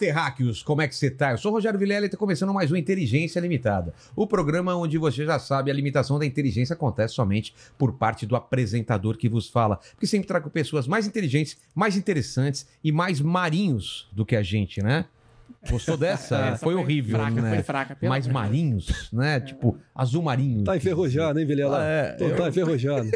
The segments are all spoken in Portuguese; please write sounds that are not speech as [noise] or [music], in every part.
Terráqueos! Como é que você tá? Eu sou Rogério Vilela e está começando mais um Inteligência Limitada. O programa onde você já sabe a limitação da inteligência acontece somente por parte do apresentador que vos fala. Porque sempre trago pessoas mais inteligentes, mais interessantes e mais marinhos do que a gente, né? Gostou dessa? Essa É, foi, horrível, fraca, né? Foi fraca, pelo mais amor de marinhos, né? Tipo, azul marinho. Tá enferrujado, hein, Vilela? Ah, é, Tô, eu- Tá enferrujado.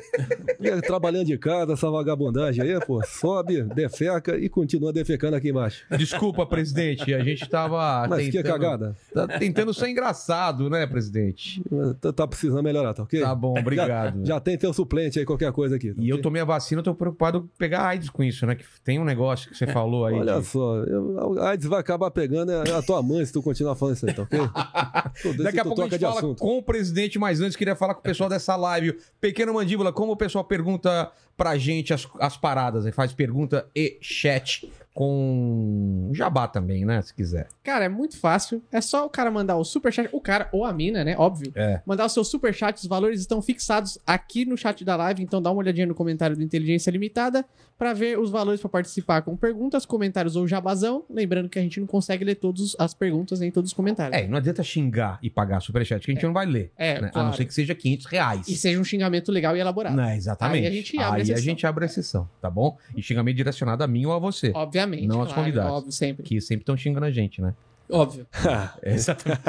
E trabalhando de casa, essa vagabundagem aí, pô, sobe, defeca e continua defecando aqui embaixo. Desculpa, presidente, a gente tava [laughs] Mas que tentando, cagada. tá tentando ser engraçado, né, presidente? Tá, tá precisando melhorar, tá ok? Tá bom, obrigado. Já tem teu suplente aí, qualquer coisa aqui. tá E eu ok? tomei a vacina, eu tô preocupado com pegar AIDS com isso, né? Que tem um negócio que você falou aí. Olha de- só, eu, a AIDS vai acabar pegando é a tua mãe se tu continuar falando isso aí, tá ok? [laughs] Daqui a pouco a gente fala assunto. com o presidente, mas antes queria falar com o pessoal dessa live. Pequeno Mandíbula, como o pessoal pergunta pra gente as, as paradas, aí faz pergunta e chat com jabá também, né? Se quiser. Cara, é muito fácil. É só o cara mandar o superchat, o cara ou a mina, né? Óbvio. É. Mandar o seu superchat, os valores estão fixados aqui no chat da live, então dá uma olhadinha no comentário do Inteligência Limitada pra ver os valores pra participar com perguntas, comentários ou jabazão. Lembrando que a gente não consegue ler todas as perguntas nem todos os comentários. É, não adianta xingar e pagar superchat, que a gente não vai ler. É, né? A claro. não ser que seja 500 reais. E seja um xingamento legal e elaborado. Não, exatamente. Aí a gente abre Aí a a gente abre a exceção, tá bom? E xingamento direcionado a mim ou a você. Obviamente. Não aos claro, convidados. Óbvio, sempre. Que sempre estão xingando a gente, né? Óbvio. [laughs] [laughs] Exatamente.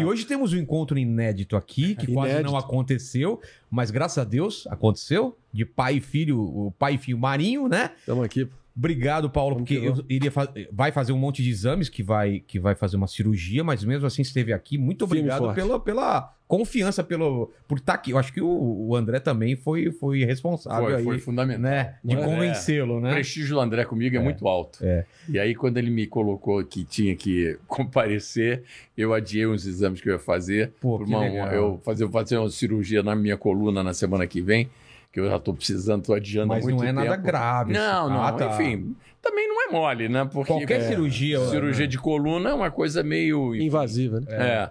E hoje temos um encontro inédito aqui, que quase Inédito. não aconteceu, mas graças a Deus aconteceu. De pai e filho, o pai e filho Marinho, né? Tamo aqui. Obrigado, Paulo, porque que eu iria fa- vai fazer um monte de exames que vai, que vai fazer uma cirurgia, mas mesmo assim esteve aqui. Muito obrigado pela, pela confiança, pelo, por estar aqui. Eu acho que o, o André também foi, foi responsável Foi, aí, foi fundamental. né? De É. convencê-lo, O né? prestígio do André comigo é, muito alto. É. E aí, quando ele me colocou que tinha que [laughs] comparecer, eu adiei uns exames que eu ia fazer. Pô, por que uma- eu fazer, fazer uma cirurgia na minha coluna na semana que vem, que eu já estou precisando, estou adiando Mas muito não é tempo. nada grave. Não, não. Ah, tá. Enfim, também não é mole, né? Porque Qualquer é, cirurgia. cirurgia de coluna é uma coisa meio... Invasiva, né? É.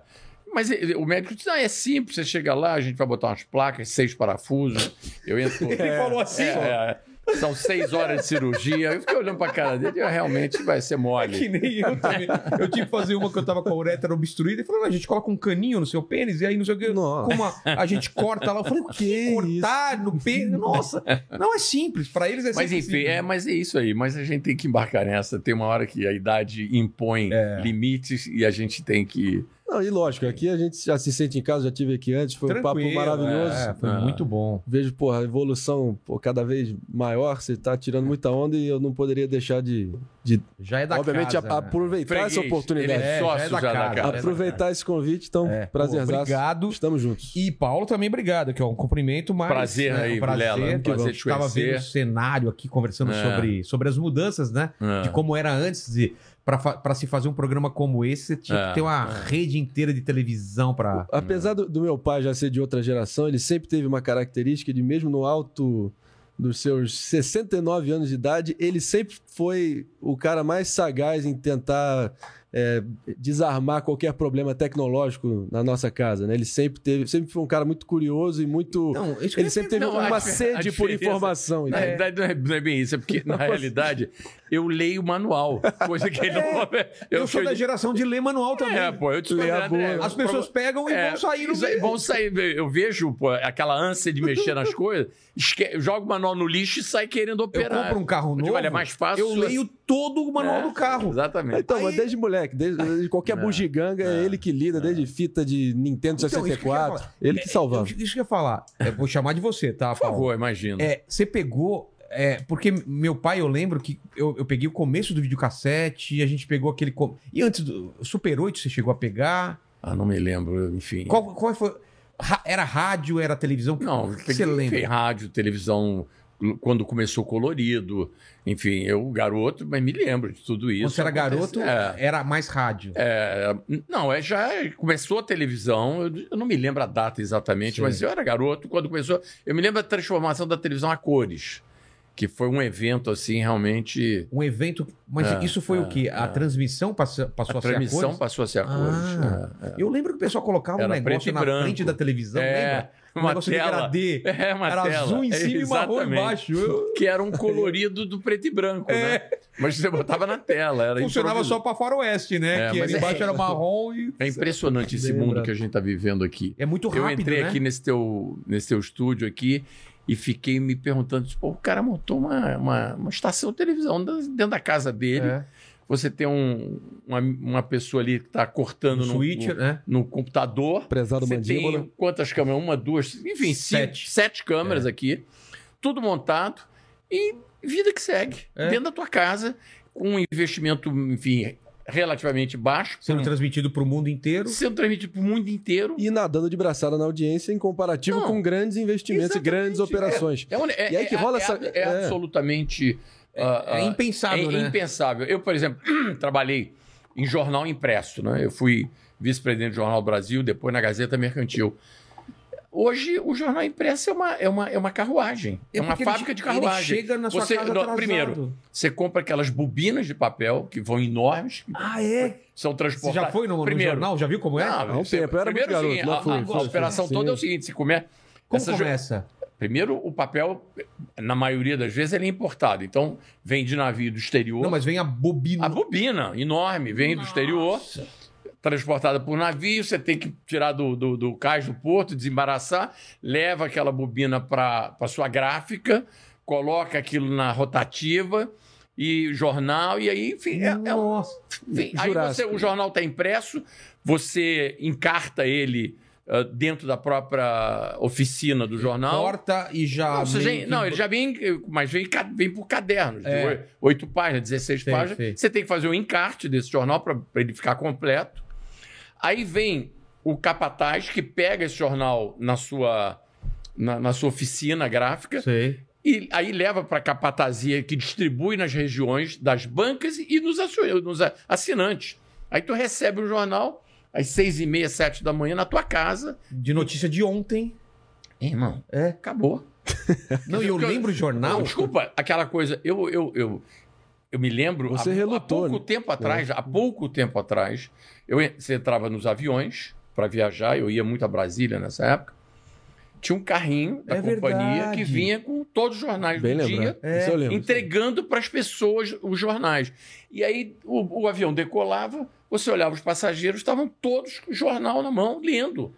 Mas ele- o médico disse: ah, é simples, você chega lá, a gente vai botar umas placas, seis parafusos. Eu entro. [laughs] Ele falou assim, ó. É, é. São seis horas de cirurgia. Eu fiquei olhando pra cara dele e realmente vai ser É mole. que nem eu também. Eu tive que fazer uma que eu tava com a uretra obstruída e falou: a gente coloca um caninho no seu pênis e aí não sei o que. Como a, a gente corta lá. Eu falei, o quê? Cortar no pênis? Nossa, não é simples. Pra eles é Mas sempre enfim, simples. é, mas é isso aí. Mas a gente tem que embarcar nessa. Tem uma hora que a idade impõe É. limites e a gente tem que. Não, e lógico, aqui a gente já se sente em casa, já tive aqui antes, foi um papo Tranquilo, maravilhoso. É, foi Ah. muito bom. Vejo, porra, a evolução pô, cada vez maior, você tá tirando muita onda e eu não poderia deixar de, de Já é da obviamente, casa, a- né? aproveitar essa Freguês, oportunidade. ele é sócio da já da casa. Aproveitar esse convite, então, É. prazerzaço. Obrigado. Estamos juntos. E Paulo também, obrigado, aqui, ó, um cumprimento, mas... Prazer aí, um prazer, Vilela, que prazer eu te estava vendo o cenário aqui, conversando É. sobre, sobre as mudanças, né? De como era antes de... Para se fazer um programa como esse, você tinha É. que ter uma rede inteira de televisão para... Apesar do, do meu pai já ser de outra geração, ele sempre teve uma característica de, mesmo no alto dos seus 69 anos de idade, ele sempre foi o cara mais sagaz em tentar é, desarmar qualquer problema tecnológico na nossa casa. Né? Ele sempre teve, sempre foi um cara muito curioso e muito. Não, ele sempre teve Não, uma sede por informação. Na entendeu? realidade, não é, não é bem isso, é porque, na realidade, eu leio o manual. Coisa que ele não. [laughs] Eu, sou da geração de ler manual também. É, pô, eu te Lê a André, boa. As pessoas pegam e É, vão sair no meio. vão sair. Eu vejo pô, aquela ânsia de mexer nas [laughs] coisas, esque... joga o manual no lixo e sai querendo Eu operar. compro um carro Eu novo, digo, olha, é mais fácil. eu leio todo o manual É, do carro. Exatamente. Então, Aí- mas desde moleque, desde, desde qualquer É. bugiganga, é. ele que lida, desde fita de Nintendo Então, isso que eu 64, ele que salvava. Eu- Isso que eu ia falar. Eu vou chamar de você, tá, Por favor, imagina. É, você pegou. É, porque meu pai, eu lembro que eu, eu peguei o começo do videocassete e a gente pegou aquele. com- E antes do Super 8 você chegou a pegar? Ah, não me lembro, enfim. Qual, qual foi? Ra- Era rádio, era televisão? Não, O que você peguei lembra? rádio, televisão, quando começou colorido. Enfim, eu, garoto, mas me lembro de tudo isso. Quando você era garoto, É, era mais rádio. é, não, é, já começou a televisão, eu, eu não me lembro a data exatamente, Sim. mas eu era garoto quando começou. Eu me lembro da transformação da televisão a cores. Que foi um evento assim realmente. Um evento. Mas É, isso foi é, o quê? A é. transmissão passou, passou A a, ser a transmissão cores? passou a ser a. Ah. É, é. Eu lembro que o pessoal colocava um Era negócio preto e na branco. frente da televisão, É, lembra? Um uma negócio de tela. degradê. [laughs] É, uma Era tela. azul em É, cima e marrom embaixo. Eu- [laughs] Que era um colorido do preto e branco, É. né? Mas você botava na tela. Era Funcionava improviso. só pra faroeste, né? É, que ali é- embaixo era marrom e... É impressionante esse mundo que a gente está vivendo aqui. É muito Eu rápido, entrei né? aqui nesse teu, nesse teu estúdio aqui e fiquei me perguntando, tipo, o cara montou uma, uma, uma estação de televisão dentro da casa dele. É. Você tem um, uma, uma pessoa ali que está cortando No no, switch, no, né? no computador. Prezado Você mandíbula. tem quantas câmeras? Uma, duas, enfim, Sete. sete, sete câmeras aqui. Tudo montado e vida que segue. É. Dentro da tua casa, com um investimento, enfim, relativamente baixo. Sendo com- transmitido pro mundo inteiro. sendo transmitido para o mundo inteiro. E nadando de braçada na audiência em comparativo Não. com grandes investimentos e grandes operações. É, é- E aí que é- rola é- essa- É, é. absolutamente. ah, É ah, impensável, é né? impensável. Eu, por exemplo, [clears throat] trabalhei em jornal impresso, né? Eu fui vice-presidente do Jornal do Brasil, depois na Gazeta Mercantil. Hoje, o jornal impresso é uma, é uma, é uma carruagem. É, uma porque fábrica ele, de carruagem. Ele chega na sua Você- casa não, atrasado. primeiro, Você compra aquelas bobinas de papel, que vão enormes, que Ah, é? são Você transportadas. já foi no, no Primeiro, jornal? Já viu como é? Não, Há um você- tempo, eu era primeiro, garoto, sim, mas a, fui, a- fui, a fui. operação Sim. toda é o seguinte: se comer. como essa jo- começa? Primeiro, o papel, na maioria das vezes, ele é importado. Então, vem de navio do exterior. Não, mas vem a bobina. A bobina, enorme, vem do exterior, transportada por navio. Você tem que tirar do, do, do cais do porto, desembaraçar, leva aquela bobina para a sua gráfica, coloca aquilo na rotativa e jornal, e aí, enfim, é, é um- enfim, aí você, o jornal está impresso, você encarta ele ah, dentro da própria oficina do jornal. Corta e já. Não, meio já- não, ele já vem, mas vem, vem por cadernos, É. oito páginas, 16 Sei, páginas. sei. Você tem que fazer o encarte desse jornal para ele ficar completo. Aí vem o capataz que pega esse jornal na sua, na, na sua oficina gráfica Sei. e aí leva para a capatazia que distribui nas regiões das bancas e nos, assinantes. Aí tu recebe o jornal às seis e meia, sete da manhã na tua casa. De notícia de ontem. Irmão, É. acabou. [laughs] Não, e eu lembro o jornal. Não, desculpa, aquela coisa. Eu, eu, eu, eu me lembro. Você há, relutou, há pouco né? tempo atrás, há pouco tempo atrás, eu você entrava nos aviões para viajar, eu ia muito a Brasília nessa época. Tinha um carrinho da É companhia verdade. que vinha com todos os jornais Bem do lembrado. dia, É, lembro. entregando para as pessoas os jornais. E aí o, o avião decolava, você olhava os passageiros, estavam todos com o jornal na mão, lendo.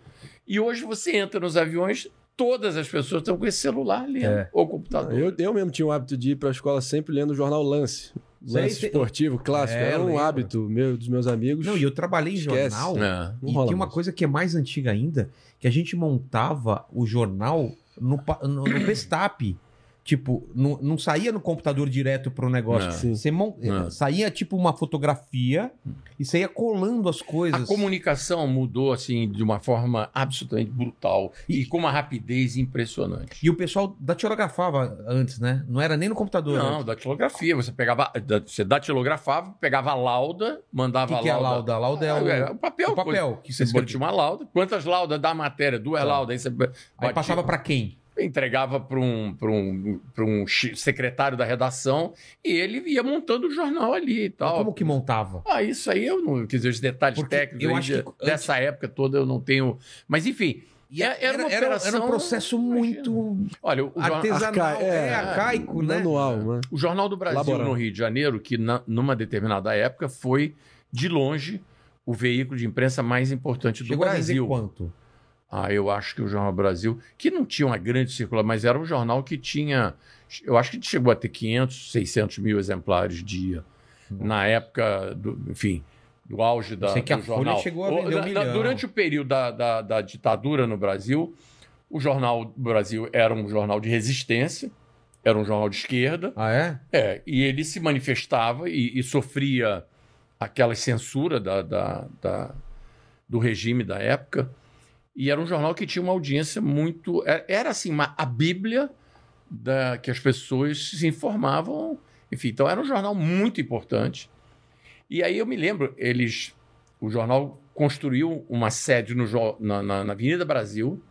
E hoje você entra nos aviões, todas as pessoas estão com esse celular lendo, É. ou computador. Eu, eu mesmo tinha o hábito de ir para a escola sempre lendo o jornal Lance. Lance sei. esportivo, clássico. É, Era um lembro. hábito meu, dos meus amigos. Não, e eu trabalhei em Esquece. jornal. É. Não e tem uma mais. coisa que é mais antiga ainda, que a gente montava o jornal no, no, no Pestap. Tipo, não, não saía no computador direto pro negócio. Não. Você mon- Não. Saía tipo uma fotografia e você ia colando as coisas. A comunicação mudou assim de uma forma absolutamente brutal e, com uma rapidez impressionante. E o pessoal datilografava antes, né? Não era nem no computador. Não, né? datilografia. Você pegava, você datilografava, pegava a lauda, O mandava que, que é a lauda? A lauda é o, Ah, é, o papel. o papel que você Você tinha uma lauda. Quantas laudas da matéria? Duas Tá. laudas. Aí você Aí batia- passava pra quem? Entregava para um, pra um, pra um secretário da redação e ele ia montando o jornal ali e Mas tal. Como que montava? Ah, isso aí eu não. Quer dizer, os detalhes Porque técnicos eu aí acho de- que dessa época toda eu não tenho. Mas enfim. E é- era, uma operação. era um processo muito Olha, o, jornal- artesanal, Arca- é, é, arcaico, né? Manual, né? o Jornal do Brasil Laboral. no Rio de Janeiro, que na- numa determinada época foi, de longe, o veículo de imprensa mais importante do Chegou a render Brasil. quanto? Ah, eu acho que o Jornal Brasil, que não tinha uma grande circulação, mas era um jornal que tinha. Eu acho que chegou a ter 500, 600 mil exemplares dia. Na época, do, enfim, do auge da, sei que a do Folha jornal. chegou a vender um milhão. durante o período da, da, da ditadura no Brasil, o Jornal do Brasil era um jornal de resistência, era um jornal de esquerda. Ah, é? É, e ele se manifestava e, e sofria aquela censura da, da- da- do regime da época. E era um jornal que tinha uma audiência muito. é- Era assim, uma, a Bíblia da, que as pessoas se informavam. Enfim, então era um jornal muito importante. E aí eu me lembro, eles. O jornal construiu uma sede no, na, na- na Avenida Brasil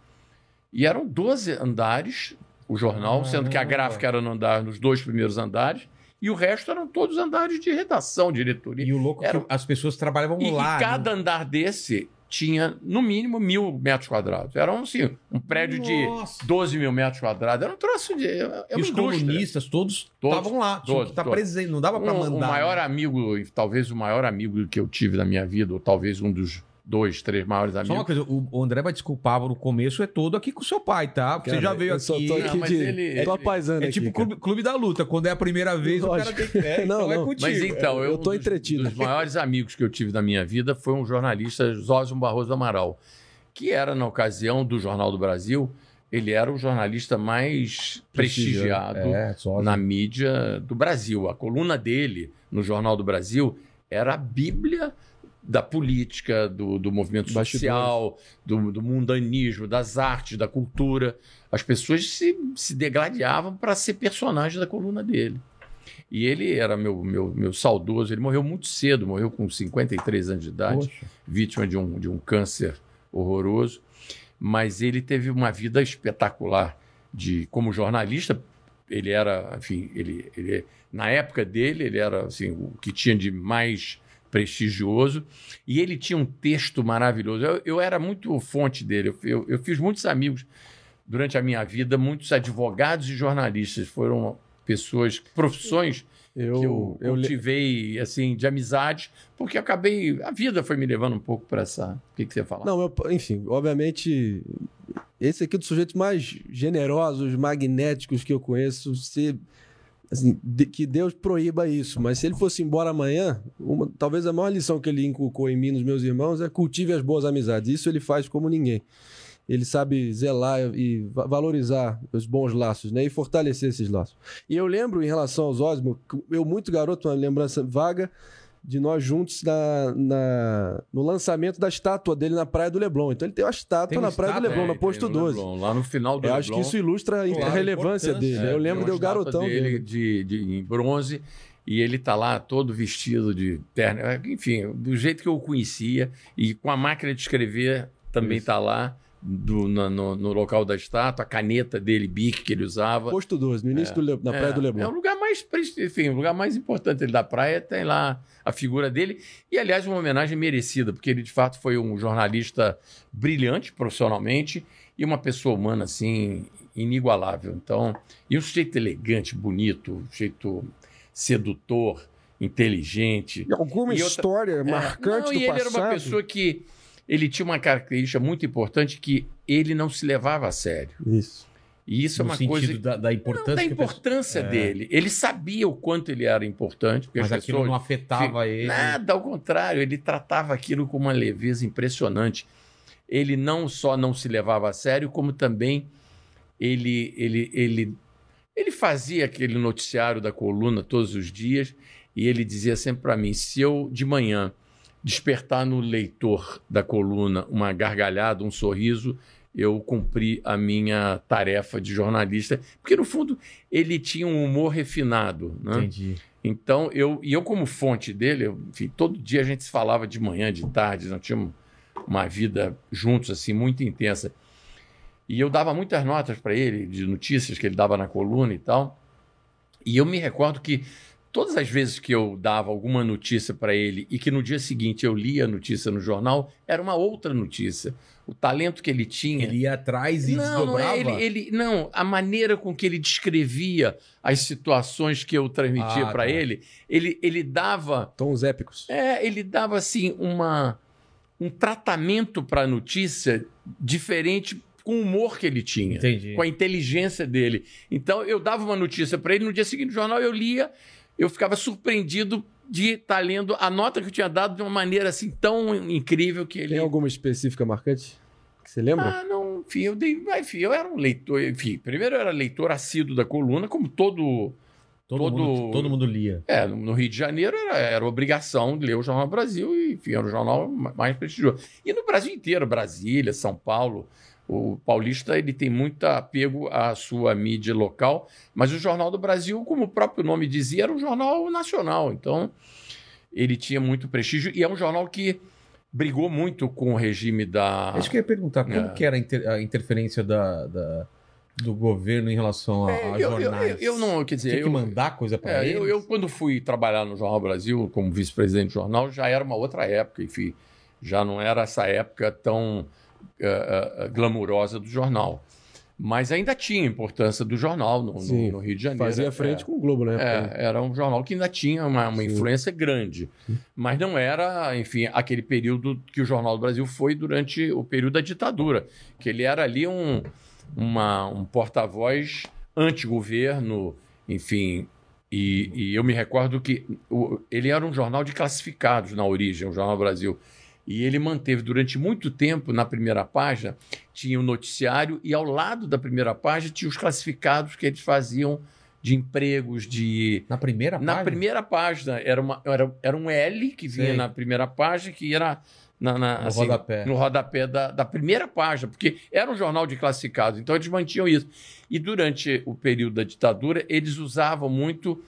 e eram 12 andares o jornal, sendo que a gráfica era no andar, nos dois primeiros andares, e o resto eram todos andares de redação, diretoria. E o louco é Era- que as pessoas trabalhavam E, e lá. cada né? andar desse tinha, no mínimo, mil metros quadrados. Era um, assim, um prédio Nossa. de 12 mil metros quadrados. Era um troço de. É E os indústria. comunistas todos Todos, estavam lá. Todos, que estar todos. presente. Não dava pra Um- mandar. O maior né? amigo, talvez o maior amigo que eu tive na minha vida, ou talvez um dos dois, três maiores Só uma amigos. coisa, o o André vai desculpar no começo, é todo aqui com o seu pai, tá? Porque você já Cara, veio eu só aqui. tô Não, aqui mas de... ele- tô apaisando É aqui, tipo cara. clube, clube da luta. Quando é a primeira vez, o Lógico. cara tem que. É, [laughs] Não, então é não. contigo. Mas então, eu, eu tô um dos- entretido. dos maiores amigos que eu tive na minha vida foi um jornalista, Zósimo Barroso Amaral, que era, na ocasião do Jornal do Brasil, ele era o jornalista mais prestigiado É, só. na mídia do Brasil. A coluna dele no Jornal do Brasil era a bíblia da política, do, do movimento Bastidores. social, do, do mundanismo, das artes, da cultura. As pessoas se, se degladiavam para ser personagem da coluna dele. E ele era meu, meu, meu saudoso, ele morreu muito cedo, morreu com 53 anos de idade Poxa. vítima de um, de um câncer horroroso, mas ele teve uma vida espetacular de como jornalista. Ele era, enfim, ele, ele na época dele ele era assim o que tinha de mais prestigioso e ele tinha um texto maravilhoso. Eu, eu era muito fonte dele. Eu, eu, eu fiz muitos amigos durante a minha vida, muitos advogados e jornalistas foram pessoas, profissões Eu, que eu, eu, cultivei assim de amizade, porque acabei a vida foi me levando um pouco para essa. O que, que você fala? Não, eu- enfim, obviamente, esse aqui é dos sujeitos mais generosos, magnéticos que eu conheço. Se, assim, de- que Deus proíba isso, mas se ele fosse embora amanhã, uma- talvez a maior lição que ele inculcou em mim, nos meus irmãos, é cultive as boas amizades. Isso ele faz como ninguém. Ele sabe zelar e va- valorizar os bons laços, né? E fortalecer esses laços. E eu lembro, em relação aos Osmo, eu muito garoto, uma lembrança vaga de nós juntos na, na- no lançamento da estátua dele na Praia do Leblon. Então ele tem uma estátua Tem na Praia do estátua? Leblon, É, na Posto tem no 12. Leblon, lá no final do Eu acho que Leblon, isso ilustra a Claro, relevância a dele. é, eu lembro estátua garotão dele dele. de, de- em bronze e ele tá lá todo vestido de terno, é, enfim, do jeito que eu o conhecia e com a máquina de escrever também Isso. tá lá do- na- no, no local da estátua, a caneta dele, bic que ele usava. Posto 12, no início do Le- na Praia É, do Leblon. É o lugar mais, enfim, o lugar mais importante ali da praia, tem lá a figura dele. E, aliás, uma homenagem merecida, porque ele, de fato, foi um jornalista brilhante profissionalmente e uma pessoa humana, assim, inigualável. Então, e um sujeito elegante, bonito, um sujeito sedutor, inteligente. Alguma E outra- história marcante Não, do e ele passado. era uma pessoa que... Ele tinha uma característica muito importante que ele não se levava a sério. Isso. E isso no é uma coisa da, da importância. não, da que a pessoa- importância É. dele. Ele sabia o quanto ele era importante, porque Mas as aquilo pessoas... não afetava ele. Nada, ao contrário, ele tratava aquilo com uma leveza impressionante. Ele não só não se levava a sério, como também ele, ele, ele, ele fazia aquele noticiário da coluna todos os dias e ele dizia sempre para mim: se eu de manhã despertar no leitor da coluna uma gargalhada, um sorriso, eu cumpri a minha tarefa de jornalista, porque no fundo ele tinha um humor refinado, né? Entendi. Então, eu, e eu como fonte dele, eu, enfim, todo dia a gente se falava de manhã, de tarde, nós tínhamos uma vida juntos, assim, muito intensa. E eu dava muitas notas para ele, de notícias que ele dava na coluna e tal. E eu me recordo que todas as vezes que eu dava alguma notícia para ele e que no dia seguinte eu lia a notícia no jornal, era uma outra notícia. O talento que ele tinha. Ele ia atrás e Não, não desdobrava. é ele, ele. Não, a maneira com que ele descrevia as situações que eu transmitia Ah, para tá. ele, ele, ele dava. Tons épicos. É, ele dava assim uma, um tratamento para a notícia diferente com o humor que ele tinha, Entendi. com a inteligência dele. Então eu dava uma notícia para ele, no dia seguinte no jornal eu lia, eu ficava surpreendido de estar lendo a nota que eu tinha dado de uma maneira assim tão incrível que ele Tem alguma específica marcante? Que você lembra? ah, não, enfim, eu dei. ah, Enfim, eu era um leitor. Enfim, primeiro eu era leitor assíduo da coluna, como todo. Todo, todo- mundo, todo mundo lia. É, no Rio de Janeiro era, era obrigação de ler o Jornal Brasil, e, enfim, era o jornal ma- mais prestigioso. E no Brasil inteiro, Brasília, São Paulo. O paulista ele tem muito apego à sua mídia local, mas o Jornal do Brasil, como o próprio nome dizia, era um jornal nacional. Então, ele tinha muito prestígio e é um jornal que brigou muito com o regime da. É isso que eu ia perguntar. Como É. que era a, inter- a interferência da, da- do governo em relação a, É, a eu, eu, jornais? eu, eu não, quer dizer, Tinha que eu, mandar coisa pra É, eles? eu, eu, quando fui trabalhar no Jornal Brasil como vice-presidente do jornal, já era uma outra época, enfim, já não era essa época tão eh, eh, glamurosa do jornal. Mas ainda tinha importância do jornal no, no- Sim, no Rio de Janeiro. Fazia É, frente com o Globo, né? é, era um jornal que ainda tinha uma, uma influência grande. Mas não era, enfim, aquele período que o Jornal do Brasil foi durante o período da ditadura. Que ele era ali um, uma- um porta-voz anti-governo, enfim. E, e eu me recordo que o- ele era um jornal de classificados na origem, o Jornal do Brasil. E ele manteve durante muito tempo, na primeira página, tinha o noticiário e ao lado da primeira página tinha os classificados que eles faziam de empregos, de Na primeira na página? primeira página era, uma, era, era um L que vinha Sei. na primeira página, que era na, na- No assim, rodapé. no rodapé da, da primeira página, porque era um jornal de classificados, então eles mantinham isso. E durante o período da ditadura, eles usavam muito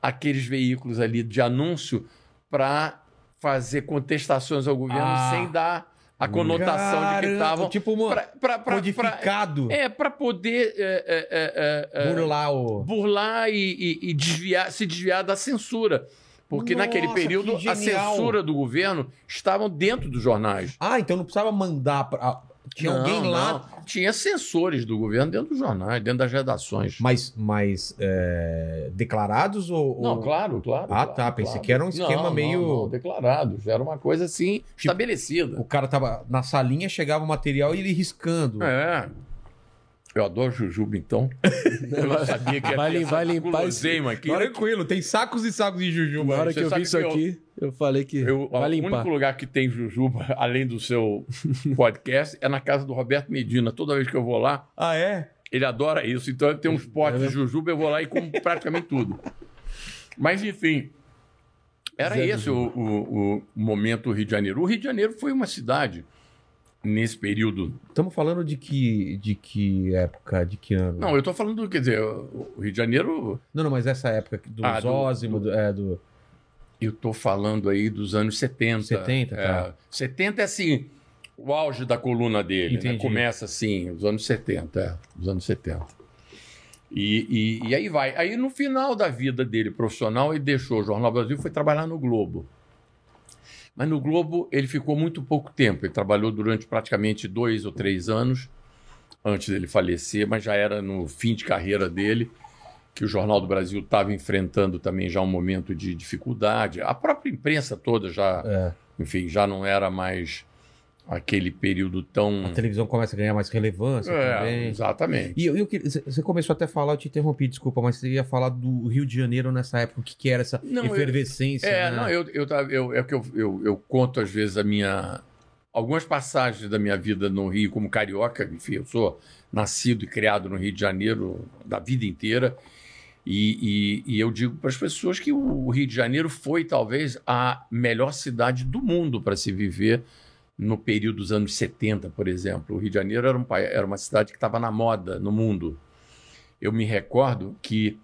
aqueles veículos ali de anúncio para fazer contestações ao governo Ah. sem dar a conotação de que estavam. Tipo, uma, pra- pra- pra- pra- codificado. É, para poder é, é, é, é, é, burlar o... burlar e, e- e desviar, se desviar da censura. Porque Nossa, naquele período a censura do governo estavam dentro dos jornais. Ah, então não precisava mandar pra... Tinha Não, alguém lá... não. Tinha censores do governo dentro dos jornais, dentro das redações. Mas, mas é, declarados ou... Não, ou- claro, claro. Ah, claro, tá, pensei claro. que era um esquema Não, meio- Não, não, declarados. Era uma coisa assim, estabelecida. O cara tava na salinha, chegava o material e ele riscando. É. Eu adoro Jujuba, então. [laughs] Eu não sabia que Vai essa vai limpar guloseima aqui. Tranquilo, tem sacos e sacos de jujuba. Na hora que eu vi isso eu- aqui, eu falei que Eu, vai o limpar. único lugar que tem jujuba, [laughs] além do seu [laughs] podcast, é na casa do Roberto Medina. Toda vez que eu vou lá, Ah, é? ele adora isso. Então ele tem uns potes É, de jujuba, eu vou lá e como praticamente tudo. Mas, enfim, era Zé esse o, o- o momento do Rio de Janeiro. O Rio de Janeiro foi uma cidade, nesse período. Estamos falando de que, de que época, de que ano? Não, eu estou falando, quer dizer, o Rio de Janeiro, não, não, mas essa época do Ah, do- Zózimo, do, é, do... eu estou falando aí dos anos 70. 70, é, tá. 70 é assim, o auge da coluna dele. né? Começa assim, os anos 70, é, os anos 70. E, e, e aí vai. Aí no final da vida dele profissional, ele deixou o Jornal Brasil e foi trabalhar no Globo. Mas no Globo ele ficou muito pouco tempo. Ele trabalhou durante praticamente dois ou três anos antes dele falecer, mas já era no fim de carreira dele que o Jornal do Brasil estava enfrentando também já um momento de dificuldade. A própria imprensa toda já, É, enfim, já não era mais aquele período tão. a televisão começa a ganhar mais relevância É, também. exatamente. E eu, eu você começou até a falar, eu te interrompi, desculpa, mas você ia falar do Rio de Janeiro nessa época, o que, que era essa Não, eu- efervescência. É, né? não, eu, eu, eu- é que eu, eu, eu conto às vezes a minha. Algumas passagens da minha vida no Rio como carioca, enfim, eu sou nascido e criado no Rio de Janeiro da vida inteira. E, e- e eu digo para as pessoas que o Rio de Janeiro foi talvez a melhor cidade do mundo para se viver no período dos anos 70, por exemplo. O Rio de Janeiro era, um, era uma cidade que estava na moda no mundo. Eu me recordo que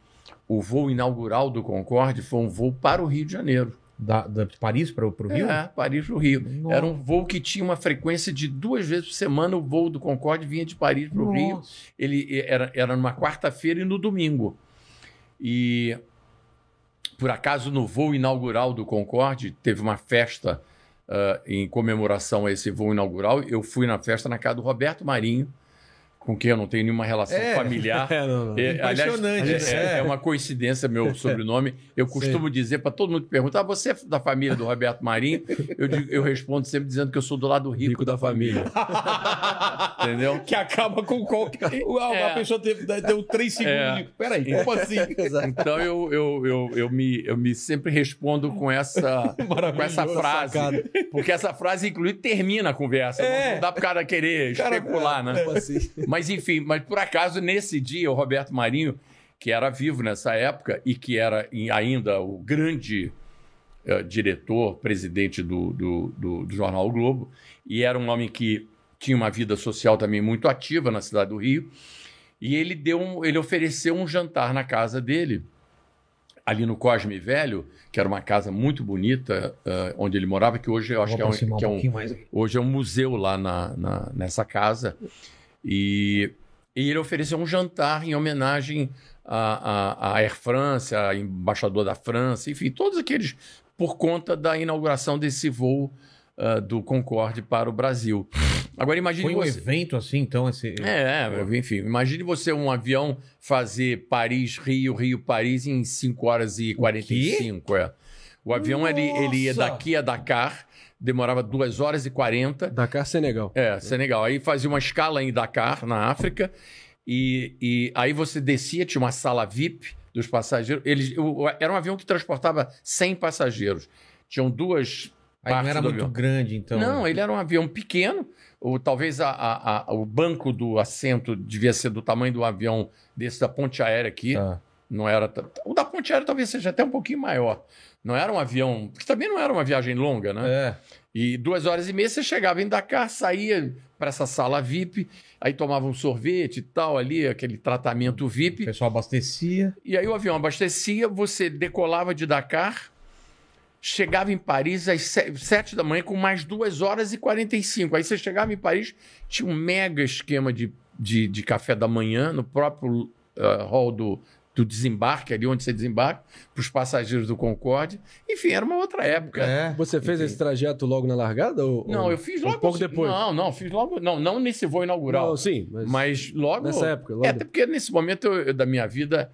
o voo inaugural do Concorde foi um voo para o Rio de Janeiro. Da, da- Paris para o Rio? É, Paris para o Rio. Nossa. Era um voo que tinha uma frequência de duas vezes por semana. O voo do Concorde vinha de Paris para o Rio. Ele era, era numa quarta-feira e no domingo. E, por acaso, no voo inaugural do Concorde, teve uma festa ah, em comemoração a esse voo inaugural. Eu fui na festa na casa do Roberto Marinho, com quem eu não tenho nenhuma relação É. familiar. [laughs] É, não, não. É, Impressionante, aliás, é, é. é uma coincidência meu [laughs] sobrenome. Eu costumo dizer para todo mundo que pergunta: ah, você é da família do Roberto Marinho? Eu, digo- eu respondo sempre dizendo que eu sou do lado rico, Rico da família. [laughs] entendeu? Que acaba com qualquer. É. a pessoa teve, deu três segundos É. de. Peraí, como assim? Então eu, eu, eu, eu, me, eu me sempre respondo com essa, com essa frase. sacada. Porque essa frase, inclusive, termina a conversa. É. Não dá para o cara querer Cara, especular, né? Como assim? Mas enfim, mas por acaso nesse dia o Roberto Marinho, que era vivo nessa época e que era ainda o grande eh, diretor, presidente do, do, do- do jornal o Globo, e era um homem que tinha uma vida social também muito ativa na cidade do Rio, e ele deu um- ele ofereceu um jantar na casa dele. Ali no Cosme Velho, que era uma casa muito bonita, eh, onde ele morava, que hoje eu acho que é um, que é um. Hoje é um museu lá na, na- nessa casa. E, E ele ofereceu um jantar em homenagem à, à, à Air France, a embaixador da França, enfim, todos aqueles por conta da inauguração desse voo ah, do Concorde para o Brasil. Agora imagine Foi um você. evento assim, então, esse... É, é, enfim, imagine você um avião fazer Paris-Rio, Rio-Paris em 5 horas e 45. É. O avião ele, ele ia daqui a Dakar, demorava 2 horas e 40. Dakar, Senegal. É, Senegal. Aí fazia uma escala em Dakar, na África, e, e aí você descia, tinha uma sala VIP dos passageiros. Eles, era um avião que transportava 100 passageiros. Tinham duas Aí não era do muito avião. grande, então. Não, ele era um avião pequeno. Ou talvez a- a- a- o banco do assento devia ser do tamanho do avião desse da ponte aérea aqui. Tá. Não era. O da ponte aérea talvez seja até um pouquinho maior. Não era um avião. Porque também não era uma viagem longa, né? É. E duas horas e meia você chegava em Dakar, saía para essa sala VIP, aí tomava um sorvete e tal ali, aquele tratamento O VIP. pessoal abastecia. E aí o avião abastecia, você decolava de Dakar, chegava em Paris às se- sete da manhã com mais duas horas e 45. Aí você chegava em Paris, tinha um mega esquema de, de, de café da manhã no próprio ah, hall do, do desembarque, ali onde você desembarca, para os passageiros do Concorde. Enfim, era uma outra época. É. Você fez esse trajeto logo na largada? Ou, Não, ou- eu fiz um logo. pouco depois. Não, não, fiz logo. Não, não nesse voo inaugural. Não, sim, mas, Mas logo. nessa época. Logo É, até porque nesse momento eu- eu- da minha vida,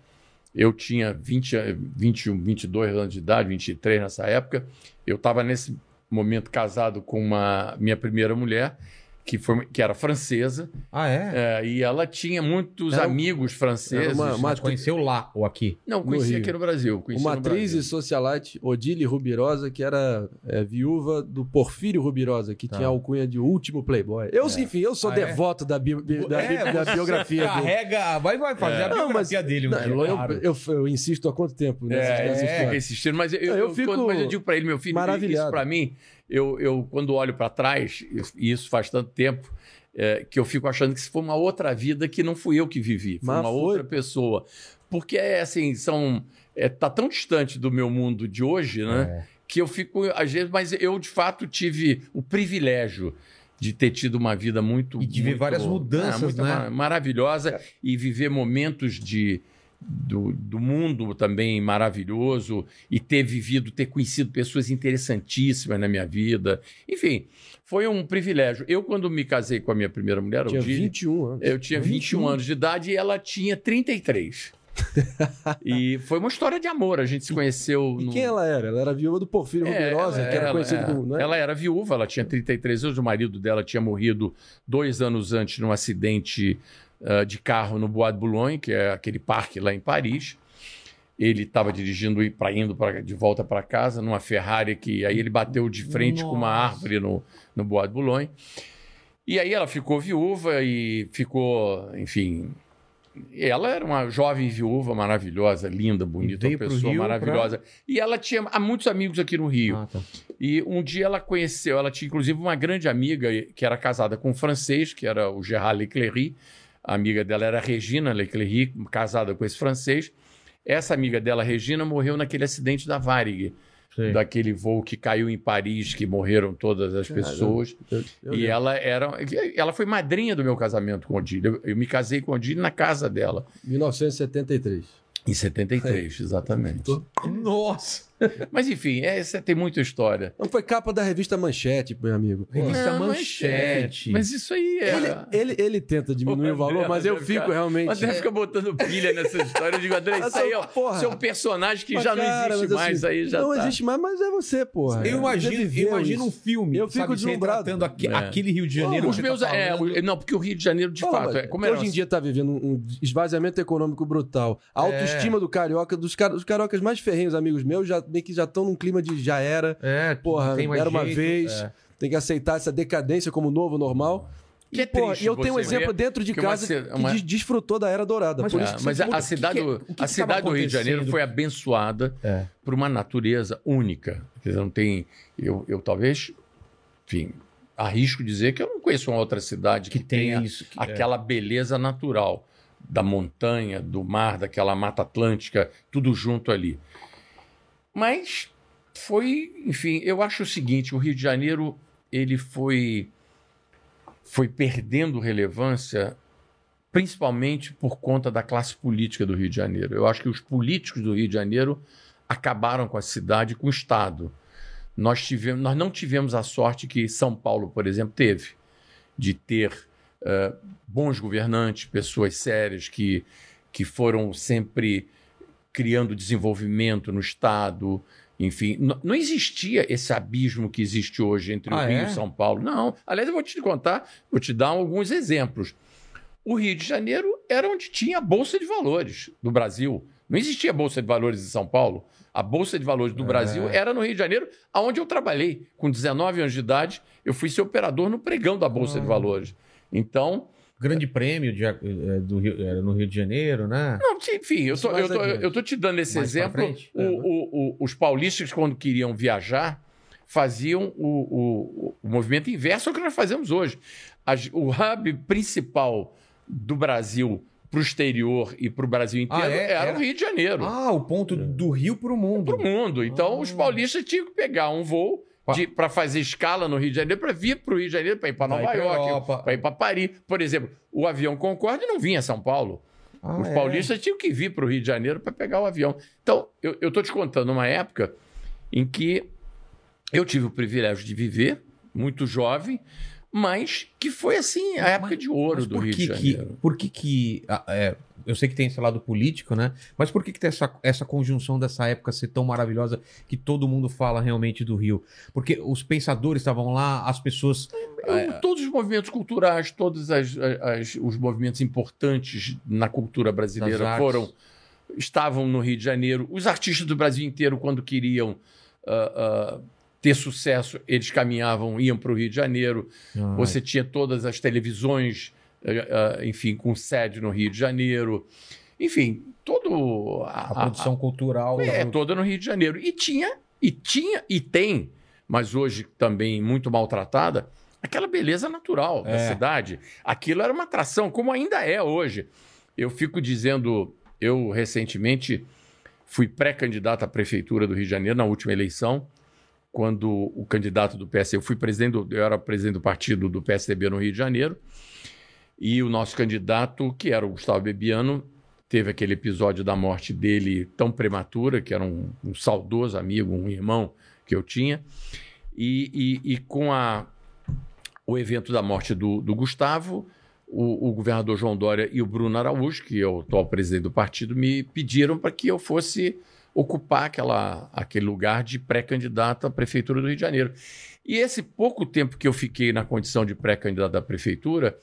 eu tinha 20, a- 21, 22 anos de idade, 23 nessa época. Eu estava nesse momento casado com uma minha primeira mulher, que, foi, que era francesa, Ah, é? é, e ela tinha muitos Era um- amigos franceses. uma- Mas conheceu lá ou aqui? Não, no conheci Rio. aqui no Brasil. Uma no atriz Brasil. e socialite, Odile Rubirosa, que era é, viúva do Porfírio Rubirosa, que Tá. tinha a alcunha de último playboy. Eu, enfim, eu sou Ah, é? devoto da, bi- bi- da, bi- É, da biografia dele. Carrega, vai, vai fazer a Não, biografia dele. Não, dia, eu, claro. eu, eu insisto há quanto tempo nessas, É, nessas é, insistindo, mas eu, Não, eu eu, fico quando, mas eu digo para ele, meu filho, maravilhado. isso para mim, eu, eu quando olho para trás, e isso faz tanto tempo, é, que eu fico achando que isso foi uma outra vida que não fui eu que vivi, foi Mas uma foi. outra pessoa. Porque é assim, são. É, tá tão distante do meu mundo de hoje, né? É. Que eu fico, às vezes, mas eu de fato tive o privilégio de ter tido uma vida muito. E de ver várias mudanças, muito né? ma- Maravilhosa e viver momentos de, do, do mundo também maravilhoso e ter vivido, ter conhecido pessoas interessantíssimas na minha vida. Enfim, foi um privilégio. Eu, quando me casei com a minha primeira mulher, Tinha Odile, 21 anos. eu tinha 21 anos de idade e ela tinha 33. [laughs] e foi uma história de amor. A gente se conheceu. E no- quem ela era? Ela era viúva do Porfírio é, Rubirosa, ela- que era ela- conhecido é, como. Não é? Ela era viúva, ela tinha 33 anos, o marido dela tinha morrido dois anos antes num acidente ah, de carro no Bois de Boulogne, que é aquele parque lá em Paris. Ele estava dirigindo e pra, indo pra, de volta para casa numa Ferrari que aí ele bateu de frente com uma Nossa. árvore no, no Bois de Boulogne. E aí ela ficou viúva e ficou, enfim. Ela era uma jovem viúva maravilhosa, linda, bonita, uma pessoa Rio pra- maravilhosa. E ela tinha há muitos amigos aqui no Rio. Ah, tá. E um dia ela conheceu, ela tinha inclusive uma grande amiga que era casada com um francês, que era o Gerard Leclerc. A amiga dela era Regina Leclerc, casada com esse francês. Essa amiga dela, Regina, morreu naquele acidente da Varig, Sei. daquele voo que caiu em Paris, que morreram todas as Caramba. pessoas. Eu- eu e ela era, ela foi madrinha do meu casamento com Odile. Eu, eu me casei com Odile na casa dela, 1973. em 73, exatamente. Tô- Nossa! [laughs] Mas enfim, essa tem muita história. Não foi capa da revista Manchete, meu amigo. Revista Não, Manchete. é, Mas isso aí é. Ele, ele, ele tenta diminuir o Pô, valor, André, mas eu fico fica- realmente. O André fica botando pilha nessa história. Eu digo, André, isso aí, ó, Porra. seu personagem que Mas, já não cara, existe mas mais, assim, aí já Não tá. existe mais, mas é você, porra. Eu imagino, eu imagino um filme. Eu fico sabe, você deslumbrado. aque- É. aquele Rio de Janeiro. Os que meus, tá é, o- não, porque o Rio de Janeiro, de fato, é como era hoje em dia tá vivendo um esvaziamento econômico brutal. A autoestima do carioca, dos car os cariocas mais ferrenhos, amigos meus, já meio que já estão num clima de já era, É, porra, tem mais era uma jeito, vez, é. tem que aceitar essa decadência como novo normal. Que é e, porra, triste e eu tenho um exemplo dentro de uma casa ce- que uma- des- desfrutou da era dourada. Mas por por isso É, mas a, a cidade, que- que a cidade do Rio de Janeiro foi abençoada É. por uma natureza única. Quer dizer, não tem. Eu, eu talvez, enfim, arrisco dizer que eu não conheço uma outra cidade que, Que tem tenha isso. que- é. aquela beleza natural da montanha, do mar, daquela mata atlântica, tudo junto ali. Mas foi, enfim, eu acho o seguinte, o Rio de Janeiro ele foi foi perdendo relevância principalmente por conta da classe política do Rio de Janeiro. Eu acho que os políticos do Rio de Janeiro acabaram com a cidade, com o Estado. Nós, tivemos, nós não tivemos a sorte que São Paulo, por exemplo, teve, de ter uh, bons governantes, pessoas sérias que, que foram sempre criando desenvolvimento no Estado. Enfim, não existia esse abismo que existe hoje entre ah, o Rio é? e São Paulo. Não. Aliás, eu vou te contar, vou te dar alguns exemplos. O Rio de Janeiro era onde tinha a Bolsa de Valores do Brasil. Não existia Bolsa de Valores em São Paulo. A Bolsa de Valores do é. Brasil era no Rio de Janeiro, aonde eu trabalhei. Com 19 anos de idade, eu fui ser operador no pregão da Bolsa ah. de Valores. Então, Grande prêmio de, é, do Rio, no Rio de Janeiro, né? Não, enfim, eu, tô, eu, tô, eu tô te dando esse Mais exemplo. O, é, o, o, os paulistas, quando queriam viajar, faziam o, o, movimento inverso ao que nós fazemos hoje. As, o hub principal do Brasil para o exterior e para o Brasil inteiro ah, é? era, era, o Rio de Janeiro. Ah, o ponto do Rio para o mundo. Para o mundo. Então, ah. os paulistas tinham que pegar um voo para fazer escala no Rio de Janeiro, para vir para o Rio de Janeiro, para ir para Nova York, para ir para Paris. Por exemplo, o avião Concorde não vinha a São Paulo. Ah, Os é? paulistas tinham que vir para o Rio de Janeiro para pegar o avião. Então, eu estou te contando uma época em que eu tive o privilégio de viver, muito jovem, mas que foi assim a época mas, de ouro do Rio de Janeiro. Que, por que que... É, eu sei que tem esse lado político, né? Mas por que, que tem essa, essa conjunção dessa época ser tão maravilhosa que todo mundo fala realmente do Rio? Porque os pensadores estavam lá, as pessoas. É... Todos os movimentos culturais, todos as, as, os movimentos importantes na cultura brasileira foram. Estavam no Rio de Janeiro. Os artistas do Brasil inteiro, quando queriam uh, uh, ter sucesso, eles caminhavam, iam para o Rio de Janeiro. Ai. Você tinha todas as televisões enfim, com sede no Rio de Janeiro. Enfim, todo a, a produção a, cultural é toda no Rio de Janeiro e tinha e tinha e tem, mas hoje também muito maltratada, aquela beleza natural é. da cidade. Aquilo era uma atração, como ainda é hoje. Eu fico dizendo, eu recentemente fui pré-candidato à prefeitura do Rio de Janeiro na última eleição, quando o candidato do PSDB, eu fui presidente, eu era presidente do partido do PSDB no Rio de Janeiro. E o nosso candidato, que era o Gustavo Bebiano, teve aquele episódio da morte dele tão prematura, que era um, um saudoso amigo, um irmão que eu tinha. E, e, e com a, o evento da morte do, do Gustavo, o, o, governador João Dória e o Bruno Araújo, que é o atual presidente do partido, me pediram para que eu fosse ocupar aquela, aquele lugar de pré-candidato à prefeitura do Rio de Janeiro. E esse pouco tempo que eu fiquei na condição de pré-candidato à prefeitura,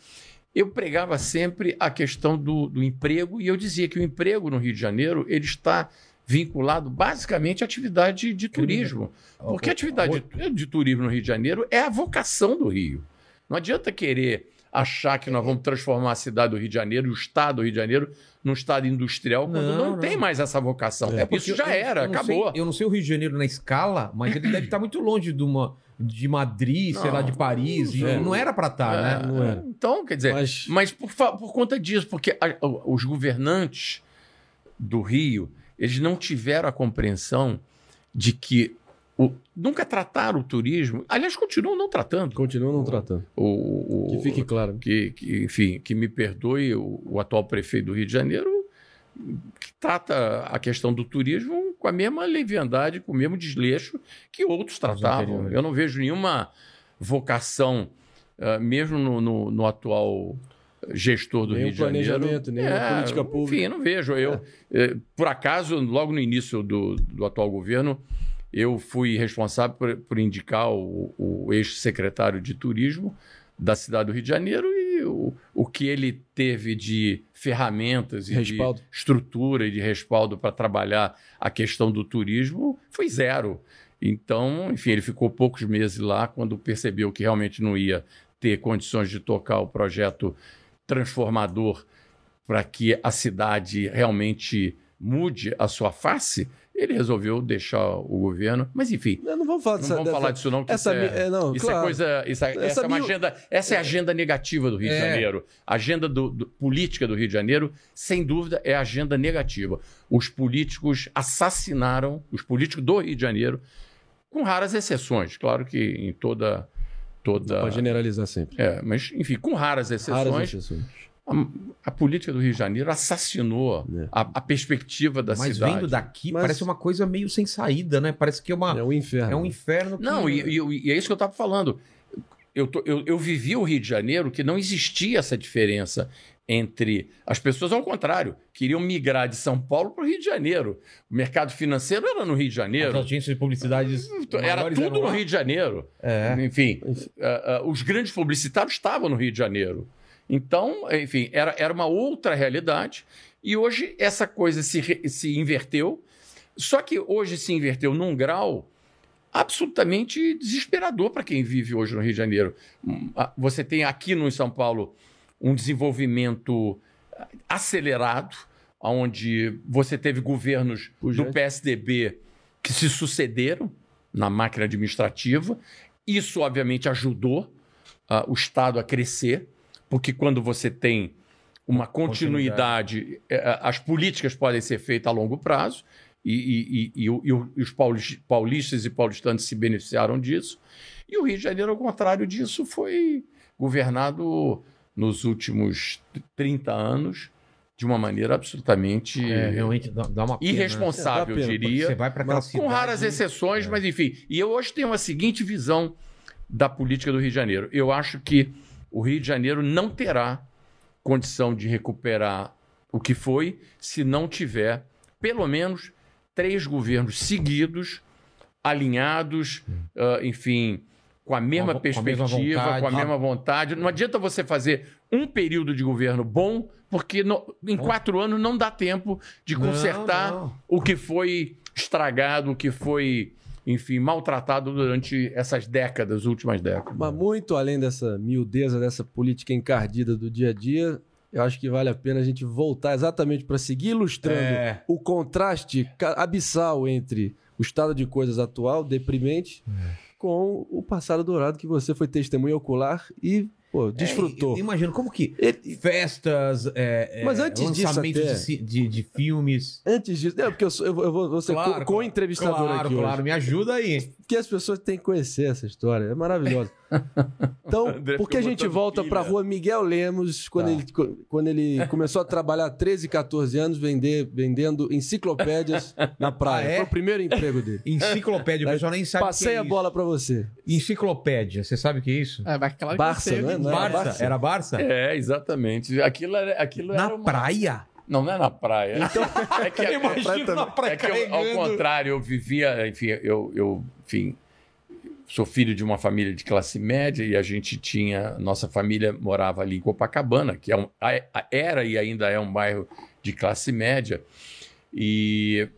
eu pregava sempre a questão do, do, emprego e eu dizia que o emprego no Rio de Janeiro ele está vinculado basicamente à atividade de turismo. Porque a atividade de, de turismo no Rio de Janeiro é a vocação do Rio. Não adianta querer achar que nós vamos transformar a cidade do Rio de Janeiro e o estado do Rio de Janeiro num estado industrial quando não, não, não. tem mais essa vocação. É, Isso já eu, era, eu acabou. Sei, eu não sei o Rio de Janeiro na escala, mas ele deve estar muito longe de uma de Madrid, não, sei lá, de Paris. Não, não era para estar, tá, né? é, né? Não era. Então, quer dizer, mas, mas por, por conta disso, porque a, os governantes do Rio, eles não tiveram a compreensão de que o, nunca trataram o turismo. Aliás, continuam não tratando. Continuam não tratando. O, o, que fique claro. Que, que, enfim, que me perdoe o, o atual prefeito do Rio de Janeiro, que trata a questão do turismo com a mesma leviandade, com o mesmo desleixo que outros tratavam. Eu não vejo nenhuma vocação, uh, mesmo no, no, no, atual gestor do nem Rio de Janeiro. planejamento, nem é, política pública. Enfim, eu não vejo. Eu, é. Eh, por acaso, logo no início do, do atual governo, eu fui responsável por, por indicar o, o ex-secretário de turismo da cidade do Rio de Janeiro e o, o que ele teve de ferramentas e respaldo. de estrutura e de respaldo para trabalhar a questão do turismo foi zero. Então, enfim, ele ficou poucos meses lá quando percebeu que realmente não ia ter condições de tocar o projeto transformador para que a cidade realmente mude a sua face ele resolveu deixar o governo, mas enfim. não vamos falar, não vamos dessa, falar disso, não. Que essa, isso é, é, não, isso claro. é coisa. Isso é, essa, essa é uma agenda. Essa é a agenda negativa do Rio é. de Janeiro. A agenda do, do, política do Rio de Janeiro, sem dúvida, é a agenda negativa. Os políticos assassinaram, os políticos do Rio de Janeiro, com raras exceções. Claro que em toda. toda... Pode generalizar sempre. É, mas, enfim, com raras exceções. Raras exceções A, a política do Rio de Janeiro assassinou É. a, a perspectiva da Mas cidade. vendo daqui, Mas- parece uma coisa meio sem saída, né? Parece que é uma. É um inferno. É um inferno. que- Não, e, e- e é isso que eu estava falando. Eu, tô- eu, eu vivi o Rio de Janeiro que não existia essa diferença entre as pessoas, ao contrário, queriam migrar de São Paulo para o Rio de Janeiro. O mercado financeiro era no Rio de As Janeiro. agências de publicidades. Era maiores tudo eram no. Rio de Janeiro. É. Enfim, ah, ah, os grandes publicitários estavam no Rio de Janeiro. Então, enfim, era, era uma outra realidade. E hoje essa coisa se, se inverteu. Só que hoje se inverteu num grau absolutamente desesperador para quem vive hoje no Rio de Janeiro. Hum, Você tem aqui no São Paulo um desenvolvimento ah, acelerado, onde você teve governos do PSDB que se sucederam na máquina administrativa. Isso, obviamente, ajudou ah, o Estado a crescer, porque quando você tem uma continuidade, eh, as políticas podem ser feitas a longo prazo, e, e- e- e os paulis- paulistas e paulistanos se beneficiaram disso. E o Rio de Janeiro, ao contrário disso, foi governado nos últimos 30 anos de uma maneira absolutamente É, dá, dá pena. irresponsável, É, dá eu pena, diria. Você vai aquela cidade. Com raras exceções, É. mas enfim. E eu hoje tenho a seguinte visão da política do Rio de Janeiro. Eu acho que o Rio de Janeiro não terá condição de recuperar o que foi se não tiver, pelo menos, três governos seguidos, alinhados, ah, enfim, com a mesma Com a- com a mesma perspectiva, com a, vontade. mesma vontade. Não adianta você fazer um período de governo bom, porque no- em quatro anos não dá tempo de Não, consertar não. o que foi estragado, o que foi, enfim, maltratado durante essas décadas, últimas décadas. Mas muito além dessa miudeza, dessa política encardida do dia a dia, eu acho que vale a pena a gente voltar exatamente para seguir ilustrando É. o contraste abissal entre o estado de coisas atual, deprimente, com o passado dourado que você foi testemunha ocular e pô, desfrutou. É, imagino como que Ele- festas, é, é, Mas antes disso lançamentos até- de, de, filmes. Antes disso, é porque eu, sou- eu vou, eu vou- ser Claro, co- co-entrevistador claro, aqui claro, hoje. me ajuda aí. Porque as pessoas têm que conhecer essa história. É maravilhosa. Então, [laughs] por que a gente volta para a rua Miguel Lemos, quando, Tá. ele, quando ele começou a trabalhar 13, 14 anos, vender, vendendo enciclopédias na praia. Ah, é? Foi o primeiro emprego dele. Enciclopédia, o pessoal nem sabe Passei que é a bola para você. isso. Enciclopédia, você sabe o que é isso? É, mas claro que Barça, você, não é? Não era Barça? Barça? Era Barça? É, exatamente. Aquilo era, aquilo Na era uma... praia? Não, não é na praia. Então, é que, [laughs] é, praia é que eu, ao contrário, eu vivia, enfim, eu, eu enfim, sou filho de uma família de classe média e a gente tinha, nossa família morava ali em Copacabana, que é um, era e ainda é um bairro de classe média. E,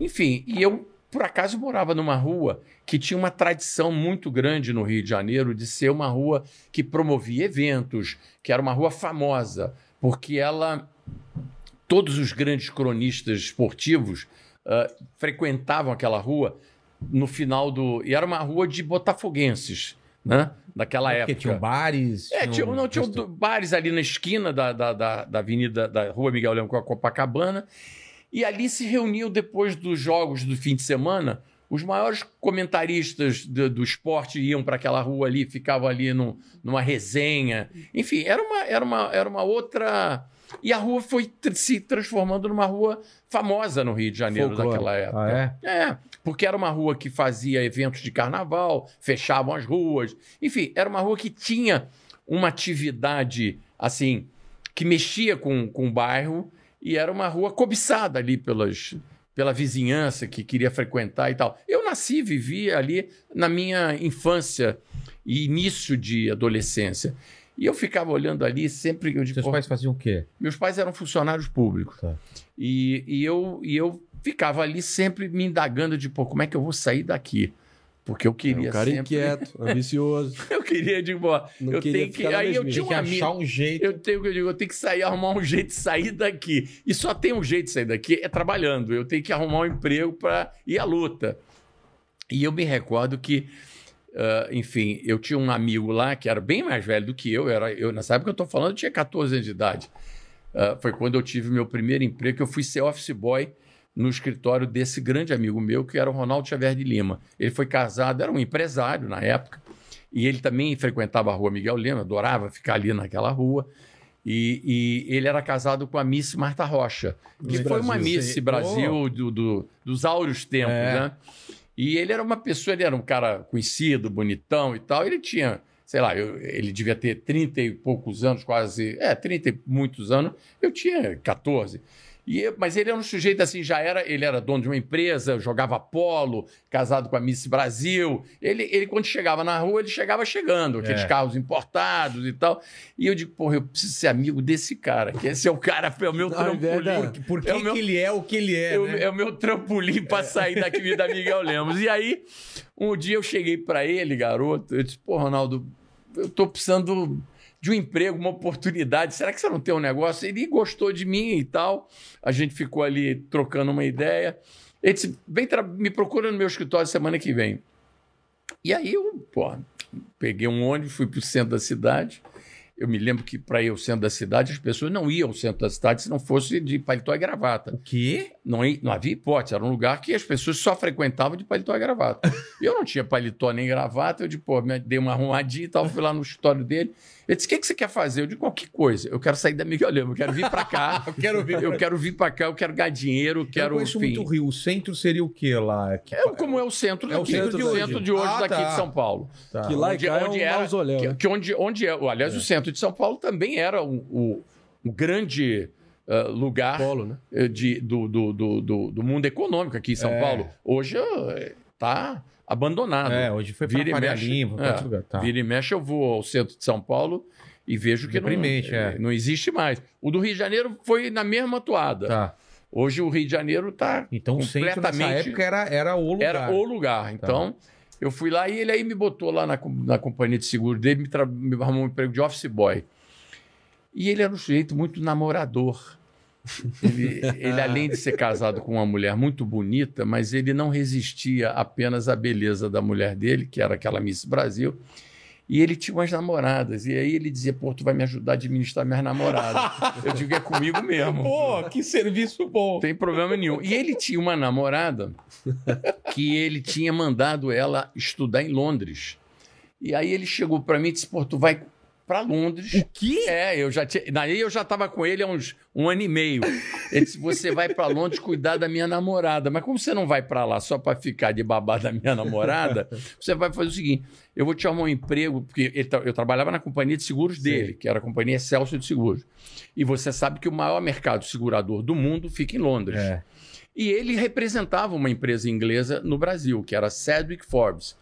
enfim, e eu, por acaso, morava numa rua que tinha uma tradição muito grande no Rio de Janeiro de ser uma rua que promovia eventos, que era uma rua famosa, porque ela todos os grandes cronistas esportivos ah, frequentavam aquela rua no final do. E era uma rua de botafoguenses, né? Daquela Porque época. tinham bares. É, tinha, não, tinha resta- bares ali na esquina da, da, da, da avenida da Rua Miguel Leão com a Copacabana. E ali se reuniam depois dos jogos do fim de semana. Os maiores comentaristas do, do esporte iam para aquela rua ali, ficavam ali num- numa resenha. Enfim, era uma, era, uma, era uma outra. E a rua foi se transformando numa rua famosa no Rio de Janeiro Folclore. daquela época. Ah, é? É, porque era uma rua que fazia eventos de carnaval, fechavam as ruas. Enfim, era uma rua que tinha uma atividade, assim, que mexia com, com o bairro e era uma rua cobiçada ali pelas, pela vizinhança que queria frequentar e tal. Eu nasci, vivi ali na minha infância e início de adolescência. E eu ficava olhando ali sempre. Eu digo, Seus "Pô, pais faziam o quê? meus pais eram funcionários públicos. Tá. E, e, eu, e eu ficava ali sempre me indagando de, pô, como é que eu vou sair daqui? Porque eu É queria um cara sempre... inquieto, [laughs] ambicioso. Eu queria, digo, ó, Não eu queria tenho que... Aí eu tinha um que amigo... achar um jeito. Eu tenho que eu digo, eu tenho que sair, arrumar um jeito de sair daqui. E só tem um jeito de sair daqui, é trabalhando. Eu tenho que arrumar um emprego para ir à luta. E eu me recordo que, ah, enfim, eu tinha um amigo lá que era bem mais velho do que eu. Era, eu nessa época eu estou falando, eu tinha 14 anos de idade. Ah, foi quando eu tive meu primeiro emprego, que eu fui ser office boy no escritório desse grande amigo meu, que era o Ronaldo Xavier de Lima. Ele foi casado, era um empresário na época, e ele também frequentava a rua Miguel Lima, adorava ficar ali naquela rua. E, e ele era casado com a Miss Marta Rocha, que Miss foi uma Brasil, Miss sei. Brasil do, do- dos áureos tempos, É. né? E ele era uma pessoa, ele era um cara conhecido, bonitão e tal. Ele tinha, sei lá, eu- ele devia ter 30 e poucos anos, quase. É, 30 e muitos anos. Eu tinha 14. E, mas ele era um sujeito assim, já era, ele era dono de uma empresa, jogava polo, casado com a Miss Brasil. Ele, ele quando chegava na rua, ele chegava chegando, aqueles É. carros importados e tal. E eu digo, porra, eu preciso ser amigo desse cara, que esse é o cara, é o meu da- trampolim. Por que, É o meu- que ele é o que ele é, É, o- né? é o meu trampolim para sair da vida [laughs] da Miguel Lemos. E aí, um dia eu cheguei para ele, garoto, eu disse, pô, Ronaldo, eu tô precisando de um emprego, uma oportunidade. Será que você não tem um negócio? Ele gostou de mim e tal. A gente ficou ali trocando uma ideia. Ele disse, vem, me procura no meu escritório semana que vem. E aí eu, pô, peguei um ônibus, fui para o centro da cidade. Eu me lembro que para ir ao centro da cidade, as pessoas não iam ao centro da cidade se não fosse de paletó e gravata. O quê? Não, não havia hipótese, era um lugar que as pessoas só frequentavam de paletó e gravata. [laughs] Eu não tinha paletó nem gravata, eu de, pô, me dei uma arrumadinha e tal, fui lá no escritório dele. Ele disse: O que, que você quer fazer? Eu digo: qualquer coisa. Eu quero sair da Miguel Lemos, [laughs] eu quero vir para cá. Eu quero ver. eu quero vir para cá, eu quero ganhar dinheiro, eu Eu quero. conheço enfim. muito o Rio. O centro seria o quê lá? Que- É como é o centro É o centro de hoje. centro de hoje Ah, daqui tá. de São Paulo. Tá. Que lá onde, é onde um era, mausoléu, que, né? que onde, onde é, aliás, o centro de São Paulo também era um, um- um grande ah, lugar Polo, né? eh, de, do, do, do, do, do mundo econômico aqui em São É. Paulo. Hoje está abandonado. É, hoje foi pra Vira Faria. Lima, É, lugar. Tá. Vira e mexe, eu vou ao centro de São Paulo e vejo que não, é. não existe mais. O do Rio de Janeiro foi na mesma toada. Tá. Hoje o Rio de Janeiro está Então Completamente- época era, era o lugar. era o lugar. Então, eu fui lá e ele aí me botou lá na, na companhia de seguro dele, me, tra- me arrumou um emprego de office boy. E ele era um sujeito muito namorador. Ele, ele, além de ser casado com uma mulher muito bonita, mas ele não resistia apenas à beleza da mulher dele, que era aquela Miss Brasil. E ele tinha umas namoradas. E aí ele dizia: Pô, tu vai me ajudar a administrar minhas namoradas. Eu digo: É comigo mesmo. Pô, que serviço bom. Tem problema nenhum. E ele tinha uma namorada que ele tinha mandado ela estudar em Londres. E aí ele chegou para mim e disse: Pô, tu vai para Londres. O quê? É, eu já tinha. Daí eu já estava com ele há uns um ano e meio. Ele disse: Você vai para Londres cuidar da minha namorada. Mas como você não vai para lá só para ficar de babá da minha namorada, você vai fazer o seguinte: eu vou te arrumar um emprego, porque tra- eu trabalhava na companhia de seguros dele, que era a companhia Celso de Seguros. E você sabe que o maior mercado segurador do mundo fica em Londres. É. E ele representava uma empresa inglesa no Brasil, que era a Sedgwick Forbes.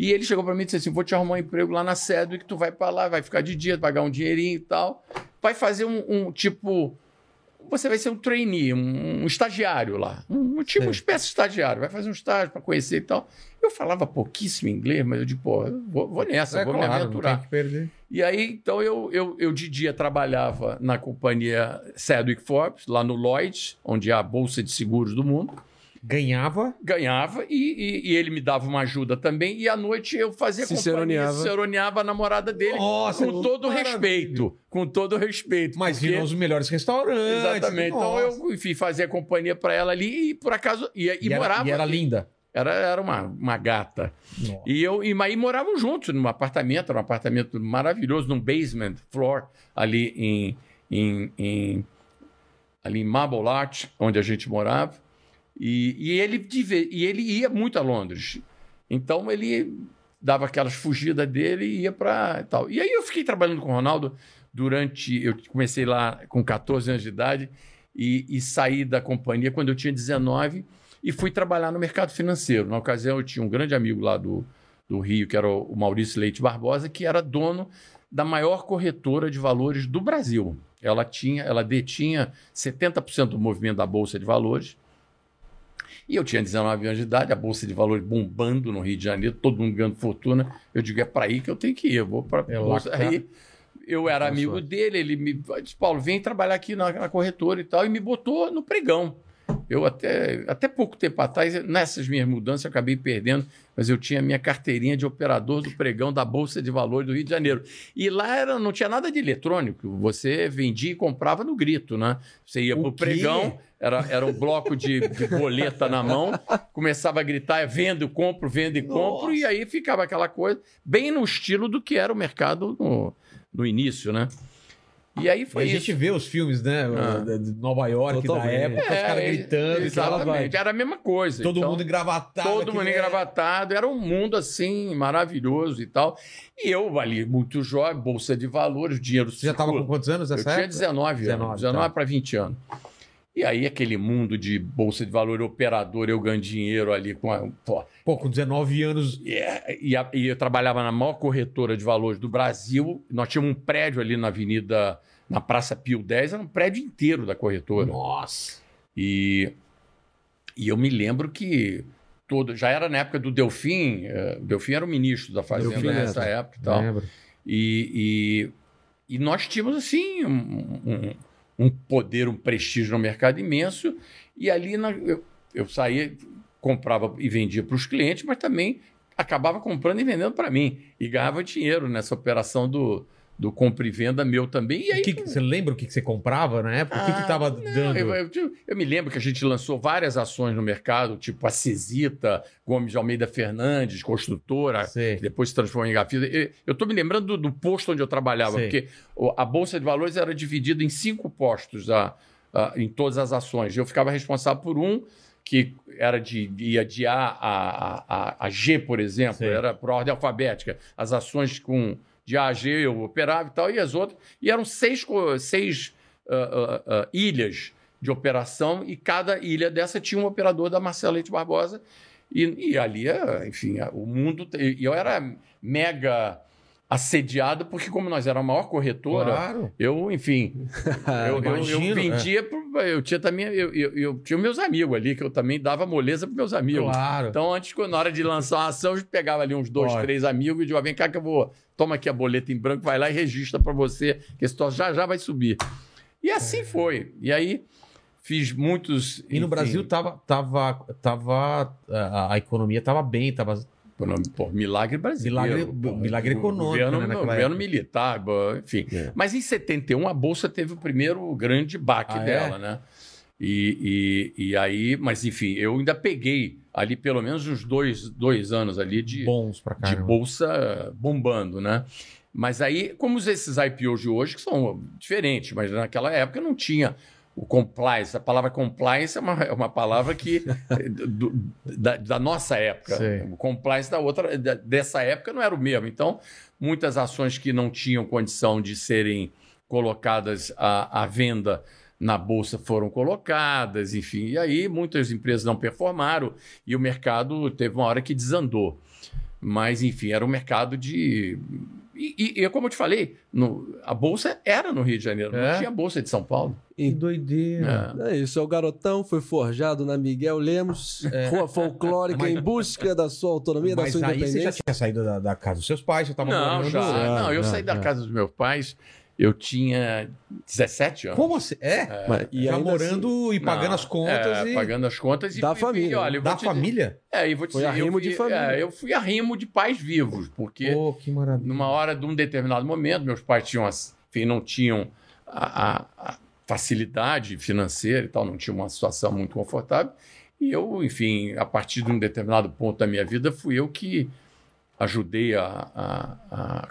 E ele chegou para mim e disse assim: Vou te arrumar um emprego lá na Sedgwick, tu vai para lá, vai ficar de dia, pagar um dinheirinho e tal. Vai fazer um, um tipo. Você vai ser um trainee, um, um estagiário lá. Um, um tipo, uma espécie de estagiário. Vai fazer um estágio para conhecer e tal. Eu falava pouquíssimo inglês, mas eu digo, pô, eu vou, vou nessa, É vou me claro, não aventurar. tem que perder. E aí, então, eu, eu, eu de dia trabalhava na companhia Sedgwick Forbes, lá no Lloyds, onde é a bolsa de seguros do mundo. Ganhava. Ganhava e, e- e ele me dava uma ajuda também. E à noite eu fazia Ciceroneava. ciceroneava a namorada dele. Nossa, com todo maravilha. respeito. Com todo respeito. Mas porque- iam aos melhores restaurantes. Exatamente. Então Nossa. eu, enfim, fazia companhia para ela ali e por acaso. E, e E, era, morava. e era linda. Era, era uma, uma gata. Nossa. E eu e aí moravam juntos num apartamento, era um apartamento maravilhoso, num basement floor, ali em, em, em- ali em Marble Arch, onde a gente morava. E, e, ele, e ele ia muito a Londres. Então ele dava aquelas fugidas dele e ia para tal. E aí eu fiquei trabalhando com o Ronaldo durante. Eu comecei lá com 14 anos de idade e, e saí da companhia quando eu tinha 19 e fui trabalhar no mercado financeiro. Na ocasião, eu tinha um grande amigo lá do, do Rio, que era o Maurício Leite Barbosa, que era dono da maior corretora de valores do Brasil. Ela tinha, ela detinha 70% do movimento da bolsa de valores. E eu tinha 19 anos de idade, a bolsa de valores bombando no Rio de Janeiro, todo mundo ganhando fortuna. Eu digo, é para aí que eu tenho que ir, eu vou para É bolsa. tá. Aí eu era Boa amigo dele, ele me disse, Paulo, vem trabalhar aqui na, na corretora e tal, e me botou no pregão. Eu até, até pouco tempo atrás, nessas minhas mudanças, acabei perdendo, mas eu tinha minha carteirinha de operador do pregão da Bolsa de Valores do Rio de Janeiro. E lá era, não tinha nada de eletrônico, você vendia e comprava no grito, né? Você ia O pro quê? pregão, era, era um bloco de, de boleta na mão, começava a gritar, vendo, compro, vendo e compro, Nossa. e aí ficava aquela coisa, bem no estilo do que era o mercado no, no início, né? E aí E foi a isso. gente vê os filmes, né? Ah. De Nova York, da Totalmente. época, os caras É, gritando. Exatamente, era a mesma coisa. Todo Então, mundo engravatado. Todo mundo engravatado, era um mundo assim, maravilhoso e tal. E eu ali, muito jovem, bolsa de valores, dinheiro Você já estava com quantos anos Eu nessa tinha época? 19 19, anos, 19 tá. para 20 anos. E aí, aquele mundo de bolsa de valor, operador, eu ganho dinheiro ali com a. Pô, Pô, com 19 anos. e, é, e a- e eu trabalhava na maior corretora de valores do Brasil. Nós tínhamos um prédio ali na Avenida, na Praça Pio 10, era um prédio inteiro da corretora. Nossa. E, e eu me lembro que todo, já era na época do Delfim, o Delfim era o ministro da Fazenda Delfim nessa época e tal. E, e, e nós tínhamos, assim, um, um- um poder, um prestígio no mercado imenso. E ali na- eu, eu saía, comprava e vendia para os clientes, mas também acabava comprando e vendendo para mim. E ganhava dinheiro nessa operação do, do compra e venda meu também. E aí, que você lembra o que, que você comprava na época? o que, que Ah, dando? Eu, eu- eu me lembro que a gente lançou várias ações no mercado, tipo a Cisita, Gomes de Almeida Fernandes, construtora, Sei. que depois se transformou em Gafisa. Eu- estou me lembrando do, do posto onde eu trabalhava, Sei. porque a Bolsa de Valores era dividida em cinco postos a- a- em todas as ações. Eu ficava responsável por um que era de, ia de A a, a, a G, por exemplo, Sei. era por ordem alfabética. As ações com de A a G eu operava e tal, e as outras. E eram seis, seis ah, ah, ah, ilhas de operação, e cada ilha dessa tinha um operador da Marcela Leite Barbosa. E, e ali, enfim, o mundo. E eu era mega assediado, porque, como nós era a maior corretora, Claro. eu, enfim, [laughs] eu, eu- eu, imagino, vendia. pro- Eu tinha também. Eu, eu, eu tinha meus amigos ali, que eu também dava moleza para meus amigos. Claro. Então, antes, quando- na hora de lançar uma ação, eu pegava ali uns dois, três amigos e dizia: vem cá que eu vou. Toma aqui a boleta em branco, vai lá e registra para você, que esse troço já já vai subir. E assim foi. E aí, fiz muitos. E no enfim, Brasil tava, tava, tava a, a economia tava bem, tava pô, milagre brasileiro. Milagre- milagre O econômico, Governo, né, governo militar, enfim. É. Mas em 71 a Bolsa teve o primeiro grande baque Ah, é? dela, né? E, e, e aí, mas enfim, eu ainda peguei ali pelo menos uns dois, dois anos ali de, bons pra de bolsa bombando, né? Mas aí, como esses IPOs de hoje, que são diferentes, mas naquela época não tinha o compliance. A palavra compliance é uma, é uma palavra que [laughs] do- da, da nossa época. Sei. O compliance da outra, da- dessa época não era o mesmo. Então, muitas ações que não tinham condição de serem colocadas à, à venda na bolsa foram colocadas, enfim. E aí muitas empresas não performaram e o mercado teve uma hora que desandou. Mas, enfim, era um mercado de. E, e- e como eu te falei, no- a bolsa era no Rio de Janeiro, É? não tinha bolsa de São Paulo. Que doideira. É. É isso, é o garotão, foi forjado na Miguel Lemos, rua folclórica, em busca da sua autonomia, da Mas sua aí você já independência. tinha saído da, da casa dos seus pais, você tava Não, morando... já. já, não, eu já, saí da já. casa dos meus pais, eu tinha 17 anos. Como assim? É? Mas- e já ainda morando e pagando Não, as contas é, e... pagando as contas e Da e- família, e, olha, eu Da te- família? É, e vou te Foi dizer, eu arrimo fui, de família. é, eu fui arrimo de pais vivos, porque Pô, que maravilha. numa hora de um determinado momento, meus pais tinham, as- enfim, não tinham a, a- a facilidade financeira e tal, não tinham uma situação muito confortável. E eu, enfim, a partir de um determinado ponto da minha vida, fui eu que ajudei a- a-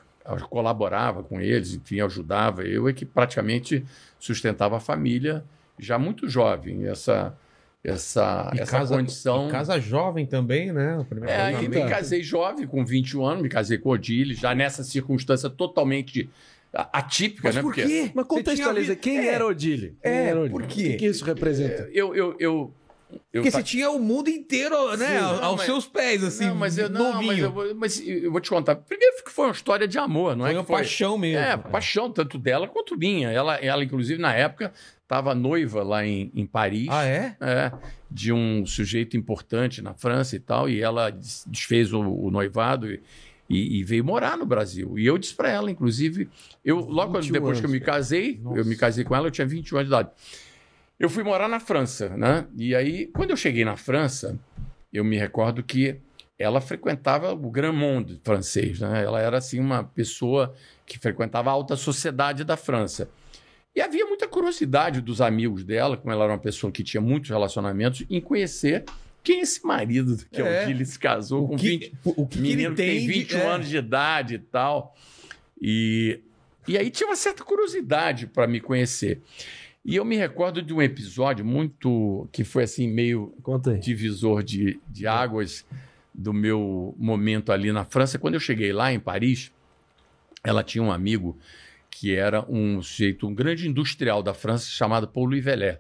colaborava com eles, enfim, ajudava. Eu é que praticamente sustentava a família já muito jovem. Essa essa E essa casa, condição e casa jovem também, né? O primeiro é, casamento. me casei jovem, com 21 anos, me casei com Odile, já nessa circunstância totalmente atípica, Mas né? por Porque quê? Mas contextualiza, Você tinha quem vi- era Odile? Quem É, era Odile? por quê? O que, que isso representa? eu, eu, eu, eu Porque ta- você tinha o mundo inteiro, né? Sim, não, aos mas- seus pés, assim, não, mas eu, não, novinho. mas eu, vou, mas eu vou te contar. Primeiro que foi uma história de amor, não Foi é? uma que foi, paixão mesmo. É, paixão, tanto dela quanto minha. Ela, ela inclusive, na época, estava noiva lá em, em Paris. Ah, é? É, de um sujeito importante na França e tal, e ela des- desfez o, o noivado e, e- e veio morar no Brasil. E eu disse para ela, inclusive, eu logo quando- 21 depois que eu me anos. casei, Nossa. eu me casei com ela, eu tinha 21 anos de idade. Eu fui morar na França, né? E aí, quando eu cheguei na França, eu me recordo que ela frequentava o Grand Monde francês, né? Ela era assim uma pessoa que frequentava a alta sociedade da França. E havia muita curiosidade dos amigos dela, como ela era uma pessoa que tinha muitos relacionamentos, em conhecer quem é esse marido que É. é. o Gilles se casou O com que, 20, o que, menino ele que tem tem de- 21 é. anos de idade e tal. E, E aí tinha uma certa curiosidade para me conhecer. E eu me recordo de um episódio muito. que foi assim, meio divisor de, de águas do meu momento ali na França. Quando eu cheguei lá em Paris, ela tinha um amigo que era um sujeito, um grande industrial da França chamado Paul Louis Vellet.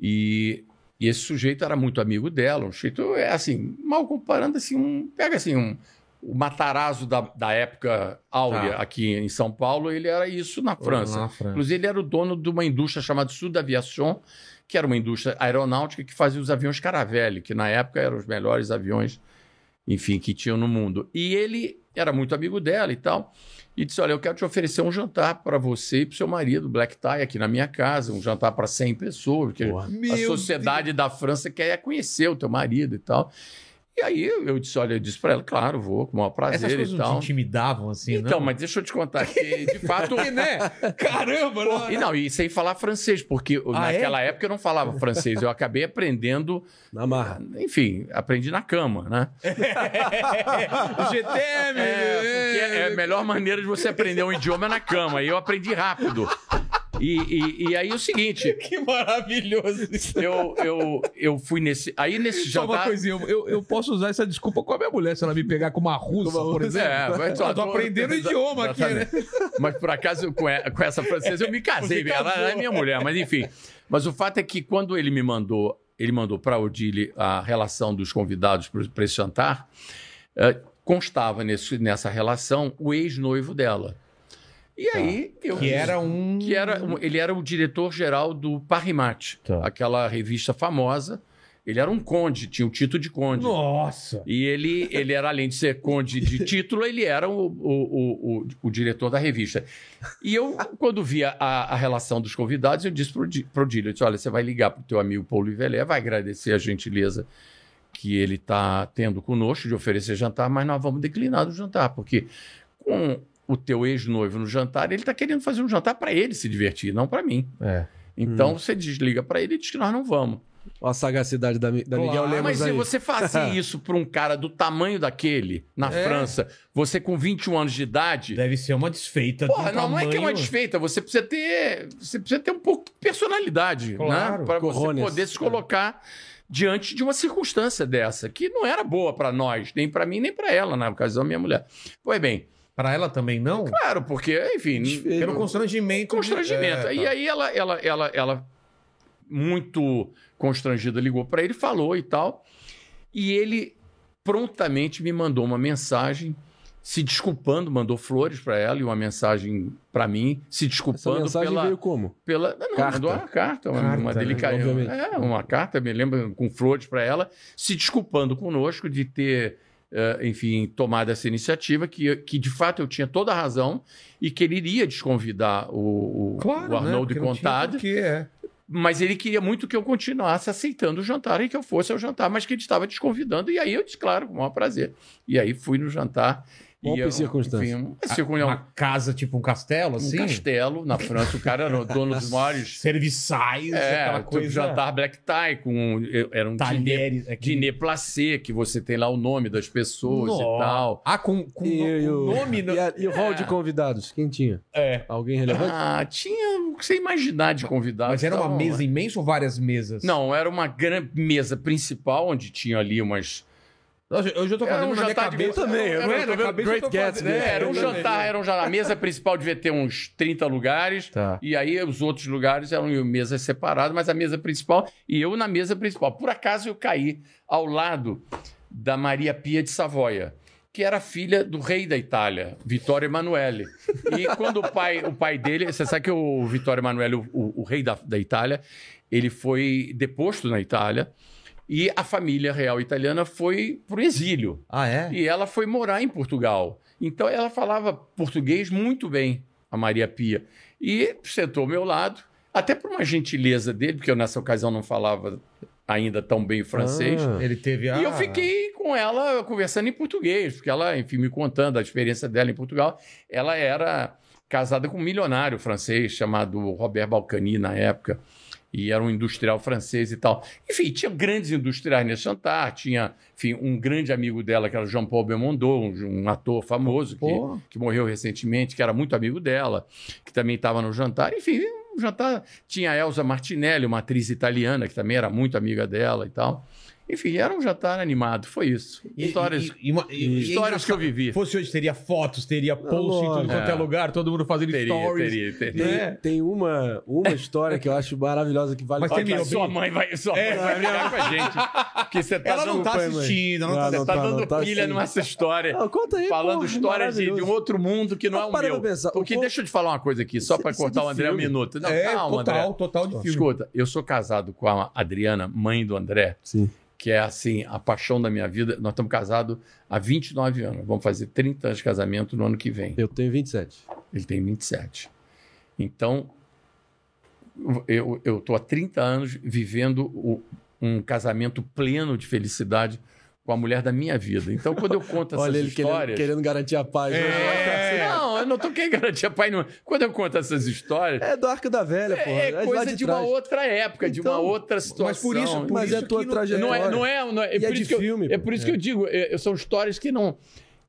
E, e esse sujeito era muito amigo dela, um sujeito, é assim, mal comparando, assim, um, pega assim, um, o Matarazzo da, da época áurea Tá. aqui em São Paulo, ele era isso na França. Na França. Inclusive, ele era o dono de uma indústria chamada Sud Aviation, que era uma indústria aeronáutica que fazia os aviões Caravelle, que na época eram os melhores aviões, enfim, que tinham no mundo. E ele era muito amigo dela e tal. E disse: Olha, eu quero te oferecer um jantar para você e para seu marido, Black Tie, aqui na minha casa, um jantar para 100 pessoas, porque Porra. a Meu sociedade da França quer conhecer o teu marido e tal. E aí eu disse: Olha, eu disse para ela: Claro, vou, com o maior Essas prazer coisas e não te tal. intimidavam, assim, Então, não? mas deixa eu te contar que, de fato. Porque, [laughs] né? Caramba, não. E não, e sem falar francês, porque Ah, naquela época eu não falava francês, eu acabei aprendendo, Na marra. enfim, aprendi na cama, né? [laughs] O GTM! É, porque é a melhor maneira de você aprender um idioma é na cama, e eu aprendi rápido. E, e, e aí o seguinte, [laughs] Que maravilhoso isso. eu, eu, eu fui nesse. Aí nesse Só uma jantar. coisinha, eu- eu, posso usar essa desculpa com a minha mulher se ela me pegar com uma russa, Com uma por exemplo. É, mas eu tô aprendendo idioma aqui, né? [laughs] Mas por acaso com com essa francesa eu me casei, ela casou. é minha mulher, mas enfim. Mas o fato é que quando ele me mandou, ele mandou para Odile a relação dos convidados para esse jantar, eh, constava nesse, nessa relação o ex-noivo dela. E aí eu Que era um. que era um- ele era o diretor-geral do Parimat, Tá. aquela revista famosa. Ele era um conde, tinha o título de conde. Nossa! E ele, ele era, além de ser conde de [laughs] título, ele era o, o, o, o, diretor da revista. E eu, quando via a, a relação dos convidados, eu disse para o Dílio, olha, você vai ligar para o teu amigo Paulo Ivelé, vai agradecer a gentileza que ele está tendo conosco de oferecer jantar, mas nós vamos declinar do jantar, porque com o teu ex-noivo no jantar, ele está querendo fazer um jantar para ele se divertir, não para mim. É. Então você desliga para ele e diz que nós não vamos. Olha a sagacidade da, da Miguel Lemos Mas se aí. você fazer [laughs] isso para um cara do tamanho daquele, na É. França, você com 21 anos de idade. Deve ser uma desfeita Porra, não, não é que é uma tamanho- desfeita, você precisa ter. Você precisa ter um pouco de personalidade, Claro, né? Para você poder se colocar diante de uma circunstância dessa, que não era boa para nós, nem para mim, nem para ela, na ocasião, minha mulher. Pois bem, Pra ela também não? claro, porque, enfim, Desfeito. Pelo constrangimento. de- constrangimento. É, E tá. aí ela, ela, ela, ela, muito constrangida, ligou para ele, falou e tal. E ele prontamente me mandou uma mensagem se desculpando, mandou flores para ela e uma mensagem para mim, se Essa desculpando mensagem pela, veio como? pela não, Carta. mandou uma carta, uma, Carta, uma né? Obviamente. é, uma carta, me lembro com flores para ela, se desculpando conosco de ter eh, enfim, tomado essa iniciativa, que, que de fato eu tinha toda a razão e que ele iria desconvidar o, o, Claro, o né? Porque Contade, porquê, é. mas ele queria muito que eu continuasse aceitando o jantar e que eu fosse ao jantar, mas que ele estava desconvidando. E aí eu disse, claro, com o maior prazer. E aí fui no jantar. Qual e circunstância? Enfim, uma Uma casa, tipo um castelo, um assim? castelo na França. O cara era o dono dos [laughs] maiores. Serviçais, É, aquela tipo, coisa. jantar black tie com era um diner, Talheres. aquele- diner placé que você tem lá o nome das pessoas Nossa. e tal. Ah, com, com E, e o o, nome. no- e, a- e o hall É. de convidados? Quem tinha? É. Alguém relevante? Ah, tinha o que você imaginar de convidados. Mas era uma Então, mesa imensa ou várias mesas? Não, era uma grande mesa principal onde tinha ali umas Nossa, Eu já tô Era fazendo um na minha de cabeça. também, Não, é, cabeça Great fazendo- Gatsby. é, era um jantar, era um jantar. A mesa principal devia ter uns 30 lugares. Tá. E aí os outros lugares eram em mesas separadas, mas a mesa principal, e eu na mesa principal. Por acaso eu caí ao lado da Maria Pia de Savoia, que era filha do rei da Itália, Vittorio Emanuele. E quando o pai, o pai dele, você sabe que o Vittorio Emanuele, o, o- o rei da, da Itália, ele foi deposto na Itália. E a família real italiana foi para o exílio. Ah, é? E ela foi morar em Portugal. Então ela falava português muito bem, a Maria Pia. E sentou ao meu lado, até por uma gentileza dele, porque eu nessa ocasião não falava ainda tão bem o francês. Ah. Ele teve a... E eu fiquei com ela conversando em português, porque ela, enfim, me contando a experiência dela em Portugal. Ela era casada com um milionário francês chamado Robert Balcani na época. E era um industrial francês e tal. Enfim, tinha grandes industriais nesse jantar. Tinha, enfim, um grande amigo dela, que era Jean-Paul Belmondo, um, um ator famoso que, Pô. que morreu recentemente, que era muito amigo dela, que também estava no jantar. Enfim, um jantar. Tinha a Elsa Martinelli, uma atriz italiana, que também era muito amiga dela e tal. Enfim, era um jantar animado. Foi isso. Histórias, E, e- e e- e histórias que eu vivi. Se fosse hoje, teria fotos, teria post em tudo quanto é É. lugar, todo mundo fazendo Teria, stories. teria, teria. Tem, É. tem uma, uma história que eu acho maravilhosa que vale Mas terminou que sua mãe vai, sua É. mãe vai brigar com a gente. Porque você tá Ela não dando, tá pai, mãe. assistindo, ela não, Não, tá não você tá tá, dando não tá pilha assim. nessa história. Ah, conta aí, falando porra, histórias de, de um outro mundo que não é Mas o para meu. pensar, o Porque povo- deixa eu te falar uma coisa aqui, só para cortar o André um minuto. Não, é, calma, total, total de filme. Escuta, eu sou casado com a Adriana, mãe do André, Sim. Que é assim, a paixão da minha vida. Nós estamos casados há 29 anos. Vamos fazer 30 anos de casamento no ano que vem. Eu tenho 27. Ele tem 27. Então, eu eu tô há 30 anos vivendo o- um casamento pleno de felicidade com a mulher da minha vida. Então, quando eu conto [laughs] essas Olha ele querendo, histórias... querendo garantir a paz. né? É. Não, eu não tô querendo garantir pai não. Quando eu conto essas histórias, É do Arco da Velha, pô. é, de lá coisa de, uma trás. outra época, de uma Então, outra situação. Mas por isso, por Mas isso é a tua que não- trajetória. não é, não é, não é, é E por é isso de que eu- filme, é por isso que É. eu digo, é, são histórias que não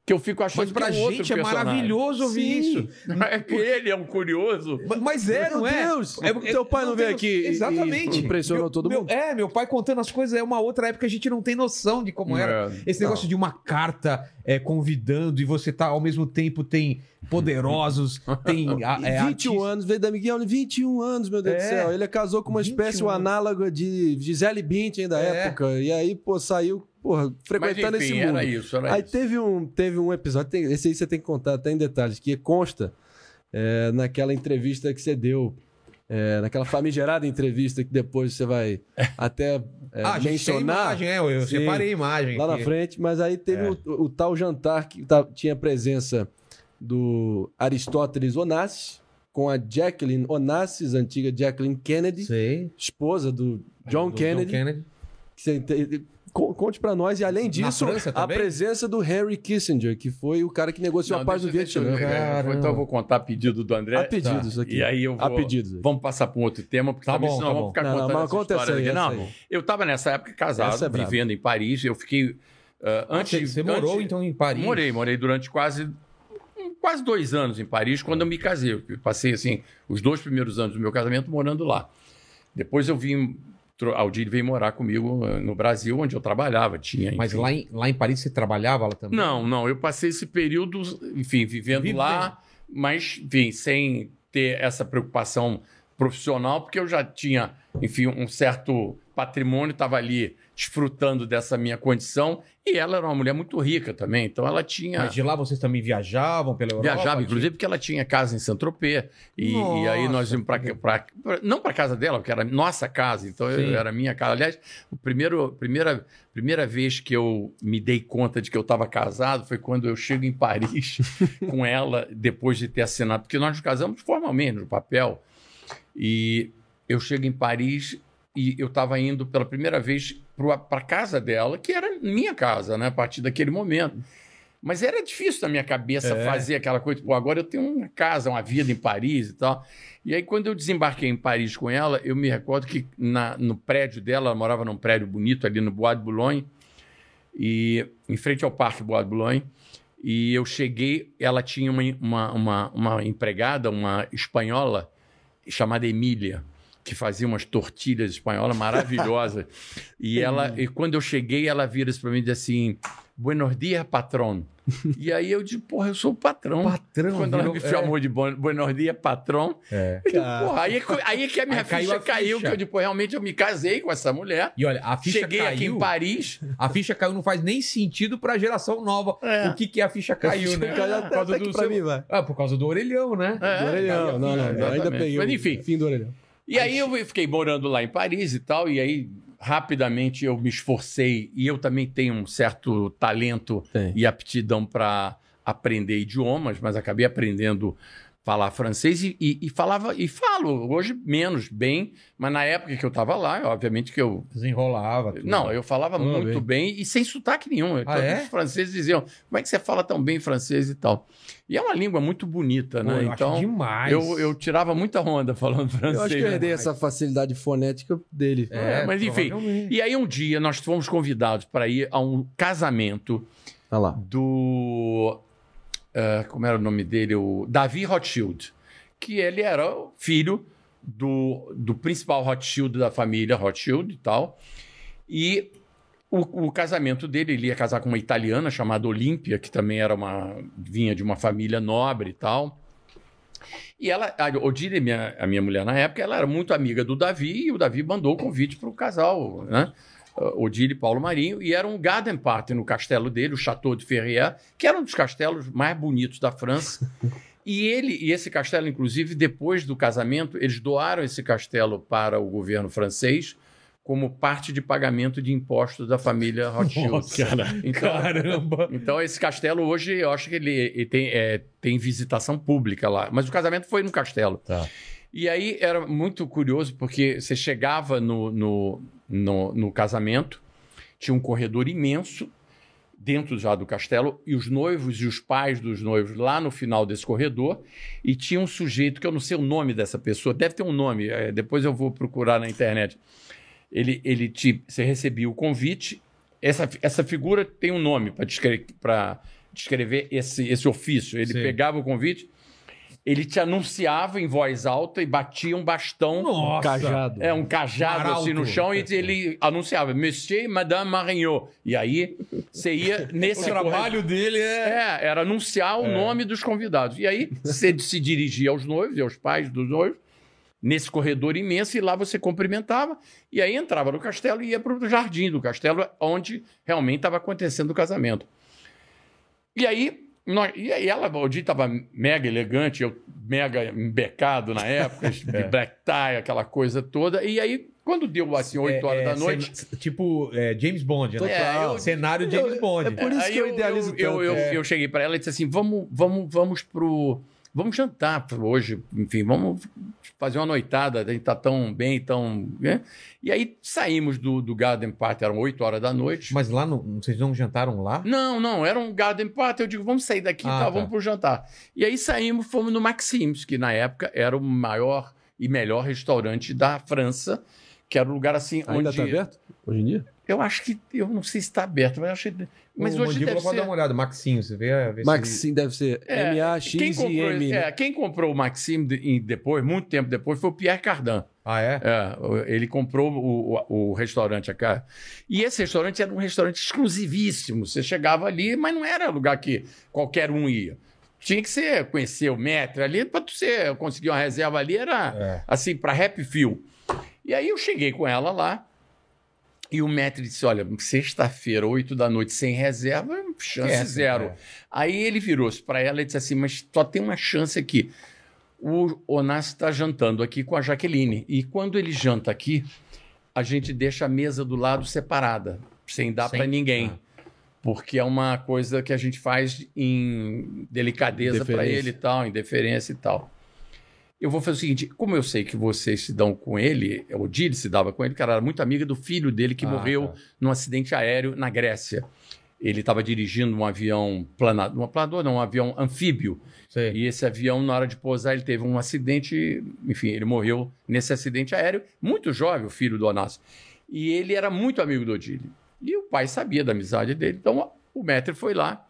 que eu fico achando Mas pra que é um outro gente é personagem. maravilhoso ouvir Sim. isso. [laughs] É que ele é um curioso. Mas- Mas é, Meu não é? Deus, é, teu pai não veio tem- aqui Exatamente. e impressionou Meu- todo meu- mundo? É, meu pai contando as coisas é uma outra época que a gente não tem noção de como era. É. Esse negócio de uma carta é, convidando e você tá ao mesmo tempo tem poderosos, [laughs] tem a, E é, 21 artistas- anos, veio da Miguel, 21 anos, meu Deus do É. céu. Ele casou com uma 21 espécie, o anos. análogo de Gisele Bündchen da É. época. E aí, pô, saiu, porra, Mas frequentando enfim, esse mundo. era isso, era Aí isso. teve um, teve um episódio, tem- esse aí você tem que contar até em detalhes, que consta é, naquela entrevista que você deu, é, naquela famigerada entrevista que depois você vai [laughs] até é, Ah, mencionar imagem, é, eu Sim. separei a imagem. lá na frente, mas aí teve É. o, o tal jantar que tá- tinha presença do Aristóteles Onassis com a Jacqueline Onassis, antiga Jacqueline Kennedy, Sei. esposa do John Do Kennedy. Kennedy. que você Conte pra nós, e além disso, a presença do Henry Kissinger, que foi o cara que negociou Não, a paz do eu- Vietnã. Então eu vou contar a pedido do André. Há pedidos isso aqui. E aí eu vou... Há pedidos. aí. Vamos passar para um outro tema, porque Tá também bom, senão tá vamos ficar Não, não, contando essa história aí, aqui. Não, aí. eu estava nessa época casado, é vivendo em Paris. Eu fiquei... ah, antes, Você, morou antes- então em Paris? Morei, morei durante quase quase dois anos em Paris quando eu me casei. Eu passei assim os dois primeiros anos do meu casamento morando lá. Depois eu vim, Aldir veio morar comigo eh, no Brasil, onde eu trabalhava. Tinha, Mas enfim. lá em, lá em Paris você trabalhava lá também? Não, não. Eu passei esse período, enfim, vivendo Vivendo. lá, mas, enfim, sem ter essa preocupação profissional, porque eu já tinha, enfim, um certo patrimônio, estava ali desfrutando dessa minha condição. E ela era uma mulher muito rica também, então ela tinha. Mas de lá vocês também viajavam pela Europa? Viajava, inclusive, porque ela tinha casa em Saint-Tropez. E, e aí nós íamos para. Não para casa dela, porque era nossa casa, então eu- era minha casa. Aliás, o primeiro, primeira, primeira vez que eu me dei conta de que eu estava casado foi quando eu chego em Paris [laughs] com ela, depois de ter assinado. Porque nós nos casamos formalmente, no papel. E eu chego em Paris e eu estava indo pela primeira vez para a casa dela, que era minha casa, né? A partir daquele momento. Mas era difícil na minha cabeça É. fazer aquela coisa, pô, agora eu tenho uma casa, uma vida em Paris e tal. E aí, quando eu desembarquei em Paris com ela, eu me recordo que na- no prédio dela, ela morava num prédio bonito ali no Bois de Boulogne, e em frente ao Parque Bois de Boulogne. E eu cheguei, ela tinha uma, uma, uma, uma empregada, uma espanhola, chamada Emília, que fazia umas tortilhas espanholas maravilhosas. [laughs] e ela, e quando eu cheguei, ela vira para mim e diz assim: Buenos dias, patrão. e aí eu disse, porra, eu sou o patrão. Patrão. Quando ela me chamou de bon- Buenos dias, patrão, É. eu digo, porra, aí, é que- aí é que a minha Aí caiu ficha a caiu, ficha. que eu depois realmente eu me casei com essa mulher. E olha, a ficha Cheguei aqui caiu. em Paris. A ficha caiu não faz nem sentido pra geração nova. É. O que, que é a ficha caiu, né? Caiu até- Por causa do aqui seu- mim. Ah, por causa do orelhão, né? É, Do orelhão. caiu a Não, não, ficha, não, ainda peguei Mas enfim. fim do orelhão. E aí eu fiquei morando lá em Paris e tal, e aí rapidamente eu me esforcei, e eu também tenho um certo talento Tem. e aptidão para aprender idiomas, mas acabei aprendendo falar francês e, e- e falava, e falo hoje menos bem, mas na época que eu estava lá, obviamente que eu. Desenrolava. tudo. Não, eu falava Ah, muito bem. e sem sotaque nenhum. Ah, Todos é? Os franceses diziam: como é que você fala tão bem francês e tal? E é uma língua muito bonita, Pô, né? eu então. acho demais. Eu, eu tirava muita onda falando francês. Eu acho que eu né? herdei essa facilidade fonética dele. É, mas enfim. E aí um dia nós fomos convidados para ir a um casamento lá. do. Eh, como era o nome dele? O Davi Rothschild. Que ele era filho do, do principal Rothschild da família Rothschild e tal. E o, o casamento dele, ele ia casar com uma italiana chamada Olímpia, que também era uma. vinha de uma família nobre e tal. E ela, a Odile, minha, a minha mulher na época, ela era muito amiga do Davi, e o Davi mandou o convite para o casal, né? Odile e Paulo Marinho, e era um garden party no castelo dele, o Chateau de Ferrières, que era um dos castelos mais bonitos da França. E ele, e esse castelo, inclusive, depois do casamento, eles doaram esse castelo para o governo francês como parte de pagamento de impostos da família [laughs] Rothschild. Nossa, então, Caramba. então, esse castelo hoje, eu acho que ele, ele tem, é, tem visitação pública lá. Mas o casamento foi no castelo. Tá. E aí era muito curioso, porque você chegava no, no, no, no casamento, tinha um corredor imenso dentro já do castelo, e os noivos e os pais dos noivos lá no final desse corredor, e tinha um sujeito, que eu não sei o nome dessa pessoa, deve ter um nome, é, depois eu vou procurar na internet. Ele, ele te, você recebia o convite, essa, essa figura tem um nome para descrever, pra descrever esse, esse ofício. Ele Sim. pegava o convite, ele te anunciava em voz alta e batia um bastão. Nossa. Cajado. É, um cajado Arauto. assim no chão e ele anunciava Monsieur Madame Marignot. E aí você ia [laughs] O nesse trabalho dele é. é, era anunciar o nome dos convidados. E aí você [laughs] se dirigia aos noivos e aos pais dos noivos, nesse corredor imenso, e lá você cumprimentava, e aí entrava no castelo e ia para o jardim do castelo, onde realmente estava acontecendo o casamento. E aí, nós, e aí ela, o dia estava mega elegante, eu mega embecado na época, [laughs] de black tie, aquela coisa toda, e aí, quando deu assim, 8 horas é, da noite. cena- tipo é, James Bond, né? Total. É, Cenário James Bond. é por isso Aí que eu idealizo eu, tanto. eu, É. eu cheguei para ela e disse assim: vamos, vamos, vamos pro. Vamos jantar hoje, enfim, vamos fazer uma noitada, a gente tá tão bem, tão. né? E aí saímos do, do Garden Party, eram 8 horas da noite. Mas lá, no, vocês não jantaram lá? Não, não, era um Garden Party. Eu digo, vamos sair daqui, Ah, tá, tá. vamos pro jantar. E aí saímos, fomos no Maxims, que na época era o maior e melhor restaurante da França, que era um lugar assim Ainda onde. tá aberto? Hoje em dia? Eu acho que. Eu não sei se está aberto, mas eu achei. Mas o hoje deve ser. dar uma olhada. Maxim, você vê? vê se- Maxim deve ser É, Quem M-A-X comprou, e M. né? é, quem comprou o Maxim de- depois, muito tempo depois, foi o Pierre Cardin. Ah, é? É, ele comprou o, o, o restaurante aqui. E esse restaurante era um restaurante exclusivíssimo. Você chegava ali, mas não era lugar que qualquer um ia. Tinha que ser conhecer o metro ali, para você conseguir uma reserva ali, era É. assim, para Happy Feel. E aí eu cheguei com ela lá, e o metro disse: Olha, sexta-feira, oito da noite, sem reserva, chance Esquece, zero. é. Aí ele virou-se para ela e disse assim: Mas só tem uma chance aqui. O Onassi está jantando aqui com a Jaqueline. E quando ele janta aqui, a gente deixa a mesa do lado separada, sem dar para ninguém. Ah. Porque é uma coisa que a gente faz em delicadeza para ele e tal, em deferência e tal. Eu vou fazer o seguinte: como eu sei que vocês se dão com ele, o Didi se dava com ele, que ela era muito amiga do filho dele que Ah, morreu tá. num acidente aéreo na Grécia. Ele estava dirigindo um avião planador, planador não, um avião anfíbio. Sei. E esse avião, na hora de pousar, ele teve um acidente, enfim, ele morreu nesse acidente aéreo, muito jovem, o filho do Onassis. E ele era muito amigo do Odile. E o pai sabia da amizade dele, então o Metro foi lá.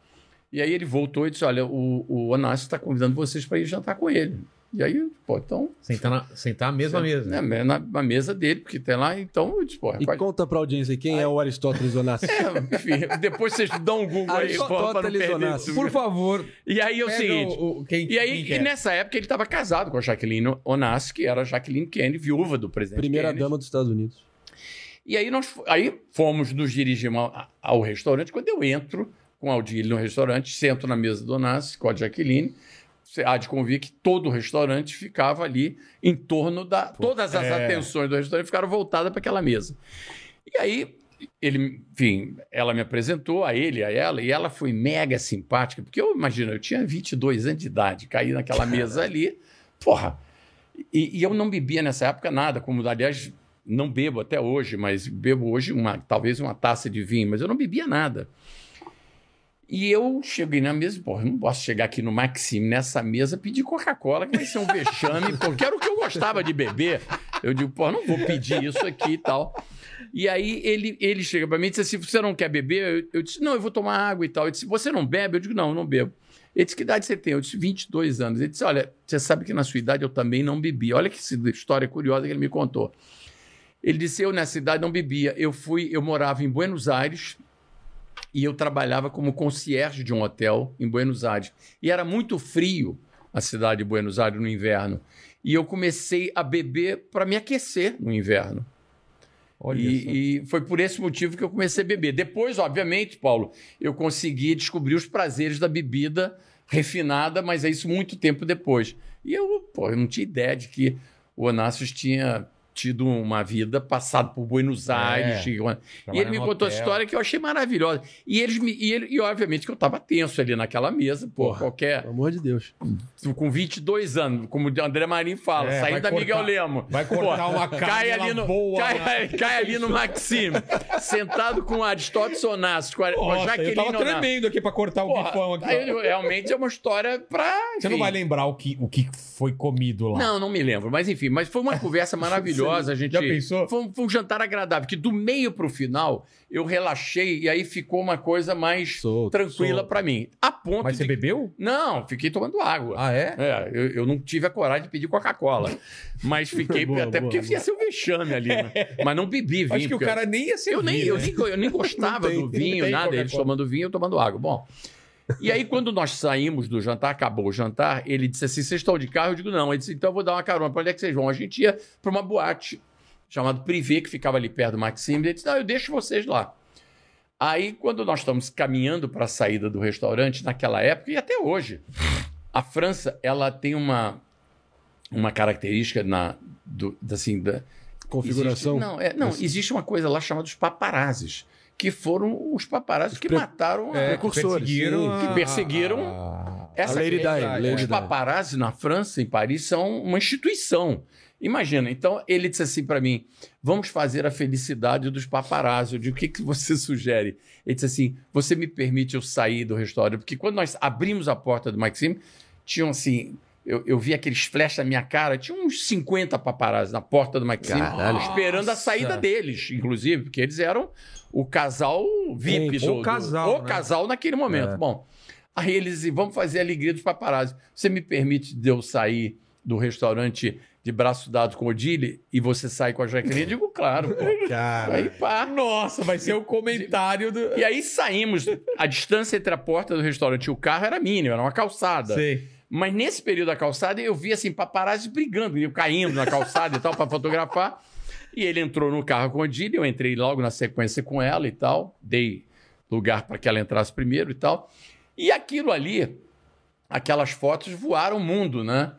E aí ele voltou e disse: Olha, o, o Onassis está convidando vocês para ir jantar com ele. E aí, pô, então. Sentar, na, sentar mesma mesa. É, na, na mesa dele, porque tem lá, então eu disse, pô, E conta pra audiência quem é o Aristóteles Onassis. [laughs] É, enfim, depois vocês dão um Google aí, pô, pra não perder. Por favor, E aí é o seguinte. o- o- quem, E aí, quem que e é? nessa época, ele estava casado com a Jacqueline Onassis, que era a Jacqueline Kennedy, viúva do presidente Primeira Kennedy. dama dos Estados Unidos. E aí nós aí fomos nos dirigimos ao, ao restaurante. Quando eu entro com a Aldile no restaurante, sento na mesa do Onassis com a Jacqueline, você há de convir que todo o restaurante ficava ali em torno da... todas as é. atenções do restaurante ficaram voltadas para aquela mesa. E aí ele, enfim, ela me apresentou a ele, a ela, e ela foi mega simpática, porque eu imagino, eu tinha 22 anos de idade, caí naquela mesa [laughs] ali, porra. E, e eu não bebia nessa época nada, como, aliás, não bebo até hoje, mas bebo hoje uma, talvez uma taça de vinho, mas eu não bebia nada. E eu cheguei na mesa, pô, eu não posso chegar aqui no Maxime, nessa mesa, pedir Coca-Cola, que vai ser um vexame, porque era o que eu gostava de beber. Eu digo, pô, não vou pedir isso aqui e tal. E aí ele, ele chega para mim e diz assim: você não quer beber? Eu, eu, disse, não, eu vou tomar água e tal. Ele disse, você não bebe? Eu digo, não, eu não bebo. Ele disse, que idade você tem? Eu disse, 22 anos. Ele disse, olha, você sabe que na sua idade eu também não bebi. Olha que história curiosa que ele me contou. Ele disse, eu nessa idade não bebia. Eu fui, eu morava em Buenos Aires, e eu trabalhava como concierge de um hotel em Buenos Aires. E era muito frio a cidade de Buenos Aires no inverno. E eu comecei a beber para me aquecer no inverno. E, e, foi por esse motivo que eu comecei a beber. Depois, obviamente, Paulo, eu consegui descobrir os prazeres da bebida refinada, mas é isso muito tempo depois. E eu, pô, eu não tinha ideia de que o Onassis tinha tido uma vida passado por Buenos é, Aires. É, e ele me contou a história que eu achei maravilhosa. E eles me, e, ele, e obviamente que eu estava tenso ali naquela mesa, por Porra, qualquer. Pelo amor de Deus. Com 22 anos, como o André Marinho fala, é, saindo da cortar, Miguel Lemo. Vai cortar uma cai ali no boa, cai, [laughs] cai, ali no Maxime, sentado com Aristóteles Onassis, com a, Nossa, com a Jaqueline Eu tava tremendo aqui para cortar o bifão aqui. Aí, realmente é uma história para. Você não vai lembrar o que, o que foi comido lá? Não, não me lembro. Mas enfim, mas foi uma conversa [laughs] maravilhosa maravilhosa. A gente, Já pensou? Foi um, foi um jantar agradável, que do meio para o final eu relaxei e aí ficou uma coisa mais solto, tranquila para mim. A ponto Mas de... você bebeu? Não, fiquei tomando água. Ah, é? É, eu, eu não tive a coragem de pedir Coca-Cola. Mas fiquei, [laughs] boa, até boa, porque boa. ia ser um vexame ali. Né? [laughs] Mas não bebi vinho. Acho que o cara nem ia ser eu nem, né? eu, nem, eu nem [laughs] gostava tem, do vinho, nada. Eles tomando vinho, eu tomando água. Bom... E aí, quando nós saímos do jantar, acabou o jantar, ele disse assim: vocês estão de carro? Eu digo, não. Ele disse, então eu vou dar uma carona. Para onde é que vocês vão? A gente ia para uma boate chamado Privé, que ficava ali perto do Maxime. Ele disse: não, eu deixo vocês lá. Aí, quando nós estamos caminhando para a saída do restaurante, naquela época, e até hoje, a França ela tem uma, uma característica na, do, assim, da configuração. Existe, não, é, não existe uma coisa lá chamada os paparazzis que foram os paparazzi que pre... mataram é, precursores. Que perseguiram, que perseguiram a, essa a Lady Di. Os paparazzi na França, em Paris, são uma instituição. Imagina, então ele disse assim para mim: vamos fazer a felicidade dos paparazzi. Eu digo: o que, que você sugere? Ele disse assim: você me permite eu sair do restaurante? Porque quando nós abrimos a porta do Maxime, tinham assim. Eu, eu vi aqueles flashes na minha cara, tinha uns 50 paparazzi na porta do Maxime, Caralho. esperando a saída deles, inclusive, porque eles eram o casal VIP. o casal. o né? casal naquele momento. É. Bom, aí eles vamos fazer a alegria dos paparazzi. Você me permite de eu sair do restaurante de braço dado com o Odile e você sai com a Jaqueline? Eu digo, claro. Pô. [laughs] Cara. Aí, pá. Nossa, vai ser o comentário do. E aí saímos. A distância entre a porta do restaurante e o carro era mínima, era uma calçada. Sei. Mas nesse período da calçada eu vi assim, paparazzi brigando, eu caindo na calçada e tal, para fotografar. E ele entrou no carro com a Odile, eu entrei logo na sequência com ela e tal. Dei lugar para que ela entrasse primeiro e tal. E aquilo ali, aquelas fotos voaram o mundo, né?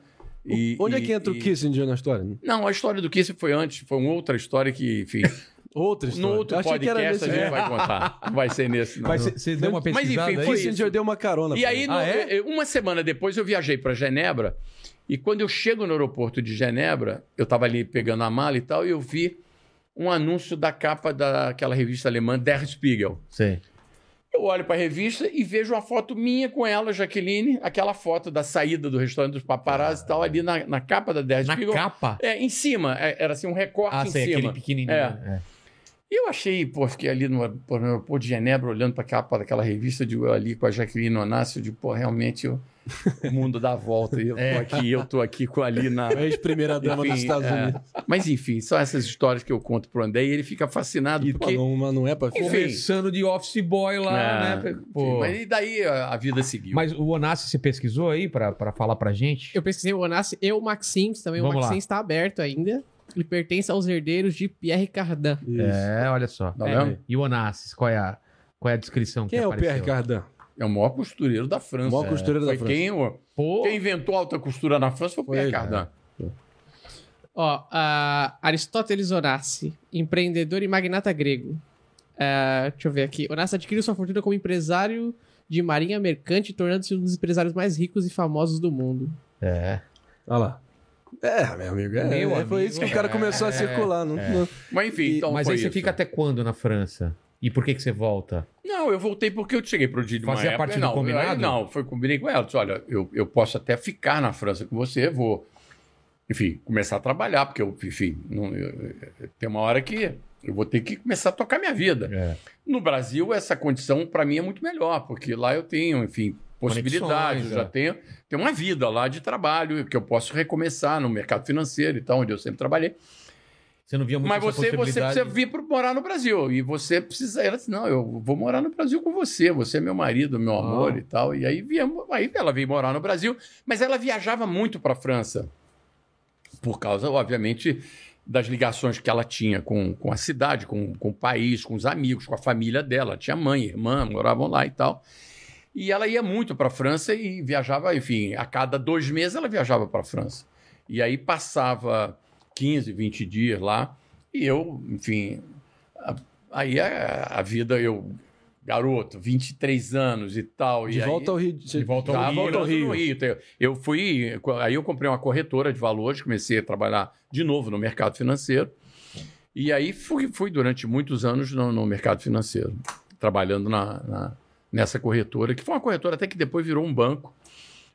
E, Onde é e, é que entra e... o Kissinger na história? Não, a história do Kissinger foi antes, foi uma outra história que, enfim. [laughs] outra história. No outro podcast a gente vai contar. Não vai ser nesse, não. Mas você deu uma pesquisada Mas enfim, foi Kissinger isso. deu uma carona. E aí, no, ah, é? uma semana depois, eu viajei para Genebra. E quando eu chego no aeroporto de Genebra, eu estava ali pegando a mala e tal, e eu vi um anúncio da capa daquela revista alemã Der Spiegel. Sim. Eu olho para a revista e vejo uma foto minha com ela, Jaqueline, aquela foto da saída do restaurante dos paparazzi e tal, ali na, na capa da Der Spiegel. Na capa? É, em cima. É, era assim um recorte ah, em sei, cima. aquele pequenininho. É. é. E eu achei, pô, fiquei ali no, aeroporto de Genebra olhando para a capa daquela revista, de eu ali com a Jaqueline Onassi, de pô, realmente eu, o mundo dá volta. E eu tô é. aqui, eu tô aqui com ali na. Ex-primeira dama dos Estados é. Unidos. Mas enfim, são essas histórias que eu conto pro André e ele fica fascinado. E porque... não, não é para Conversando de office boy lá, é. né? Pô. Mas e daí a, a, vida seguiu. Mas o Onassi você pesquisou aí para falar pra gente? Eu pesquisei o Onassi e o Maxims também. Vamos o Maxims está aberto ainda. Ele pertence aos herdeiros de Pierre Cardin. Isso. É, olha só. Tá é. E o Onassis, qual é a, qual é a descrição Quem que é apareceu? o Pierre Cardin? É o maior costureiro da França. O maior costureiro é. da França. Quem, o, quem inventou a alta costura na França foi o Pierre Cardin. É. Ó, Aristóteles Onassi, empreendedor e magnata grego. É, deixa eu ver aqui. Onassis adquiriu sua fortuna como empresário de marinha mercante, tornando-se um dos empresários mais ricos e famosos do mundo. É. Olha lá. É, meu amigo. É, Meu é, foi amigo, isso que o cara é, começou a circular. Não, não- Mas enfim, E- então Mas foi aí você isso. fica até quando na França? E por que, que você volta? Não, eu voltei porque eu cheguei pro dia de uma Fazia época, parte do não, combinado? aí Não, foi combinei com ela. Disse, olha, eu, eu posso até ficar na França com você, vou, enfim, começar a trabalhar, porque eu, enfim, não, eu- tem uma hora que eu vou ter que começar a tocar minha vida. É. No Brasil, essa condição para mim é muito melhor, porque lá eu tenho, enfim, possibilidades, Conexões, eu já é. tenho, tenho uma vida lá de trabalho que eu posso recomeçar no mercado financeiro e tal, onde eu sempre trabalhei. Você não via muito Mas você, você precisa vir para morar no Brasil. E você precisa. Ela disse: não, eu vou morar no Brasil com você. Você é meu marido, meu amor Ah. e tal. E aí, viemos, aí ela veio morar no Brasil, mas ela viajava muito para a França. Por causa, obviamente, das ligações que ela tinha com, com a cidade, com, com o país, com os amigos, com a família dela. Tinha mãe, irmã, moravam lá e tal. E ela ia muito para a França e viajava, enfim, a cada dois meses ela viajava para a França. E aí passava 15, 20 dias lá. E eu, enfim, a- aí a, a vida, eu, garoto, 23 anos e tal. De e volta aí, ao Rio. De volta ao Rio. volta ao Rio. Rio. Então, Eu fui, aí eu comprei uma corretora de valores, comecei a trabalhar de novo no mercado financeiro. E aí fui, fui durante muitos anos no, no mercado financeiro, trabalhando na, na- nessa corretora, que foi uma corretora até que depois virou um banco,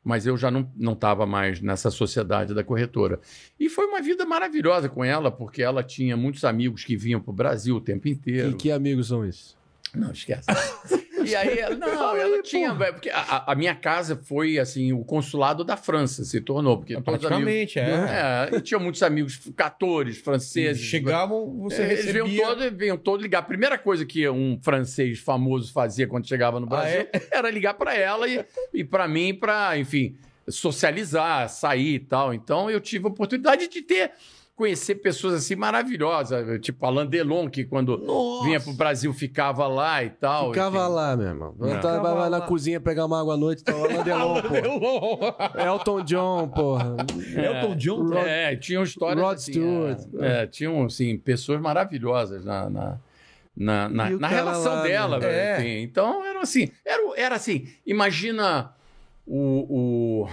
mas eu já não estava mais nessa sociedade da corretora. E foi uma vida maravilhosa com ela, porque ela tinha muitos amigos que vinham para o Brasil o tempo inteiro. E que amigos são esses? Não, esquece. [laughs] E aí, [laughs] ela- não, ela tinha. Porque a, a minha casa foi assim, o consulado da França se tornou. Porque os amigos. Praticamente, é. É, e tinha muitos amigos catores, franceses. Chegavam, você É, Eles vinham recebia... todos, vinham todos ligar. A primeira coisa que um francês famoso fazia quando chegava no Ah, Brasil [laughs] era ligar para ela e, e para mim, para, enfim, socializar, sair e tal. Então eu tive a oportunidade de ter conhecer pessoas assim maravilhosas, tipo Alain Delon, que quando Nossa! vinha pro Brasil ficava lá e tal. Ficava enfim. lá, meu irmão. Não. Tá- vai, vai na lá. cozinha pegar uma água à noite, tá lá na Delon, [laughs] pô. Elton John, porra. [laughs] Elton John. Rod- É, tinham histórias Rod assim, Stewart. É, é, tinham, assim, pessoas maravilhosas na, na, na, na- na relação lá, dela. né? É. Enfim. Então, era assim, era, era assim, imagina o... o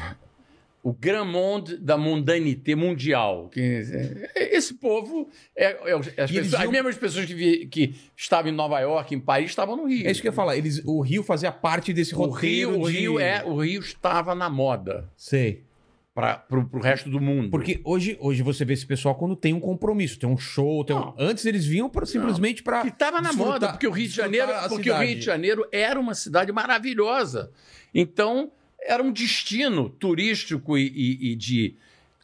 o grand monde da mundanité mundial. É, esse povo, é, é, as, pessoas, as iam- mesmas pessoas que, vi- que estavam em Nova York, em Paris, estavam no Rio. É isso que eu ia falar. Eles, o Rio fazia parte desse o roteiro Rio, o de... Rio é, o Rio estava na moda Sei. para o resto do mundo. Porque hoje, hoje você vê esse pessoal quando tem um compromisso, tem um show, tem um... Antes eles vinham pra, simplesmente para que estava na moda, porque o Rio de Janeiro, porque o cidade. Rio de Janeiro era uma cidade maravilhosa. Então, era um destino turístico e, e- e de.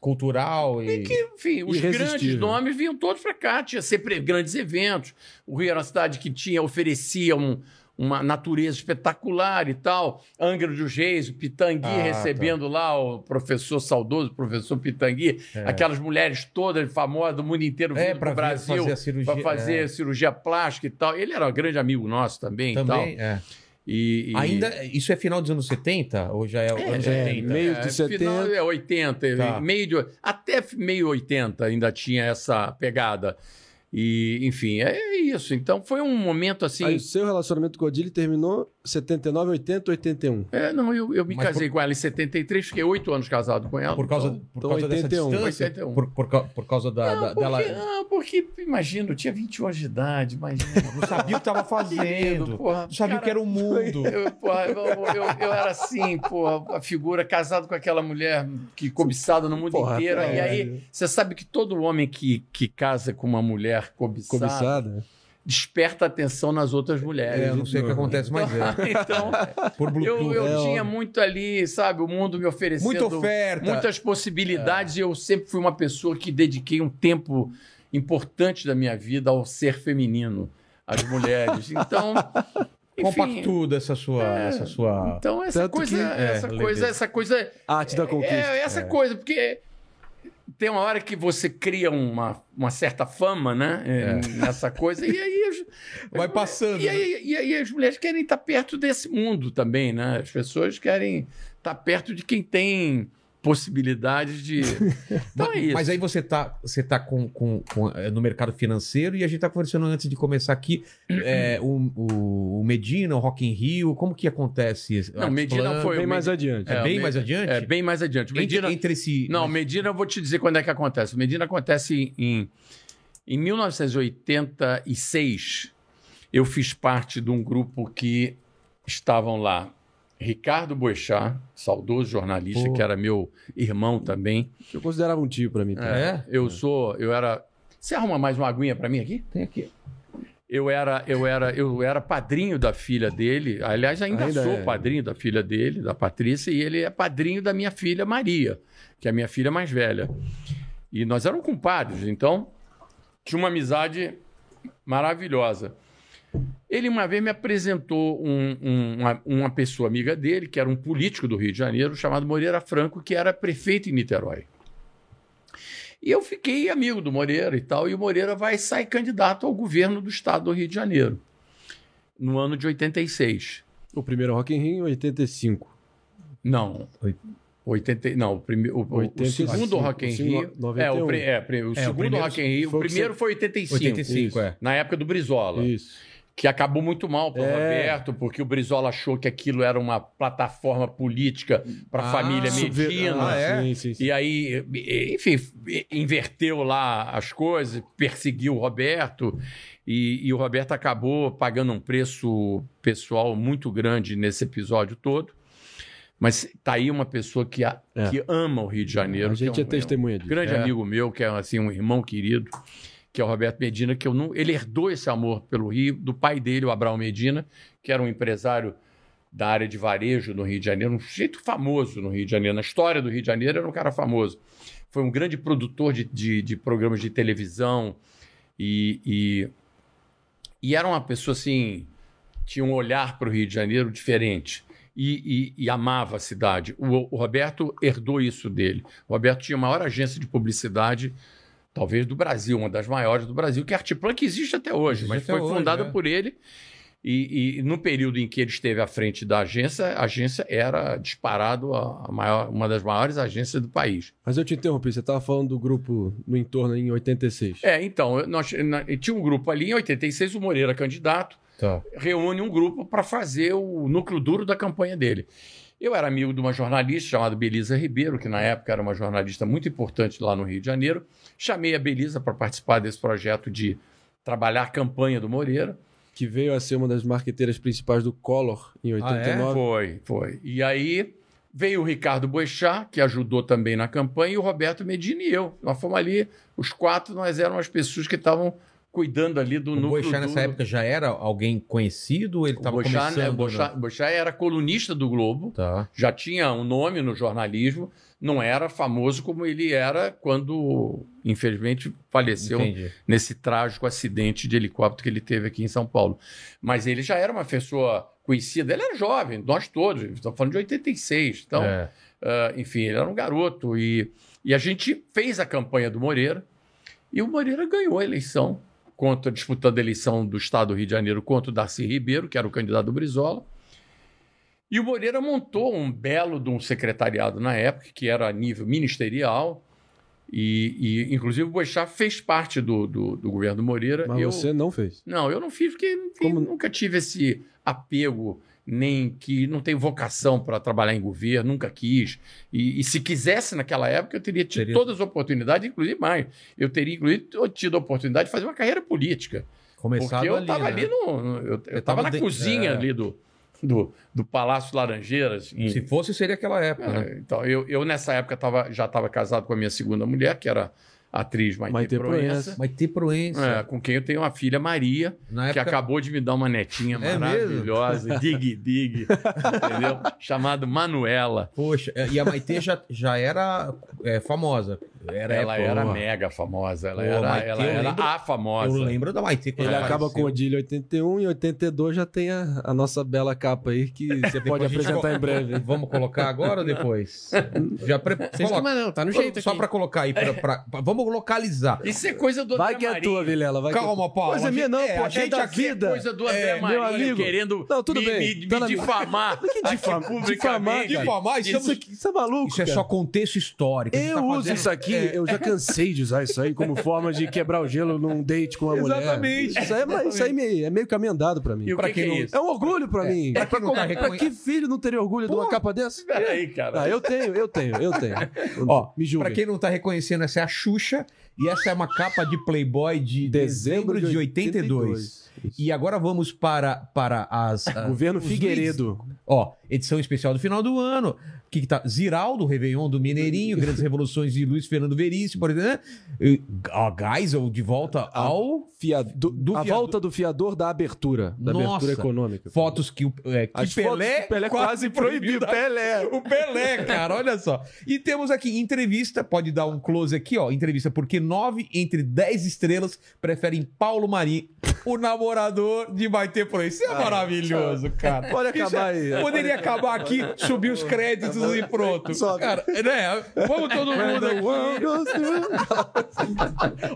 cultural e... que, enfim, os grandes nomes vinham todos para cá. Tinha sempre grandes eventos. O Rio era uma cidade que tinha, oferecia um- uma natureza espetacular e tal. Angra dos Reis, o Pitangui Ah, recebendo lá o professor saudoso, o professor Pitangui, aquelas mulheres todas famosas do mundo inteiro É, vindo pra para o Brasil fazer a cirurgia, para fazer é. cirurgia plástica e tal. Ele era um grande amigo nosso também, Também, e tal. é. E, e- Ainda, isso é final dos anos 70? Ou já é, anos é, 80? meio é, de final 70. é 80, Tá. meio de, até meio 80 ainda tinha essa pegada. E, enfim, é isso. Então foi um momento assim. Aí o seu relacionamento com a Odile terminou 79, 80, 81. É, não, eu, eu me Mas casei com ela em 73, fiquei oito anos casado com ela. Por causa, então- por então causa dessa 81. distância? 81. Por, por, por causa da, Não, da- porque, dela... não, porque, imagina, eu tinha 21 anos de idade, imagina. Não sabia o que estava [laughs] fazendo. Porra, Não sabia o que era o mundo. Eu, porra, eu, eu- eu era assim, porra, a figura casado com aquela mulher que cobiçada no mundo Porra, inteiro. é. E aí, você sabe que todo homem que, que casa com uma mulher cobiçada, Cobiçada. desperta atenção nas outras mulheres. É, eu não sei o que acontece, mas é. Então, [laughs] Por Bluetooth. eu, eu É, tinha muito ali, sabe, o mundo me oferecendo Muita oferta. muitas possibilidades e eu sempre fui uma pessoa que dediquei um tempo importante da minha vida ao ser feminino, às mulheres. [laughs] Então, enfim, Compactuda essa sua... É. essa sua... então essa Tanto coisa, que- essa é, coisa, leveza. essa coisa, Arte da conquista. é, essa coisa, porque tem uma hora que você cria uma, uma certa fama, né, é, nessa coisa e aí as- Vai passando. e né? aí, e aí as mulheres querem estar perto desse mundo também, né? As pessoas querem estar perto de quem tem possibilidades de. [laughs] Então é isso. Mas aí você tá, você tá com, com- com, é, no mercado financeiro e a gente tá conversando antes de começar aqui. é, o, o- o Medina, o Rock in Rio, como que acontece? Não, Medina foi- Bem o mais adiante. É, o bem Me- mais adiante? É, bem mais adiante. O Entre, Medina. entre esse. Não, Medina, eu vou te dizer quando é que acontece. O Medina acontece em, em 1986. Eu fiz parte de um grupo que estavam lá Ricardo Boechat, saudoso jornalista, Pô. que era meu irmão também. Eu considerava um tio pra mim. tá? É? Eu sou, eu era. Você arruma mais uma aguinha para mim aqui? Tem aqui. Eu era, eu era, eu era padrinho da filha dele. Aliás, ainda, Ainda sou é. padrinho da filha dele, da Patrícia, e ele é padrinho da minha filha Maria, que é a minha filha mais velha. E nós éramos compadres, então tinha uma amizade maravilhosa. Ele uma vez me apresentou um- um- uma, uma pessoa amiga dele, que era um político do Rio de Janeiro, chamado Moreira Franco, que era prefeito em Niterói. E eu fiquei amigo do Moreira e tal, e o Moreira vai sair candidato ao governo do estado do Rio de Janeiro, no ano de 86. O primeiro Rock in Rio em 85. Não. Oit- 80, não, o, prime, o, o- o 85, segundo Rock in o Rio. segundo, 91. É, o, é, pri- o segundo primeiro Rock in Rio. O o primeiro foi 85. 85, Isso. é. Na época do Brizola. Isso. Que acabou muito mal para o É. Roberto, porque o Brizola achou que aquilo era uma plataforma política para a Ah, família Medina. Ah, é? Sim, sim, sim. E aí, enfim, inverteu lá as coisas, perseguiu o Roberto, e, e o Roberto acabou pagando um preço pessoal muito grande nesse episódio todo. Mas tá aí uma pessoa que, a- É. que ama o Rio de Janeiro. A gente que é um- testemunha disso. grande É. amigo meu, que é assim um irmão querido, que é o Roberto Medina, que eu não, ele herdou esse amor pelo Rio do pai dele, o Abraão Medina, que era um empresário da área de varejo no Rio de Janeiro, um jeito famoso no Rio de Janeiro. Na história do Rio de Janeiro era um cara famoso. Foi um grande produtor de, de, de programas de televisão e, e, e era uma pessoa assim, tinha um olhar para o Rio de Janeiro diferente. E, e- e amava a cidade. O, o Roberto herdou isso dele. O Roberto tinha a maior agência de publicidade, talvez do Brasil, uma das maiores do Brasil, que é a Artiplan, que existe até hoje, Existe mas até foi hoje, fundada é. por ele. E, e no período em que ele esteve à frente da agência, a agência era disparado a, maior, uma das maiores agências do país. Mas eu te interrompi, você estava falando do grupo no entorno em 86. É, então, nós, na- tinha um grupo ali, em 86, o Moreira candidato, Tá. reúne um grupo para fazer o núcleo duro da campanha dele. Eu era amigo de uma jornalista chamada Belisa Ribeiro, que na época era uma jornalista muito importante lá no Rio de Janeiro. Chamei a Belisa para participar desse projeto de trabalhar a campanha do Moreira. Que veio a ser uma das marqueteiras principais do Collor em Ah, é? 89. Foi, foi. E aí veio o Ricardo Boechat, que ajudou também na campanha, e o Roberto Medina e eu. Nós fomos ali, os quatro, nós éramos as pessoas que estavam cuidando ali do O núcleo Boechat nessa duro. época já era alguém conhecido? Ele O estava Boechat, começando? né, Boechat era colunista do Globo, Tá. já tinha um nome no jornalismo, não era famoso como ele era quando, infelizmente, faleceu Entendi. nesse trágico acidente de helicóptero que ele teve aqui em São Paulo. Mas ele já era uma pessoa conhecida, ele era jovem, nós todos, estamos falando de 86. Então, É. ah, enfim, ele era um garoto. E, e a gente fez a campanha do Moreira e o Moreira ganhou a eleição, contra, disputando a eleição do Estado do Rio de Janeiro contra o Darcy Ribeiro, que era o candidato do Brizola. E o Moreira montou um belo de um secretariado na época, que era a nível ministerial. E, e, inclusive, o Boechat fez parte do, do, do governo Moreira. Mas Eu- você não fez. não, eu não fiz porque enfim, Como- nunca tive esse apego, nem que não tenho vocação para trabalhar em governo, nunca quis. E, e se quisesse naquela época, eu teria tido Teria- todas as oportunidades, inclusive mais. Eu teria, inclusive, tido a oportunidade de fazer uma carreira política. Começado porque eu ali, estava né? ali no. no- eu Eu estava tava na de- cozinha é. ali do, do, do Palácio Laranjeiras. em- Se fosse, seria aquela época, né? é, Então, eu, eu nessa época tava, já estava casado com a minha segunda mulher, que era atriz Maite, Maite Proença. Ter Proença. É, com quem eu tenho uma filha, Maria, Na que época... acabou de me dar uma netinha É maravilhosa, dig dig, [laughs] entendeu? Chamado Manuela. Poxa, e a Maitê já, já era é, famosa. Era, ela pô, era mega famosa. Ela Pô, era, Maitê, ela era lembro- a famosa. Eu lembro da quando Ele ela acaba apareceu. com o Odile em 81 e em 82 já tem a, a nossa bela capa aí que você pode apresentar em breve. [laughs] Vamos colocar agora ou depois? Já pre... Vocês coloca. mas não, tá no jeito Só pra colocar aí, pra, pra- pra- vamos localizar. Isso é coisa do Vai André que é Marinho. tua, Vilela. Vai é Calma. Paulo. Coisa minha não, é, pô. a É gente da aqui é vida. Coisa do André É, meu Marinho amigo. querendo Não, tudo me, bem. me, Tá me na- difamar. Que difamar, cara. Difamar, Isso, aqui- isso é maluco, Isso é só contexto histórico. Eu tá uso isso aqui, É. eu já cansei de usar isso aí como forma de quebrar o gelo num date com uma mulher. Exatamente. Isso aí, é, isso aí meio- é meio caminho andado pra mim. E o Pra que, é não- isso? É um orgulho pra mim. pra tá Pra reconhe- que filho não teria orgulho de uma capa dessa? Peraí, cara. Ah, eu tenho, eu tenho, eu tenho. Ó, Me julguem. Pra quem não tá reconhecendo, essa é a Xuxa e essa é uma capa de Playboy de dezembro de 82. E agora vamos para, para as. as- Governo Figueiredo. Ó, edição especial do final do ano. Que, que tá? Ziraldo, Réveillon do Mineirinho, Grandes Revoluções de Luiz Fernando Veríssimo, por exemplo. E, Ó, Geisel de volta ao. Fiado, do- Do a fiador. volta do fiador da abertura, da Nossa. abertura econômica. Fotos que, o- é, que As Pelé, que Pelé quase proibiu. Pelé. [laughs] O Pelé, cara, olha só. E temos aqui entrevista, pode dar um close aqui, ó. Entrevista, porque nove entre dez estrelas preferem Paulo Marinho, o namorador de Maite Pro. Isso é maravilhoso, cara. Pode Isso acabar é- aí. Poderia acabar aqui, subir os créditos e pronto. Sobe. Cara, né? Vamos todo mundo aqui.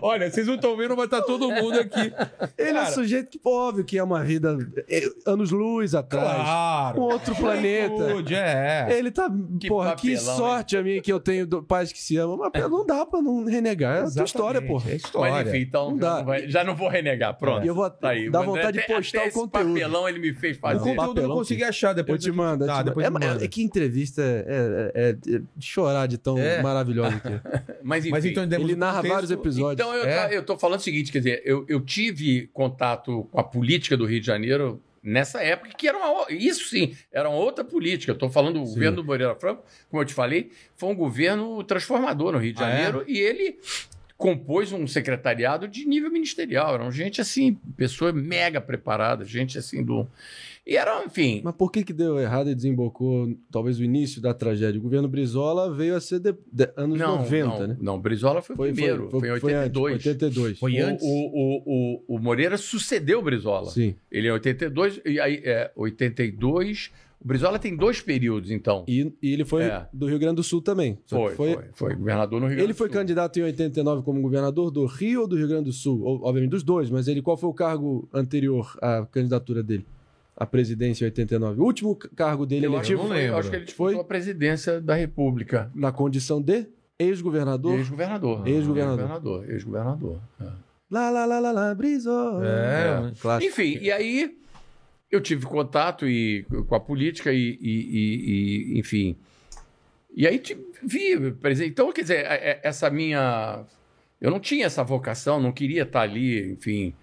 Olha, vocês não estão vendo, mas tá todo mundo aqui. Ele é Cara, um sujeito que, óbvio, que é uma vida é, anos-luz atrás. Claro. Um outro planeta. É. Ele tá. Que porra, que papelão, sorte a minha que eu tenho do- pais que se amam. Mas não dá pra não renegar. É a tua história, porra. É história. Mas enfim, então Não já dá. não, vai- já não vou renegar. Pronto. E eu vou Tá aí. dar vontade de até- postar até o esse conteúdo. papelão ele me fez O fazer. conteúdo eu não consegui achar, Eu depois te mando. Eu Tá, te depois me é, manda. é que entrevista é, é- é- é de chorar de tão É. maravilhosa que é. [laughs] Mas enfim. Mas então Ele narra contexto. vários episódios. Então eu, É. eu tô falando o seguinte, quer dizer, eu, eu tive contato com a política do Rio de Janeiro nessa época, que era uma. Isso sim, era uma outra política. Eu tô falando do Sim. governo do Moreira Franco, como eu te falei, foi um governo transformador no Rio de Ah, é? Janeiro e ele compôs um secretariado de nível ministerial. Eram gente assim, pessoa mega preparada, gente assim do. E era, enfim. Mas por que que deu errado e desembocou talvez o início da tragédia? O governo Brizola veio a ser de, de- anos não, 90, não, né? não, Brizola foi, o primeiro, foi, em antes, 82. 82. Foi O- antes? O, o, o, o Moreira sucedeu o Brizola. Sim. Ele é 82, e aí é 82. O Brizola tem dois períodos, então. E, e ele foi É. do Rio Grande do Sul também. Que Foi, foi, foi, governador no Rio Ele Grande do foi Sul. candidato em 89 como governador do Rio ou do Rio Grande do Sul? Ou, obviamente dos dois, mas ele qual foi o cargo anterior à candidatura dele? À presidência em 89. O último cargo dele Eu acho, que eletivo foi- eu acho que ele Foi? a presidência da República. na condição de ex-governador. Ex-governador. Ex-governador. Ex-governador. É. Lá, lá, lá, lá, lá, Brizola. É, clássico. Enfim, e aí eu tive contato e, com a política e, e- e- e, enfim. E aí te, vi. Então, quer dizer, é- é- essa minha. Eu não tinha essa vocação, não queria estar ali, enfim.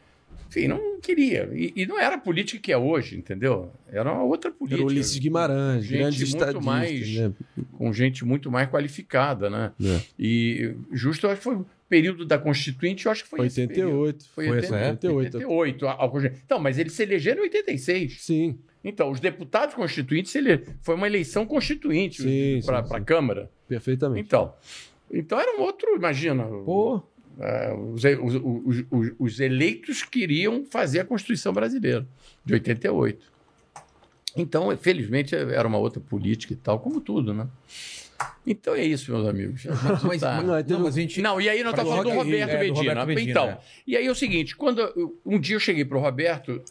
Enfim, não queria. E, e não era a política que é hoje, entendeu? Era uma outra política. Era Ulisses Guimarães, Gente grandes muito mais- né? Com gente muito mais qualificada, né? É. E justo, acho que foi o período da Constituinte, eu acho que foi esse período. 88. Foi, Foi 80, essa época? 88. a- a Constituinte. Então, mas eles se elegeram em 86. Sim. Então, os deputados constituintes, ele, foi uma eleição constituinte para a. Câmara. Perfeitamente. Então, então era um outro, imagina. Pô, os, os- os- os- os eleitos queriam fazer a Constituição brasileira, de 88. Então, felizmente, era uma outra política e tal, como tudo, né? Então é isso, meus amigos. [laughs] mas, Tá. mas- teve- não, mas gente. Não, e aí nós estamos falando do Roberto é, do Medina. Roberto Medina, então, é. e aí é o seguinte, quando eu- um dia eu cheguei para o Roberto,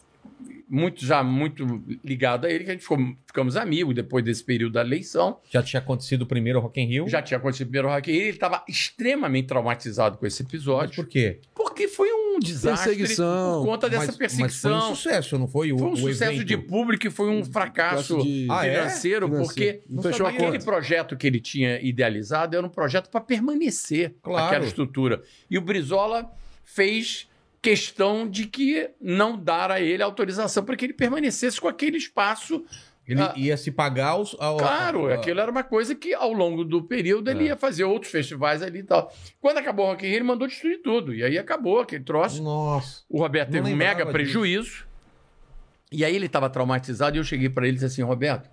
muito já muito ligado a ele, que a gente ficou- ficamos amigos depois desse período da eleição. Já tinha acontecido o primeiro Rock in Rio. Já tinha acontecido o primeiro Rock in Rio, ele estava extremamente traumatizado com esse Mas episódio, por quê? porque foi um desastre Perseguição. por conta dessa Mas- perseguição. Mas foi um sucesso, não foi? O, Foi um o sucesso evento. de público e foi um fracasso de- Ah, é? financeiro, Financeiro. porque Não fechou a aquele conta. projeto que ele tinha idealizado era um projeto para permanecer Claro. aquela estrutura. E o Brizola fez questão de que não dar a ele autorização para que ele permanecesse com aquele espaço. Ele Ah. ia se pagar os. ao- Claro, a- a- aquilo era uma coisa que ao longo do período ele É. ia fazer outros festivais ali e tal. Quando acabou o Rock in Rio, ele mandou destruir tudo. E aí acabou aquele troço. Nossa. O Roberto teve um mega disso. prejuízo. E aí ele estava traumatizado e eu cheguei para ele e disse assim, Roberto,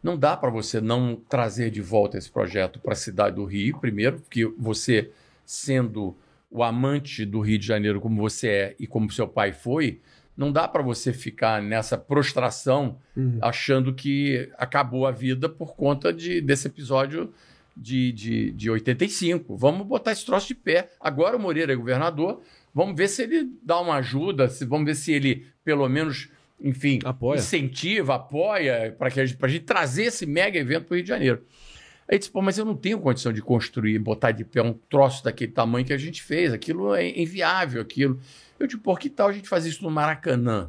não dá para você não trazer de volta esse projeto para a cidade do Rio, primeiro, porque você, sendo o amante do Rio de Janeiro como você é e como seu pai foi, não dá para você ficar nessa prostração Uhum. achando que acabou a vida por conta de, desse episódio de, de, de 85. Vamos botar esse troço de pé. Agora o Moreira é governador, vamos ver se ele dá uma ajuda, se, vamos ver se ele, pelo menos, enfim, Apoia. incentiva, apoia, para a gente, gente trazer esse mega evento para o Rio de Janeiro. Aí disse, pô, mas eu não tenho condição de construir, botar de pé um troço daquele tamanho que a gente fez. Aquilo é inviável, aquilo. Eu disse, pô, que tal a gente fazer isso no Maracanã?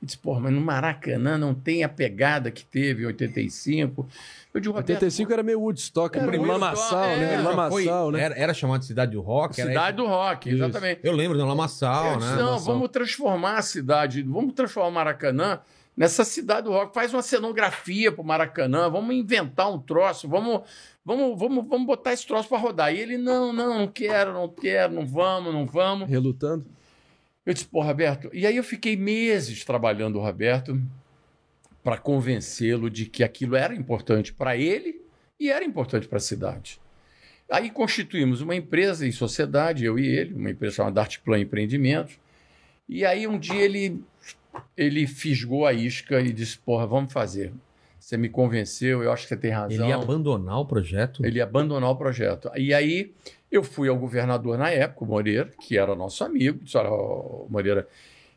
Ele disse, pô, mas no Maracanã não tem a pegada que teve em 85. Eu digo, Roberto, 85 era meio Woodstock, Era meio Woodstock, lamaçal, é, né? já Lamaçal, Foi- né? Era, era chamado de Cidade do Rock? era Cidade do Rock, Isso. exatamente. Eu lembro do Lamaçal, Eu disse, né? não, Lamaçal. vamos transformar a cidade, vamos transformar o Maracanã nessa cidade do rock. Faz uma cenografia pro Maracanã, vamos inventar um troço, vamos, vamos, vamos, vamos botar esse troço para rodar. E ele, não, não, não quero, não quero, não vamos, não vamos. Relutando. Eu disse, pô, Roberto. E aí eu fiquei meses trabalhando o Roberto para convencê-lo de que aquilo era importante para ele e era importante para a cidade. Aí constituímos uma empresa em sociedade, eu e ele, uma empresa chamada Artplan Empreendimentos. E aí um dia ele, ele fisgou a isca e disse, porra, vamos fazer. Você me convenceu, eu acho que você tem razão. Ele ia abandonar o projeto? Ele ia abandonar o projeto. E aí eu fui ao governador na época, o Moreira, que era nosso amigo, disse, olha, Moreira,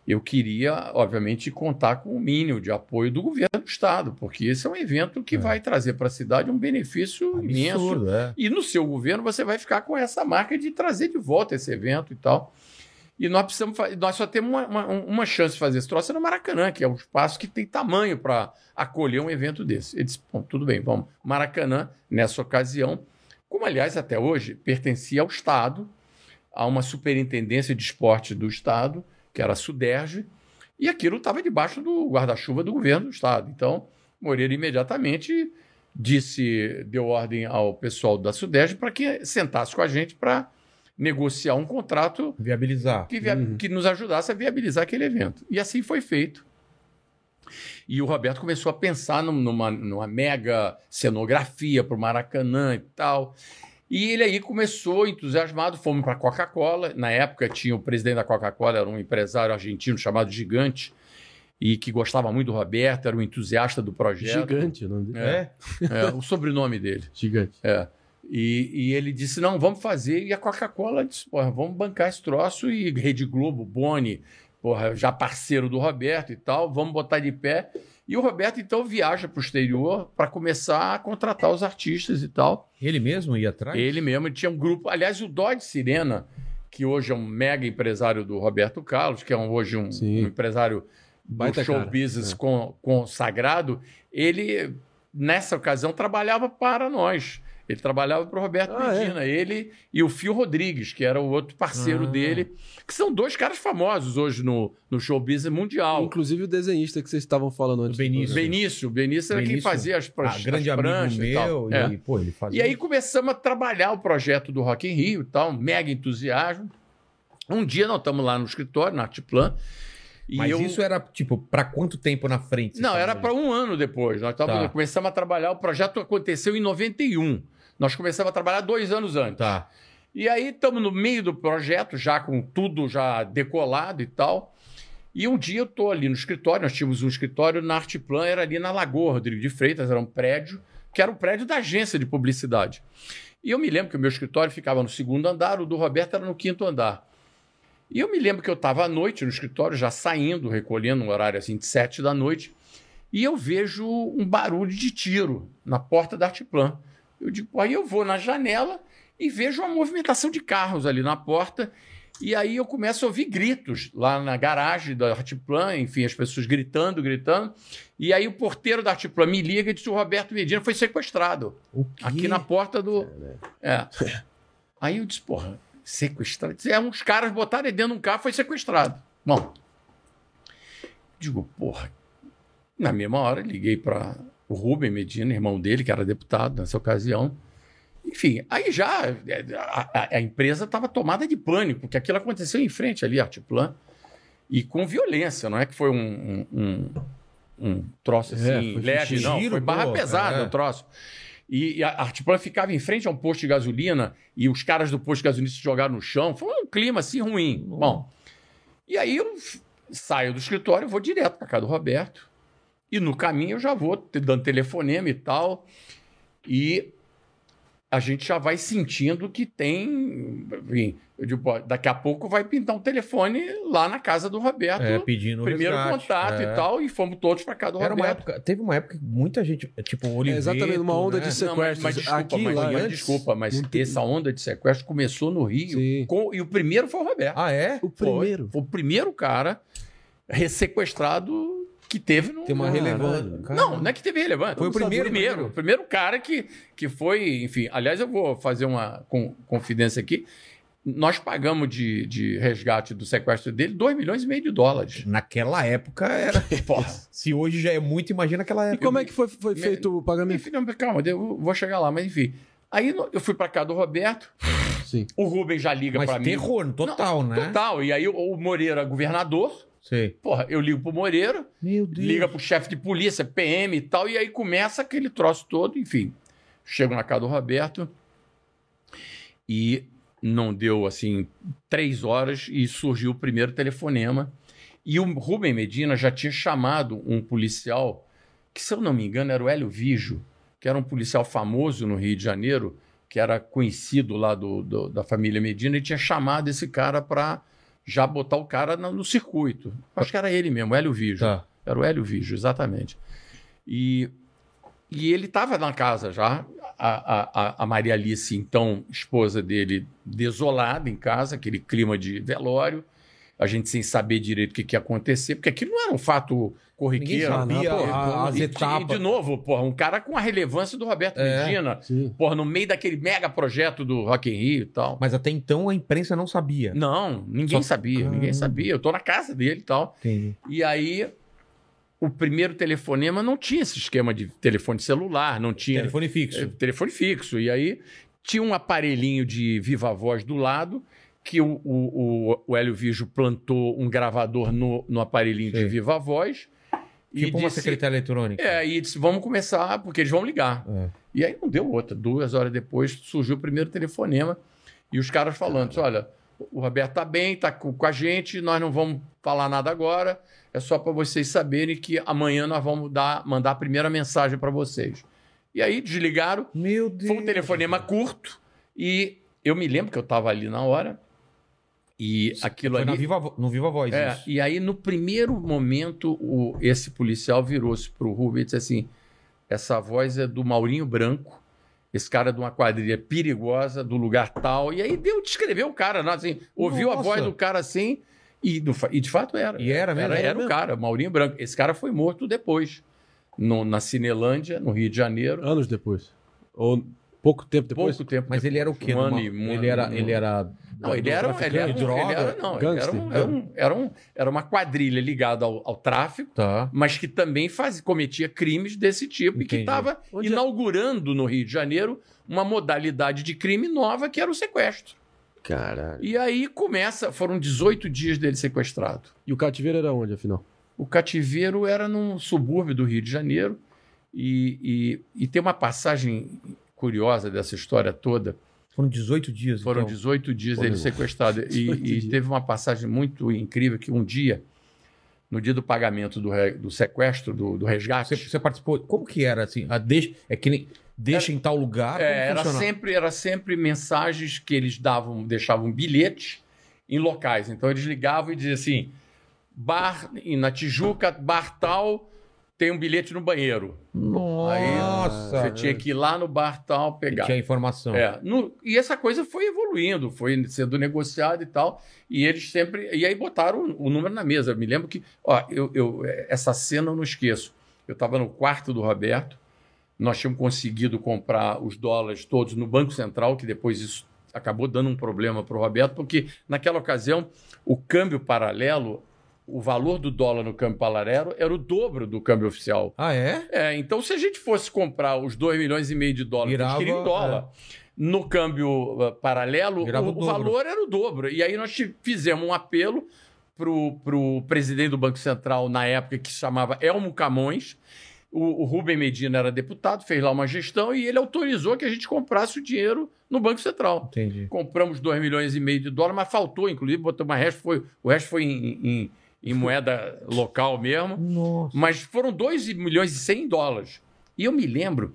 eu queria, obviamente, contar com o mínimo de apoio do governo do Estado, porque esse é um evento que É. vai trazer para a cidade um benefício imenso. Absurdo, é. E no seu governo você vai ficar com essa marca de trazer de volta esse evento e tal. E nós precisamos nós só temos uma, uma, uma chance de fazer esse troço é no Maracanã, que é um espaço que tem tamanho para acolher um evento desse. Ele disse: Bom, tudo bem, vamos. Maracanã, nessa ocasião, como aliás até hoje pertencia ao Estado, a uma superintendência de esporte do Estado, que era a Suderge, e aquilo estava debaixo do guarda-chuva do governo do Estado. Então, Moreira imediatamente disse, deu ordem ao pessoal da Sudeste para que sentasse com a gente para negociar um contrato Viabilizar. que, via- Uhum. que nos ajudasse a viabilizar aquele evento. E assim foi feito. E o Roberto começou a pensar num- numa, numa mega cenografia para o Maracanã e tal. E ele aí começou entusiasmado, fomos para a Coca-Cola. Na época tinha o presidente da Coca-Cola, era um empresário argentino chamado Gigante, e que gostava muito do Roberto, era um entusiasta do projeto. Gigante o nome dele. É, é, o sobrenome dele. Gigante. É. E, e ele disse: não, vamos fazer. E a Coca-Cola disse: porra, vamos bancar esse troço. E [laughs] Rede Globo, Boni, porra, já parceiro do Roberto e tal, vamos botar de pé. E o Roberto, então, viaja para o exterior para começar a contratar os artistas e tal. Ele mesmo ia atrás? Ele mesmo ele tinha um grupo. Aliás, o Dodge Sirena, que hoje é um mega empresário do Roberto Carlos, que é um- hoje um, um empresário do Baita show cara. business É. con- consagrado, ele, nessa ocasião, trabalhava para nós. Ele trabalhava para o Roberto Ah, é? Medina, ele e o Fio Rodrigues, que era o outro parceiro Ah. dele, que são dois caras famosos hoje no, no show business mundial. Inclusive o desenhista que vocês estavam falando antes. do Benício. Benício, Benício era quem Benício, fazia as, Ah, pranchas, grande as amigo pranchas e tal. meu. É. E, pô, ele fazia. E aí começamos a trabalhar o projeto do Rock in Rio e tal, um mega entusiasmo. Um dia nós estamos lá no escritório, na Artplan, e Mas eu... isso era, tipo, pra quanto tempo na frente? Não, era para um ano depois. Nós tava- Tá. começamos a trabalhar, o projeto aconteceu em 91. Nós começamos a trabalhar dois anos antes. Tá. E aí estamos no meio do projeto, já com tudo já decolado e tal. E um dia eu estou ali no escritório, nós tínhamos um escritório na Artplan, era ali na Lagoa, Rodrigo de Freitas, era um prédio, que era o prédio da agência de publicidade. E eu me lembro que o meu escritório ficava no segundo andar, o do Roberto era no quinto andar. E eu me lembro que eu estava à noite no escritório, já saindo, recolhendo um horário assim de sete da noite, e eu vejo um barulho de tiro na porta da Artplan. Eu digo, aí eu vou na janela e vejo uma movimentação de carros ali na porta. E aí eu começo a ouvir gritos lá na garagem da Artplan, enfim, as pessoas gritando, gritando. E aí o porteiro da Artplan me liga e diz o Roberto Medina foi sequestrado aqui na porta do. É. Aí eu disse, porra, sequestrado. É, uns caras botaram ele dentro de um carro foi sequestrado. Bom, digo, porra. Na mesma hora, liguei para o Rubem Medina, irmão dele, que era deputado nessa ocasião. Enfim, aí já é, a, a- empresa estava tomada de pânico, porque aquilo aconteceu em frente ali, Artplan, e com violência, não é que foi um, um- um- um troço assim, É, leve, não. foi barra pô, pesada é. o troço. E, e a Artiplan ficava em frente a um posto de gasolina e os caras do posto de gasolina se jogaram no chão. Foi um clima assim ruim. Bom, e aí eu saio do escritório, vou direto para casa do Roberto. E no caminho eu já vou te- dando telefonema e tal. E a gente já vai sentindo que tem. Enfim, eu digo, daqui a pouco vai pintar um telefone lá na casa do Roberto. É, pedindo primeiro resgate. contato É. e tal, e fomos todos para casa do Era uma Roberto. época, teve uma época que muita gente, tipo, É Oliveto, exatamente uma onda né? de Não, mas, mas desculpa, aqui mas, lá mas antes, desculpa, mas tem- essa onda de sequestro começou no Rio com- e o primeiro foi o Roberto. Ah, é? O Foi. primeiro. Foi o primeiro cara ressequestrado que teve no. Tem uma relevância. Não, não é que teve relevância. Foi o primeiro, primeiro. primeiro. O primeiro cara que, que foi, enfim. Aliás, eu vou fazer uma com- confidência aqui. Nós pagamos de, de resgate do sequestro dele 2 milhões e meio de dólares. Naquela época era. [laughs] Se hoje já é muito, imagina aquela E época. como é que foi, foi Me- feito o pagamento? Enfim, não, calma, eu vou chegar lá, mas enfim. Aí eu fui para casa do Roberto, Sim. o Rubens já liga para mim. terror, total, né? Total. E aí o, o Moreira, governador, Sei. porra, eu ligo pro Moreira, Meu Deus. liga pro chefe de polícia, PM e tal, e aí começa aquele troço todo, enfim. Chego na casa do Roberto e não deu, assim, três horas e surgiu o primeiro telefonema. E o Rubem Medina já tinha chamado um policial, que se eu não me engano era o Hélio Vijo, que era um policial famoso no Rio de Janeiro, que era conhecido lá do, do- da família Medina, e tinha chamado esse cara para já botar o cara no, no circuito. Acho que era ele mesmo, o Hélio Vijo. Tá. Era o Hélio Vijo, exatamente. E, e ele estava na casa já, a, a, a- a Maria Alice, então esposa dele, desolada em casa, aquele clima de velório, a gente sem saber direito o que, que ia acontecer, porque aquilo não era um fato corriqueiro. sabia não, pô, a- as E, etapas. e, de novo, porra, um cara com a relevância do Roberto É. Medina, Sim. porra, no meio daquele mega projeto do Rock in Rio e tal. Mas até então a imprensa não sabia. Não, ninguém Só- sabia, ninguém sabia. Eu tô na casa dele e tal. Entendi. E aí, o primeiro telefonema não tinha esse esquema de telefone celular, não tinha Telefone fixo. telefone fixo. E aí, tinha um aparelhinho de viva voz do lado, que o, o, o, Hélio Vijo plantou um gravador no, no aparelhinho de Sei. viva voz. Tipo uma disse- secretária eletrônica. É, e disse, vamos começar, porque eles vão ligar. É. E aí não deu outra. Duas horas depois surgiu o primeiro telefonema e os caras falando: olha, o Roberto tá bem, tá com com a gente, nós não vamos falar nada agora. É só para vocês saberem que amanhã nós vamos dar, mandar a primeira mensagem para vocês. E aí desligaram. Meu Deus. Foi um telefonema curto e eu me lembro que eu estava ali na hora. E aquilo Foi ali. na Viva, no Viva Voz. É, isso. e aí, no primeiro momento, o, esse policial virou-se pro Rubens e disse assim: essa voz é do Maurinho Branco, esse cara é de uma quadrilha perigosa, do lugar tal. E aí deu, descreveu o cara, né, assim, ouviu a Nossa. voz do cara assim, e, do e de fato era. E era mesmo? Era, Era era o cara, Maurinho Branco. Esse cara foi morto depois, no- na Cinelândia, no Rio de Janeiro. Anos depois. Ou pouco tempo depois. Pouco tempo Mas ele era o quê? Um ano Numa- um ele, era, ano- ele era. Não, ele era, ele era, de droga. ele era, não, ele era, um- era, um- era, um- era uma quadrilha ligada ao, ao tráfico, Tá. mas que também faz, cometia crimes desse tipo e que Entendi. estava é- inaugurando no Rio de Janeiro uma modalidade de crime nova que era o sequestro. Caralho. E aí começa, foram 18 dias dele sequestrado. E o cativeiro era onde, afinal? O cativeiro era num subúrbio do Rio de Janeiro e, e, e tem uma passagem curiosa dessa história toda. Foram 18 dias. Foram então. 18 dias Pô, meu. sequestrado. E, 18 e teve uma passagem muito incrível que um dia, no dia do pagamento do, re- do sequestro, do, do resgate, Você, você participou. Como que era assim? A deixa, é que nem deixa em tal lugar. é, era, sempre, era sempre mensagens que eles davam, deixavam bilhete em locais. Então eles ligavam e diziam assim: bar na Tijuca, bar tal, tem um bilhete no banheiro. Nossa. Você tinha que ir lá no bar tal pegar. Tinha informação. É, no- e essa coisa foi evoluindo, foi sendo negociada e tal. E eles sempre. E aí botaram o, o número na mesa. Eu me lembro que. Ó, eu, eu- essa cena eu não esqueço. Eu estava no quarto do Roberto, nós tínhamos conseguido comprar os dólares todos no Banco Central, que depois isso acabou dando um problema para o Roberto, porque naquela ocasião o câmbio paralelo. O valor do dólar no câmbio paralelo era o dobro do câmbio oficial. Ah, é? É, então se a gente fosse comprar os 2 milhões e meio de dólares que Virava, queriam em dólar, no câmbio uh, paralelo, Virava o, o o valor era o dobro. E aí nós fizemos um apelo pro, pro presidente do Banco Central na época, que se chamava Elmo Camões. O, o Rubem Medina era deputado, fez lá uma gestão e ele autorizou que a gente comprasse o dinheiro no Banco Central. Entendi. Compramos 2 milhões e meio de dólares, mas faltou, inclusive, botou uma resto, foi, o resto foi em, em- em moeda local mesmo. Nossa. Mas foram 2 milhões e 100 dólares. E eu me lembro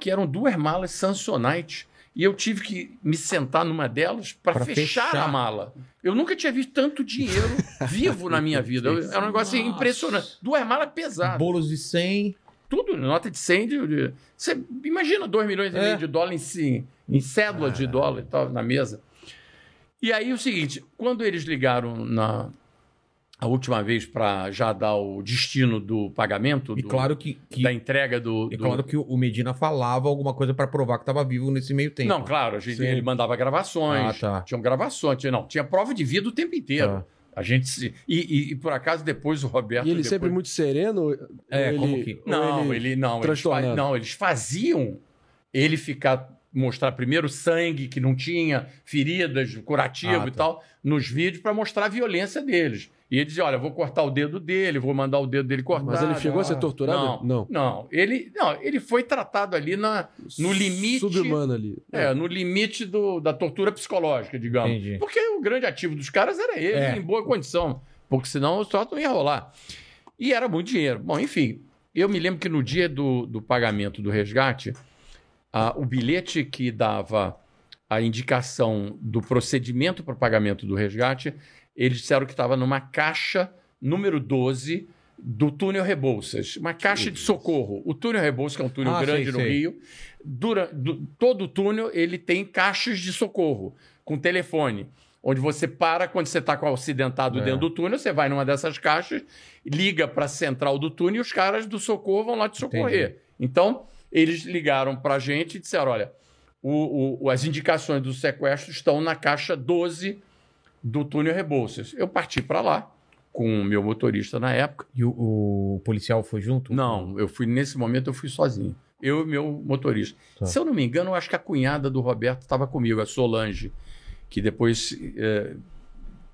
que eram duas malas Samsonite. E eu tive que me sentar numa delas para fechar, fechar. a mala. Eu nunca tinha visto tanto dinheiro [laughs] vivo na minha vida. Eu- Era um negócio Nossa. impressionante. Duas malas pesadas. Bolos de 100. Tudo, nota de 100. De, de- você imagina 2 milhões e É. meio de dólares em, si- em cédulas de dólar e tal, na mesa. E aí o seguinte, quando eles ligaram na a última vez para já dar o destino do pagamento, E do- claro que, que- da entrega do. e do- claro que o Medina falava alguma coisa pra provar que tava vivo nesse meio tempo. Não, claro, a gente, Sim. ele mandava gravações, Ah, tá. tinham gravações, tinha, não, tinha prova de vida o tempo inteiro. Tá. A gente se, e, e- e, por acaso depois o Roberto E ele depois- sempre muito sereno? É, Ou como ele- que- Não, ele, não, eles, fa- não, eles faziam ele ficar mostrar primeiro sangue que não tinha, feridas, curativo Ah, e tá. tal, nos vídeos para mostrar a violência deles. E ele dizia, olha, vou cortar o dedo dele, vou mandar o dedo dele cortado. Mas ele chegou a ser Ah, torturado? Não, Não. não. Ele, não, ele foi tratado ali na, no limite Subhumano ali. é, no limite do- da tortura psicológica, digamos. Entendi. Porque o grande ativo dos caras era ele, É. em boa condição. Porque senão o troço não ia rolar. E era muito dinheiro. Bom, enfim, eu me lembro que no dia do, do pagamento do resgate, ah, o bilhete que dava a indicação do procedimento para o pagamento do resgate, eles disseram que estava numa caixa número 12 do túnel Rebouças, uma caixa de socorro. O túnel Rebouças, que é um túnel Ah, grande sei, no sei. Rio, dura, do- todo o túnel ele tem caixas de socorro com telefone, onde você para quando você está com o acidentado É. dentro do túnel, você vai numa dessas caixas, liga para a central do túnel e os caras do socorro vão lá te socorrer. Então, eles ligaram para a gente e disseram: olha, o- o- as indicações do sequestro estão na caixa 12 do túnel Rebouças. Eu parti para lá com o meu motorista na época. E o, o policial foi junto? Não, eu fui nesse momento eu fui sozinho. Eu e meu motorista. Tá. Se eu não me engano, eu acho que a cunhada do Roberto estava comigo, a Solange, que depois eh,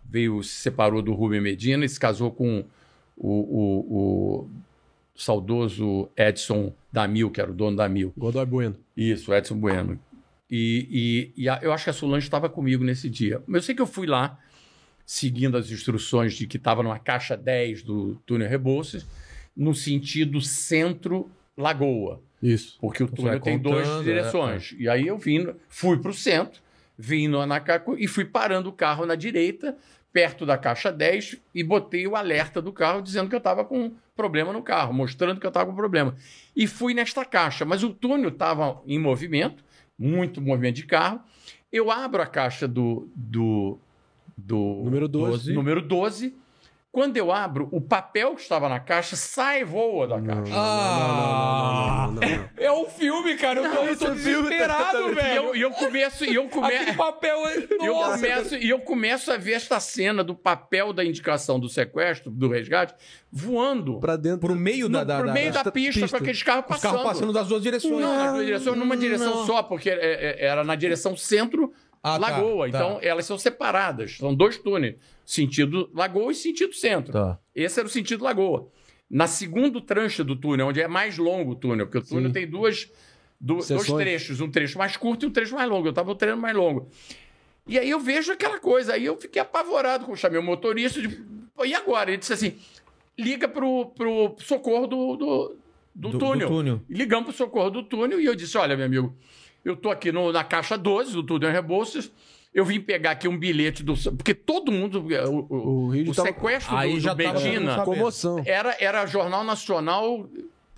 veio, se separou do Rubem Medina e se casou com o, o- o saudoso Edson Damil, que era o dono da Mil. Godoy Bueno. Isso, Edson Bueno. E, e- e a- eu acho que a Solange estava comigo nesse dia. Eu sei que eu fui lá, seguindo as instruções de que estava numa caixa 10 do túnel Rebouças, no sentido centro-lagoa. Isso. Porque o túnel tem duas contando, direções. E aí eu vim, fui para o centro, vim no Anacaco e fui parando o carro na direita, perto da caixa 10, e botei o alerta do carro dizendo que eu estava com problema no carro, mostrando que eu estava com problema. E fui nesta caixa, mas o túnel estava em movimento, muito movimento de carro. Eu abro a caixa do, do, do Número 12. número 12. Quando eu abro, o papel que estava na caixa sai e voa da caixa. Ah! Não, não, não, não, não. É um filme, cara. Eu tô, eu tô tá desesperado, totalmente- E velho. eu, e eu começo, e eu Aquele começo. papel é. [laughs] E eu, começo, e eu começo a ver esta cena do papel da indicação do sequestro, do resgate, voando Pra dentro. Pro meio no, da, da, pro da- meio da, da pista, pista. com aqueles carros Os passando. carros passando das duas direções. Não, duas direções, numa direção Não. só, porque é- é- era na direção centro Ah, tá, Lagoa. tá. Então, elas são separadas. São dois túneis. Sentido Lagoa e sentido centro. Tá. Esse era o sentido Lagoa. Na segundo tranche do túnel, onde é mais longo o túnel, porque o túnel Sim. tem duas, du- dois trechos, um trecho mais curto e um trecho mais longo. Eu estava no treino mais longo. E aí eu vejo aquela coisa, aí eu fiquei apavorado, eu chamei o motorista, de, "Pô, e agora? Ele disse assim, liga pro, pro socorro do, do, do Do- do túnel. túnel. E ligamos pro socorro do túnel e eu disse, olha, meu amigo, eu tô aqui no- na caixa 12 do túnel Rebouças, eu vim pegar aqui um bilhete do... Porque todo mundo... O, o- O Rio o tava- sequestro Aí do, já do tava sabendo. Comoção. era, era Jornal Nacional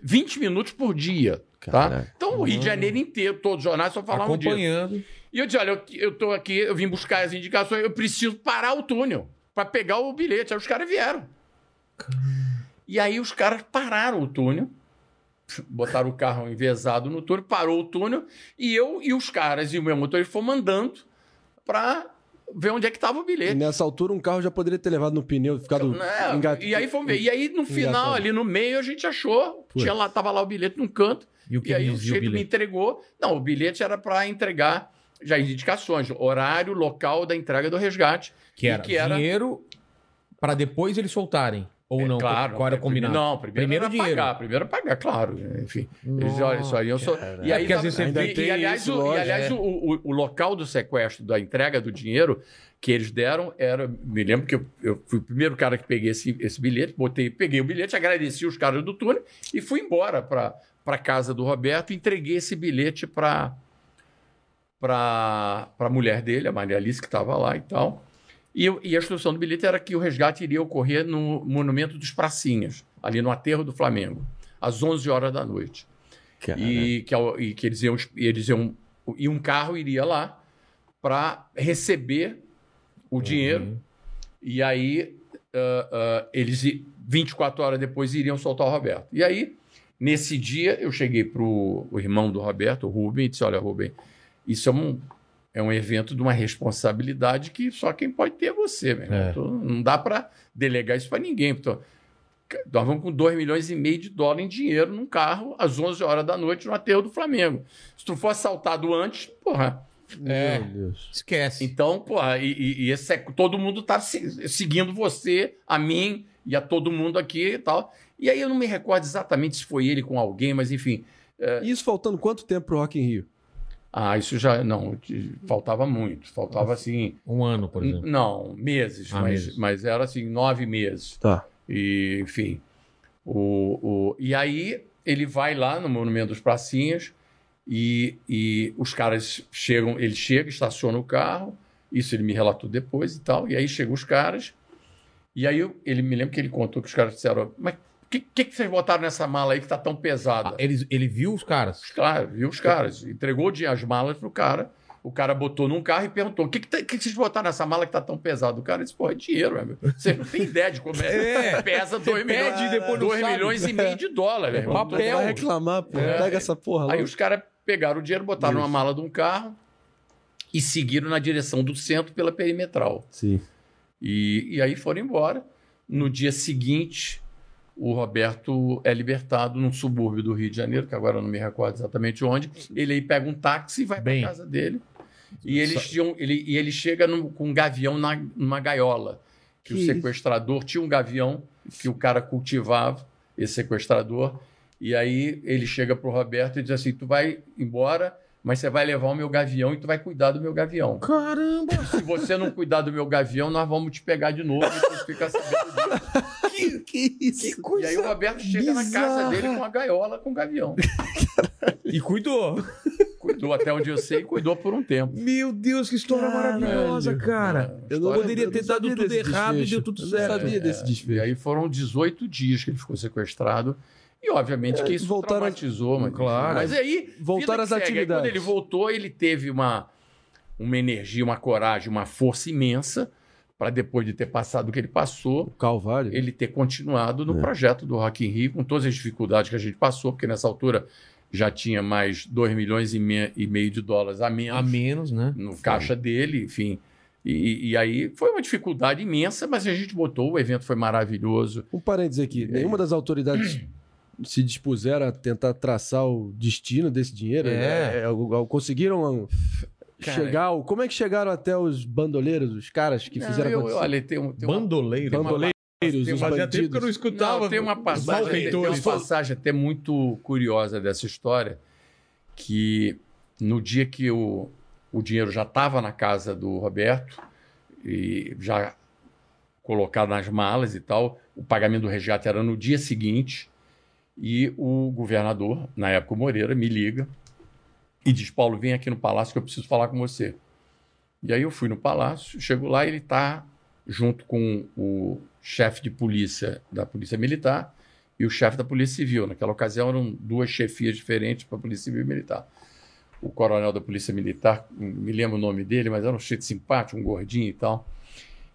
20 minutos por dia. Tá? Então, o Rio de Janeiro inteiro, todos os jornais só falavam disso. Acompanhando. E eu disse: olha, eu, eu tô aqui, eu vim buscar as indicações, eu preciso parar o túnel para pegar o bilhete. Aí os caras vieram. E aí os caras pararam o túnel, botaram o carro envezado no túnel, parou o túnel, e eu e os caras e o meu motorista fomos andando para ver onde é que estava o E bilhete. nessa altura um carro já poderia ter levado no pneu, ficado É, engat- E aí fomos ver. E aí, no final, engatado. ali no meio, a gente achou. Tinha lá, tava lá o bilhete num canto. E o que E aí o sujeito me entregou. Não, o bilhete era para entregar já as indicações, horário, local da entrega do resgate. Que E era, que era- dinheiro Pra depois eles soltarem. Ou É, não? Claro. Qual era o é, combinado? Não, primeiro, Primeiro era dinheiro. pagar. Primeiro pagar, claro. Enfim. Eles olha, só iam so... cara. E É, aí, porque ainda e, tem e, aliás, isso, o, e, aliás é. o, o- o local do sequestro, da entrega do dinheiro que eles deram era. Me lembro que eu, eu fui o primeiro cara que peguei esse, esse bilhete, botei, peguei o bilhete, agradeci os caras do túnel e fui embora para casa do Roberto e entreguei esse bilhete para para a mulher dele, a Maria Alice, que estava lá e tal. E, e a instrução do bilhete era que o resgate iria ocorrer no Monumento dos Pracinhas, ali no aterro do Flamengo, às 11 horas da noite. E que, e que eles iam, eles iam. E um carro iria lá para receber o dinheiro. Uhum. E aí ah, ah, eles, i- 24 horas depois, iriam soltar o Roberto. E aí, nesse dia, eu cheguei para o irmão do Roberto, o Rubem, e disse: Olha, Rubem, isso é um, é um evento de uma responsabilidade que só quem pode ter é você, meu. É. Então, não dá para delegar isso para ninguém. Então, nós vamos com 2 milhões e meio de dólar em dinheiro num carro às 11 horas da noite no aterro do Flamengo. Se tu for assaltado antes, porra. É. Meu Deus. Esquece. Então, porra, e, e- e esse é- todo mundo tá se- seguindo você, a mim e a todo mundo aqui e tal. E aí eu não me recordo exatamente se foi ele com alguém, mas enfim. E isso faltando quanto tempo pro Rock in Rio? Ah, isso já. Não, faltava muito. Faltava assim. Um ano, por exemplo. Não, meses, Ah, mas, meses. mas era assim, nove meses. Tá. E, enfim. O, o, e aí ele vai lá no Monumento dos Pracinhas e, e os caras chegam, ele chega, estaciona o carro, isso ele me relatou depois e tal, e aí chegam os caras, e aí eu- ele me lembra que ele contou que os caras disseram, mas que, que, que vocês botaram nessa mala aí que tá tão pesada? Ah, ele, ele viu os caras. Caras, viu os caras, entregou as malas pro cara, o cara botou num carro e perguntou: o que, que, tá- que vocês botaram nessa mala que tá tão pesado? O cara disse: pô, é dinheiro, meu. Você não tem ideia de como é. [laughs] É. Pesa Você 2 pede milhões, e depois não dois sabe. milhões e meio de dólar, meu irmão. papel. Vai reclamar, pô. É. Pega essa porra Aí logo. os caras pegaram o dinheiro, botaram numa mala de um carro e seguiram na direção do centro pela perimetral. Sim. E, e aí foram embora. No dia seguinte, o Roberto é libertado num subúrbio do Rio de Janeiro, que agora eu não me recordo exatamente onde. Ele aí pega um táxi e vai para casa dele. E tinham, ele, e ele chega num- com um gavião na, numa gaiola. Que, Que o isso? sequestrador tinha um gavião que o cara cultivava, esse sequestrador. E aí ele chega pro Roberto e diz assim: Tu vai embora, mas você vai levar o meu gavião e tu vai cuidar do meu gavião. Caramba! Se você não cuidar do meu gavião, nós vamos te pegar de novo e tu fica sabendo disso. [laughs] Que, [laughs] que isso? E aí o Roberto chega na casa bizarra. dele com a gaiola com o gavião. [laughs] E cuidou. Cuidou até onde eu sei, cuidou por um tempo. Meu Deus, que história Caralho. maravilhosa, cara. Eu História- poderia eu ter não dado tudo desse errado e deu tudo Eu certo. não sabia desse E desfecho. aí foram 18 dias que ele ficou sequestrado. E obviamente que É, isso voltaram- traumatizou, mas, Claro. mas aí Voltaram às que segue. Aí, atividades. quando ele voltou, ele teve uma, uma energia, uma coragem, uma força imensa para depois de ter passado o que ele passou, O Calvário. ele ter continuado no É. projeto do Rock in Rio, com todas as dificuldades que a gente passou, porque nessa altura já tinha mais 2 milhões e, me- e meio de dólares a menos A menos, né? no caixa dele, enfim. E, e aí foi uma dificuldade imensa, mas a gente botou, o evento foi maravilhoso. Um parênteses aqui. Nenhuma das autoridades [clears throat] se dispuseram a tentar traçar o destino desse dinheiro? É. É, é, conseguiram Cara, chegar... Como é que chegaram até os bandoleiros, os caras que Não, fizeram eu, acontecer? olha, tem, um- tem Bandoleiro. tem uma- Bandoleiros, tem uma- Fazia tempo que eu não escutava. Não, tem uma passagem, tem, tem uma passagem até muito curiosa dessa história, que no dia que o, o dinheiro já estava na casa do Roberto, e já colocado nas malas e tal, o pagamento do resgate era no dia seguinte, e o governador, na época o Moreira, me liga e diz, Paulo, vem aqui no palácio que eu preciso falar com você. E aí eu fui no palácio, chego lá, ele está junto com o chefe de polícia da Polícia Militar e o chefe da Polícia Civil. Naquela ocasião eram duas chefias diferentes para a Polícia Civil e Militar. O coronel da Polícia Militar, me lembro o nome dele, mas era um cheio de simpático, um gordinho e tal.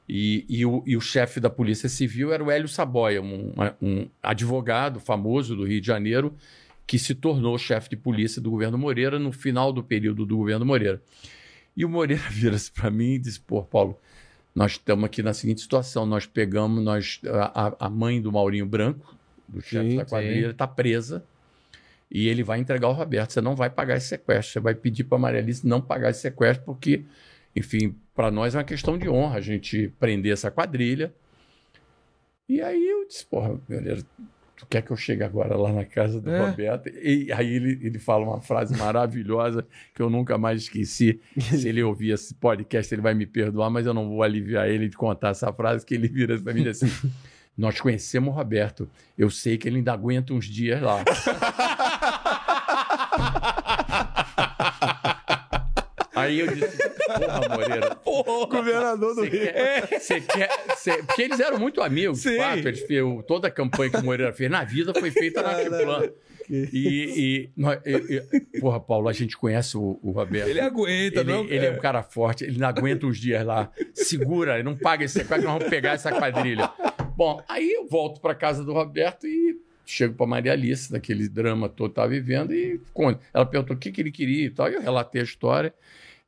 E, e o, e o chefe da Polícia Civil era o Hélio Saboia, um, um advogado famoso do Rio de Janeiro, que se tornou chefe de polícia do governo Moreira no final do período do governo Moreira. E o Moreira [laughs] vira-se para mim e diz: Pô, Paulo, nós estamos aqui na seguinte situação: nós pegamos, nós, a, a mãe do Maurinho Branco, do chefe da quadrilha, está presa e ele vai entregar o Roberto. Você não vai pagar esse sequestro, você vai pedir para a Maria Alice não pagar esse sequestro, porque, enfim, para nós é uma questão de honra a gente prender essa quadrilha. E aí eu disse, porra, Moreira, tu quer que eu chegue agora lá na casa do É. Roberto? E aí ele, ele fala uma frase maravilhosa que eu nunca mais esqueci. Se ele ouvir esse podcast, ele vai me perdoar, mas eu não vou aliviar ele de contar essa frase, que ele vira pra mim e diz assim... Nós conhecemos o Roberto. Eu sei que ele ainda aguenta uns dias lá. [laughs] Aí eu disse, porra, Moreira, [laughs] Governador do Rio. quer, você quer, você- porque eles eram muito amigos, de Sim. fato. Eles, toda a campanha que o Moreira fez na vida foi feita na Chiplan. E, e, nós- e- e- porra, Paulo, a gente conhece o, o Roberto. Ele aguenta, Ele, não? ele é um cara forte, ele não aguenta uns dias lá. Segura, ele não paga esse sequestro, nós vamos pegar essa quadrilha. Bom, aí eu volto para casa do Roberto e chego para Maria Alice, daquele drama todo que estava vivendo, e conto. Ela perguntou o que, que ele queria e tal, e eu relatei a história.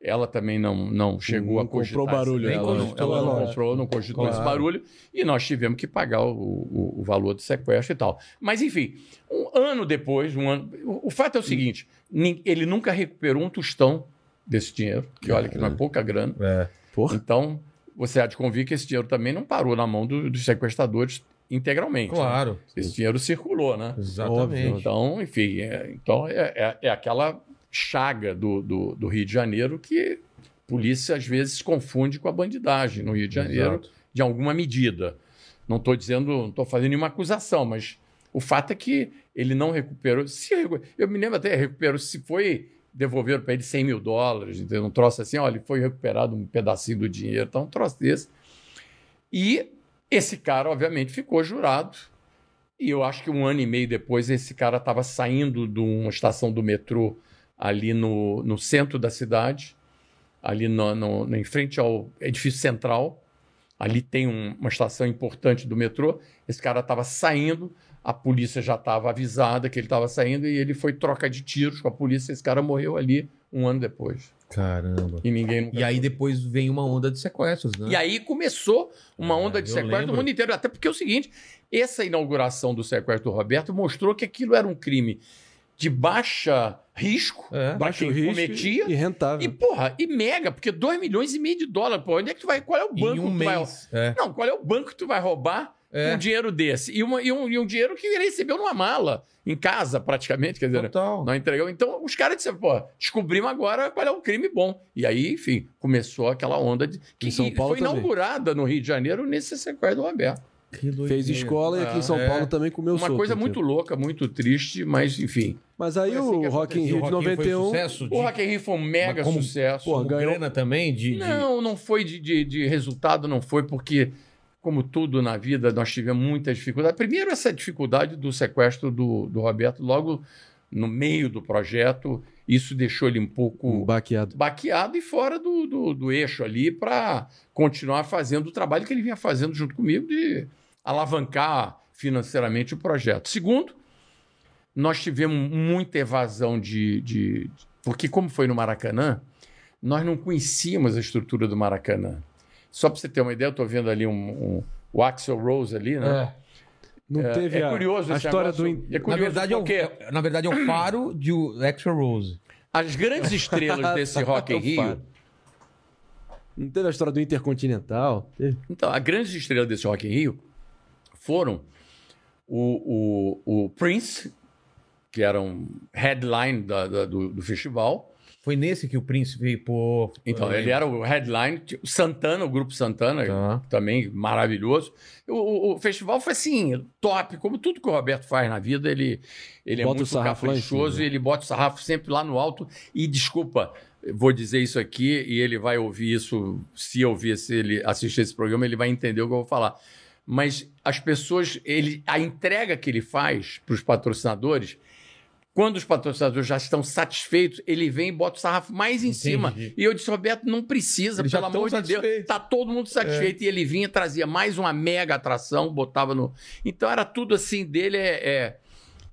Ela também não, não chegou Não a cogitar. comprou barulho, esse- ela cogitou, ela não comprou, não cogitou esse Claro. barulho, e nós tivemos que pagar o, o, o valor do sequestro e tal. Mas, enfim, um ano depois, um ano. O, o fato é o seguinte: nin- ele nunca recuperou um tostão desse dinheiro, que olha que não é pouca grana. É. Então, você há de convir que esse dinheiro também não parou na mão do- dos sequestradores integralmente. né? Claro. Esse dinheiro circulou, né? Exatamente. Então, enfim, é, então é, é- é aquela chaga do, do, do Rio de Janeiro que a polícia às vezes confunde com a bandidagem no Rio de Janeiro, Exato. de alguma medida. Não estou dizendo, não estou fazendo nenhuma acusação, mas o fato é que ele não recuperou. Se, eu me lembro até, recuperou, se foi devolveram para ele 100 mil dólares, entendeu? um troço assim, olha, foi recuperado um pedacinho do dinheiro, então um troço desse. E esse cara, obviamente, ficou jurado. E eu acho que um ano e meio depois, esse cara estava saindo de uma estação do metrô ali no, no centro da cidade, ali no, no- em frente ao edifício central. Ali tem um- uma estação importante do metrô. Esse cara estava saindo, a polícia já estava avisada que ele estava saindo e ele foi troca de tiros com a polícia. Esse cara morreu ali um ano depois. Caramba. E ninguém E aí depois vem uma onda de sequestros, né? e aí começou uma É, onda de eu sequestro lembro. no mundo inteiro. Até porque é o seguinte: essa inauguração do sequestro do Roberto mostrou que aquilo era um crime de baixa risco É. Baixo quem risco cometia. e rentável. E, porra, e mega, porque 2 milhões e meio de dólares, pô, onde é que tu vai? Qual é o banco em um que tu vai mês. É. Não, qual é o banco que tu vai roubar É. um dinheiro desse? E, uma- e um, e um dinheiro que ele recebeu numa mala, em casa, praticamente, quer dizer, Total. não entregou. Então, os caras disseram, pô, descobrimos agora qual é o crime bom. E aí, enfim, começou aquela onda de, que Em São que Paulo foi também. inaugurada no Rio de Janeiro nesse sequestro do Roberto. Fez escola e aqui em São É. Paulo também comeu Uma solto, coisa muito louca, muito triste, mas enfim. Mas aí assim o Rock in Rio de Rock in Rio foi 91... sucesso de... O Rock in Rio foi um mega como- sucesso. Pô, ganhou- grana também de... de- Não, não foi de, de, de resultado, não foi porque, como tudo na vida, nós tivemos muita dificuldade. Primeiro, essa dificuldade do sequestro do, do Roberto, logo no meio do projeto, isso deixou ele um pouco Um baqueado. baqueado e fora do, do, do eixo ali para continuar fazendo o trabalho que ele vinha fazendo junto comigo de alavancar financeiramente o projeto. Segundo, nós tivemos muita evasão de, de- Porque, como foi no Maracanã, nós não conhecíamos a estrutura do Maracanã. Só para você ter uma ideia, eu estou vendo ali um, um- o Axel Rose ali, né? É. Não É, teve é a, curioso a história negócio. do... É Na curioso verdade, é o, porque é- na verdade, é o faro de o Extra Rose. as grandes estrelas [laughs] desse Rock in O Rio. Não teve a história do Intercontinental? Teve? Então, as grandes estrelas desse Rock in Rio foram o, o, o Prince, que era um headline da- da- do, do festival. Foi nesse que o príncipe, pô... Então, eu ele era o headline. O Santana, o grupo Santana, Tá. também maravilhoso. O, o- o festival foi assim, top. Como tudo que o Roberto faz na vida, ele, ele é Bota muito caprichoso cima. e ele bota o sarrafo sempre lá no alto. E desculpa, vou dizer isso aqui e ele vai ouvir isso. Se ouvir, se ele assistir esse programa, ele vai entender o que eu vou falar. Mas as pessoas, ele, a entrega que ele faz para os patrocinadores, quando os patrocinadores já estão satisfeitos, ele vem e bota o sarrafo mais em Entendi. cima. E eu disse, Roberto, não precisa, Eles pelo amor de Deus. Tá todo mundo satisfeito. E ele vinha, trazia mais uma mega atração, botava no. Então era tudo assim dele, é, é,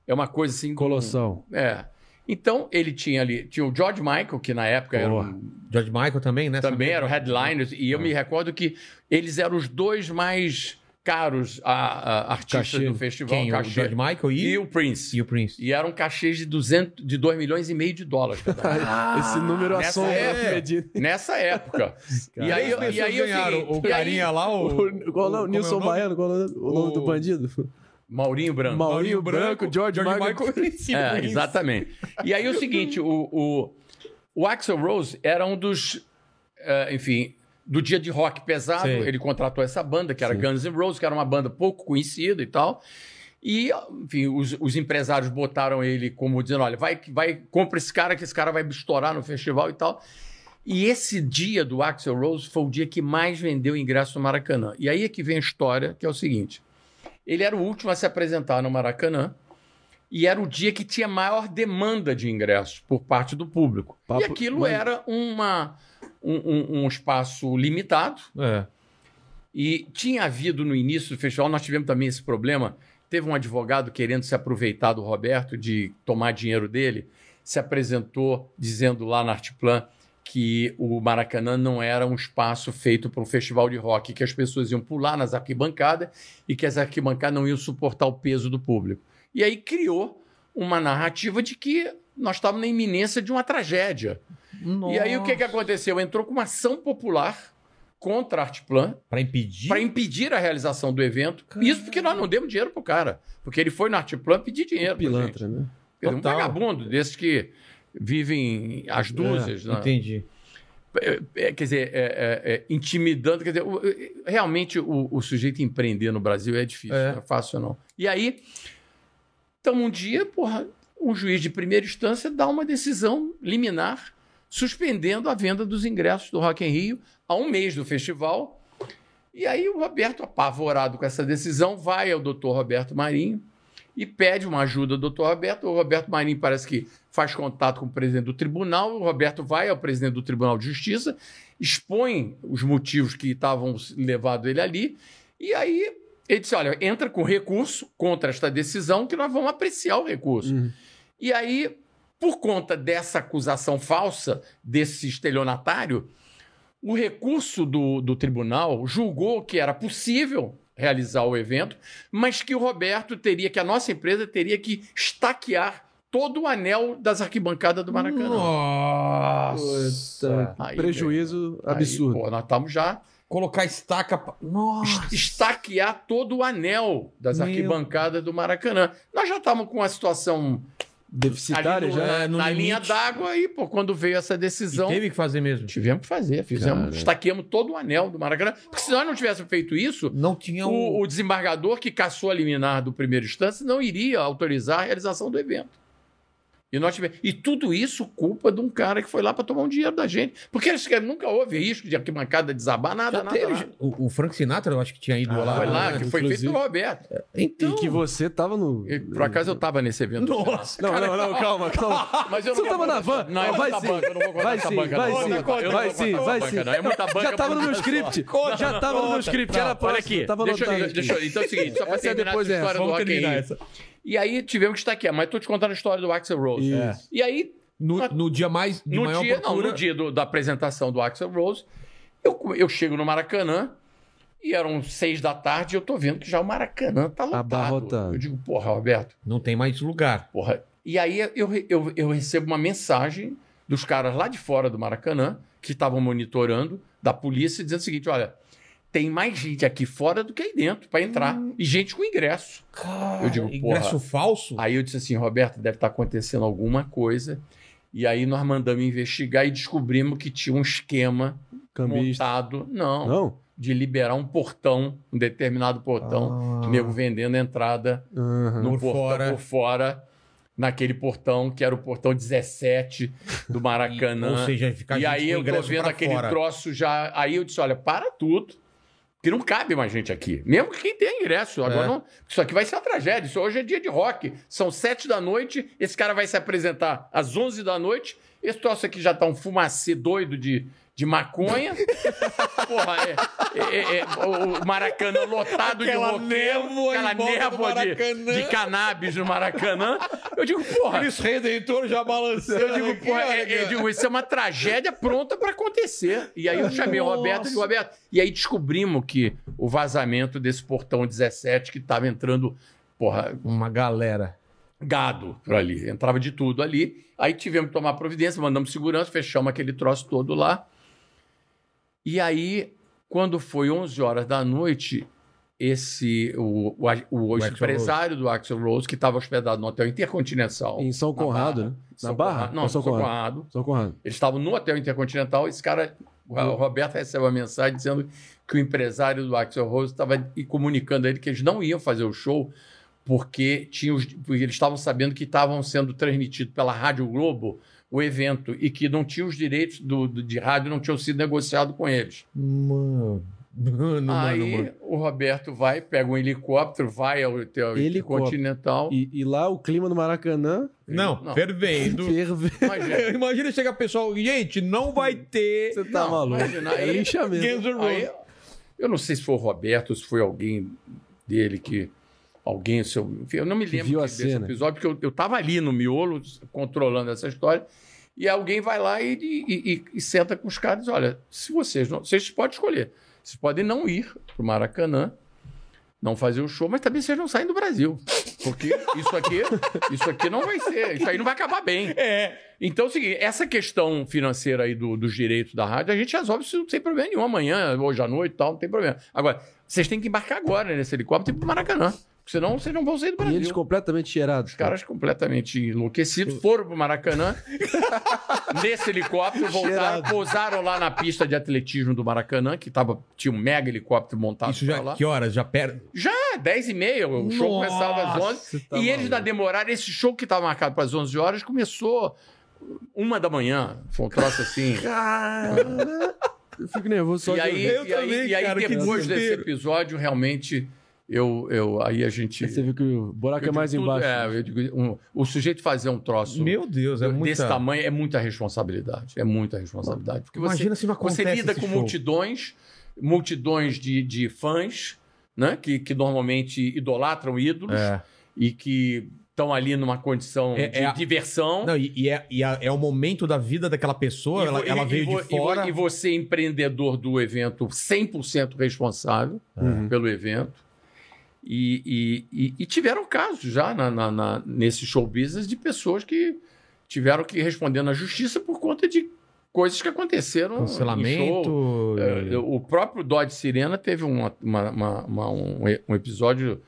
é uma coisa assim. Colossal. É. Então ele tinha ali, tinha o George Michael, que na época era Porra. um George Michael também, né? também eram headliners, e eu me recordo que eles eram os dois mais caros a, a artistas Cachê. do festival. Quem? O cachê. George Michael e, E o Prince. e o Prince. E eram cachês de 200, de 2 milhões e meio de dólares. cada um. [laughs] Esse número nessa época. Medina. Nessa época. e aí, Três e aí é o ganharam. o e aí- carinha lá, o... O, qual é o Nilson é o nome? Baiano, qual é o nome, o nome do O- bandido? Maurinho Branco. Maurinho Branco, George Michael. [laughs] e É, Prince. exatamente. E aí o seguinte, o, o, o Axel Rose era um dos, eh, enfim, do dia de rock pesado, Sei. ele contratou essa banda, que era Sim. Guns N' Roses, que era uma banda pouco conhecida e tal. E, enfim, os, os empresários botaram ele como dizendo, olha, vai, vai, compra esse cara, que esse cara vai estourar no festival e tal. E esse dia do Axel Rose foi o dia que mais vendeu ingresso no Maracanã. E aí é que vem a história, que é o seguinte. Ele era o último a se apresentar no Maracanã e era o dia que tinha maior demanda de ingressos por parte do público. Papo- e aquilo mas- era uma, um, um- um espaço limitado. É. E tinha havido no início do festival, nós tivemos também esse problema. Teve um advogado querendo se aproveitar do Roberto, de tomar dinheiro dele, se apresentou dizendo lá na Artplan que o Maracanã não era um espaço feito para um festival de rock, que as pessoas iam pular nas arquibancadas e que as arquibancadas não iam suportar o peso do público. E aí criou uma narrativa de que nós estávamos na iminência de uma tragédia. E aí o que, que aconteceu? Entrou com uma ação popular contra a Artplan Pra impedir? para impedir a realização do evento. Isso porque nós não demos dinheiro pro cara. Porque ele foi na Artplan pedir dinheiro. gente. Pilantra, né? Quer dizer, Um Total. vagabundo desses que vivem às dúzias. né? Entendi. É, é, quer dizer, é, é, é, intimidando. Quer dizer, é, realmente o, o sujeito empreender no Brasil é difícil, É. não é fácil não. E aí, então um dia, porra, um juiz de primeira instância dá uma decisão liminar suspendendo a venda dos ingressos do Rock in Rio a um mês do festival. E aí o Roberto, apavorado com essa decisão, vai ao doutor Roberto Marinho e pede uma ajuda do doutor Roberto. O Roberto Marinho parece que faz contato com o presidente do tribunal. O Roberto vai ao presidente do Tribunal de Justiça, expõe os motivos que estavam levando ele ali. E aí ele disse: olha, entra com recurso contra esta decisão, que nós vamos apreciar o recurso. Uhum. E aí, por conta dessa acusação falsa, desse estelionatário, o recurso do, do tribunal julgou que era possível realizar o evento, mas que o Roberto teria, que a nossa empresa teria que estaquear todo o anel das arquibancadas do Maracanã. Nossa. Aí, Prejuízo Aí, absurdo. pô, nós estamos já Colocar estaca. Nossa. estaquear todo o anel das Meu. arquibancadas do Maracanã. Nós já estávamos com uma situação Deficitária no- já? é, na limite. linha d'água e, pô, quando veio essa E decisão, teve que fazer mesmo. tivemos que fazer, fizemos, Cara. estaqueamos todo o anel do Maracanã, porque se nós não tivéssemos feito isso, Não tinha um. o, o desembargador que caçou a liminar do primeiro instância não iria autorizar a realização do evento. E, nós tivemos... e tudo isso culpa de um cara que foi lá para tomar um dinheiro da gente. Porque eles querem- nunca houve risco de arquibancada desabar, nada, Já nada. teve- nada. O, o Frank Sinatra, eu acho que tinha ido Ah, lá. Foi lá, né? que foi feito Inclusive. pelo Roberto. Então. E que você tava no. E, por acaso eu estava nesse evento. Nossa. Não, não, não, calma, calma. [laughs] Mas eu Você não vou tava na van? Não, é Vai sim. banca, eu não vou Vai essa sim, banca, vai sim, Eu não vou contar vai sim, vai banca, sim. É muita banca Já tava pra no meu script. Já tava no meu script, era Olha aqui, Tava deixa, eu- anotado. deixa, eu- então é o seguinte, só para Essa é terminar depois essa dessa. história do Rock E aí tivemos que estaquear, mas estou te contando a história do Axel Rose. Isso. E aí, No, no dia mais. De no maior dia, não, procura. no dia do- da apresentação do Axel Rose, eu, eu chego no Maracanã e eram seis da tarde e eu tô vendo que já o Maracanã tá lotado. Abarrotado. Eu digo, porra, Roberto, Não tem mais lugar. Porra. E aí eu, eu, eu recebo uma mensagem dos caras lá de fora do Maracanã, que estavam monitorando, da polícia, dizendo o seguinte: olha, tem mais gente aqui fora do que aí dentro para entrar. E gente com ingresso. Eu digo, ingresso falso? Aí eu disse assim, Roberto, deve estar acontecendo alguma coisa. E aí nós mandamos investigar e descobrimos que tinha um esquema Cambista. montado. Não, Não? de liberar um portão, um determinado portão, Ah. nego vendendo entrada Aham. no Por portão fora. por fora, naquele portão que era o portão 17 do [laughs] Maracanã. Ou seja, ficar e aí eu tô vendo aquele fora. troço já. Aí eu disse: olha, para tudo. Que não cabe mais gente aqui. Mesmo quem tem ingresso. Agora É. não. Isso aqui vai ser uma tragédia. Isso hoje é dia de rock. São sete da noite. Esse cara vai se apresentar às 11 da noite. Esse troço aqui já tá um fumacê doido de, de maconha. [laughs] Porra, é, é- é- o Maracanã lotado Aquela de roqueiro, aquela névoa de, de cannabis no Maracanã. Eu digo, porra. Cristo Redentor já balançando. Eu digo, aqui, porra, olha, é- eu digo, isso é uma tragédia pronta para acontecer. E aí eu chamei o Roberto e digo, Roberto. E aí descobrimos que o vazamento desse portão 17 que estava entrando, porra, Uma galera. gado por ali. Entrava de tudo ali. Aí tivemos que tomar providência, mandamos segurança, fechamos aquele troço todo lá. E aí, quando foi 11 horas da noite, esse o, o, o, empresário do Axel Rose, que estava hospedado no Hotel Intercontinental. Em São Conrado, Barra. né? São Na Barra? Não, Ou São São Conrado? Conrado. São Conrado. Eles estavam no Hotel Intercontinental. Esse cara, o. Roberto, recebe uma mensagem dizendo que o empresário do Axel Rose estava comunicando a ele que eles não iam fazer o show porque, tinha os- porque eles estavam sabendo que estavam sendo transmitidos pela Rádio Globo o evento e que não tinham os direitos do, do- de rádio, não tinham sido negociados com eles. Mano. [laughs] Mano, Aí mano, mano. o Roberto vai, pega um helicóptero, vai ao Hotel. Intercontinental. E, e lá o clima no Maracanã Não, Não. fervendo. [laughs] ferve. Imagina, [laughs] Imagina chegar pessoal, gente, não vai ter. Você tá Não, maluco. imagina, É linchamento. Roses. Aí, eu não sei se foi o Roberto, se foi alguém dele que. Alguém, se eu, não me lembro viu a desse cena. episódio, porque eu, eu tava ali no miolo, controlando essa história, e alguém vai lá e, e- e- e senta com os caras e diz: olha, se vocês não. Vocês podem escolher. Vocês podem não ir pro Maracanã, não fazer o show, mas também vocês não saem do Brasil. Porque isso aqui, [laughs] isso aqui não vai ser, isso aí não vai acabar bem. É. Então é o seguinte, essa questão financeira aí do- dos direitos da rádio, a gente resolve isso sem problema nenhum. Amanhã, hoje à noite e tal, não tem problema. Agora, vocês têm que embarcar agora nesse helicóptero e ir pro Maracanã. Porque senão vocês não vão sair do E Brasil. eles completamente cheirados. Os caras completamente enlouquecidos foram pro Maracanã, [laughs] nesse helicóptero, voltaram, Cheirado. pousaram lá na pista de atletismo do Maracanã, que tava, tinha um mega helicóptero montado Isso já, lá. que horas? Já per... Já, 10 e meia, o show Nossa, começava às 11. você tá e eles ainda demoraram, esse show que estava marcado para as 11 horas começou uma da manhã. Foi um troço assim. Cara, eu fico nervoso só e de aí. Eu e aí, também, e aí cara, que depois desse episódio, realmente, eu, eu, aí a gente... Aí Você viu que o buraco eu é mais tudo- embaixo. é, eu digo, um- o sujeito fazer um troço Meu Deus, é desse muita... tamanho é muita responsabilidade. É muita responsabilidade. Porque você, Imagina se não você lida com show. multidões, multidões de, de fãs, né? Que, que normalmente idolatram ídolos É. e que estão ali numa condição É- de é a- diversão. Não, e, e é, e é, é o momento da vida daquela pessoa, E ela, ela veio e de fora. E, e você, empreendedor do evento, 100% responsável Uhum. pelo evento. E, e- e- e tiveram casos já na, na- na- nesse show business de pessoas que tiveram que responder na justiça por conta de coisas que aconteceram em show. Cancelamento. É, o próprio Dodge Sirena teve uma- uma- uma- uma- um, um episódio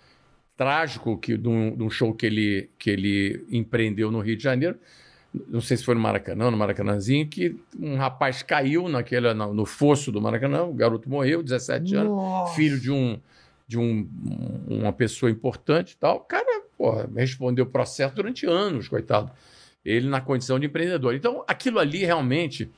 trágico que, de, um, de um show que ele, que ele empreendeu no Rio de Janeiro. Não sei se foi no Maracanã, no Maracanãzinho, que um rapaz caiu naquele, no, no fosso do Maracanã, o garoto morreu, 17 anos, Nossa. filho de, um, de um, uma pessoa importante e tal. O cara porra, respondeu processo durante anos, coitado. Ele na condição de empreendedor. Então, aquilo ali realmente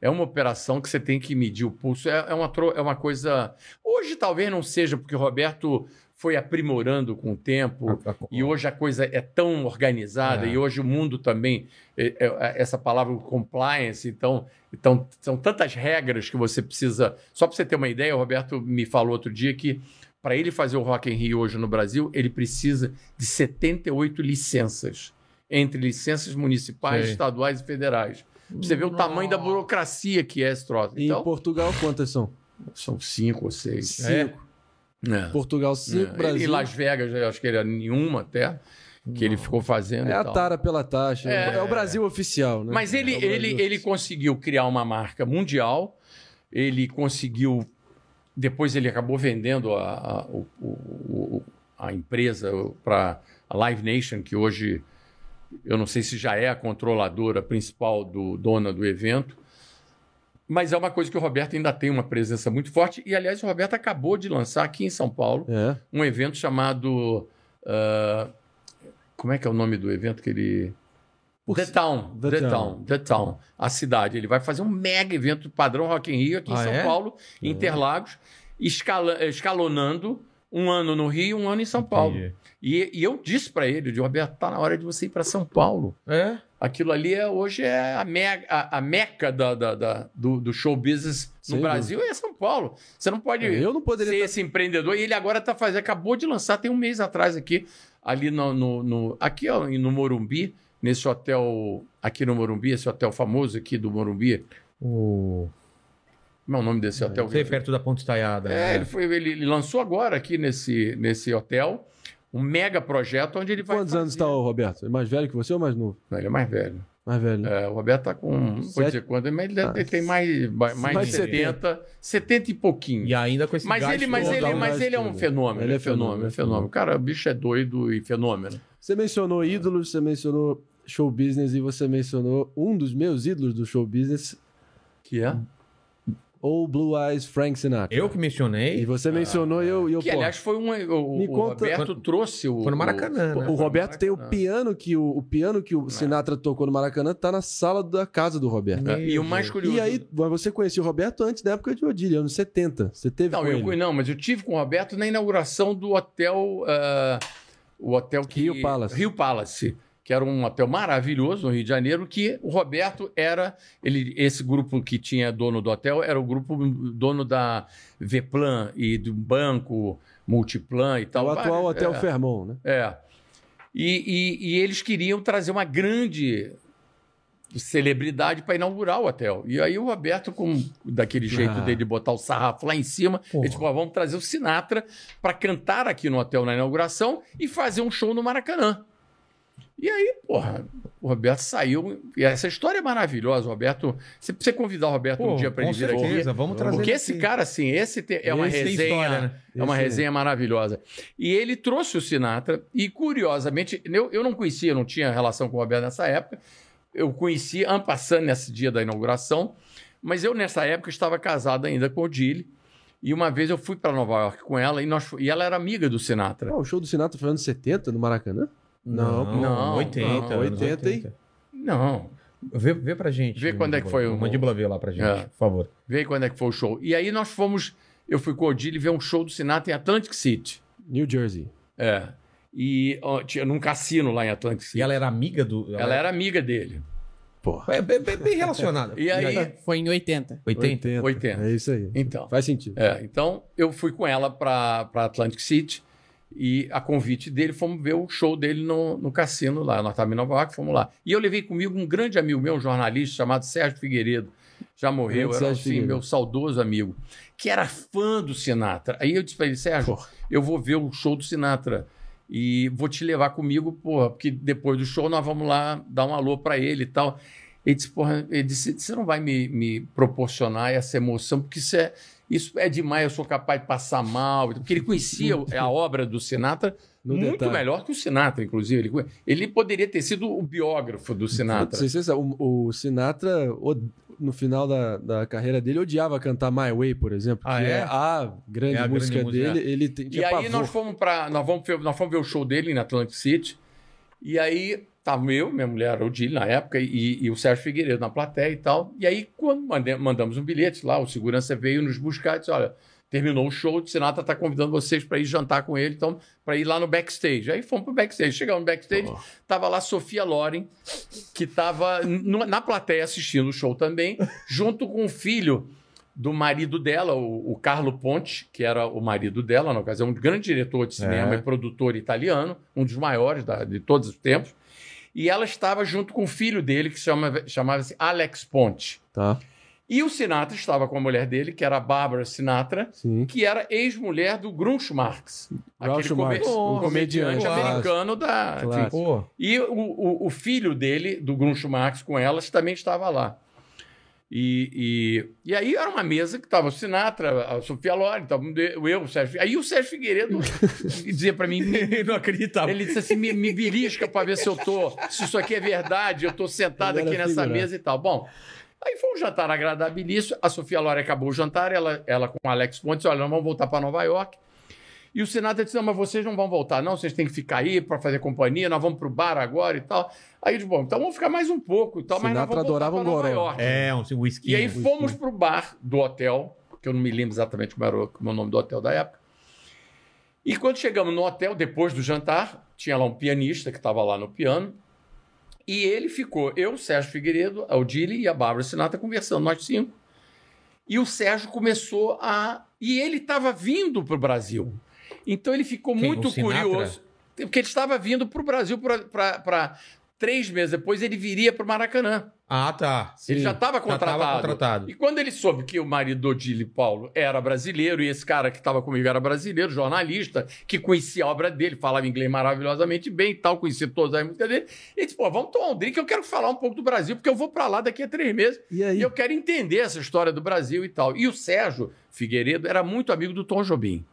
é uma operação que você tem que medir o pulso. É, é uma, é uma coisa. Hoje talvez não seja, porque o Roberto foi aprimorando com o tempo. E hoje a coisa é tão organizada, É. e hoje o mundo também, é- é- essa palavra compliance, então, então são tantas regras que você precisa. Só para você ter uma ideia, o Roberto me falou outro dia que para ele fazer o Rock in Rio hoje no Brasil, ele precisa de 78 licenças, entre licenças municipais, Sei. estaduais e federais. Pra você ver o tamanho da burocracia que é esse troço. E Então, em Portugal, quantas são? são cinco ou seis. Cinco. É. Portugal, cinco. É. Brasil. E Las Vegas, eu acho que era nenhuma até, que ele ficou fazendo. É e a tara pela taxa. É. É, o Brasil oficial, né? Mas ele, É ele, ele oficial. conseguiu criar uma marca mundial, ele conseguiu. Depois ele acabou vendendo a, a, o- o- a empresa para a Live Nation, que hoje eu não sei se já é a controladora principal do dona do evento. Mas é uma coisa que o Roberto ainda tem uma presença muito forte. E, aliás, o Roberto acabou de lançar aqui em São Paulo É. um evento chamado. ah, como é que é o nome do evento que ele. The Town, The Town. Town, The Town, a cidade. Ele vai fazer um mega evento padrão Rock in Rio aqui em Ah, São é? Paulo, em Interlagos, escala- escalonando um ano no Rio, um ano em São Paulo. E, e eu disse para ele, disse, Roberto, tá na hora de você ir para São Paulo. É? Aquilo ali é, hoje é a, me, a, a meca da, da- da- do, do show business no Sem Brasil, é São Paulo. Você não pode Eu não poderia ser tá- esse empreendedor. E ele agora tá fazendo, acabou de lançar, tem um mês atrás aqui, ali no, no, no- aqui ó, no Morumbi, nesse hotel, aqui no Morumbi, esse hotel famoso aqui do Morumbi. O... Como é o nome desse hotel? Você perto da Ponte Estaiada. É, né? ele, foi, ele, ele lançou agora aqui nesse, nesse hotel um mega projeto onde ele vai. Quantos anos fazer- está o Roberto? É mais velho que você ou mais novo? Não, ele é mais velho. Mais velho. né? É, o Roberto tá com. Não vou dizer quanto, mas ele, Ah. tem mais, mais, Mais de de 70, 70 e pouquinho. E ainda com esse mas ele, mas, ele, mas ele é um fenômeno. Ele é é fenômeno, fenômeno, é fenômeno. Cara, o bicho é doido e fenômeno. Você mencionou ídolos, você mencionou show business e você mencionou um dos meus ídolos do show business, Que é? ou Blue Eyes Frank Sinatra. Eu que mencionei. E você mencionou e eu, e eu Que, pô, aliás, foi um. O, Me o conta- Roberto trouxe o. Foi no Maracanã, o, né? o Roberto tem o Maracanã. piano que o, o piano que É. o Sinatra tocou no Maracanã tá na sala da casa do Roberto. o- E o mais curioso. E aí, você conhecia o Roberto antes da época de Odília, anos 70. Você teve Não, com eu, ele. não, mas eu tive com o Roberto na inauguração do hotel. ah, o hotel que. Rio Palace. Rio Palace. Que era um hotel maravilhoso no Rio de Janeiro, que o Roberto era. Ele, esse grupo que tinha dono do hotel era o grupo dono da Veplan e do banco Multiplan e É tal. o atual Vários- Hotel é. Fairmont, né? É. E, e- e eles queriam trazer uma grande celebridade para inaugurar o hotel. E aí o Roberto, com daquele jeito Ah. dele de botar o sarrafo lá em cima, Porra. ele disse: "Pô, vamos trazer o Sinatra para cantar aqui no hotel na inauguração e fazer um show no Maracanã. E aí, porra, o Roberto saiu. E essa história é maravilhosa, o Roberto. Você precisa convidar o Roberto Pô, um dia para ele vir aqui. vamos trazer Porque esse aqui. cara, assim, esse te- é uma Esse resenha. história, né? É uma Esse- resenha maravilhosa. E ele trouxe o Sinatra, e curiosamente, eu, eu não conhecia, não tinha relação com o Roberto nessa época. Eu conheci Ampassando nesse dia da inauguração, mas eu nessa época estava casado ainda com o Odile. E uma vez eu fui para Nova York com ela e, nós, e ela era amiga do Sinatra. Ah, o show do Sinatra foi anos 70 no Maracanã? Não, Não, 80. não, anos 80, hein? Não, Vê, vê pra gente. Vê quando é que foi o- Mandíbula vê lá pra gente, É. por favor. vê quando é que foi o show. E aí nós fomos, eu fui com o Odile ver um show do Sinatra em Atlantic City. New Jersey. É. E ó, tinha num cassino lá em Atlantic City. E ela era amiga do. ela era amiga dele. Porra. É bem, bem- relacionada. [laughs] E aí, Foi em 80. 80. 80. É isso aí. então. Faz sentido. É, então eu fui com ela para Atlantic City e a convite dele fomos ver o show dele no, no cassino lá. Nós estávamos em Nova York, fomos lá. E eu levei comigo um grande amigo meu, um jornalista chamado Sérgio Figueiredo. Já morreu, era Sérgio assim, Figueiredo. meu saudoso amigo, que era fã do Sinatra. Aí eu disse para ele, Sérgio, Porra. eu vou ver o show do Sinatra e vou te levar comigo, porra, porque depois do show nós vamos lá dar um alô para ele e tal. Ele disse, porra, ele disse, você não vai me, me proporcionar essa emoção, porque isso é, isso é demais, eu sou capaz de passar mal. Porque ele conhecia a obra do Sinatra No muito detalhe. melhor que o Sinatra, inclusive. Ele, ele poderia ter sido o biógrafo do Sinatra. Se você sabe, o, o Sinatra, no final da, da carreira dele, odiava cantar My Way, por exemplo, Ah, que é? é? a grande É a grande música música, dele. Ele tem, E aí pavor. nós fomos para nós vamos nós fomos ver o show dele na Atlantic City. E aí tava eu, minha mulher, o Dili na época e, e o Sérgio Figueiredo na plateia e tal. E aí quando mandamos um bilhete lá, o segurança veio nos buscar e disse: "Olha, terminou o show, o Sinatra está convidando vocês para ir jantar com ele, então para ir lá no backstage". Aí fomos pro backstage. Chegamos no backstage, tava lá Sofia Loren, que estava na plateia assistindo o show também, junto com o filho do marido dela, o, o Carlo Ponte, que era o marido dela, na ocasião, um grande diretor de cinema É. e produtor italiano, um dos maiores da- de todos os tempos. E ela estava junto com o filho dele, que chama- chamava-se Alex Ponte. Tá, E o Sinatra estava com a mulher dele, que era a Bárbara Sinatra, sim. que era ex-mulher do Groucho Marx. Aquele Marx, come- o comediante. Clássico. americano da... Pô, e o, o, o filho dele, do Groucho Marx, com elas, também estava lá. E, e, e aí era uma mesa que estava o Sinatra, a Sofia Loren, tava eu, o Sérgio. Aí o Sérgio Figueiredo [laughs] dizia para mim, me- não acreditava. ele disse assim, me, me belisca para ver se eu tô, se isso aqui é verdade, eu tô sentado Ele aqui nessa figurante. mesa e tal. Bom, aí foi um jantar agradabilíssimo. A Sofia Loren acabou o jantar, ela, ela com o Alex Pontes, olha, nós vamos voltar para Nova York. E o Sinatra disse: Não, mas vocês não vão voltar, não, vocês têm que ficar aí para fazer companhia, nós vamos pro bar agora e tal. Aí eu disse: Bom, então vamos ficar mais um pouco e tal, mas nós Sinatra vamos voltar adorava um Nova. York. É, um whisky. E aí fomos pro bar do hotel, que eu não me lembro exatamente como era o, como é o nome do hotel da época. E quando chegamos no hotel, depois do jantar, tinha lá um pianista que estava lá no piano. E ele ficou, eu, Sérgio Figueiredo, a Odile e a Bárbara Sinatra conversando, nós cinco. E o Sérgio começou a. E ele estava vindo para o Brasil. Então ele ficou Quem? muito curioso. Porque ele estava vindo para o Brasil para. Três meses depois ele viria para o Maracanã. Ah, tá. Ele Sim, já estava Já tava contratado. contratado. E quando ele soube que o marido do Odile Paulo era brasileiro, e esse cara que estava comigo era brasileiro, jornalista, que conhecia a obra dele, falava inglês maravilhosamente bem e tal, conhecia todas as músicas dele, ele disse: pô, vamos tomar um drink, eu quero falar um pouco do Brasil, porque eu vou para lá daqui a três meses. E aí? E eu quero entender essa história do Brasil e tal. E o Sérgio Figueiredo era muito amigo do Tom Jobim.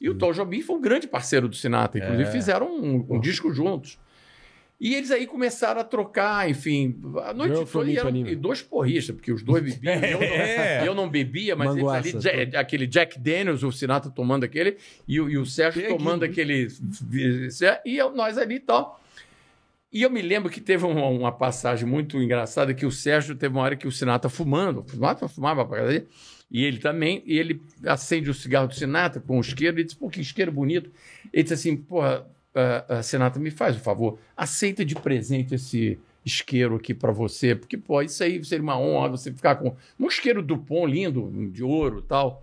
E o Tom Jobim foi um grande parceiro do Sinatra, inclusive É. fizeram um, um disco juntos. E eles aí começaram a trocar, enfim, a noite toda e eram e dois porristas, porque os dois bebiam. eu, não, [laughs] É. eu não bebia, mas Manguaça, eles ali, Ja- aquele Jack Daniels, o Sinatra tomando aquele, e, o- e o Sérgio Peguinho. tomando aquele. E eu- nós ali e tal. E eu me lembro que teve uma, uma passagem muito engraçada que o Sérgio teve uma hora que o Sinatra fumando, fumava, fumava pra casa dele, e ele também, e ele acende o cigarro do Sinatra com um isqueiro, e disse, pô, que isqueiro bonito. Ele disse assim, porra, ah, Sinatra, me faz um favor, aceita de presente esse isqueiro aqui pra você, porque, pô, isso aí seria uma honra você ficar com um isqueiro Dupont lindo, de ouro e tal.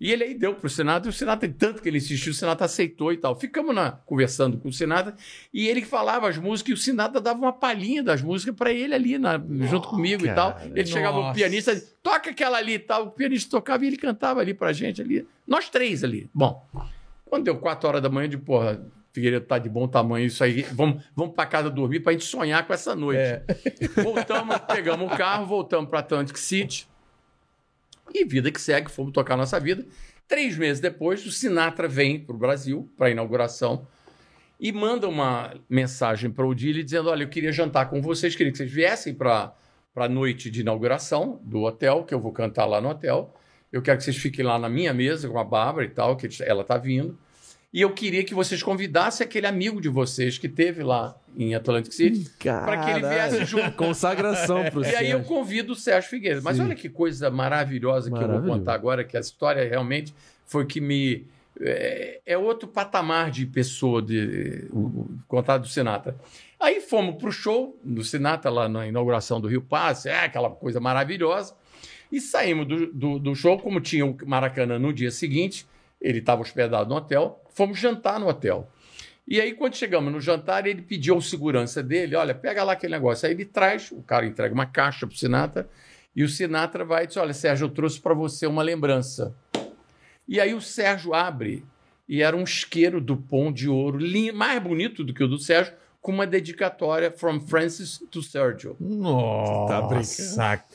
E ele aí deu pro Sinatra, e o Sinatra, tanto que ele insistiu, o Sinatra aceitou e tal. Ficamos na, conversando com o Sinatra, e ele falava as músicas, e o Sinatra dava uma palhinha das músicas para ele ali, na- junto comigo e tal. Ele chegava o Nossa. pianista, toca aquela ali e tal. O pianista tocava e ele cantava ali pra gente ali. Nós três ali. Bom, quando deu quatro horas da manhã, de porra, Figueiredo tá de bom tamanho, isso aí. Vamos, vamos pra casa dormir pra gente sonhar com essa noite. [laughs] Voltamos, pegamos o carro, voltamos pra Atlantic City. E vida que segue, fomos tocar nossa vida. Três meses depois, o Sinatra vem para o Brasil, para a inauguração, e manda uma mensagem para o Dili dizendo: Olha, eu queria jantar com vocês, queria que vocês viessem para a noite de inauguração do hotel, que eu vou cantar lá no hotel. Eu quero que vocês fiquem lá na minha mesa com a Bárbara e tal, que ela está vindo. E eu queria que vocês convidassem aquele amigo de vocês que teve lá em Atlantic City para que ele viesse [laughs] junto. Consagração pro E aí eu Sérgio. convido o Sérgio Figueiredo. Mas Sim. olha que coisa maravilhosa que eu vou contar agora, que a história realmente foi que me. É, é outro patamar de pessoa, de, o, o contato do Sinatra. Aí fomos para o show do Sinatra, lá na inauguração do Rio Passe, é aquela coisa maravilhosa. E saímos do, do, do show, como tinha o Maracanã no dia seguinte, ele estava hospedado no hotel, fomos jantar no hotel. E aí, quando chegamos no jantar, ele pediu ao segurança dele: olha, pega lá aquele negócio. Aí ele traz, o cara entrega uma caixa pro Sinatra, e o Sinatra vai e diz: olha, Sérgio, eu trouxe para você uma lembrança. E aí o Sérgio abre, e era um isqueiro Dupont de ouro, mais bonito do que o do Sérgio, com uma dedicatória From Francis to Sergio. Nossa,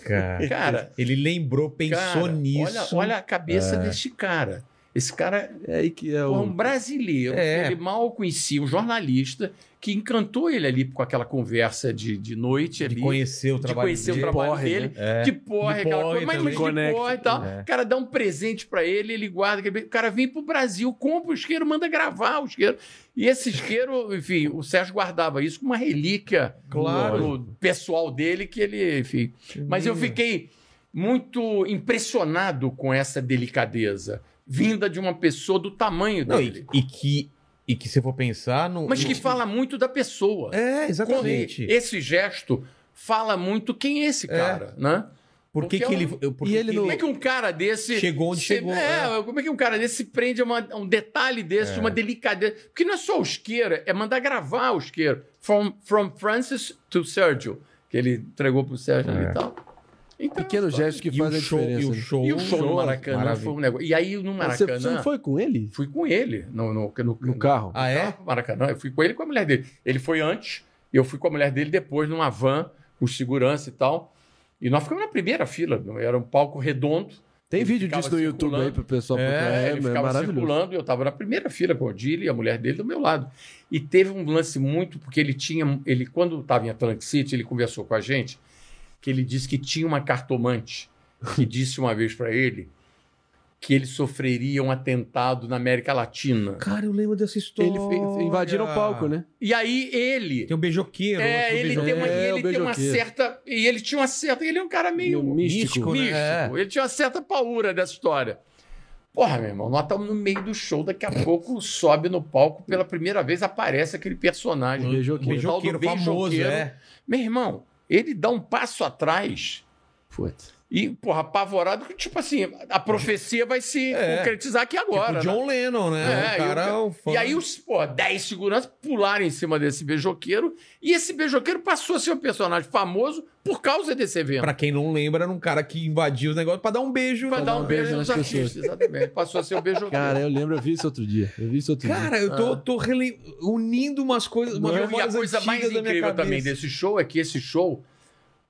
cara. Cara, Ele lembrou, pensou cara, nisso. Olha, olha a cabeça desse cara. Esse cara É aí que é Porra, um o. brasileiro É. ele mal conhecia, um jornalista que encantou ele ali com aquela conversa de, de noite de ali. conhecer o de trabalho conhecer o dele. trabalho porre, dele, É. de porre, De aquela coisa, mas, de porre e tal. É. O cara dá um presente pra ele, ele guarda. O cara vem pro Brasil, compra o isqueiro, manda gravar o isqueiro. E esse isqueiro, enfim, o Sérgio guardava isso como uma relíquia Claro. pessoal dele, que ele, enfim. Mas eu fiquei muito impressionado com essa delicadeza, vinda de uma pessoa do tamanho Não, dele. e, e que, e que se for pensar... Não, Mas que fala muito da pessoa. É, exatamente. Esse gesto fala muito quem é esse cara, né? Por que, porque que é ele... por E que ele Como é que um cara desse. Chegou onde se- chegou, É, como é que um cara desse se prende a, uma- a um detalhe desse, de uma delicadeza? Porque não é só o isqueiro, é mandar gravar o isqueiro. From, from Francis to Sergio, que ele entregou pro Sérgio ali É. e tal. Então, Pequeno gesto que E faz o a show, diferença. e o né? show, E o show no Maracanã maravilha. foi um negócio. E aí no Você, Maracanã. você não foi com ele? Fui com ele no, no, no, No carro? Ah, é? carro pro Maracanã. Eu fui com ele e com a mulher dele. Ele foi antes, e eu fui com a mulher dele depois, numa van, com segurança e tal. E nós ficamos na primeira fila. Era um palco redondo. Tem Ele vídeo disso no YouTube aí pro pessoal É, procurar. É, ele é ficava maravilhoso. circulando e eu estava na primeira fila com o Dili e a mulher dele do meu lado. E teve um lance muito, porque ele tinha. Ele, quando estava em Atlantic City, ele conversou com a gente, que ele disse que tinha uma cartomante que disse uma vez para ele que ele sofreria um atentado na América Latina. Cara, eu lembro dessa história. Ele fe- invadiram o palco, né? E aí ele. Tem um beijoqueiro. É, ele beijoqueiro. tem uma, É, ele tem uma beijoqueiro. certa. E ele tinha uma certa. Ele é um cara meio Meio místico. místico, né? místico. É. Ele tinha uma certa paura dessa história. Porra, meu irmão, nós estamos no meio do show, daqui a pouco sobe no palco, pela primeira vez aparece aquele personagem. O beijoqueiro. o do Beijoqueiro famoso, beijoqueiro. é. Meu irmão, ele dá um passo atrás Putz. E, porra, apavorado, que, tipo assim, a profecia vai se É. concretizar aqui agora. tipo né? John Lennon, né? É, o cara e, é o- um fã. e aí os pô, 10 seguranças pularam em cima desse beijoqueiro e esse beijoqueiro passou a ser um personagem famoso por causa desse evento. Pra quem não lembra, era um cara que invadiu os negócios pra dar um beijo. Pra né? dar um um beijo beijo nos artistas, exatamente. Passou a ser o beijoqueiro. Cara, eu lembro, eu vi isso outro dia. Eu vi isso outro dia. Cara, eu tô, tô rele- unindo umas coisas, umas E a coisa mais incrível também desse show é que esse show,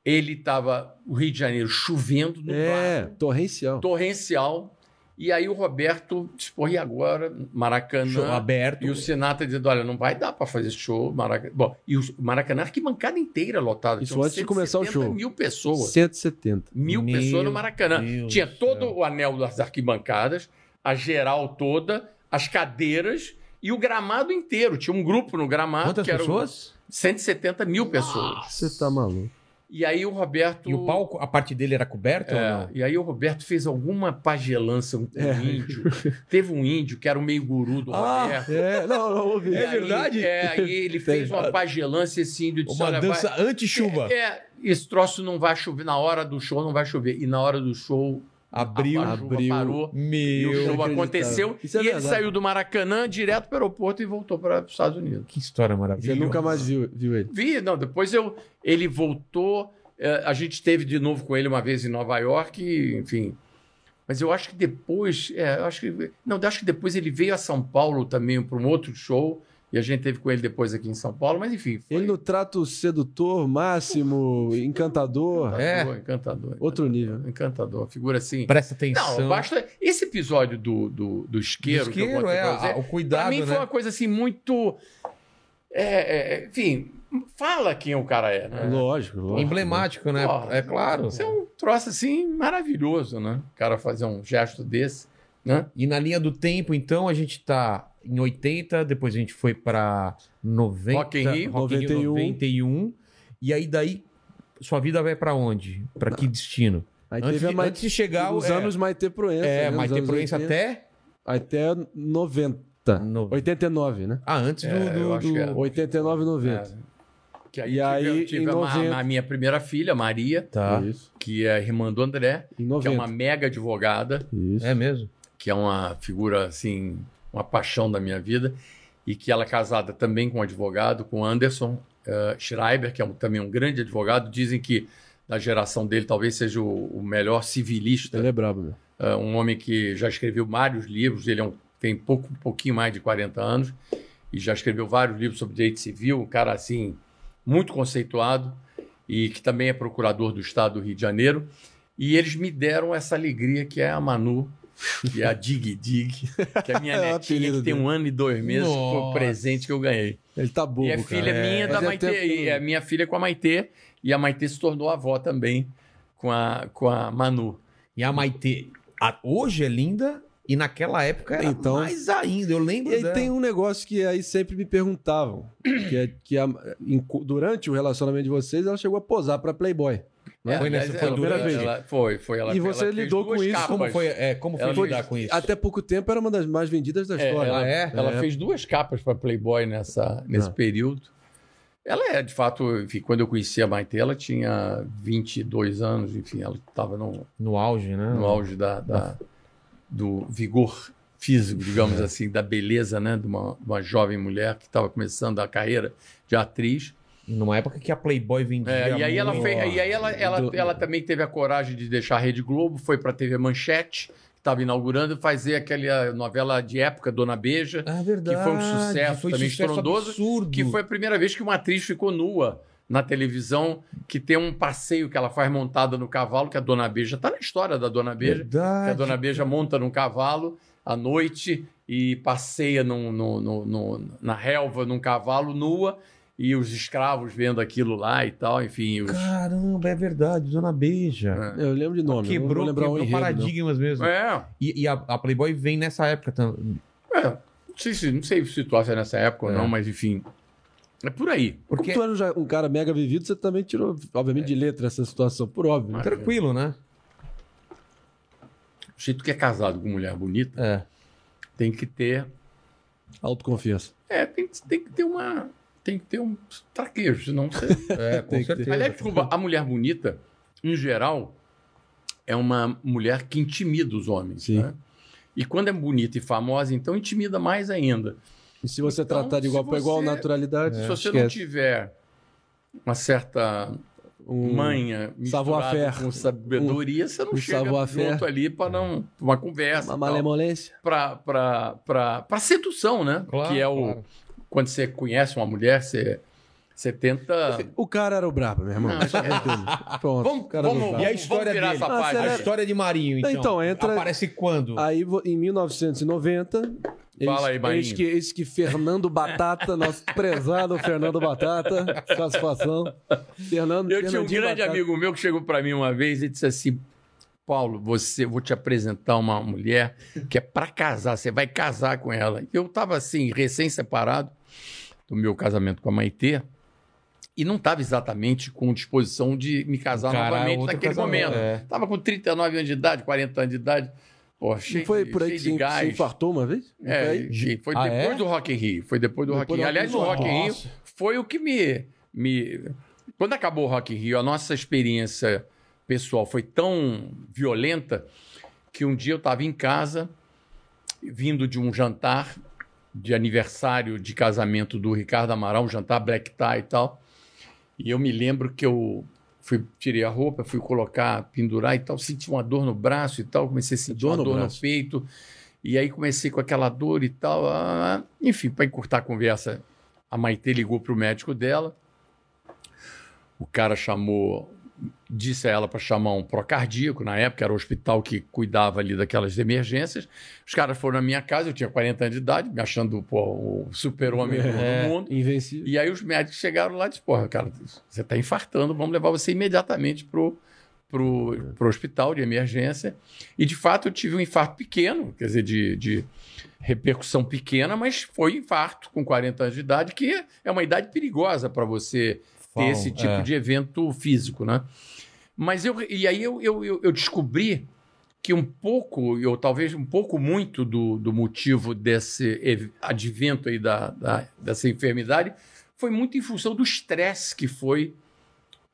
ele tava o Rio de Janeiro chovendo, no É, torrencial. torrencial, e aí o Roberto disse, e agora? Maracanã. Show aberto. E o Sinatra dizendo: olha, não vai dar para fazer esse show. Maracanã. Bom, e o Maracanã, arquibancada inteira lotada. Isso antes de começar o 170 show. mil pessoas. 170. Mil Meu pessoas no Maracanã. Deus Tinha do todo o anel das arquibancadas, a geral toda, as cadeiras e o gramado inteiro. Tinha um grupo no gramado. Quantas que era pessoas? 170 mil pessoas. Você tá maluco. E aí o Roberto. E o palco, a parte dele era coberta É, ou não? e aí o Roberto fez alguma pagelança com É. um índio. [laughs] Teve um índio que era o meio guru do Ah, Roberto. É, não, não ouvi. É aí, verdade? É, e ele fez uma pagelância, esse índio disse: Uma dança vai... anti-chuva. É, é, esse troço não vai chover, na hora do show não vai chover. E na hora do show, Abriu. a chuva abriu. parou. E o Meu. show aconteceu. Isso é e ele saiu do Maracanã direto para o aeroporto e voltou para os Estados Unidos. Que história Você maravilhosa. nunca mais viu, viu ele. Vi, não, depois eu, ele voltou. eh, a gente esteve de novo com ele uma vez em Nova York, e, enfim. Mas eu acho que depois. É, eu acho que. Não, eu acho que depois ele veio a São Paulo também para um outro show. E a gente teve com ele depois aqui em São Paulo, mas enfim. Foi Ele no trato sedutor, máximo, [laughs] encantador. É. encantador, encantador. Outro nível. Encantador. Figura assim. Presta atenção. Não, basta. Esse episódio do, do, do isqueiro, que eu Isqueiro, é, pra você, a- o cuidado, pra mim foi né? uma coisa assim muito. é, é, enfim, fala quem o cara é, né? Lógico, lógico. Emblemático, né? Porra, é claro. Isso é um troço assim maravilhoso, né? O cara fazer um gesto desse, né? E na linha do tempo, então, a gente tá em 80, depois a gente foi pra 90, Rock in Rio. Rock in Rio 91. 91. E aí daí sua vida vai pra onde? Pra que destino? Aí Antes, teve a de, Maite, antes de chegar os é, anos Maite Proença. é, né? Maite anos Proença 80, até Até 90. No- 89, né? ah, antes do, É, eu do, acho que era. do... 89 90. É. Que aí E tive, aí, tive em a, ma- 90. a minha primeira filha, Maria, Tá. Isso. que é irmã do André, que 90. é uma mega advogada, Isso. É mesmo? que é uma figura assim, uma paixão da minha vida, e que ela é casada também com um advogado, com Anderson eh, Schreiber, que é um- também um grande advogado. Dizem que da geração dele talvez seja o, o melhor civilista, Ele é brabo, meu. eh, um homem que já escreveu vários livros, ele é um- tem pouco, um pouquinho mais de 40 anos, e já escreveu vários livros sobre direito civil, um cara assim, muito conceituado, e que também é procurador do Estado do Rio de Janeiro. E eles me deram essa alegria que é a Manu, é a Dig Dig, que é a minha [laughs] É netinha, que tem dele. um ano e dois meses, que foi o Nossa. presente que eu ganhei. Ele tá bobo, e é cara. filha minha da Fazia Maitê, que e é minha filha com a Maitê, e a Maitê se tornou avó também com a, com a Manu. E a Maitê, a- hoje é linda e naquela época era Então- mais ainda. Eu lembro E aí dela. tem um negócio que aí sempre me perguntavam, que é que a- em- durante o relacionamento de vocês ela chegou a posar pra Playboy. Né? Foi nessa- foi primeira vez. ela- foi, foi. Ela, E você lidou com isso, capas. Como foi, é, como foi lidar com isso? Até pouco tempo era uma das mais vendidas da É, história. ela, Ah, é? ela É. fez duas capas para Playboy nessa, nesse Ah. período. Ela é, de fato, enfim, quando eu conheci a Maite, ela tinha 22 anos, enfim, ela estava no, No auge, né? no auge da, da- do vigor físico, digamos assim, da beleza, né, de uma, de uma jovem mulher que estava começando a carreira de atriz. Numa época que a Playboy vendia. É, e aí ela fez, e aí ela, ela, Do- ela também teve a coragem de deixar a Rede Globo, foi para a TV Manchete, que estava inaugurando, fazer aquela novela de época, Dona Beija, Ah, verdade. que foi um sucesso foi também sucesso estrondoso, absurdo. que foi a primeira vez que uma atriz ficou nua na televisão, que tem um passeio que ela faz montada no cavalo, que a Dona Beija está na história da Dona Beija, que Verdade. a Dona Beija monta num cavalo à noite e passeia num- no- no- no- na relva num cavalo nua e os escravos vendo aquilo lá e tal, enfim, os... Caramba, é verdade, Dona Beija. Eu lembro de nome. não Quebrou, lembrar quebrou o enredo, não. paradigmas mesmo. É, E, e a, a Playboy vem nessa época também. é, não sei se não sei se tu acha nessa época ou É. não, mas enfim, é por aí. Porque Como tu era um cara mega vivido, você também tirou, obviamente, de letra essa situação, por óbvio. né? Mas- tranquilo, né? jeito que é casado com mulher bonita, É. tem que ter. Autoconfiança. É, tem, que- tem que ter uma. Tem que ter um traquejo, senão você. [laughs] É, com Tem que ter. certeza. Aliás, desculpa, a mulher bonita, em geral, é uma mulher que intimida os homens. Sim. né? E quando é bonita e famosa, então intimida mais ainda. E se você Então, tratar de igual para igual, naturalidade, Se você não esquece. tiver uma certa Um- manha misturada com sabedoria, você não um chega junto ali para não uma conversa, Uma malemolência. para sedução, né? Claro, que é o claro. Quando você conhece uma mulher, você você tenta O cara era o brabo, meu irmão. Não, entender. [laughs] Pronto. Vamos- o cara vamos-. E a história virar dele? essa Ah, página. A história de Marinho, então. Então, entra- Aparece quando? Aí, em 1990. Fala aí, eis, Marinho. eis que, eis que Fernando Batata, nosso [laughs] prezado Fernando Batata, satisfação. Fernando Eu tinha um grande Batata. amigo meu que chegou para mim uma vez e disse assim: Paulo, você, vou te apresentar uma mulher que é para casar, você vai casar com ela. Eu estava assim, recém-separado do meu casamento com a Maitê e não estava exatamente com disposição de me casar Encarar novamente naquele momento. é. Tava com 39 anos de idade, 40 anos de idade. Pô, cheio, foi por aí cheio que de se, gás. se infartou uma vez? Foi É, e foi Ah, depois é? do Rock in Rio. Foi depois do Depois Rock in Rio. Aliás, o. Rock in Rio foi o que me, me... Quando acabou o Rock in Rio, a nossa experiência pessoal foi tão violenta que um dia eu estava em casa, vindo de um jantar de aniversário de casamento do Ricardo Amaral, um jantar black tie e tal. E eu me lembro que eu fui, tirei a roupa, fui colocar, pendurar e tal, senti uma dor no braço e tal, comecei a sentir Dor uma no dor no braço? peito. E aí comecei com aquela dor e tal. ah, enfim, para encurtar a conversa, a Maitê ligou para o médico dela. O cara chamou, disse a ela para chamar um procardíaco, na época era o hospital que cuidava ali daquelas emergências. Os caras foram na minha casa, eu tinha 40 anos de idade, me achando pô, o super-homem É. do mundo. Invencível. E aí os médicos chegaram lá e disseram, porra, cara, você está infartando, vamos levar você imediatamente pro, pro, pro hospital de emergência. E, de fato, eu tive um infarto pequeno, quer dizer, de, de repercussão pequena, mas foi infarto com 40 anos de idade, que é uma idade perigosa para você ter esse tipo é. de evento físico, né? Mas eu... E aí eu, eu, eu, eu descobri que um pouco, ou talvez um pouco muito do, do motivo desse advento aí da, da- dessa enfermidade foi muito em função do estresse que foi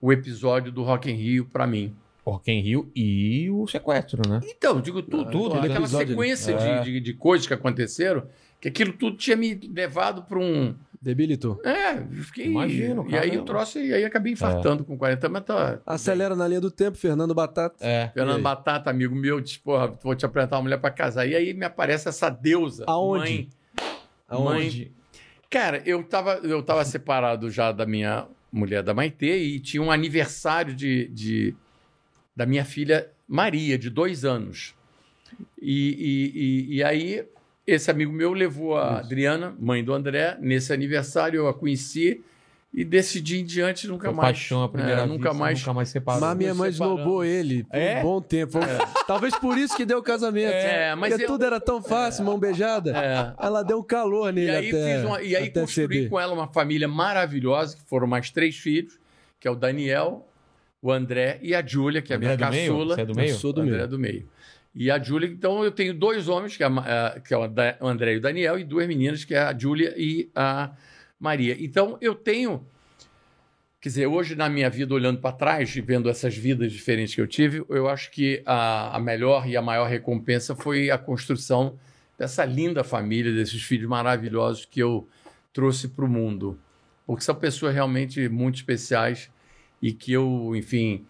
o episódio do Rock in Rio para mim. Rock in Rio e o sequestro, né? Então, digo tudo, Ah, tudo aquela episódio, sequência é. de, de, de coisas que aconteceram, que aquilo tudo tinha me levado para um... Debilitou. É, fiquei... Imagino, E aí cara. eu trouxe, e aí acabei infartando com 40 mas tá... Acelera na linha do tempo, Fernando Batata. É. Fernando? Batata, amigo meu, disse, porra, vou te apresentar uma mulher para casar. E aí me aparece essa deusa. Aonde? Mãe, Aonde? Cara, eu tava, eu tava separado já da minha mulher da Maitê e tinha um aniversário de, de- da minha filha Maria, de dois anos. E, e- e- e aí, esse amigo meu levou a Adriana, mãe do André, nesse aniversário, eu a conheci e decidi em diante nunca Foi mais. paixão à primeira É, vista, nunca mais. Nunca mais separou. Mas minha mãe esnobou ele por É? um bom tempo. Talvez por isso que deu o casamento. É, mas Porque eu- tudo era tão fácil, mão beijada. É. Ela deu um calor nele E aí, até, fiz uma- e aí até construí ceder. com ela uma família maravilhosa, que foram mais três filhos, que é o Daniel, o André e a Júlia, que é a minha André do meio? caçula. Você é do Eu meio? sou do André meio. do meio. E a Júlia, então eu tenho dois homens, que é, que é o André e o Daniel, e duas meninas, que é a Júlia e a Maria. Então eu tenho. Quer dizer, hoje na minha vida, olhando para trás e vendo essas vidas diferentes que eu tive, eu acho que a, a melhor e a maior recompensa foi a construção dessa linda família, desses filhos maravilhosos que eu trouxe para o mundo. Porque são pessoas realmente muito especiais e que eu, enfim,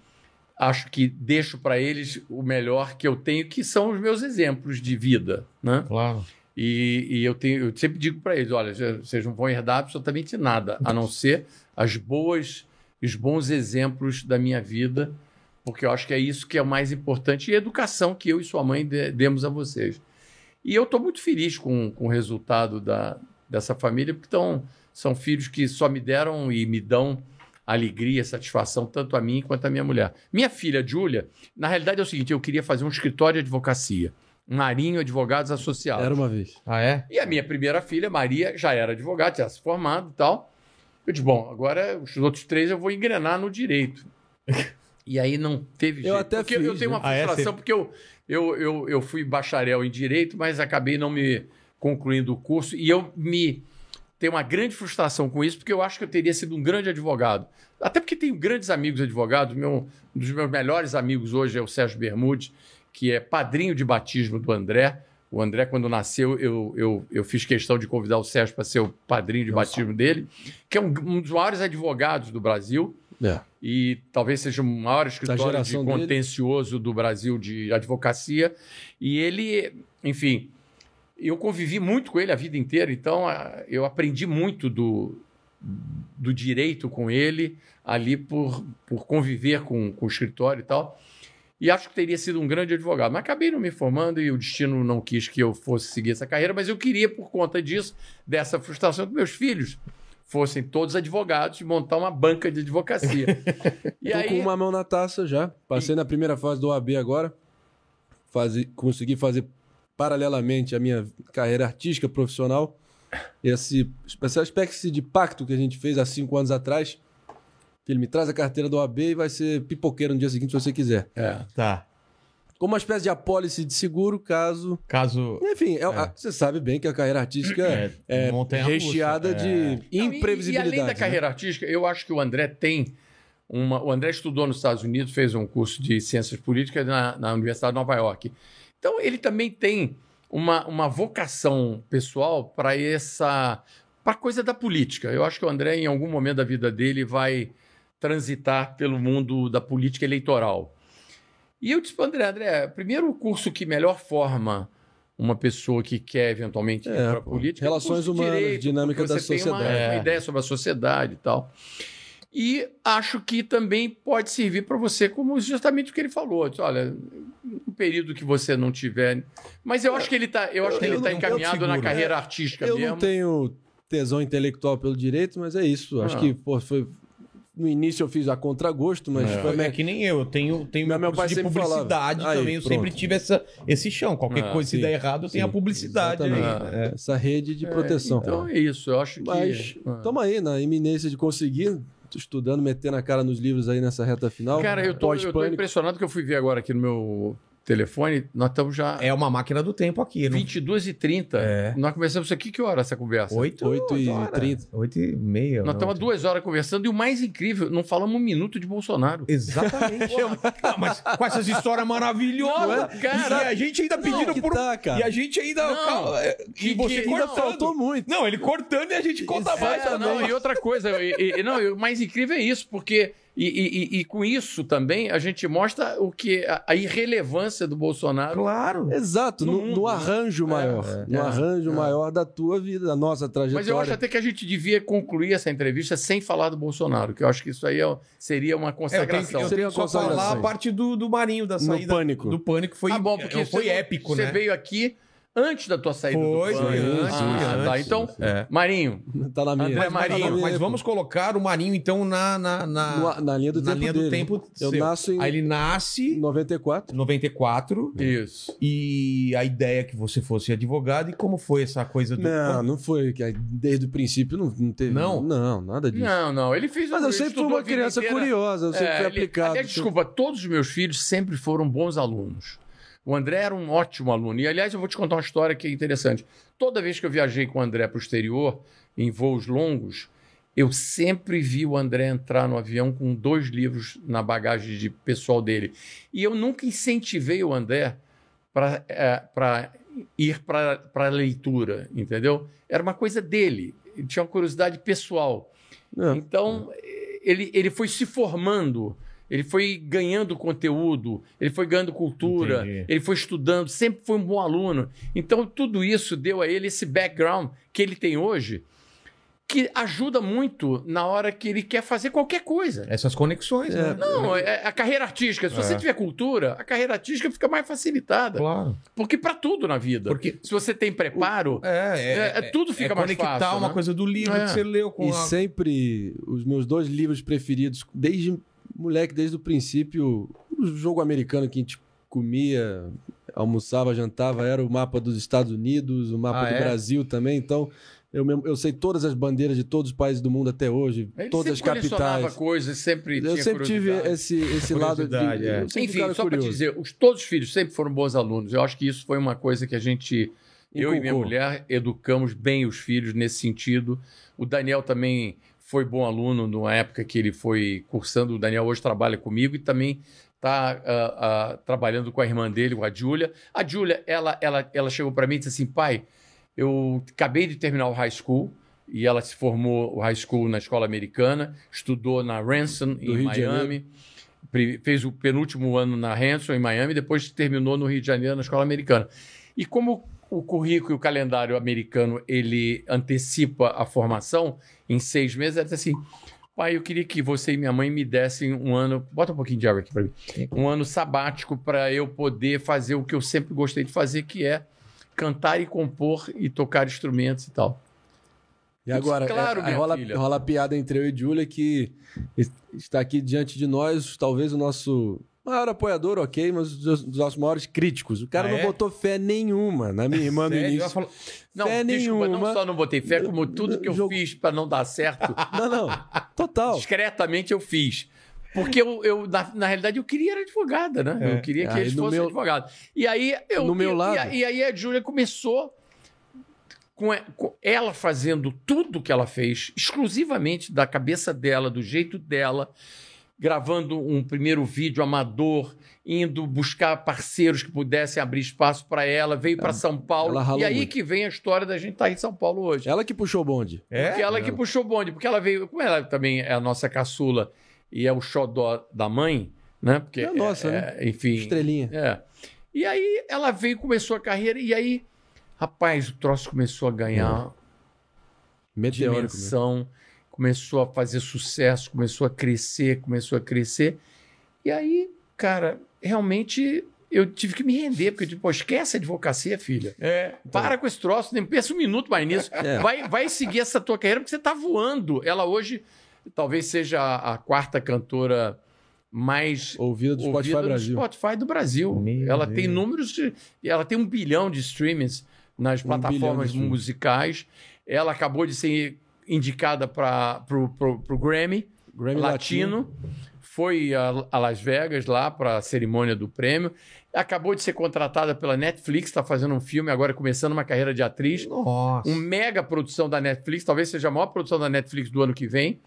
acho que deixo para eles o melhor que eu tenho, que são os meus exemplos de vida, né? Claro. E, e eu, tenho, eu sempre digo para eles, olha, vocês não vão herdar absolutamente nada, a não ser as boas, os bons exemplos da minha vida, porque eu acho que é isso que é o mais importante e a educação que eu e sua mãe de- demos a vocês. E eu estou muito feliz com, com o resultado da, dessa família, porque tão, são filhos que só me deram e me dão alegria, satisfação, tanto a mim quanto a minha mulher. Minha filha, Júlia, na realidade é o seguinte, eu queria fazer um escritório de advocacia, Marinho Advogados Associados. Era uma vez. Ah, é? E a minha primeira filha, Maria, já era advogada, tinha se formado e tal. Eu disse, bom, agora os outros três eu vou engrenar no direito. [laughs] E aí não teve Eu jeito. até porque eu fiz, tenho né? uma Ah, é? frustração, Você- porque eu, Eu, eu, eu fui bacharel em Direito, mas acabei não me concluindo o curso. E eu me tenho uma grande frustração com isso, porque eu acho que eu teria sido um grande advogado. Até porque tenho grandes amigos advogados. Meu, um dos meus melhores amigos hoje é o Sérgio Bermudes, que é padrinho de batismo do André. O André, quando nasceu, eu, eu, eu fiz questão de convidar o Sérgio para ser o padrinho de batismo dele, que é um, um dos maiores advogados do Brasil É. e talvez seja o maior escritório de geração dele. contencioso do Brasil de advocacia. E ele, enfim, eu convivi muito com ele a vida inteira, então ah, eu aprendi muito do, do direito com ele ali por, por conviver com, com o escritório e tal. E acho que teria sido um grande advogado. Mas acabei não me formando e o destino não quis que eu fosse seguir essa carreira, mas eu queria, por conta disso, dessa frustração, que meus filhos fossem todos advogados e montar uma banca de advocacia. [laughs] e Tô aí, com uma mão na taça já. Passei na primeira fase do OAB agora. Fazi- consegui fazer paralelamente a minha carreira artística profissional. Esse, essa espécie de pacto que a gente fez há cinco anos atrás. Que ele me traz a carteira do OAB e vai ser pipoqueiro no dia seguinte se você quiser. É. Tá. Como uma espécie de apólice de seguro, caso. Caso. Enfim, é- a- você sabe bem que a carreira artística é, montanha-russa. recheada É. de Não, e- imprevisibilidade. E, além da né? carreira artística, eu acho que o André tem uma. O André estudou nos Estados Unidos, fez um curso de ciências políticas na, na Universidade de Nova York. Então, ele também tem uma, uma vocação pessoal para essa. para coisa da política. Eu acho que o André, em algum momento da vida dele, vai transitar pelo mundo da política eleitoral. E eu disse para André, André, primeiro o curso que melhor forma uma pessoa que quer eventualmente ir É, para a pô. política. Relações é curso de humanas, dinâmica porque da você tem uma- sociedade. uma É. ideia sobre a sociedade e tal. E acho que também pode servir para você, como justamente o que ele falou. Olha, um período que você não tiver. Mas eu acho que ele está eu acho que ele eu tá eu encaminhado na seguro. carreira artística Eu mesmo. não tenho tesão intelectual pelo direito, mas é isso. Acho Ah. que pô, foi. No início eu fiz a contragosto, mas É. foi É que nem eu, eu tenho, tenho Meu- meu, pai de falava. publicidade Aí, também. Eu pronto. sempre tive essa, esse chão. Qualquer Ah, coisa, se sim. der errado, eu tenho Sim, a publicidade aí. exatamente. É. essa rede de É, proteção. então é isso, eu acho que. Mas Ah. estamos aí na iminência de conseguir. Estudando, metendo a cara nos livros aí nessa reta final. Cara, eu tô, eu tô impressionado que eu fui ver agora aqui no meu telefone. Nós estamos já É uma máquina do tempo aqui. Não... 22 h 30 É. Nós começamos isso aqui, que hora essa conversa? 8, Oito e horas. trinta. 8 e meia. Nós não, estamos há duas horas conversando e o mais incrível, não falamos um minuto de Bolsonaro. Exatamente. [laughs] Não, mas com essas histórias maravilhosas. Não, cara. e a gente ainda pedindo por. tá, cara. E a gente ainda. Não. calma, é, e você que- Ainda cortando. faltou muito. Não, ele cortando e a gente conta mais. É, não, e outra coisa, e, e- não, e o mais incrível é isso, porque. E, e- e- com isso também a gente mostra o que a, a irrelevância do Bolsonaro. Claro. Exato, No no, né? arranjo maior. no é, arranjo é. maior da tua vida, da nossa trajetória. Mas eu acho até que a gente devia concluir essa entrevista sem falar do Bolsonaro, que eu acho que isso aí é- seria uma É, eu tenho, consagração. eu Seria tenho só uma consagração. falar a parte do, do Marinho, da No saída. pânico. Do pânico. Foi, ah, bom, porque é, foi você- épico, você né? veio aqui antes da tua saída Foi, do foi Pânico. antes, Ah, foi tá. Então, É. Marinho, Tá na minha. André Tá na Marinho, minha Mas vamos colocar o Marinho, então, na, na, na, No- na linha do na tempo linha do dele. tempo Eu seu. nasço em Aí ele nasce em 94. 94 isso. e a ideia é que você fosse advogado. E como foi essa coisa do. Não, não foi. Desde o princípio não, não teve. Não? Não, nada disso. Não, não, ele fez Mas eu sempre fui uma criança inteira. curiosa, eu sempre É, fui ele- aplicado. aliás, desculpa, todos os meus filhos sempre foram bons alunos. O André era um ótimo aluno. E, aliás, eu vou te contar uma história que é interessante. Toda vez que eu viajei com o André para o exterior, em voos longos, eu sempre vi o André entrar no avião com dois livros na bagagem de pessoal dele. E eu nunca incentivei o André para ir para a leitura, entendeu? Era uma coisa dele. Ele tinha uma curiosidade pessoal. É. Então, ele, ele foi se formando, ele foi ganhando conteúdo, ele foi ganhando cultura, Entendi. ele foi estudando, sempre foi um bom aluno. Então, tudo isso deu a ele esse background que ele tem hoje, que ajuda muito na hora que ele quer fazer qualquer coisa. Essas conexões, né? Não, é a carreira artística. Se você É. tiver cultura, a carreira artística fica mais facilitada. Claro. Porque para tudo na vida. Porque- se você tem preparo, É, é, É, é, tudo fica é mais conectar fácil, uma né? coisa do livro É. que você leu com E a... sempre os meus dois livros preferidos, desde moleque, desde o princípio, o jogo americano que a gente comia, almoçava, jantava, era o mapa dos Estados Unidos, o mapa Ah, do é? Brasil também. Então, Eu, mesmo- eu sei todas as bandeiras de todos os países do mundo até hoje, Ele todas as capitais. coisas, sempre Eu tinha sempre tive esse, esse lado de. É. Enfim, só para dizer, os, todos os filhos sempre foram bons alunos. Eu acho que isso foi uma coisa que a gente, eu e minha mulher, educamos bem os filhos nesse sentido. O Daniel também foi bom aluno numa época que ele foi cursando. O Daniel hoje trabalha comigo e também está trabalhando com a irmã dele, com a Júlia. A Júlia, ela, ela, ela chegou para mim e disse assim, pai, eu acabei de terminar o high school e ela se formou o high school na escola americana, estudou na Ransom, em Rio Miami, fez o penúltimo ano na Ransom, em Miami, depois terminou no Rio de Janeiro, na escola americana. E como o currículo e o calendário americano ele antecipa a formação em seis meses, ela disse assim, pai, eu queria que você e minha mãe me dessem um ano, bota um pouquinho de água aqui para mim, um ano sabático para eu poder fazer o que eu sempre gostei de fazer, que é cantar e compor e tocar instrumentos e tal. E agora, Claro, é, minha rola, filha. rola a piada entre eu e Júlia que es- está aqui diante de nós, talvez o nosso maior apoiador, ok, mas dos, dos nossos maiores críticos. O cara Ah, não é? botou fé nenhuma na minha irmã no início. falou- Não, Fé desculpa, não nenhuma. só não botei fé, como tudo que eu Jogo- fiz para não dar certo, [laughs] Não, não. Total. discretamente eu fiz. Porque eu, eu, na, na realidade, eu queria era advogada, né? É. Eu queria que Aí eles fossem meu- advogados. E aí eu. No meu e, lado. E, e aí a Júlia começou com, com ela fazendo tudo que ela fez, exclusivamente da cabeça dela, do jeito dela, gravando um primeiro vídeo amador, indo buscar parceiros que pudessem abrir espaço para ela, veio para São Paulo. E aí muito. que vem a história da gente estar em São Paulo hoje. Ela que puxou o bonde. É? Porque ela que puxou o bonde, porque ela veio, como ela também é a nossa caçula e é o xodó da mãe, né? Porque É a nossa, é, Enfim. Estrelinha. É. E aí ela veio, começou a carreira, e aí, rapaz, o troço começou a ganhar Meteórico. né? dimensão, começou a fazer sucesso, começou a crescer, começou a crescer. E aí, cara, realmente eu tive que me render, porque eu disse, pô, esquece a advocacia, filha. É. Para com esse troço, nem pensa um minuto mais nisso. [laughs] É. Vai, vai seguir essa tua carreira porque você tá voando. Ela hoje talvez seja a, a quarta cantora mais Ouvida do Spotify ouvida do Brasil. Spotify do Brasil. Meu ela Deus. tem números, de- ela tem um bilhão de streamings nas Um plataformas musicais. Ela acabou de ser indicada para o Grammy, Grammy Latino. Foi a, Las Vegas lá para a cerimônia do prêmio. Acabou de ser contratada pela Netflix, está fazendo um filme agora, começando uma carreira de atriz. Nossa. Um mega produção da Netflix, talvez seja a maior produção da Netflix do ano que vem.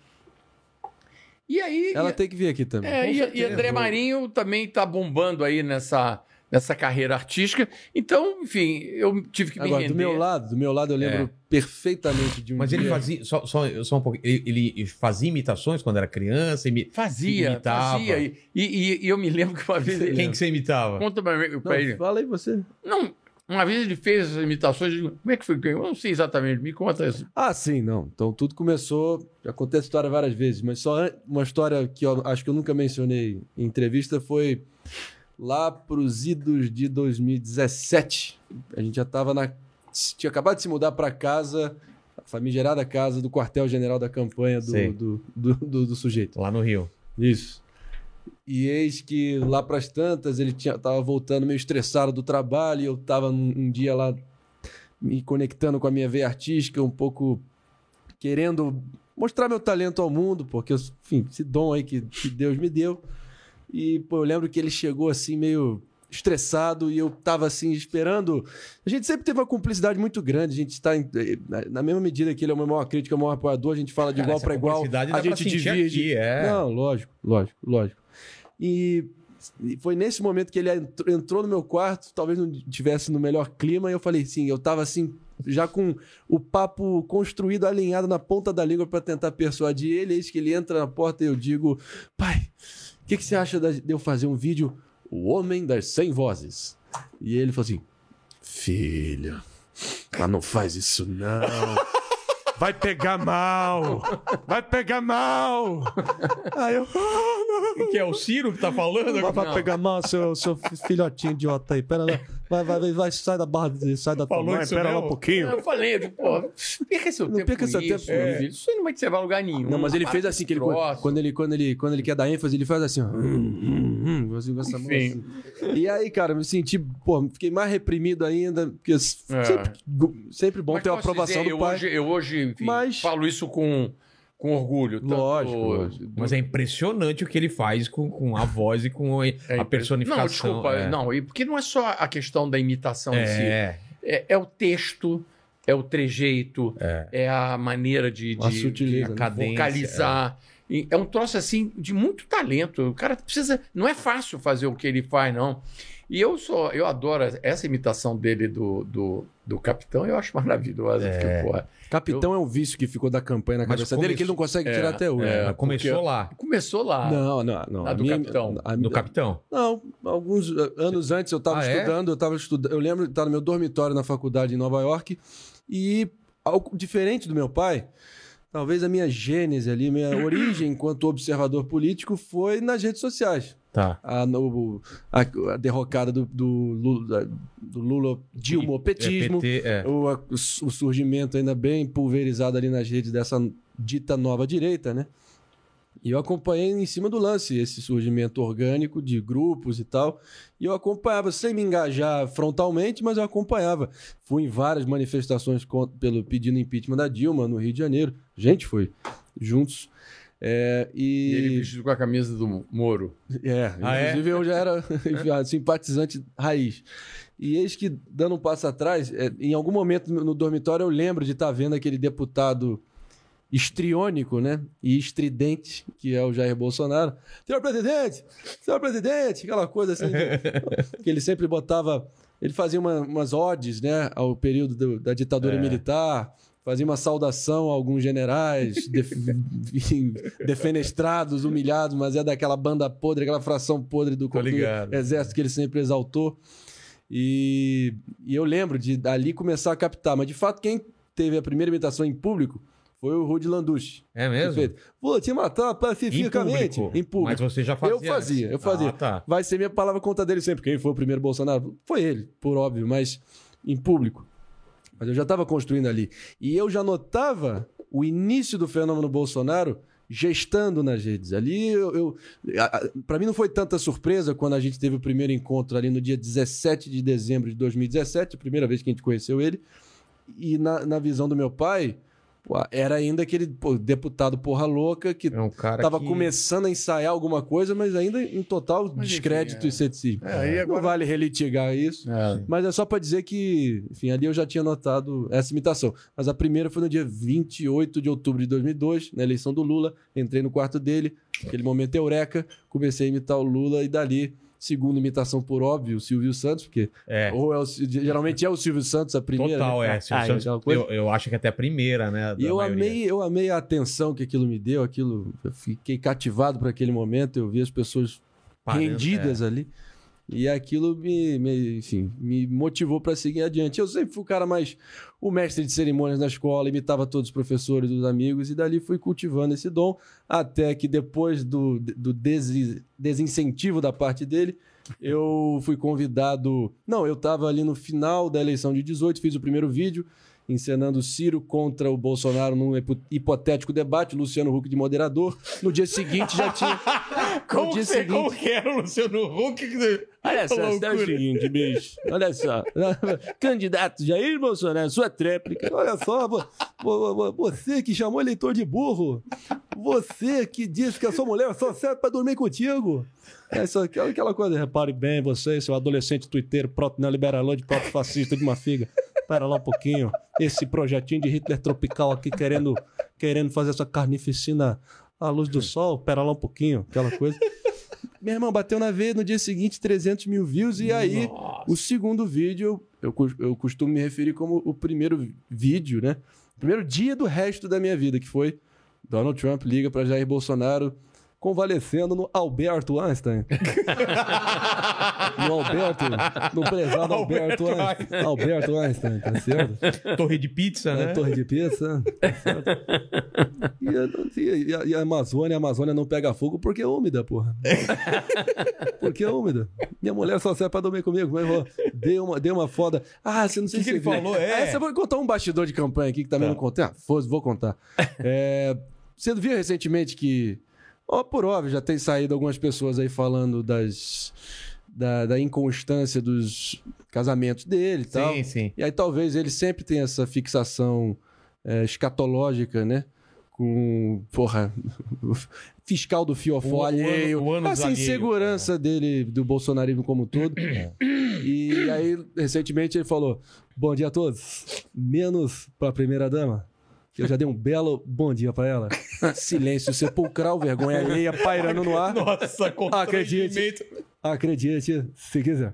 E aí. Ela e, tem que vir aqui também. é, e, e. André Marinho também está bombando aí nessa, nessa carreira artística. Então, enfim, eu tive que me Agora, render. do meu lado, do meu lado eu lembro É. perfeitamente de um Mas dia... ele fazia. Só, só, só um pouquinho. Ele, ele fazia imitações quando era criança? Imi... Fazia, Imitava. fazia. E, e- e eu me lembro que uma vez ele. Quem que você imitava? Conta pra, mim- pra ele. Não, fala aí você. Não, uma vez ele fez as imitações. Eu digo, como é que foi? Eu não sei exatamente. Me conta isso. Ah, sim, não. Então tudo começou. Já contei essa história várias vezes, mas só uma história que eu acho que eu nunca mencionei em entrevista foi lá pros idos de 2017. A gente já tava na. Tinha acabado de se mudar para casa, a famigerada casa do quartel-general da campanha do, do, do, do- do sujeito. Lá no Rio. Isso. E eis que lá pras tantas ele tinha, tava voltando meio estressado do trabalho, e eu tava num, um dia lá me conectando com a minha veia artística, um pouco querendo mostrar meu talento ao mundo, porque, enfim, esse dom aí que, que Deus me deu. E, pô, eu lembro que ele chegou assim meio estressado e eu tava assim esperando. A gente sempre teve uma cumplicidade muito grande, a gente está em- na- mesma medida que ele é o meu maior crítico, é o maior apoiador, a gente fala de Cara, igual para igual, a gente divide. aqui, é. Não, lógico, lógico, lógico. E foi nesse momento que ele entr- entrou no meu quarto, talvez não tivesse no melhor clima, e eu falei sim, eu tava assim, já com o papo construído, alinhado na ponta da língua para tentar persuadir ele, eis que ele entra na porta e eu digo, pai, o que, que você acha de eu fazer um vídeo O Homem das 100 Vozes? E ele falou assim, filho, mas não faz isso não. Vai pegar mal! Vai pegar mal! Aí eu. Que é o Ciro que tá falando? Vai, vai pegar mal, seu, seu filhotinho idiota aí. Pera lá. Vai, vai, vai, vai, sai da barra, sai da tua Falou mãe, isso pera lá um pouquinho. Eu falei, eu digo, pô, perca seu Não tempo perca seu isso, tempo, meu é. filho. Isso aí não vai te levar a lugar nenhum. Não, mas ele fez assim, que ele, quando, ele, quando, ele, quando ele quer dar ênfase, ele faz assim, ó. Hum, hum, Hum, assim, com essa mão Enfim. assim. E aí, cara, eu me senti, pô, fiquei mais reprimido ainda, porque É. sempre, sempre bom Mas ter a aprovação dizer, do eu pai. Hoje, eu hoje enfim, Mas- falo isso com, com orgulho. tanto- Lógico, lógico. Mas é impressionante o que ele faz com, com a voz e com a, É personificação. Não, desculpa, é. não, e porque não é só a questão da imitação em si. É, É, é o texto, é o trejeito, é. é a maneira de, de, sutileza, de né? Cadência, vocalizar. É um troço assim de muito talento. O cara precisa. Não é fácil fazer o que ele faz, não. E eu sou, eu adoro essa imitação dele do, do, do capitão, eu acho maravilhosa. É. Porque, porra, Capitão é um vício que ficou da campanha na cabeça dele que ele não consegue É, tirar até hoje. é. Começou porque- lá, começou lá. Não, não, não. A do capitão. a- do capitão. Não, alguns uh, anos antes eu estava Ah, é? estudando, eu estava estudando, eu lembro de estar no meu dormitório na faculdade em Nova York e algo diferente do meu pai, talvez a minha gênese ali, minha origem enquanto observador político foi nas redes sociais. Tá. A, no- a- a derrocada do, do Lula, do Lula Dilma, petismo, É, PT, é. o, o surgimento ainda bem pulverizado ali nas redes dessa dita nova direita, né? E eu acompanhei em cima do lance esse surgimento orgânico de grupos e tal. E eu acompanhava, sem me engajar frontalmente, mas eu acompanhava. Fui em várias manifestações con- pelo pedindo impeachment da Dilma no Rio de Janeiro. Gente, foi juntos. É, E ele e vestido com a camisa do Moro. é, Ah, é? inclusive eu já era [laughs] simpatizante raiz. E eis que, dando um passo atrás, é, em algum momento no dormitório eu lembro de estar vendo aquele deputado estriônico, né? E estridente, que é o Jair Bolsonaro. Senhor presidente! Senhor presidente! Aquela coisa assim, de- [laughs] que ele sempre botava... Ele fazia uma- umas odes, né? Ao período do- da ditadura É. militar, fazia uma saudação a alguns generais def- defenestrados, humilhados, mas é daquela banda podre, aquela fração podre do, do exército que ele sempre exaltou. E, e eu lembro de dali começar a captar, mas de fato quem teve a primeira imitação em público foi o Rudy Landucci. É mesmo? Vou te matar Em pacificamente. público. Em público. Mas você já fazia. Eu fazia, eu fazia. Ah, tá. Vai ser minha palavra contra dele sempre. Quem foi o primeiro Bolsonaro? Foi ele, por óbvio, mas em público. Mas eu já estava construindo ali. E eu já notava o início do fenômeno Bolsonaro gestando nas redes. Ali, eu, eu para mim não foi tanta surpresa quando a gente teve o primeiro encontro ali no dia 17 de dezembro de 2017, a primeira vez que a gente conheceu ele. E na, na visão do meu pai, era ainda aquele pô, deputado porra louca que É um cara Tava que... começando a ensaiar alguma coisa, mas ainda em total Mas, enfim, descrédito é. e ceticismo. É, aí Não agora- vale relitigar isso. É. Mas é só pra dizer que, enfim, ali eu já tinha notado essa imitação. Mas a primeira foi no dia 28 de outubro de 2002, na eleição do Lula. Entrei no quarto dele, aquele momento eureka, comecei a imitar o Lula e dali, segunda imitação por óbvio, o Silvio Santos, porque É. ou é o, geralmente é o Silvio Santos a primeira. Total, né? é. Silvio Ah, Santos, coisa. eu, eu acho que até a primeira, né? E eu maioria. amei, eu amei a atenção que aquilo me deu, aquilo, eu fiquei cativado por aquele momento, eu vi as pessoas Parando, rendidas ali. E aquilo me, me- enfim, me motivou para seguir adiante. Eu sempre fui o cara mais o mestre de cerimônias na escola, imitava todos os professores, dos amigos, e dali fui cultivando esse dom, até que depois do, do desi- desincentivo da parte dele, eu fui convidado. Não, eu estava ali no final da eleição de 18, fiz o primeiro vídeo encenando Ciro contra o Bolsonaro num hipo- hipotético debate, Luciano Huck de moderador. No dia seguinte já tinha. [laughs] Como, no dia seguinte, como que era o Luciano Huck? Olha só, está o seguinte, bicho. Olha só. [laughs] Candidato Jair Bolsonaro, sua tréplica. Olha só, vo- vo- vo- você que chamou eleitor de burro. Você que disse que a sua mulher só serve pra dormir contigo. É só aquela aquela coisa. Repare bem, você, seu adolescente tuiteiro, proto-neoliberalão de proto-fascista de uma figa. Espera lá um pouquinho. Esse projetinho de Hitler tropical aqui querendo, querendo fazer essa carnificina à luz do sol. Espera lá um pouquinho. Aquela coisa. Meu irmão, bateu na veia no dia seguinte 300 mil views. E aí, o segundo vídeo, eu, eu costumo me referir como o primeiro vídeo, né? O primeiro dia do resto da minha vida, que foi Donald Trump liga para Jair Bolsonaro convalescendo no Alberto Einstein. no Alberto, no prezado Alberto, Alberto Einstein. Alberto Einstein, tá certo? Torre de pizza, É, né? torre de pizza. tá certo? e, a- e a, e a Amazônia, a Amazônia não pega fogo porque é úmida, porra. porque é úmida. Minha mulher só serve pra dormir comigo, mas ó, dei uma, dei uma foda. Ah, você não sei Que se que você ele viu. falou? É. Essa eu vou contar um bastidor de campanha aqui que também Tá. não contei. Ah, vou contar. É, você viu recentemente que Ó, por óbvio, já tem saído algumas pessoas aí falando das, da, da inconstância dos casamentos dele e tal. Sim, sim. E aí talvez ele sempre tenha essa fixação é, escatológica, né? Com, porra, [laughs] fiscal do fiofó O- o alheio. ano- o essa alheio, insegurança dele, do bolsonarismo como um todo. [coughs] E aí, recentemente, ele falou: Bom dia a todos, menos pra primeira dama. Que Eu já dei um belo bom dia pra ela. Silêncio sepulcral, vergonha alheia pairando no ar. Nossa, Acredite. Acredite, se quiser.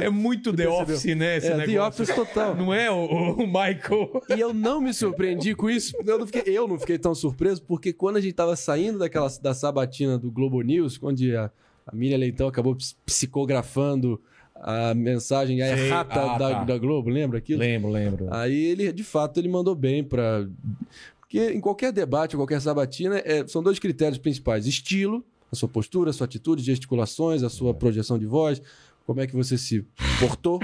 É muito The Percebeu? Office, né? Esse É, The negócio. Office total. Não é o, o Michael? E eu não me surpreendi com isso. Eu não, fiquei, eu não fiquei tão surpreso, porque quando a gente tava saindo daquela, da sabatina do Globo News, onde a, a Miriam Leitão acabou ps- psicografando a mensagem a Sei. errata Ah, da, tá. da Globo, lembra aquilo? Lembro, lembro. Aí ele, de fato, ele mandou bem para Porque em qualquer debate, qualquer sabatina, é, são dois critérios principais: estilo, a sua postura, a sua atitude, gesticulações, a sua projeção de voz, como é que você se portou.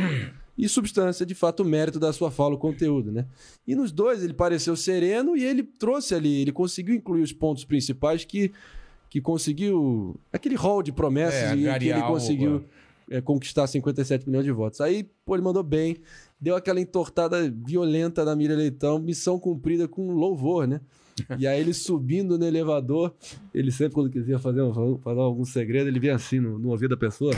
E substância, de fato, o mérito da sua fala, o conteúdo, né? E nos dois ele pareceu sereno e ele trouxe ali, ele conseguiu incluir os pontos principais que, que conseguiu. aquele rol de promessas É, e que ele o- conseguiu é, conquistar 57 milhões de votos. Aí, pô, ele mandou bem, deu aquela entortada violenta da Miriam Leitão, missão cumprida com louvor, né? E aí ele subindo no elevador, ele sempre quando quisia fazer, falar algum segredo, ele vinha assim no, no ouvido da pessoa.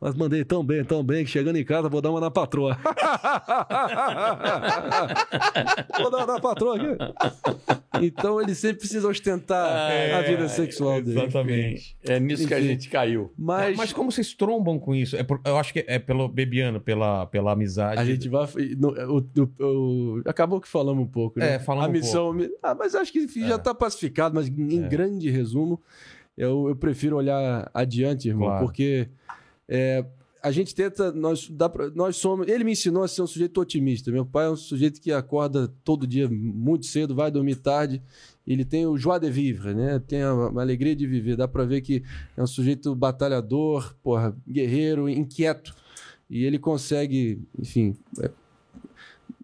Mas mandei tão bem, tão bem, que chegando em casa vou dar uma na patroa. [laughs] vou dar uma na patroa aqui. Então ele sempre precisa ostentar É, a vida sexual dele. Exatamente. É nisso que a Enfim. gente caiu. Mas, Mas como vocês trombam com isso? É por- eu acho que é pelo Bebiano, pela, pela amizade. A gente vai. no- o- o- o- acabou que falamos um pouco, né? É, falamos A um missão. Ah, mas acho que enfim, já está pacificado, mas em É. grande resumo, eu, eu prefiro olhar adiante, irmão, Claro. porque é, a gente tenta. Nós, dá pra- nós somos. Ele me ensinou a ser um sujeito otimista. Meu pai é um sujeito que acorda todo dia muito cedo, vai dormir tarde. Ele tem o joie de vivre, né? Tem a, uma alegria de viver. Dá pra ver que é um sujeito batalhador, porra, guerreiro, inquieto. E ele consegue, enfim, é,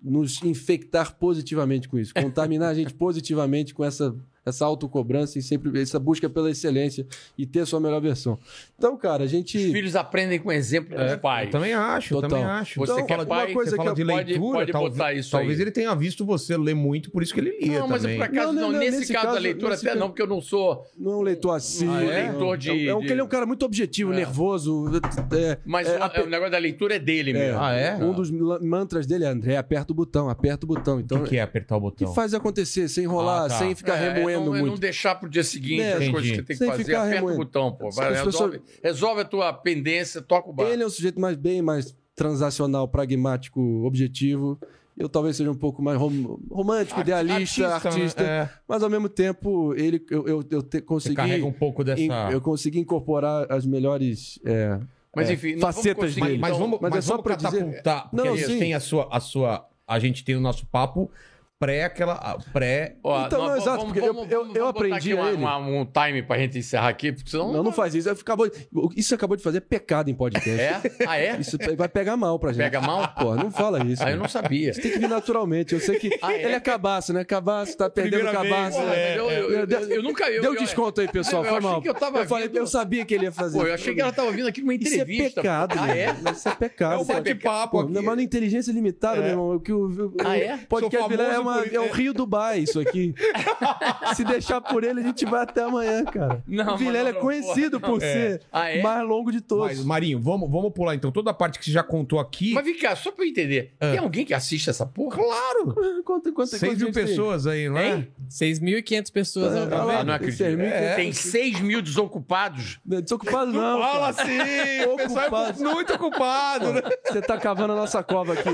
nos infectar positivamente com isso, contaminar a gente [laughs] positivamente com essa, essa autocobrança e sempre essa busca pela excelência e ter a sua melhor versão. Então, cara, a gente. Os filhos aprendem com o exemplo dos É, pais. Eu também acho, eu Total. também acho. Você Então, que é fala de pai, uma coisa você fala que de eu- pode- leitura, pode talvez, botar isso talvez aí. ele tenha visto você ler muito, por isso que ele lia Não, mas também. por acaso Não, não, não, nesse, nesse caso, da leitura até caso- não, porque eu não sou. Não é um leitor assim. Ah, é? não. Leitor de- É um, de- que ele é um cara muito objetivo, É. nervoso. é, Mas é, o, ape- o negócio da leitura é dele mesmo. Ah, é? Um dos mantras dele é André, aperta o botão, aperta o botão. O Então, que, que é apertar o que botão? faz acontecer, sem enrolar, Ah, tá. sem ficar É, remoendo não, é não muito. deixar pro dia seguinte É, as entendi. coisas que você tem que Sem fazer. Aperta remoendo. o botão, pô. Vai, As pessoas- resolve, resolve a tua pendência, toca o barco. Ele é um sujeito mais bem mais transacional, pragmático, objetivo. Eu talvez seja um pouco mais rom- romântico, idealista, artista. né? É. Mas ao mesmo tempo, ele, eu, eu, eu te- Você consegui. carrega um pouco dessa. in- eu consegui incorporar as melhores. é, Mas é, enfim, não facetas dele. Mas então- vamos, mas mas é só pra dizer- Não, a gente sim. tem a sua, a sua. A gente tem o nosso papo pré aquela. Pré. Ó, Então, não, exato, vamos- porque eu- vamos- eu- vamos eu botar aprendi aqui ele. uma- um time pra gente encerrar aqui, porque senão. Não, não faz isso. Acabou, isso acabou de fazer pecado em podcast. É? Ah, é? Isso vai pegar mal pra gente. Pega mal? [laughs] Pô, não fala isso. Ah, eu não sabia. Tem que vir naturalmente. Eu sei que Ah, é? ele é cabaço, né? Cabaço, tá perdendo Primeira cabaço. porra, né? eu, eu- eu- eu- eu nunca. Eu, Deu eu- desconto aí, pessoal. eu Foi achei mal. que eu tava falei, vindo- eu sabia que ele ia fazer. Pô, eu achei que ela tava vindo aqui numa Isso é entrevista. pecado, Ah, é? Isso é pecado. É um Isso é bate-papo mas na inteligência limitada, É. meu irmão. o Que o, Ah, é? podcast é, uma- é o Rio Dubai, isso aqui. [laughs] Se deixar por ele, a gente vai até amanhã, cara. Não, o Vilela é não, conhecido porra, por não. ser Ah, é? mais longo de todos. Mas, Marinho, vamos, vamos pular então. Toda a parte que você já contou aqui. Mas vem cá, só pra eu entender. Ah. Tem alguém que assiste essa porra? Claro! [laughs] Quanto, quanto, 6 quanto mil pessoas aí, não é? Tem? 6.500 pessoas É, olha lá, vivo. não acredito. É. Tem 6 mil desocupados. Desocupado não. Fala cara. assim! O pessoal é Ocupado. muito ocupado, né? Você tá cavando a nossa cova aqui.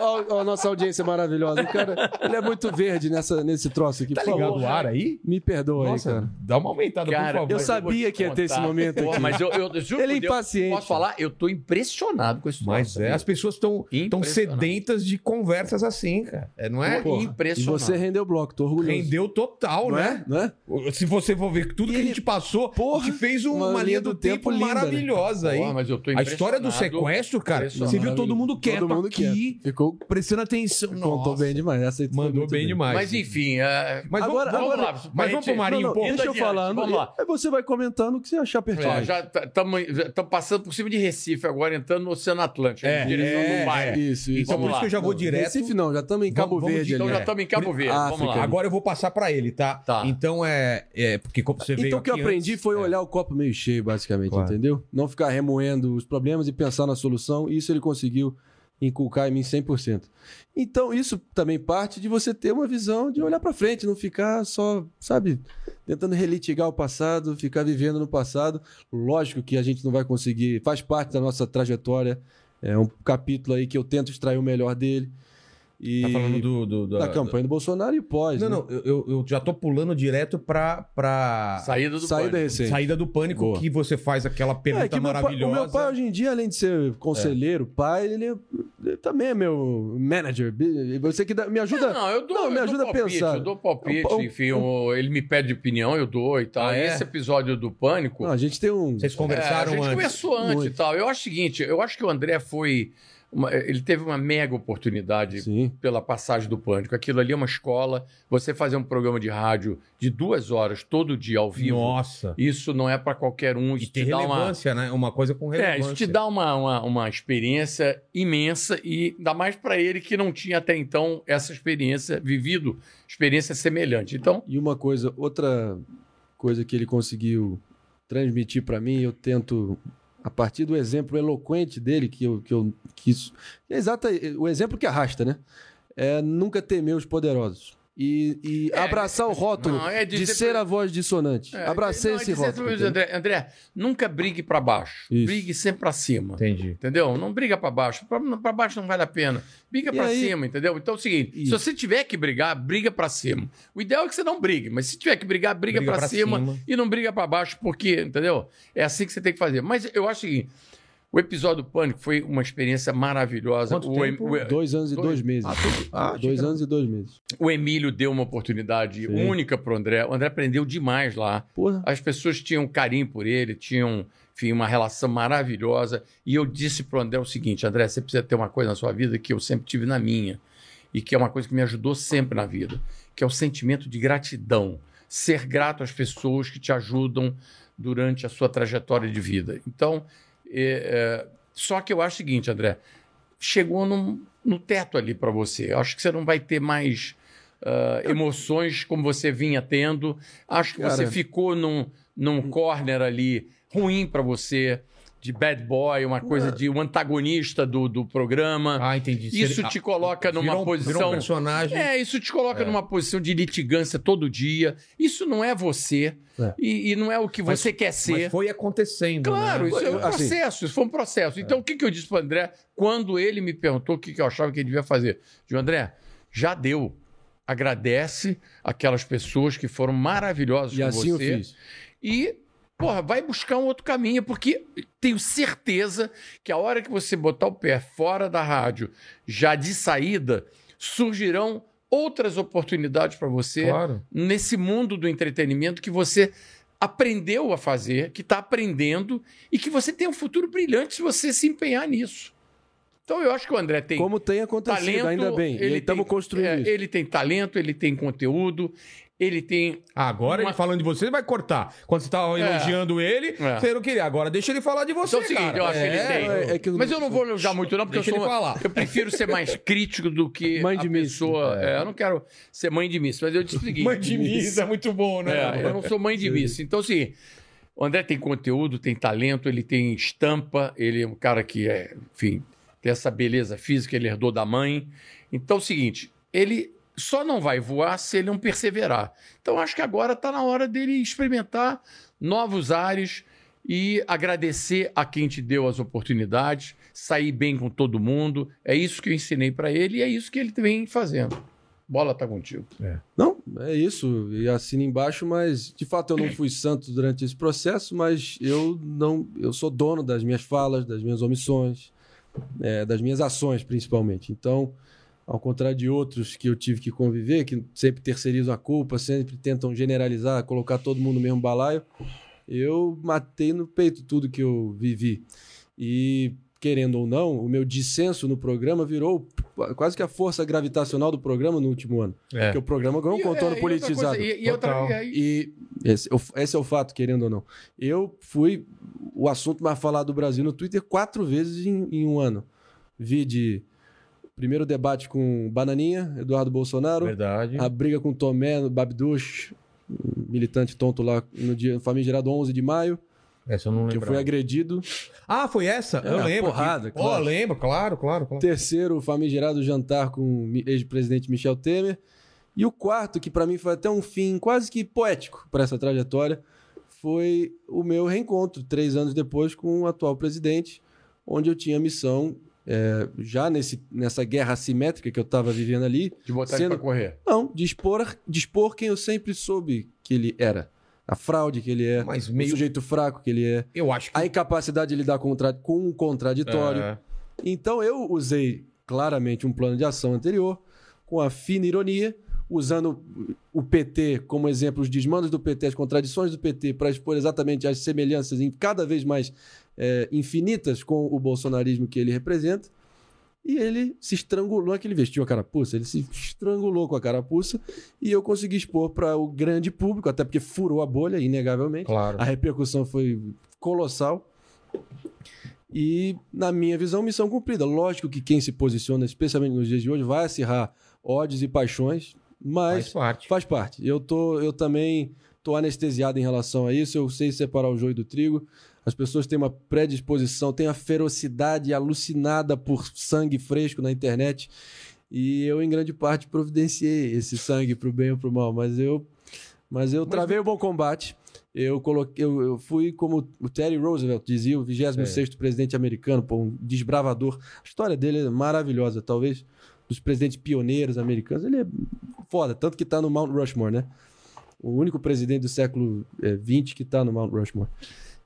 Ó, a nossa audiência maravilhosa. O cara, ele é muito verde nessa, nesse troço aqui. Tá por ligado favor. o ar aí? Me perdoa aí, Nossa, cara. dá uma aumentada, Cara, por favor. eu sabia que ia ter esse momento aqui. Mas eu, eu, eu juro Ele é por Deus, impaciente. Posso falar? Eu tô impressionado com esse Mas troço, é, as pessoas estão tão Impressionante. sedentas de conversas assim, cara. É, não é? Porra, impressionante. E você rendeu o bloco, tô orgulhoso. Rendeu total, não né? é? Não é? Se você for ver tudo E que a gente passou, Porra, a gente fez um- uma, uma linha do, tempo, linda, né? maravilhosa aí. Porra, mas eu tô a história do impressionado. sequestro, cara, Impressionado. você viu todo mundo quieto Todo mundo aqui. Ficou, prestando atenção. contou Nossa. bem demais. Essa aí Mandou muito bem demais. Mas enfim, é, Mas Agora- vamos, agora- vamos lá. Mas vamos pro Não, Marinho Não, um pouco. deixa eu falar. vamos lá. Aí você vai comentando o que você achar ó, pertinente. já estamos passando por cima de Recife agora, entrando no Oceano Atlântico, É, em direção é, do mar. é. Isso, isso. Então por Vamos isso que eu já vou Não, direto. Recife não, já estamos em Cabo Vamos- vamos Verde de- Então ali. já é. estamos em Cabo Verde. Vamos África. lá. Agora eu vou passar pra ele, tá? Tá. Então é, é porque como você veio Então o que eu aprendi antes- foi é. olhar o copo meio cheio, basicamente, entendeu? Não ficar remoendo os problemas e pensar na solução. Isso ele conseguiu inculcar em mim 100%. Então isso também parte de você ter uma visão de olhar pra frente, não ficar só, sabe, tentando relitigar o passado, ficar vivendo no passado. Lógico que a gente não vai conseguir, faz parte da nossa trajetória. É um capítulo aí que eu tento extrair o melhor dele. E Tá falando do, do- da campanha do Bolsonaro e pós. Não, né? não, eu- eu, eu já tô pulando direto pra, pra Saída do Saída pânico. recente. saída do pânico Boa. que você faz aquela pergunta É, que meu pai, maravilhosa. o meu pai, hoje em dia, além de ser conselheiro, pai, ele, é- ele também é meu manager. Você que dá- me ajuda. Não, eu dou, Não, me eu ajuda dou a palpite, pensar. Eu dou palpite, Um- um- enfim, ele me pede opinião, eu dou e tal. Ah, é? Esse episódio do Pânico. Não, a gente tem um. Vocês é, conversaram a gente antes. conversou antes Muito. e tal. Eu acho o seguinte: eu acho que o André foi. Uma- ele teve uma mega oportunidade Sim. pela passagem do Pânico. Aquilo ali é uma escola. Você fazer um programa de rádio de duas horas todo dia ao vivo. Nossa. Isso não é para qualquer um. E tem te dá uma, relevância, né? Uma coisa com é, relevância. isso te dá uma, uma, uma experiência imensa e ainda mais para ele que não tinha até então essa experiência, vivido experiência semelhante. Então, E uma coisa, outra coisa que ele conseguiu transmitir pra mim, eu tento, a partir do exemplo eloquente dele, que eu, que eu que isso, é exato, o exemplo que arrasta, né? É nunca temer os poderosos. E, e É, abraçar o rótulo não, é de dizer ser pra- a voz dissonante. é, Abracei é esse rótulo. André, André, nunca brigue para baixo. Isso. Brigue sempre para cima. Entendi. Entendeu? Não briga para baixo. Para baixo não vale a pena. Briga para cima, entendeu? Então é o seguinte: Isso. se você tiver que brigar, briga para cima. O ideal é que você não brigue, mas se tiver que brigar, briga, Briga para cima, cima. e não briga para baixo, porque, entendeu? É assim que você tem que fazer. Mas eu acho o seguinte: o episódio do Pânico foi uma experiência maravilhosa. Quanto o, Em- tempo? o- Dois anos e Dois- dois meses. Ah, ah, dois anos e dois meses. o Emílio deu uma oportunidade Sim. única pro André. O André aprendeu demais lá. Porra. As pessoas tinham carinho por ele, tinham, enfim, uma relação maravilhosa. E eu disse pro André o seguinte: André, você precisa ter uma coisa na sua vida que eu sempre tive na minha, e que é uma coisa que me ajudou sempre na vida, que é o sentimento de gratidão. Ser grato às pessoas que te ajudam durante a sua trajetória de vida. Então, é, é, só que eu acho o seguinte, André, chegou num- no teto ali para você. Eu acho que você não vai ter mais ah, emoções como você vinha tendo. Acho que você Cara. ficou num, num corner ali ruim para você, de bad boy, uma coisa de um antagonista do, do programa. Ah, entendi. Isso Seria- te coloca numa virou posição. Virou um personagem. É, isso te coloca numa posição de litigância todo dia. Isso não é você. É. E, e não é o que Mas- você quer Mas ser. foi acontecendo. Claro, né? isso é um Assim- processo, isso foi um processo. Então, o que, que eu disse para o André quando ele me perguntou o que, que eu achava que ele devia fazer? Digo, André, já deu. Agradece aquelas pessoas que foram maravilhosas E com assim eu você. fiz. E, porra, vai buscar um outro caminho, porque tenho certeza que a hora que você botar o pé fora da rádio, já de saída, surgirão outras oportunidades para você Claro. nesse mundo do entretenimento que você aprendeu a fazer, que está aprendendo e que você tem um futuro brilhante se você se empenhar nisso. Então eu acho que o André tem Como tem acontecido, talento, ainda bem. Ele estamos construindo é, isso. Ele tem talento, ele tem conteúdo, ele tem Agora Uma- ele falando de você, ele vai cortar. Quando você tava É. elogiando ele, É. você não queria. Agora deixa ele falar de você, Então é o seguinte, cara. eu acho que ele tem. é- é que eu- Mas eu não vou elogiar muito, não, porque Deixa eu sou. ele falar. Eu prefiro ser mais crítico do que [laughs] Mãe a de miss. pessoa. é, eu não quero ser mãe de miss, mas eu disse o seguinte. Mãe de missa é muito bom, né? É, eu não sou mãe de miss. Então, assim, o André tem conteúdo, tem talento, ele tem estampa, ele é um cara que é, enfim, tem essa beleza física, ele herdou da mãe. Então, é o seguinte, ele só não vai voar se ele não perseverar. Então, acho que agora está na hora dele experimentar novos ares e agradecer a quem te deu as oportunidades, sair bem com todo mundo. É isso que eu ensinei para ele e é isso que ele vem fazendo. Bola tá contigo. Não, é isso. E assina embaixo, mas de fato eu não fui santo durante esse processo, mas eu não, eu sou dono das minhas falas, das minhas omissões, é, das minhas ações principalmente. Então, ao contrário de outros que eu tive que conviver, que sempre terceirizam a culpa, sempre tentam generalizar, colocar todo mundo no mesmo balaio, eu matei no peito tudo que eu vivi. E querendo ou não, o meu dissenso no programa virou quase que a força gravitacional do programa no último ano. É. Porque o programa ganhou um contorno é, outra politizado. coisa, E, e outra, Total. e aí- E esse, esse é o fato, querendo ou não. Eu fui o assunto mais falado do Brasil no Twitter quatro vezes em, em um ano. Vi de primeiro debate com Bananinha, Eduardo Bolsonaro, Verdade. a briga com Tomé, Babdush, militante tonto lá no dia famigerado 11 de maio, Essa eu não que lembro. eu fui agredido. Ah, foi essa? É, eu lembro. porrada, que... Claro. lembro, claro, claro. claro. Terceiro, o famigerado jantar com o ex-presidente Michel Temer. E o quarto, que pra mim foi até um fim quase que poético para essa trajetória, foi o meu reencontro, três anos depois, com o atual presidente, onde eu tinha a missão, é, já nesse, nessa guerra assimétrica que eu estava vivendo ali, de botar Sendo- ele pra correr. não, de expor, de expor quem eu sempre soube que ele era. A fraude que ele é, Mas o meio. sujeito fraco que ele é, Eu acho que. a incapacidade de lidar contra, com um contraditório. É. Então eu usei claramente um plano de ação anterior, com a fina ironia, usando o PT como exemplo, os desmandos do PT, as contradições do PT, para expor exatamente as semelhanças em- cada vez mais é, infinitas com o bolsonarismo que ele representa. E ele se estrangulou, não é que ele vestiu a carapuça, ele se estrangulou com a carapuça e eu consegui expor para o grande público, até porque furou a bolha, inegavelmente. Claro. A repercussão foi colossal. E, na minha visão, missão cumprida. Lógico que quem se posiciona, especialmente nos dias de hoje, vai acirrar ódios e paixões, mas Faz parte. faz parte. Eu, tô, eu também tô anestesiado em relação a isso. Eu sei separar o joio do trigo. As pessoas têm uma predisposição, têm a ferocidade alucinada por sangue fresco na internet. E eu, em grande parte, providenciei esse sangue pro bem ou pro mal. Mas eu, mas eu travei o bom combate. Eu, coloquei, eu, eu fui como o Teddy Roosevelt dizia, o 26º presidente americano, pô, um desbravador. A história dele é maravilhosa, talvez dos presidentes pioneiros americanos. Ele é foda, tanto que tá no Mount Rushmore, né? O único presidente do século XX que tá no Mount Rushmore.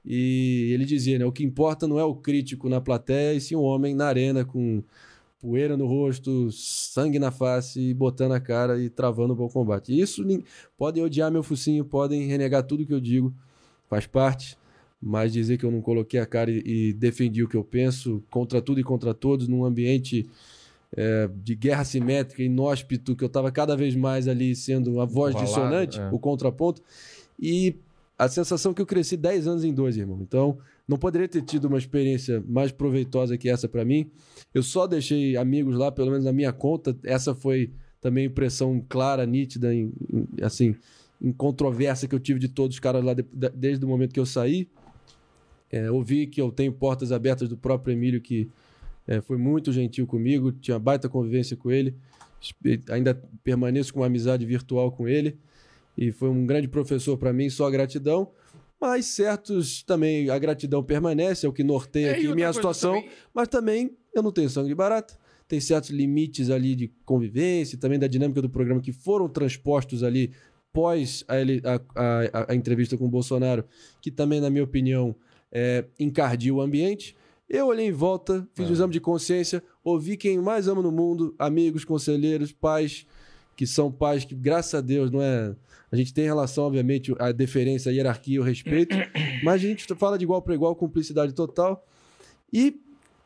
E ele dizia, né? O que importa não é o crítico na plateia, e sim o homem na arena com poeira no rosto, sangue na face, e botando a cara e travando o bom combate. Isso podem odiar meu focinho, podem renegar tudo que eu digo, faz parte. Mas dizer que eu não coloquei a cara e, e defendi o que eu penso contra tudo e contra todos num ambiente é, de guerra simétrica, inóspito, que eu estava cada vez mais ali sendo uma voz Encurralado, dissonante, é. o contraponto. E a sensação que eu cresci 10 anos em dois, irmão. Então, não poderia ter tido uma experiência mais proveitosa que essa para mim. Eu só deixei amigos lá, pelo menos na minha conta. Essa foi também impressão clara, nítida, em, em- assim, em controvérsia que eu tive de todos os caras lá de- da- desde o momento que eu saí. É, ouvi que eu tenho portas abertas do próprio Emílio, que é, foi muito gentil comigo, tinha baita convivência com ele. Ainda permaneço com uma amizade virtual com ele. E foi um grande professor para mim, só gratidão. Mas certos também, a gratidão permanece, é o que norteia É, aqui minha situação. também- Mas também eu não tenho sangue de barata. Tem certos limites ali de convivência, também da dinâmica do programa que foram transpostos ali pós a, ele- a- a- a entrevista com o Bolsonaro, que também, na minha opinião, é, encardiu o ambiente. Eu olhei em volta, fiz É. o exame de consciência, ouvi quem mais ama no mundo, amigos, conselheiros, pais, que são pais que, graças a Deus, não é. A gente tem relação, obviamente, a deferência, a hierarquia, o respeito, [clears throat] mas a gente fala de igual para igual, cumplicidade total. E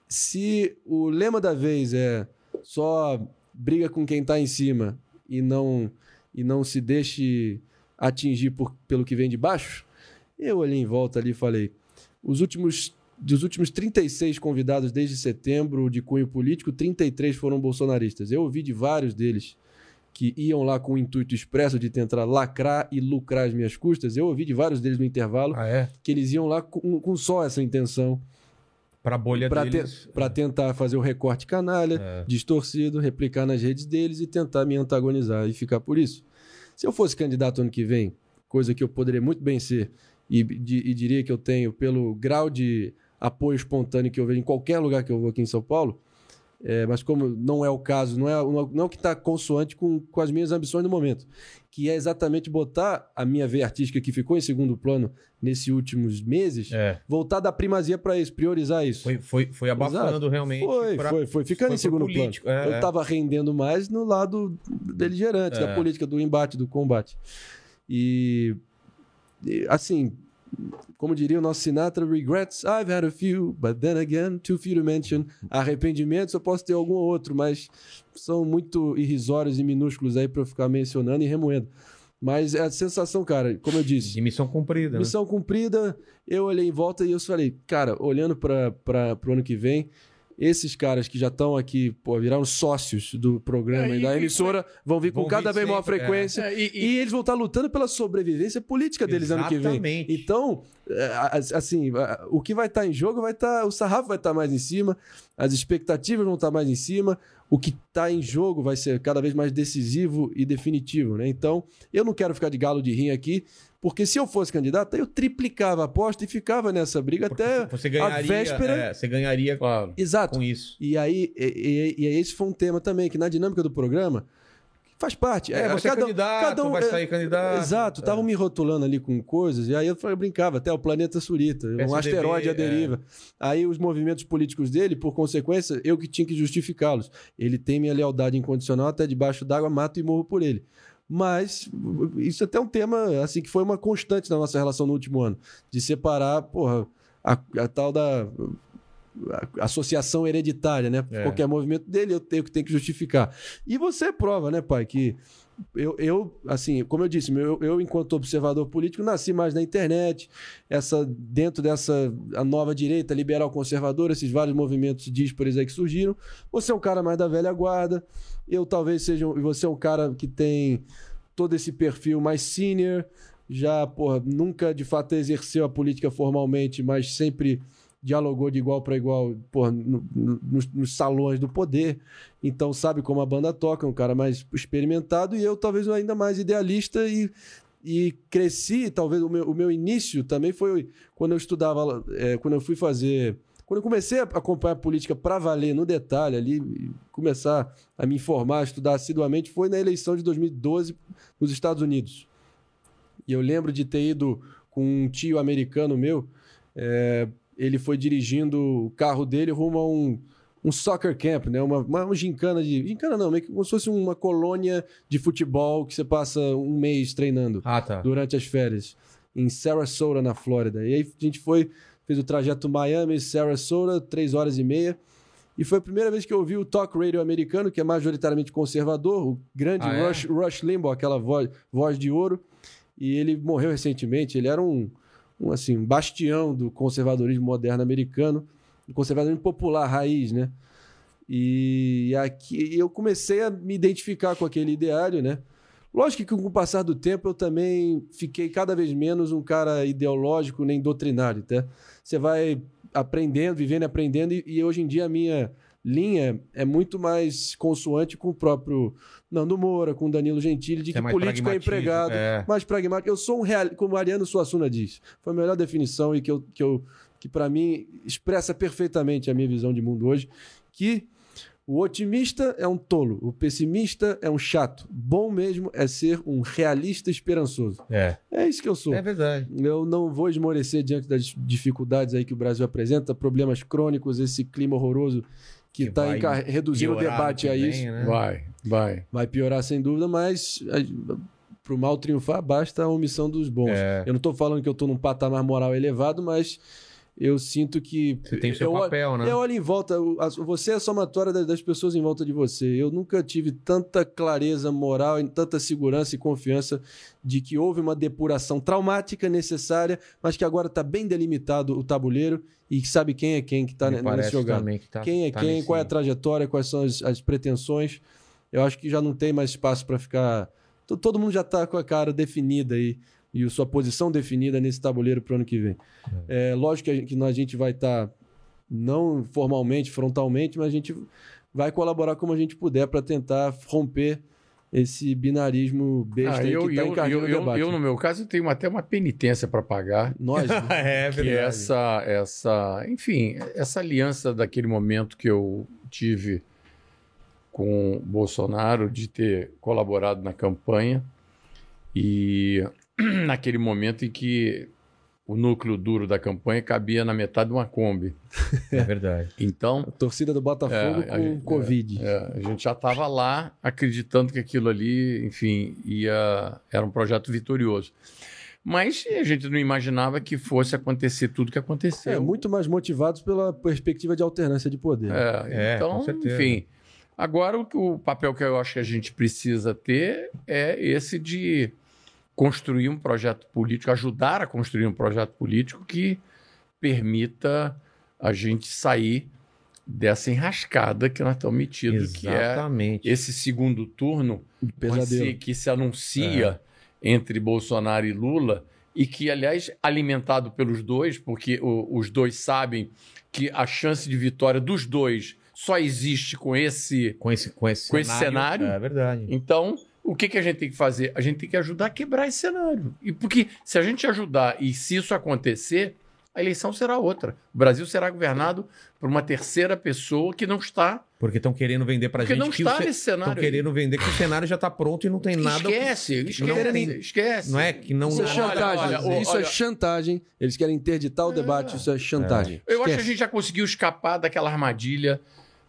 se o lema da vez é só briga com quem tá em cima e não e não se deixe atingir por, pelo que vem de baixo, eu olhei em volta ali e falei: os últimos dos últimos 36 convidados desde setembro de cunho político, 33 foram bolsonaristas. Eu ouvi de vários deles que iam lá com o intuito expresso de tentar lacrar e lucrar as minhas custas. Eu ouvi de vários deles no intervalo Ah, é? que eles iam lá com, com só essa intenção Pra bolha para deles. tentar fazer o recorte canalha, É. distorcido, replicar nas redes deles e tentar me antagonizar e ficar por isso. Se eu fosse candidato ano que vem, coisa que eu poderia muito bem ser, e, di- e diria que eu tenho pelo grau de apoio espontâneo que eu vejo em qualquer lugar que eu vou aqui em São Paulo, é, mas como não é o caso, não é, não é o que está consoante com, com as minhas ambições no momento, que é exatamente botar a minha veia artística que ficou em segundo plano nesses últimos meses, É. voltar da primazia para isso, priorizar isso. Foi, foi, foi abafando realmente. Foi, pra- foi, foi. Ficando foi em segundo político, plano. é, eu é. tava rendendo mais no lado beligerante, É. da política, do embate, do combate. E, assim, como diria o nosso Sinatra, regrets, I've had a few, but then again, too few to mention. Arrependimentos, eu posso ter algum ou outro, mas são muito irrisórios e minúsculos aí para eu ficar mencionando e remoendo. Mas é a sensação, cara, como eu disse, De missão cumprida. né? Missão cumprida, eu olhei em volta e eu falei, cara, olhando para o ano que vem, esses caras que já estão aqui, pô, viraram sócios do programa É, e e- da e- emissora, vão vir com Vão cada vir vez maior sempre, é. frequência. É, e- E, eles vão estar lutando pela sobrevivência política deles ano que vem. Exatamente. Então, é, assim, o que vai estar em jogo vai estar. O sarrafo vai estar mais em cima, as expectativas vão estar mais em cima, o que está em jogo vai ser cada vez mais decisivo e definitivo, né? Então, eu não quero ficar de galo de rim aqui, porque se eu fosse candidato, eu triplicava a aposta e ficava nessa briga Porque até você ganharia, a véspera. é, você ganharia Claro. Exato. com isso. E aí, e, e- e esse foi um tema também, que na dinâmica do programa faz parte. É, você é cada- candidato, cada um- vai é, sair candidato. Exato, É. estavam me rotulando ali com coisas, e aí eu, falei- eu brincava, até o planeta Surita, um PSDB, asteroide à é. deriva. Aí os movimentos políticos dele, por consequência, eu que tinha que justificá-los. Ele tem minha lealdade incondicional, até debaixo d'água, mato e morro por ele. Mas isso até é um tema assim que foi uma constante na nossa relação no último ano, de separar, porra, a, a tal da a- associação hereditária, né? É. Qualquer movimento dele eu tenho que tenho que justificar. E você prova, né, pai, que eu, eu assim, como eu disse, eu, eu, enquanto observador político, nasci mais na internet, essa dentro dessa a nova direita, liberal conservadora, esses vários movimentos díspares aí que surgiram. Você é um cara mais da velha guarda, eu talvez seja, um- você é um cara que tem todo esse perfil mais senior, já, porra, nunca de fato exerceu a política formalmente, mas sempre dialogou de igual para igual, porra, no- no- nos, salões do poder. Então sabe como a banda toca, é um cara mais experimentado e eu talvez ainda mais idealista e, e cresci, talvez o meu, o meu início também foi quando eu estudava, é, quando eu fui fazer, quando eu comecei a acompanhar a política para valer no detalhe ali, começar a me informar, a estudar assiduamente, foi na eleição de 2012 nos Estados Unidos. E eu lembro de ter ido com um tio americano meu, é, ele foi dirigindo o carro dele rumo a um, um soccer camp, né? Uma, uma, uma gincana de. Gincana não, meio que como se fosse uma colônia de futebol que você passa um mês treinando Ah, tá. durante as férias, em Sarasota, na Flórida. E aí a gente foi, fez o trajeto Miami, Sarasota, três horas e meia. E foi a primeira vez que eu ouvi o talk radio americano, que é majoritariamente conservador, o grande Ah, é? Rush, Rush Limbaugh, aquela voz, voz de ouro. E ele morreu recentemente. Ele era um, um, assim, um bastião do conservadorismo moderno americano, um conservadorismo popular, raiz, né? E aqui eu comecei a me identificar com aquele ideário, né? Lógico que com o passar do tempo eu também fiquei cada vez menos um cara ideológico nem doutrinário, tá? Você vai aprendendo, vivendo e aprendendo, e, e hoje em dia a minha linha é muito mais consoante com o próprio Nando Moura, com o Danilo Gentili, de é que mais político é pragmatismo, empregado, é. mais pragmático. Eu sou um real, como Ariano Suassuna diz. Foi a melhor definição e que eu, que eu que para mim expressa perfeitamente a minha visão de mundo hoje, que o otimista é um tolo, o pessimista é um chato. Bom mesmo é ser um realista esperançoso. É. É isso que eu sou. É verdade. Eu não vou esmorecer diante das dificuldades aí que o Brasil apresenta, problemas crônicos, esse clima horroroso que está reduzindo o debate no a isso. né? Vai, vai. Vai piorar sem dúvida, mas para o mal triunfar basta a omissão dos bons. É. Eu não estou falando que eu estou num patamar moral elevado, mas eu sinto que. Você tem o seu eu, papel, né? Eu olho em volta, você é a somatória das, pessoas em volta de você. Eu nunca tive tanta clareza moral, tanta segurança e confiança de que houve uma depuração traumática necessária, mas que agora está bem delimitado o tabuleiro e que sabe quem é quem que está nesse jogado. que tá- quem é tá quem, nesse- qual é a trajetória, quais são as, as pretensões. Eu acho que já não tem mais espaço para ficar. to- Todo mundo já está com a cara definida aí e a sua posição definida nesse tabuleiro para o ano que vem. É, lógico que a gente, que a gente vai estar, não formalmente, frontalmente, mas a gente vai colaborar como a gente puder para tentar romper esse binarismo besta Ah, eu, que está eu, eu, o eu, eu, no meu caso, tenho até uma penitência para pagar. Nós, [laughs] né? é que é essa, essa, enfim, essa aliança daquele momento que eu tive com o Bolsonaro de ter colaborado na campanha e [clears throat] naquele momento em que o núcleo duro da campanha cabia na metade de uma Kombi. [laughs] É verdade. Então, a torcida do Botafogo É, a com gente- Covid. é, a gente já estava lá acreditando que aquilo ali, enfim, ia era um projeto vitorioso. Mas a gente não imaginava que fosse acontecer tudo que aconteceu. É, muito mais motivados pela perspectiva de alternância de poder. É, É, então, com certeza. enfim. Agora, o, que- o papel que eu acho que a gente precisa ter é esse de construir um projeto político, ajudar a construir um projeto político que permita a gente sair dessa enrascada que nós estamos metidos, que é Exatamente. esse segundo turno Pesadelo. que se, que se anuncia entre Bolsonaro e Lula e que, aliás, alimentado pelos dois, porque o- os dois sabem que a chance de vitória dos dois só existe com esse. Com esse, com esse, Com esse cenário? É verdade. Então, o que, que a gente tem que fazer? A gente tem que ajudar a quebrar esse cenário. E porque se a gente ajudar e se isso acontecer, a eleição será outra. O Brasil será governado por uma terceira pessoa que não está, Porque estão querendo vender pra porque gente não que está nesse Estão cenário. aí. querendo vender que o cenário já tá pronto e não tem nada. Esquece, esquece, não tem- esquece. Não é que não. Isso é chantagem. olha, olha, isso olha. é chantagem. Eles querem interditar o debate. Isso é chantagem. Eu acho que a gente já conseguiu escapar daquela armadilha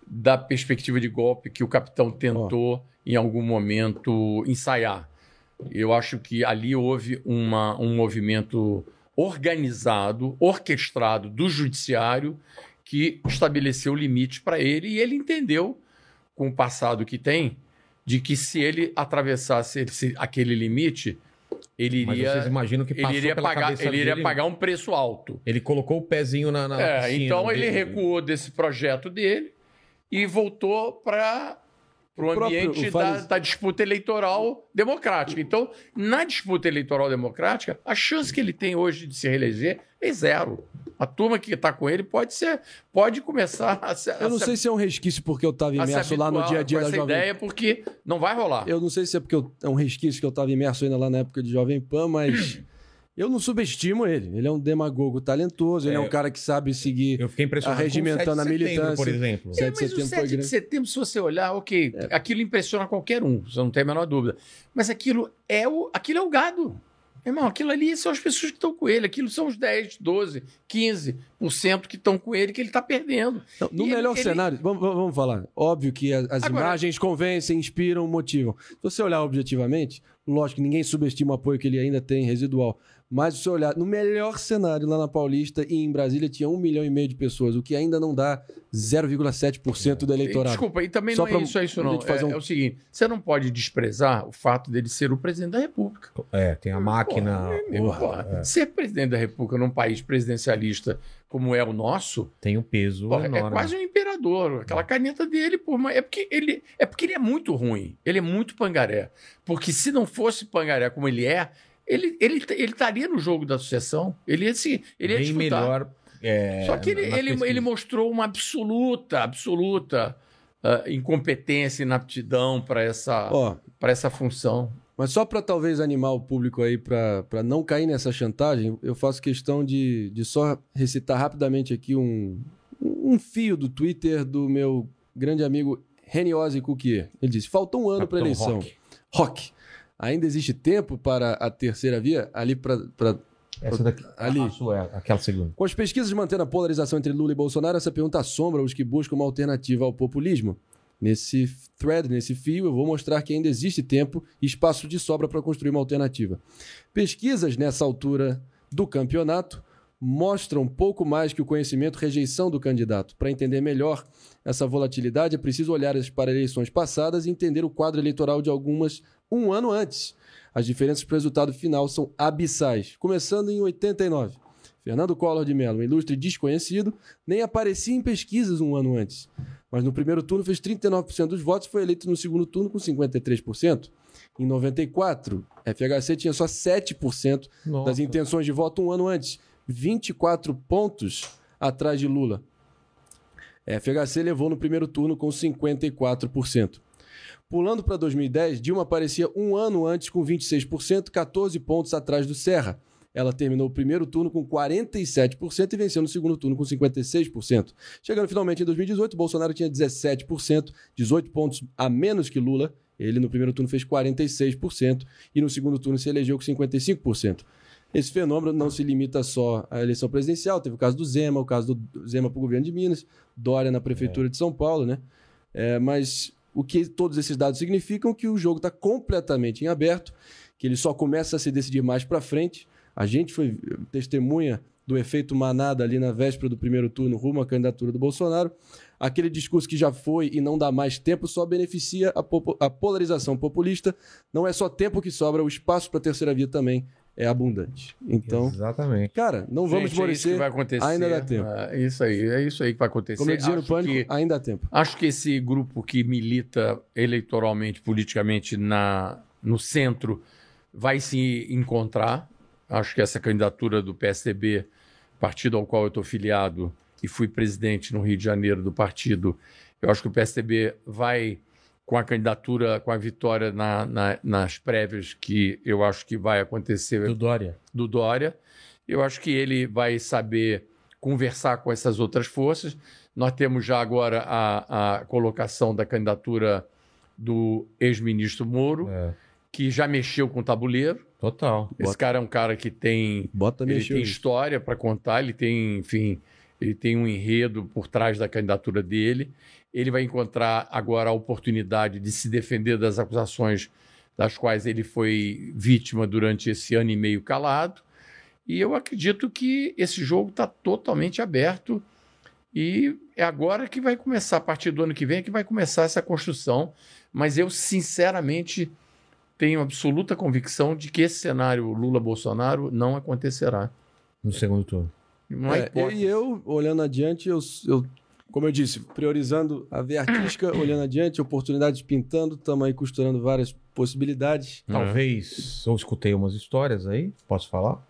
da perspectiva de golpe que o capitão tentou em algum momento ensaiar. Eu acho que ali houve uma, um movimento organizado, orquestrado do judiciário que estabeleceu limites para ele e ele entendeu, com o passado que tem, de que se ele atravessasse esse- aquele limite, ele Mas iria, vocês imaginam que ele iria, pagar, ele iria dele? pagar um preço alto. Ele colocou o pezinho na, na É, então ele dele. recuou desse projeto dele e voltou para o próprio- ambiente da, da disputa eleitoral democrática. Então, na disputa eleitoral democrática, a chance que ele tem hoje de se reeleger é zero. A turma que está com ele pode ser, pode começar a se, a Eu não se- sei se é um resquício porque eu estava a imerso lá no dia a dia da essa Jovem ideia, porque não vai rolar. Eu não sei se é porque eu- é um resquício que eu estava imerso ainda lá na época de Jovem Pan, mas eu não subestimo ele. Ele é um demagogo talentoso, ele é, É. um cara que sabe seguir. Eu fiquei impressionado Arregimentando com o 7 de a setembro, militância. por exemplo. 7 É, de mas o setembro 7 foi de setembro, se você olhar, ok, aquilo impressiona qualquer um, você não tem a menor dúvida. Mas aquilo é o, aquilo é o gado. Irmão, aquilo ali são as pessoas que estão com ele, aquilo são os 10, 12, 15% que estão com ele que ele está perdendo. Não, no E ele- melhor ele- cenário, vamos, vamos- vamos falar. Óbvio que a- as Agora- imagens convencem, inspiram, motivam. Se você olhar objetivamente, lógico que ninguém subestima o apoio que ele ainda tem residual. Mas se você olhar no melhor cenário lá na Paulista e em Brasília tinha um milhão e meio de pessoas, o que ainda não dá 0,7% do E, eleitorado. Desculpa, e também Só não é isso, é isso não. É, um- é o seguinte, você não pode desprezar o fato dele ser o presidente da República. É, tem a máquina. Porra, meu, porra, porra. é, Ser presidente da República num país presidencialista como é o nosso, tem um peso Porra, enorme. é quase um imperador. Aquela caneta dele, por mais... é, porque ele, é porque ele é muito ruim. Ele é muito pangaré. Porque se não fosse pangaré como ele é, ele, ele, ele estaria no jogo da sucessão. Ele ia, se, ele ia Bem disputar. melhor. é, Só que ele, ele, ele mostrou uma absoluta, absoluta ah, incompetência e inaptidão para essa, pra essa função. Mas só para talvez animar o público aí para não cair nessa chantagem, eu faço questão de, de só recitar rapidamente aqui um, um fio do Twitter do meu grande amigo Reniose Cuquier. Ele disse: faltou um ano para a eleição. Rock. Rock. Ainda existe tempo para a terceira via? Ali para. Essa daqui. Ali. A sua, é aquela segunda. Com as pesquisas mantendo a polarização entre Lula e Bolsonaro, essa pergunta assombra os que buscam uma alternativa ao populismo. Nesse thread, nesse fio, eu vou mostrar que ainda existe tempo e espaço de sobra para construir uma alternativa. Pesquisas nessa altura do campeonato mostram pouco mais que o conhecimento rejeição do candidato. Para entender melhor essa volatilidade, é preciso olhar para eleições passadas e entender o quadro eleitoral de algumas um ano antes. As diferenças para o resultado final são abissais. Começando em 89. Fernando Collor de Mello, um ilustre desconhecido, nem aparecia em pesquisas um ano antes. Mas no primeiro turno fez 39% dos votos e foi eleito no segundo turno com 53%. Em 94, FHC tinha só 7% Nossa. das intenções de voto um ano antes, 24 pontos atrás de Lula. FHC levou no primeiro turno com 54%. Pulando para 2010, Dilma aparecia um ano antes com 26%, 14 pontos atrás do Serra. Ela terminou o primeiro turno com 47% e venceu no segundo turno com 56%. Chegando finalmente em 2018, Bolsonaro tinha 17%, 18 pontos a menos que Lula. Ele no primeiro turno fez 46% e no segundo turno se elegeu com 55%. Esse fenômeno não se limita só à eleição presidencial, teve o caso do Zema, o caso do Zema para o governo de Minas, Dória na prefeitura de São Paulo, né? É, mas o que todos esses dados significam é que o jogo está completamente em aberto, que ele só começa a se decidir mais para frente. A gente foi testemunha do efeito manada ali na véspera do primeiro turno rumo à candidatura do Bolsonaro. Aquele discurso que já foi e não dá mais tempo só beneficia a, a polarização populista. Não é só tempo que sobra, o espaço para a terceira via também é abundante. Então, Exatamente. cara, não vamos Gente, é isso que vai acontecer. ainda dá tempo. É isso aí, é isso aí que vai acontecer. Como eu dizia no Pânico, que- ainda há tempo. Acho que esse grupo que milita eleitoralmente, politicamente na, no centro, vai se encontrar. Acho que essa candidatura do PSDB, partido ao qual eu estou filiado e fui presidente no Rio de Janeiro do partido, eu acho que o PSDB vai, com a candidatura, com a vitória na- na- nas prévias, que eu acho que vai acontecer Do Dória. do Dória. Eu acho que ele vai saber conversar com essas outras forças. Nós temos já agora a, a colocação da candidatura do ex-ministro Moro, É, que já mexeu com o tabuleiro. total. Esse cara é um cara que tem, Bota ele tem história para contar, ele tem, enfim, ele tem um enredo por trás da candidatura dele. Ele vai encontrar agora a oportunidade de se defender das acusações das quais ele foi vítima durante esse ano e meio calado. E eu acredito que esse jogo está totalmente aberto e é agora que vai começar, a partir do ano que vem, é que vai começar essa construção. Mas eu, sinceramente, tenho absoluta convicção de que esse cenário Lula-Bolsonaro não acontecerá. No segundo turno. Não é, É, e eu, olhando adiante, eu, eu, como eu disse, priorizando a veia artística, [coughs] olhando adiante, oportunidades pintando, estamos aí costurando várias possibilidades. Talvez, eu escutei umas histórias aí, posso falar?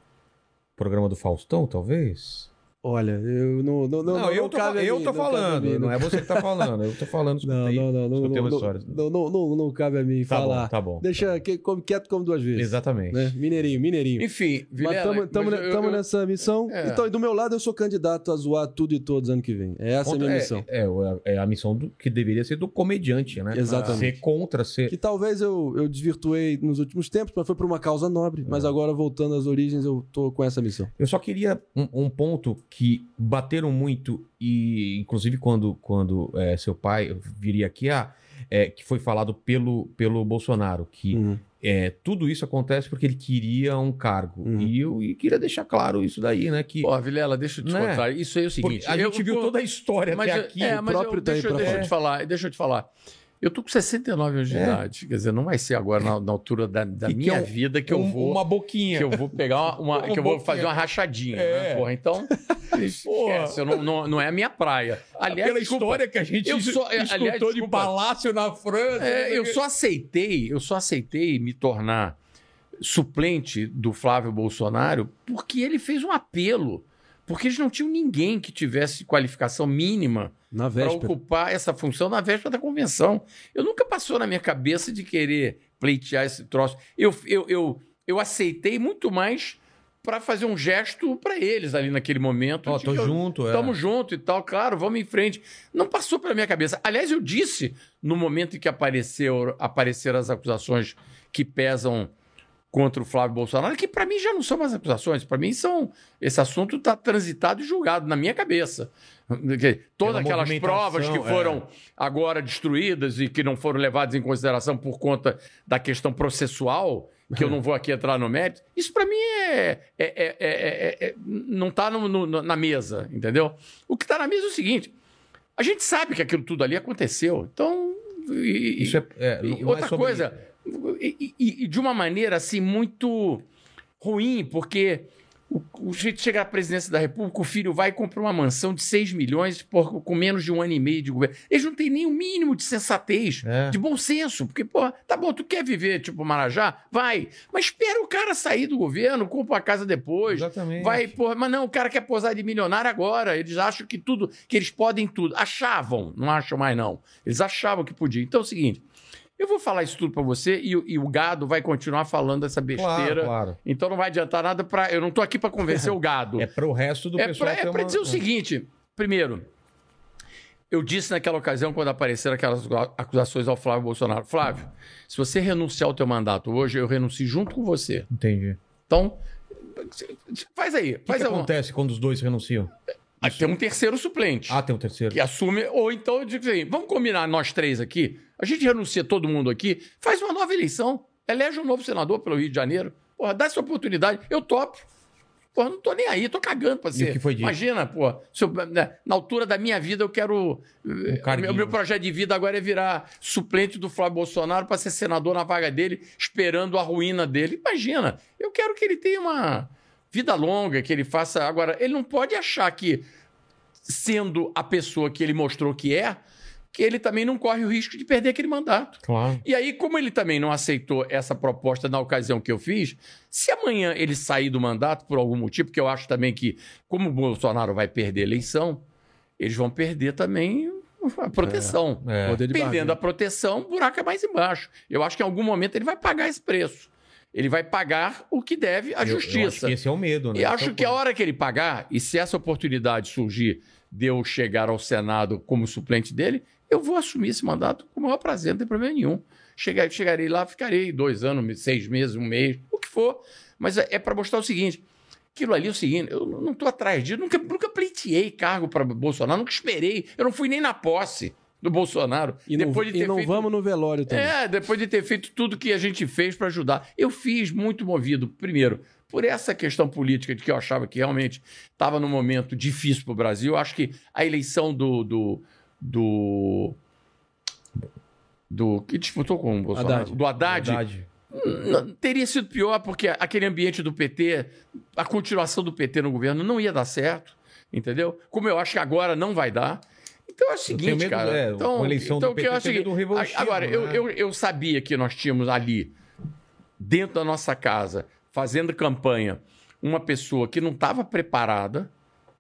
Programa do Faustão, talvez? Olha, eu não. Não, não, Não, eu, tô, cabe a eu mim, tô não a falando, mim, não é você que tá falando, eu tô falando, [laughs] escutei. não, não, não, escutei não, histórias. não, não, não, não cabe a mim Tá falar. bom, tá bom. Deixa que, come quieto como duas vezes. Exatamente. Né? Mineirinho, mineirinho. Enfim, Mas Vilela, estamos eu- nessa missão. É. Então, e do meu lado, eu sou candidato a zoar tudo e todos ano que vem. É essa a Contra- minha é, missão. É, é, é a missão do, que deveria ser do comediante, né? Exatamente. Ser contra, ser. Que talvez eu, eu desvirtuei nos últimos tempos, mas foi por uma causa nobre. Mas É. agora, voltando às origens, eu tô com essa missão. Eu só queria um, um ponto que bateram muito, e inclusive quando, quando é, seu pai viria aqui, ah, é, que foi falado pelo, pelo Bolsonaro, que Uhum. é, tudo isso acontece porque ele queria um cargo. Uhum. E eu e queria deixar claro isso daí, né? Que Pô, Vilela, deixa eu te Né? contar. Isso aí é o porque seguinte. a eu- gente viu pô, toda a história mas, até eu- aqui. é, o mas próprio eu, tá deixa, eu- deixa eu te falar, deixa eu te falar. Eu tô com 69 anos de É. idade. Quer dizer, não vai ser agora na, na altura da, da E que minha é um- vida que eu Um- vou. Uma boquinha. Que eu vou pegar uma. uma- [laughs] que eu vou boquinha. fazer uma rachadinha, É. né? Porra, então. [laughs] esquece, não, não, não é a minha praia. Aliás, Aquela desculpa, história que a gente eu só- escutou aliás, de desculpa. palácio na França. É, eu só aceitei, eu só aceitei me tornar suplente do Flávio Bolsonaro porque ele fez um apelo. Porque eles não tinham ninguém que tivesse qualificação mínima para véspera. ocupar essa função na véspera da convenção. Eu nunca passou na minha cabeça de querer pleitear esse troço. Eu, eu, eu, eu aceitei muito mais para fazer um gesto para eles ali naquele momento. Ó, de tô eu- junto, é. Tamo junto e tal, claro, vamos em frente. Não passou pela minha cabeça. Aliás, eu disse no momento em que apareceu, apareceram as acusações que pesam contra o Flávio Bolsonaro, que para mim já não são mais acusações, para mim são esse assunto está transitado e julgado na minha cabeça. [laughs] Todas aquelas provas que é. foram agora destruídas e que não foram levadas em consideração por conta da questão processual, que eu não vou aqui entrar no mérito, isso para mim é, é- é- é- é- é- não está na mesa, entendeu? O que está na mesa é o seguinte: a gente sabe que aquilo tudo ali aconteceu, então. e- Isso é, é, e é outra sobre- coisa, e, e- e de uma maneira assim muito ruim, porque o, o jeito chega à presidência da República, o filho vai e compra uma mansão de 6 milhões por, com menos de um ano e meio de governo. Eles não têm nem o mínimo de sensatez, É. de bom senso, porque, pô, tá bom, tu quer viver tipo Marajá? Vai, mas espera o cara sair do governo, compra a casa depois. Exatamente. Vai, porra, mas não, o cara quer posar de milionário agora. Eles acham que tudo, que eles podem tudo. Achavam, não acham mais não. Eles achavam que podiam. Então é o seguinte, eu vou falar isso tudo pra você e, o- e o gado vai continuar falando essa besteira. Claro, claro. Então não vai adiantar nada para. Eu não tô aqui pra convencer [laughs] o gado. É pro resto do É pessoal pra, é pra uma- dizer o seguinte: primeiro, eu disse naquela ocasião, quando apareceram aquelas acusações ao Flávio Bolsonaro: Flávio, se você renunciar ao teu mandato hoje, eu renuncio junto com você. Entendi. Então, faz aí. O que, que acontece quando os dois renunciam? Aí tem um terceiro suplente. Ah, tem um terceiro. Que assume, ou então eu digo assim: vamos combinar nós três aqui, a gente renuncia todo mundo aqui, faz uma nova eleição, elege um novo senador pelo Rio de Janeiro. Porra, dá essa oportunidade. Eu topo. Porra, não tô nem aí, tô cagando pra E o ser. que foi dito? Imagina, pô, né, na altura da minha vida eu quero. eh, o meu, meu projeto de vida agora é virar suplente do Flávio Bolsonaro para ser senador na vaga dele, esperando a ruína dele. Imagina, eu quero que ele tenha uma vida longa, que ele faça. Agora, ele não pode achar que, sendo a pessoa que ele mostrou que é, que ele também não corre o risco de perder aquele mandato. Claro. E aí, como ele também não aceitou essa proposta na ocasião que eu fiz, se amanhã ele sair do mandato por algum motivo, porque eu acho também que, como o Bolsonaro vai perder a eleição, eles vão perder também a proteção. É. De Perdendo a proteção, o buraco é mais embaixo. Eu acho que em algum momento ele vai pagar esse preço. Ele vai pagar o que deve à Eu- eu acho justiça. que esse é o medo, né? E acho é o que a hora que ele pagar, e se essa oportunidade surgir de eu chegar ao Senado como suplente dele, eu vou assumir esse mandato com o maior prazer, não tem problema nenhum. Chegar, chegarei lá, ficarei dois anos, seis meses, um mês, o que for. Mas é, para mostrar o seguinte: aquilo ali é o seguinte, eu não estou atrás disso, nunca, nunca pleiteei cargo para Bolsonaro, nunca esperei, eu não fui nem na posse do Bolsonaro. E não, depois de e ter não feito vamos no velório também. é, depois de ter feito tudo que a gente fez para ajudar. Eu fiz muito movido, primeiro, por essa questão política de que eu achava que realmente estava num momento difícil para o Brasil. Eu acho que a eleição do. do, do do que disputou com o Bolsonaro? Haddad. Do Haddad, não- teria sido pior, porque aquele ambiente do PT, a continuação do PT no governo não ia dar certo, entendeu? Como eu acho que agora não vai dar. Então é o seguinte, medo, cara. é, então, eleição então do que PT eu acho é teve seguinte, um Agora, eu, né? eu, eu sabia que nós tínhamos ali, dentro da nossa casa, fazendo campanha, uma pessoa que não estava preparada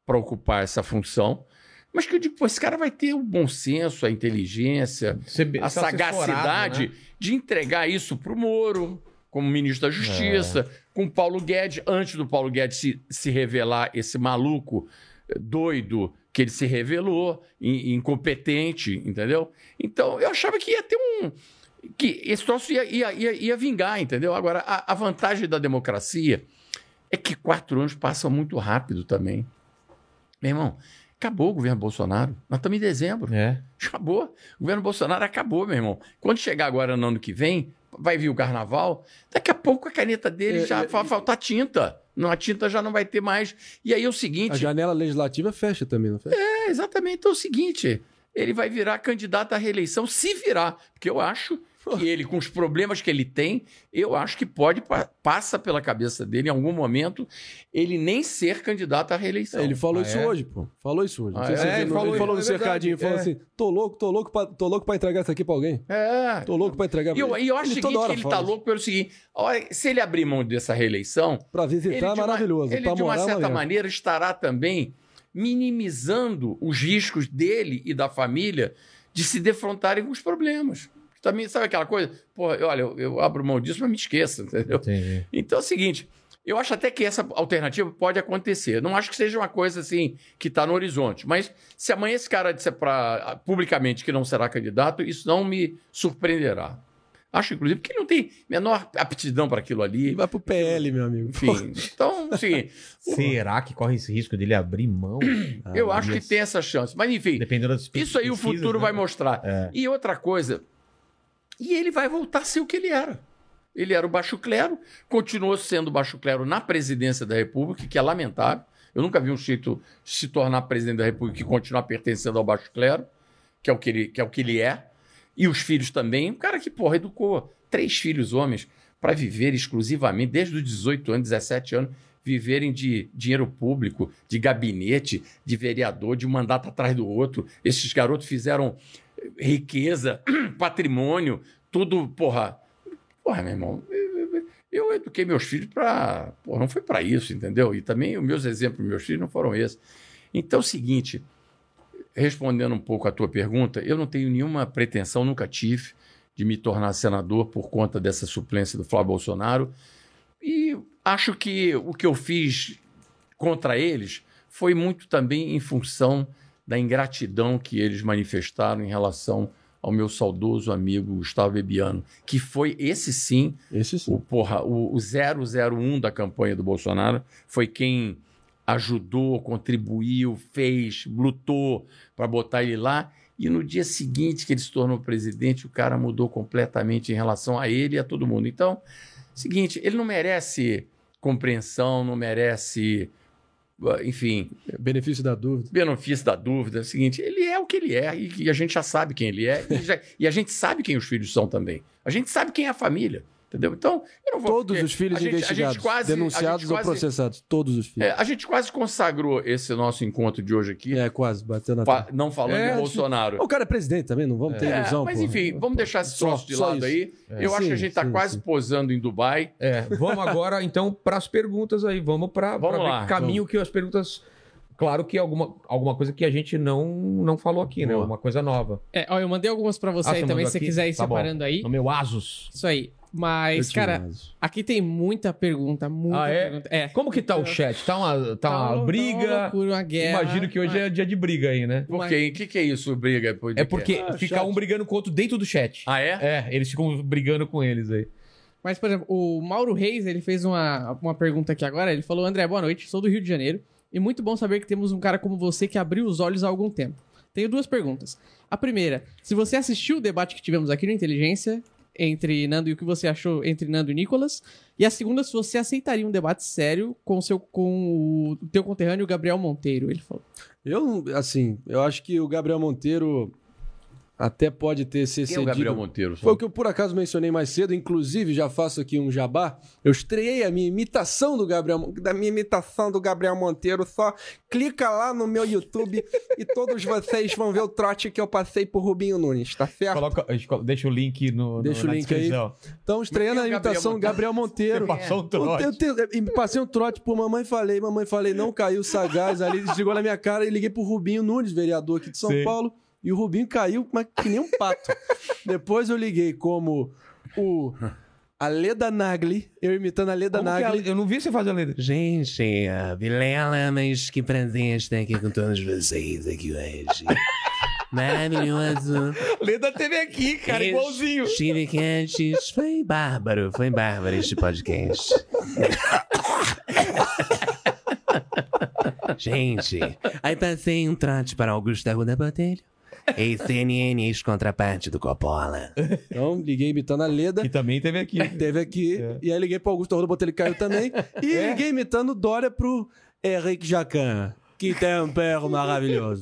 para ocupar essa função, mas que eu digo, pô, esse cara vai ter o bom senso, a inteligência, Ser- a sagacidade né? de entregar isso para o Moro, como ministro da Justiça, com o Paulo Guedes, antes do Paulo Guedes se, se revelar esse maluco eh, doido que ele se revelou, in- incompetente, entendeu? Então, eu achava que ia ter um. que esse troço ia, ia, ia, ia vingar, entendeu? Agora, a, a vantagem da democracia é que quatro anos passam muito rápido também. Meu irmão, acabou o governo Bolsonaro. Nós estamos em dezembro. É. Acabou. O governo Bolsonaro acabou, meu irmão. Quando chegar agora no ano que vem, vai vir o carnaval, daqui a pouco a caneta dele É, já é, vai faltar tinta. Não, a tinta já não vai ter mais. E aí é o A seguinte. janela legislativa fecha também, não fecha? É, exatamente. Então é o seguinte: ele vai virar candidato à reeleição, se virar. Porque eu acho [laughs] que ele, com os problemas que ele tem, eu acho que pode, pa- passa pela cabeça dele em algum momento, ele nem ser candidato à reeleição. É, ele falou Ah, isso é? hoje, pô. Falou isso hoje. Não Ah, sei se é? Ele falou- ele falou no é cercadinho, falou é. assim: tô louco, tô louco, pra, tô louco pra entregar isso aqui pra alguém. É. Tô louco pra entregar E eu, e eu acho Ele seguinte, que ele tá isso. louco pelo seguinte: a hora- se ele abrir mão dessa reeleição, Pra ele, visitar é de uma- maravilhoso. ele pra de uma morar, é certa maneiro. maneira, estará também minimizando os riscos dele e da família de se defrontarem com os problemas. Também, sabe aquela coisa? Pô, olha, eu, eu abro mão disso, mas me esqueça, [laughs] entendeu? Entendi. Então é o seguinte, eu acho até que essa alternativa pode acontecer. Não acho que seja uma coisa assim que está no horizonte. Mas se amanhã esse cara disser pra, publicamente que não será candidato, isso não me surpreenderá. Acho, inclusive, que ele não tem menor aptidão para aquilo ali. Vai pro PL, meu amigo. Enfim, então, assim, [laughs] Será que corre esse risco dele abrir mão? Ah, eu acho que tem essa chance. Mas, enfim, Dependendo das isso aí o futuro né? vai mostrar. É. E outra coisa, e ele vai voltar a ser o que ele era. Ele era o baixo clero, continuou sendo baixo clero na presidência da República, que é lamentável. Eu nunca vi um sujeito se tornar presidente da República e continuar pertencendo ao baixo clero, que é o que ele, que é, o que ele é. E os filhos também. Um cara que, porra, educou três filhos homens para viver exclusivamente, desde os 18 anos, 17 anos, viverem de dinheiro público, de gabinete, de vereador, de um mandato atrás do outro. Esses garotos fizeram riqueza, [clears throat] patrimônio, tudo, porra. Porra, meu irmão, eu eduquei meus filhos para. Não foi para isso, entendeu? E também os meus exemplos, meus filhos, não foram esses. Então é o seguinte, respondendo um pouco à tua pergunta, eu não tenho nenhuma pretensão, nunca tive, de me tornar senador por conta dessa suplência do Flávio Bolsonaro. E acho que o que eu fiz contra eles foi muito também em função da ingratidão que eles manifestaram em relação ao meu saudoso amigo Gustavo Bebiano, que foi esse sim Esse sim. o, porra, o, o 001 da campanha do Bolsonaro foi quem ajudou, contribuiu, fez, lutou para botar ele lá. E no dia seguinte que ele se tornou presidente, o cara mudou completamente em relação a ele e a todo mundo. Então, seguinte, ele não merece compreensão, não merece, enfim, Benefício da dúvida. benefício da dúvida. É o seguinte, ele é o que ele é e, e a gente já sabe quem ele é e, já- e a gente sabe quem os filhos são também. A gente sabe quem é a família, entendeu? Então, eu não vou... Todos porque os filhos a gente- a gente investigados, quase- a gente denunciados ou quase- processados. Todos os filhos. É, a gente quase consagrou esse nosso encontro de hoje aqui, É, quase, bateu na fa- não falando É, de acho- Bolsonaro. O cara é presidente também, não vamos ter É, ilusão. mas porra. enfim, vamos deixar esse Só- troço de só lado isso. aí. Eu acho Sim, que a gente tá sim, quase sim. posando em Dubai. É, vamos agora então para as perguntas aí. Vamos para Vamos lá, caminho que as perguntas. Claro que alguma, alguma coisa que a gente não, não falou aqui, né? Boa. Uma coisa nova. É, ó, eu mandei algumas pra você Ah, aí também, se você quiser ir Tá bom. separando aí. No meu Asus. Isso aí. Mas, cara, aqui tem muita pergunta, muita Ah, é? pergunta. É. Como que tá o chat? Tá uma, tá uma uma briga? loucura, uma guerra. Imagino que hoje é dia de briga aí, né? Por quê? O que, que é isso, briga? Por É porque Ah, fica chat. um brigando com o outro dentro do chat. Ah, é? É, eles ficam brigando com eles aí. Mas, por exemplo, o Mauro Reis, ele fez uma, uma pergunta aqui agora. Ele falou: André, boa noite, sou do Rio de Janeiro. E muito bom saber que temos um cara como você que abriu os olhos há algum tempo. Tenho duas perguntas. A primeira, se você assistiu o debate que tivemos aqui no Inteligência entre Nando e o que você achou entre Nando e Nicolas. E a segunda, se você aceitaria um debate sério com o seu com o teu conterrâneo Gabriel Monteiro, ele falou. Eu, assim, eu acho que o Gabriel Monteiro até pode ter se Quem é excedido. o Gabriel Monteiro? Foi o que eu por acaso mencionei mais cedo, inclusive já faço aqui um jabá. Eu estreiei a minha imitação do Gabriel, da minha imitação do Gabriel Monteiro, só clica lá no meu YouTube e todos vocês vão ver o trote que eu passei por Rubinho Nunes, tá certo? Coloca, deixa o link no, no- Deixa o na link aí. Então, estreando a imitação do? Gabriel Monteiro. Você passou um trote. Eu, eu, eu- e passei um trote por mamãe falei, mamãe falei, não caiu sagaz ali, desligou na minha cara e liguei pro Rubinho Nunes, vereador aqui de São Sim. Paulo, e o Rubinho caiu mas que nem um pato. [laughs] Depois eu liguei como o a Leda Nagli, eu imitando a Leda Como que é a- Nagli. eu não vi você fazer a letra. Gente, a Vilela, mas que prazer estar aqui com todos vocês aqui hoje. [laughs] Maravilhoso. Leda teve aqui, cara, Esse- igualzinho. Estive aqui antes. Foi bárbaro, foi bárbaro este podcast. [laughs] Gente, aí passei um trote para Augusto Arruda Botelho. [laughs] Ex-CNN, ex-contraparte do Coppola. Então, liguei imitando a Leda. Que também teve aqui. Teve aqui. E aí liguei pro Augusto Arruda, botei ele caiu também. [laughs] E É? liguei imitando Dória pro Henrique Jacan. Que tem um perro maravilhoso.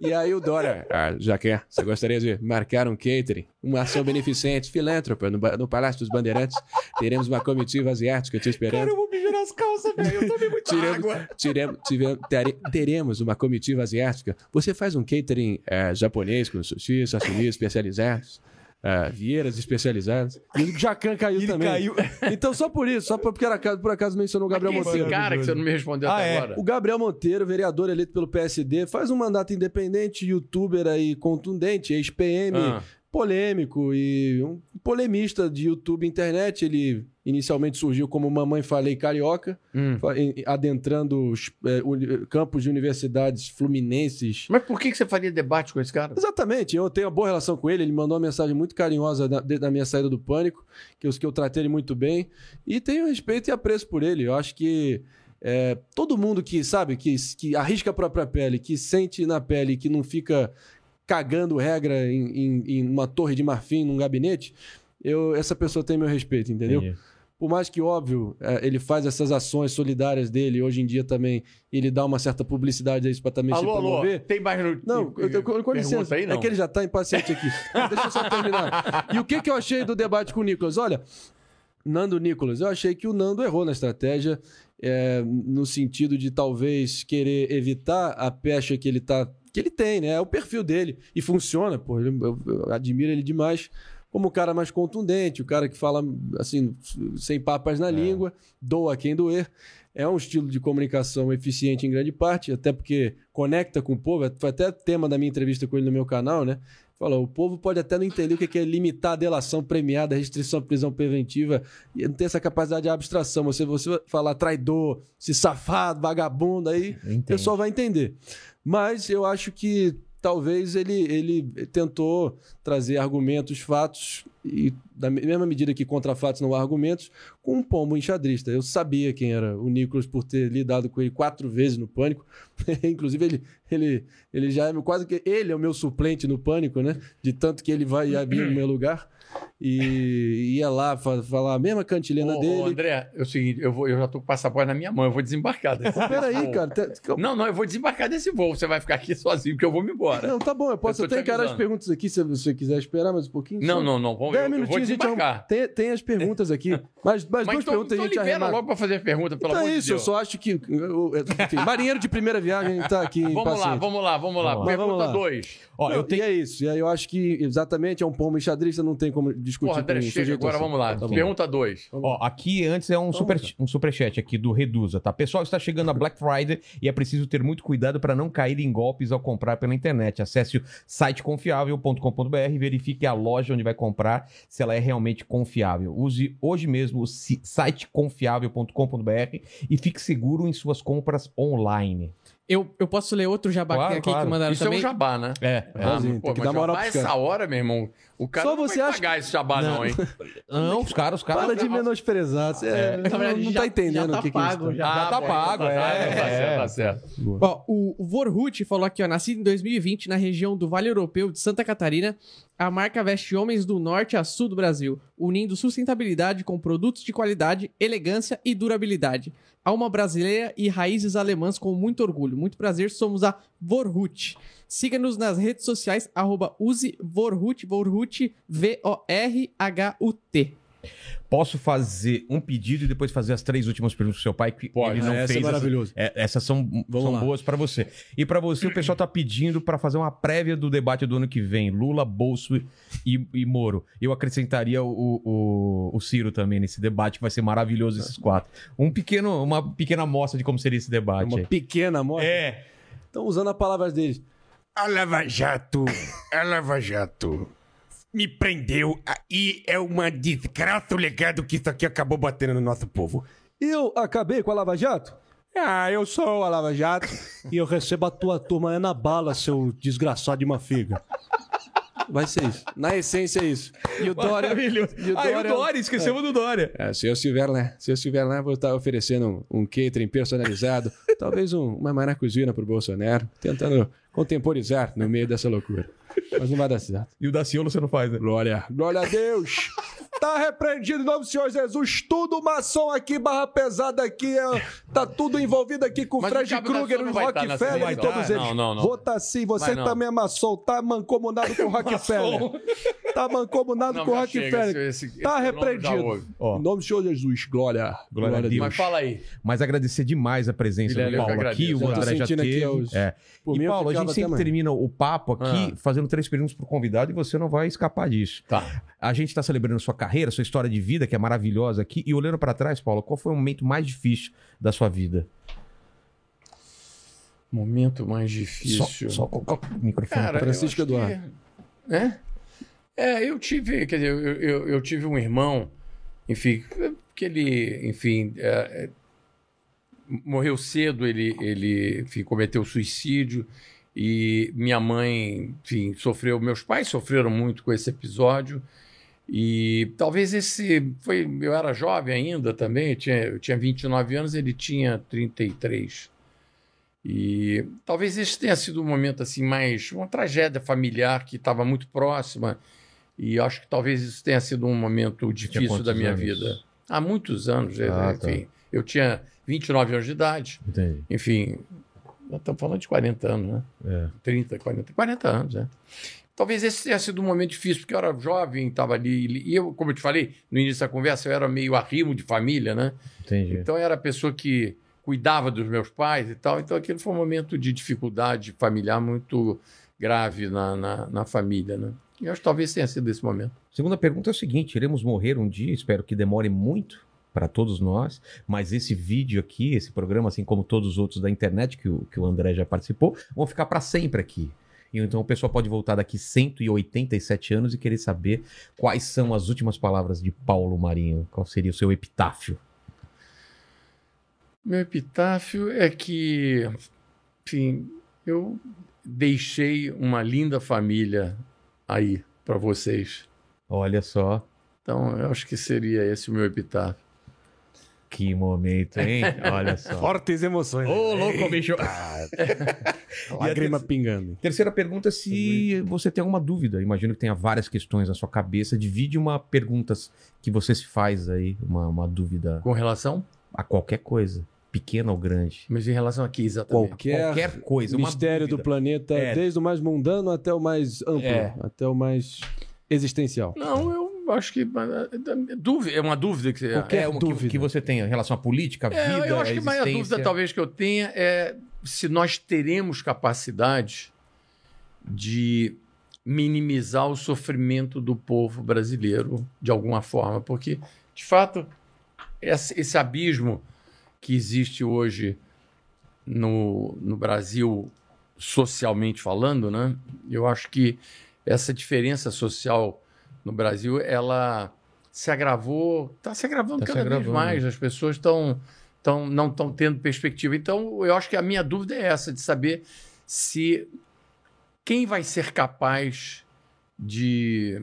E aí o Dória, ah, Jacan, você gostaria de marcar um catering? Uma ação beneficente, filântropa, no, no Palácio dos Bandeirantes? Teremos uma comitiva asiática te esperando. vou mijar nas calças, velho. Eu tomei muita Tiremos, tiremos, tive- tere- teremos uma comitiva asiática. Você faz um catering eh, japonês com sushi, sashimi especializados, eh, vieiras especializadas. E o Jacan caiu Ele também. caiu. [laughs] Então, só por isso, só porque era, por acaso mencionou o Gabriel é esse Monteiro. cara que você não me respondeu Ah, até é. agora? O Gabriel Monteiro, vereador eleito pelo PSD, faz um mandato independente, youtuber aí contundente, ex-PM, Ah. polêmico e um polemista de YouTube e internet. Ele inicialmente surgiu como Mamãe Falei Carioca, Hum. adentrando os é, campos de universidades fluminenses. Mas por que você faria debate com esse cara? Exatamente, eu tenho uma boa relação com ele. Ele mandou uma mensagem muito carinhosa na minha saída do pânico, que eu, que eu tratei ele muito bem. E tenho respeito e apreço por ele. Eu acho que é, todo mundo que, sabe, que, que arrisca a própria pele, que sente na pele, que não fica cagando regra em, em- em uma torre de marfim, num gabinete, eu, essa pessoa tem meu respeito, entendeu? Entendi. Por mais que, óbvio, é, ele faz essas ações solidárias dele, hoje em dia também, ele dá uma certa publicidade a isso para também se Alô, alô, promover. tem mais no... Não, eu, eu, com licença, aí, não. é que ele já tá impaciente aqui. Deixa eu só terminar. E o que, que eu achei do debate com o Nicolas? Olha, Nando Nicolas, eu achei que o Nando errou na estratégia, é, no sentido de talvez querer evitar a pecha que ele tá. que ele tem, né? É o perfil dele. E funciona, pô. ele- Eu, eu admiro ele demais. Como o cara mais contundente, o cara que fala assim, sem papas na língua, doa quem doer. É um estilo de comunicação eficiente em grande parte, até porque conecta com o povo. Foi até tema da minha entrevista com ele no meu canal, né? Falou, o povo pode até não entender o que é limitar a delação premiada, restrição à prisão preventiva, e não ter essa capacidade de abstração. Você, você falar traidor, se safado, vagabundo, aí o pessoal vai entender. Mas eu acho que talvez ele, ele tentou trazer argumentos, fatos, e da mesma medida que contra fatos não há argumentos, com um pombo enxadrista. Eu sabia quem era o Nicolas por ter lidado com ele quatro vezes no Pânico. [laughs] Inclusive, ele, ele, ele já é quase que. Ele é o meu suplente no Pânico, né? De tanto que ele vai vir no meu lugar. E ia lá fa- falar a mesma cantilena Ô, ô, dele. André, é o seguinte, eu, vou, eu já tô com o passaporte na minha mão, eu vou desembarcar desse Peraí, voo. cara. tá- [laughs] Não, não, eu vou desembarcar desse voo. Você vai ficar aqui sozinho, porque eu vou me embora. Não, tá bom, eu posso Eu te encarar as perguntas aqui se você quiser esperar mais um pouquinho. Não, só. não, não. Vamos, eu, eu vou minutinhos a gente arruma- tem, tem as perguntas aqui. Mais, mais Mas duas então, perguntas então a gente arremata. logo pra fazer pergunta, pelo Então amor é de isso, eu só acho que. eu- eu- Enfim, marinheiro de primeira viagem tá aqui. Vamos lá, vamos lá, vamos lá. Mas Pergunta lá. 2. Ó, Não, eu tenho. E é isso. E aí eu acho que exatamente é um pombo enxadrista, não tem como discutir Porra, André, chega agora, assim. vamos lá. Tá. Pergunta 2. Ó, aqui antes é um, super, um superchat aqui do Reduza, tá? Pessoal, está chegando a Black Friday e é preciso ter muito cuidado para não cair em golpes ao comprar pela internet. Acesse o siteconfiável.com.br e verifique a loja onde vai comprar se ela é realmente confiável. Use hoje mesmo o si- siteconfiável.com.br e fique seguro em suas compras online. Eu, eu posso ler outro jabá Claro, que, aqui claro. que mandaram Isso também? é um jabá, né? É. Ah, Sim, tem que dar mas moral jabá caras. essa hora, meu irmão. O cara Só não você vai acha pagar esse jabá, não, hein? [laughs] Não, os caras, os caras. Para de menosprezar. Você é, Na verdade, não já- tá entendendo já tá o que, pago, que é isso. já. Já tá bom, pago, é, Tá é. certo, tá certo. Ó, o o Vorhut falou aqui, ó, nascido em 2020 na região do Vale Europeu de Santa Catarina, a marca veste homens do norte a sul do Brasil, unindo sustentabilidade com produtos de qualidade, elegância e durabilidade. Alma brasileira e raízes alemãs com muito orgulho. Muito prazer, somos a Vorhut. Siga-nos nas redes sociais, arroba use Vorhut, Vorhut, V-O-R-H-U-T. Posso fazer um pedido e depois fazer as três últimas perguntas pro seu pai? Que Pode. ele não essa é fez. maravilhoso. É, essas são, Vamos são lá. boas pra você. E pra você, o pessoal tá pedindo pra fazer uma prévia do debate do ano que vem. Lula, Bolso e, e Moro. Eu acrescentaria o, o, o Ciro também nesse debate, que vai ser maravilhoso esses quatro. Um pequeno, uma pequena amostra de como seria esse debate. Uma aí. pequena amostra. É. Estão usando as palavras deles. A Lava Jato, a Lava Jato me prendeu e é uma desgraça o legado que isso aqui acabou batendo no nosso povo. Eu acabei com a Lava Jato? Ah, eu sou a Lava Jato. [laughs] E eu recebo a tua turma é na bala, seu desgraçado de uma figa. Vai ser isso. Na essência é isso. E o Dória. Maravilhoso. E o Ah, e o Dória- Dória, esquecemos do Dória. É, se eu estiver lá, se eu estiver lá, vou estar oferecendo um, um catering personalizado, [laughs] talvez um, uma maracujina pro Bolsonaro, tentando contemporizar no meio dessa loucura. Mas não vai dar certo. E o Daciolo você não faz, né? Glória. Glória a Deus. Tá repreendido em nome do Senhor Jesus. Tudo maçom aqui, barra pesada aqui. é- tá tudo envolvido aqui com o Mas Fred Kruger, Daciolo o Rockefeller e eleição. todos eles. não, não, não. Vou tá sim, você também é maçom. Tá mancomunado com o Rockefeller. Tá mancomunado Não, com o Rockefeller. esse- esse- Tá esse repreendido. Ó. Em nome do Senhor Jesus. Glória. Glória a Deus. Mas fala aí. Mas agradecer demais a presença Vilela, do Paulo aqui. O André já sentindo aqui teve. os- É. Por e Paulo, a gente sempre termina o papo aqui Ah. fazendo três perguntas pro convidado e você não vai escapar disso. Tá. A gente está celebrando sua carreira, sua história de vida, que é maravilhosa aqui. E olhando para trás, Paulo, qual foi o momento mais difícil da sua vida? Momento mais difícil. Só, só colocar o microfone. Cara, Francisco Eduardo. que- É? É, eu tive, quer dizer, eu, eu, eu tive um irmão, enfim, que ele, enfim, é, é, morreu cedo, ele, ele, enfim, cometeu suicídio e minha mãe, enfim, sofreu, meus pais sofreram muito com esse episódio e talvez esse foi, eu era jovem ainda também, eu tinha, eu tinha 29 anos, ele tinha 33. E talvez esse tenha sido um momento assim mais uma tragédia familiar que estava muito próxima e acho que talvez isso tenha sido um momento difícil da minha anos? vida. Há muitos anos, Ah, tá. enfim. Eu tinha 29 anos de idade, Entendi. enfim, nós estamos falando de 40 anos, né? É. 30, 40, 40 anos, né? Talvez esse tenha sido um momento difícil, porque eu era jovem, estava ali, e eu, como eu te falei no início da conversa, eu era meio arrimo de família, né? Entendi. Então eu era a pessoa que cuidava dos meus pais e tal. Então aquele foi um momento de dificuldade familiar muito grave na, na, na família, né? Eu acho que talvez tenha sido esse momento. Segunda pergunta é o seguinte: iremos morrer um dia, espero que demore muito para todos nós, mas esse vídeo aqui, esse programa, assim como todos os outros da internet que o, que o André já participou, vão ficar para sempre aqui. Então o pessoal pode voltar daqui 187 anos e querer saber quais são as últimas palavras de Paulo Marinho, qual seria o seu epitáfio. Meu epitáfio é que, enfim, eu deixei uma linda família aí para vocês. Olha só. Então eu acho que seria esse o meu epitáfio. Que momento, hein? [laughs] Olha só. Fortes emoções. Ô, louco, bicho. [laughs] Lágrima pingando. Terceira pergunta, se você tem alguma dúvida, imagino que tenha várias questões na sua cabeça, divide uma pergunta que você se faz aí, uma, uma dúvida Com relação? a qualquer coisa, pequena ou grande. Mas em relação aqui, exatamente. Qualquer, Qualquer coisa, mistério do planeta, É. desde o mais mundano até o mais amplo, É. até o mais existencial. Não, eu acho que. Dúvida, é uma dúvida que você. Qualquer é, uma dúvida. Que, que você tem em relação à política, à vida, É, eu acho que a existência. dúvida talvez que eu tenha é se nós teremos capacidade de minimizar o sofrimento do povo brasileiro de alguma forma, porque de fato esse, esse abismo que existe hoje no, no Brasil socialmente falando, né? Eu acho que essa diferença social no Brasil ela se agravou, está se agravando Tá se cada vez agravando. mais. As pessoas estão tão, não estão tendo perspectiva. Então, eu acho que a minha dúvida é essa, de saber se quem vai ser capaz de,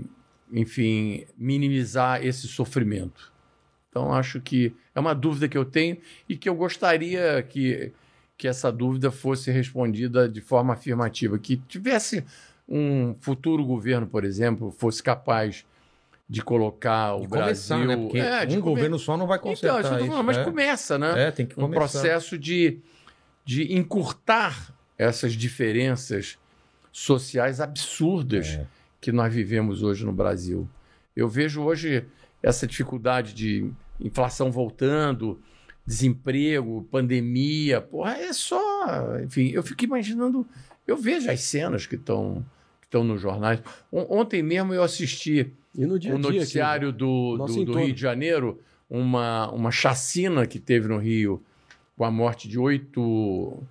enfim, minimizar esse sofrimento. Então, acho que é uma dúvida que eu tenho e que eu gostaria que, que essa dúvida fosse respondida de forma afirmativa, que tivesse um futuro governo, por exemplo, fosse capaz de colocar o De começar, Brasil... né? Porque É, um governo só não vai Então, consertar isso tô falando, mas é. começa, né? É, tem que um começar. processo de, de encurtar essas diferenças sociais absurdas É. que nós vivemos hoje no Brasil. Eu vejo hoje essa dificuldade de inflação voltando, desemprego, pandemia, porra, é só, enfim, eu fico imaginando, eu vejo as cenas que estão que estão nos jornais. On- Ontem mesmo eu assisti E no dia a o dia. aqui, noticiário do, do, do. Rio de Janeiro, uma, uma chacina que teve no Rio com a morte de oito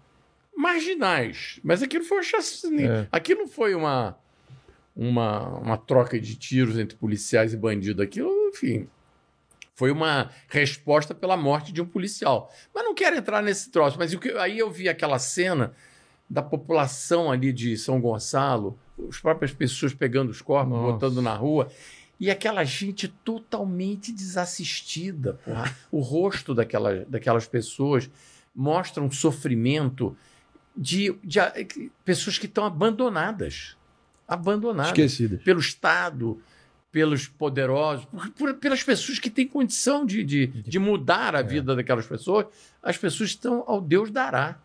marginais. Mas aquilo foi uma chacina. É. Aquilo não foi uma, uma, uma troca de tiros entre policiais e bandidos. Aquilo, enfim, foi uma resposta pela morte de um policial. Mas não quero entrar nesse troço. Mas aí eu vi aquela cena da população ali de São Gonçalo, as próprias pessoas pegando os corpos, Nossa. botando na rua. E aquela gente totalmente desassistida. porra. [laughs] O rosto daquela, daquelas pessoas mostra um sofrimento de, de a- pessoas que estão abandonadas. Abandonadas Esquecidas. pelo Estado, pelos poderosos, por- por- pelas pessoas que têm condição de, de, de mudar a vida daquelas pessoas, as pessoas estão ao Deus dará.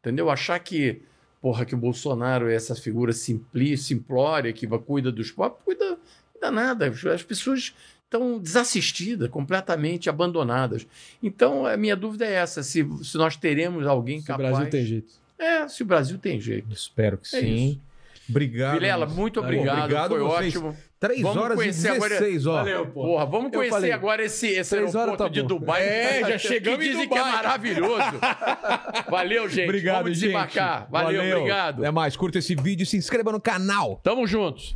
Entendeu? Achar que, porra, que o Bolsonaro é essa figura simpli, simplória, que vai- cuida dos pobres, cuida, cuida nada. As pessoas estão desassistidas, completamente abandonadas. Então, a minha dúvida é essa: se, se nós teremos alguém Se o capaz. Brasil tem jeito. É, se o Brasil tem jeito. Espero que É sim. isso. Obrigado. Vilela, muito Pô, obrigado. obrigado foi vocês. ótimo. 3 Vamos horas e conhecer agora- 16, ó. Valeu. Porra, vamos Eu conhecer falei, agora esse, esse horas aeroporto tá de. Dubai. É, [laughs] já Que chegamos em dizem Dubai. que é maravilhoso. [laughs] Valeu, gente. Obrigado, vamos gente. desembarcar. Valeu, obrigado. É mais, curta esse vídeo e se inscreva no canal. Tamo juntos.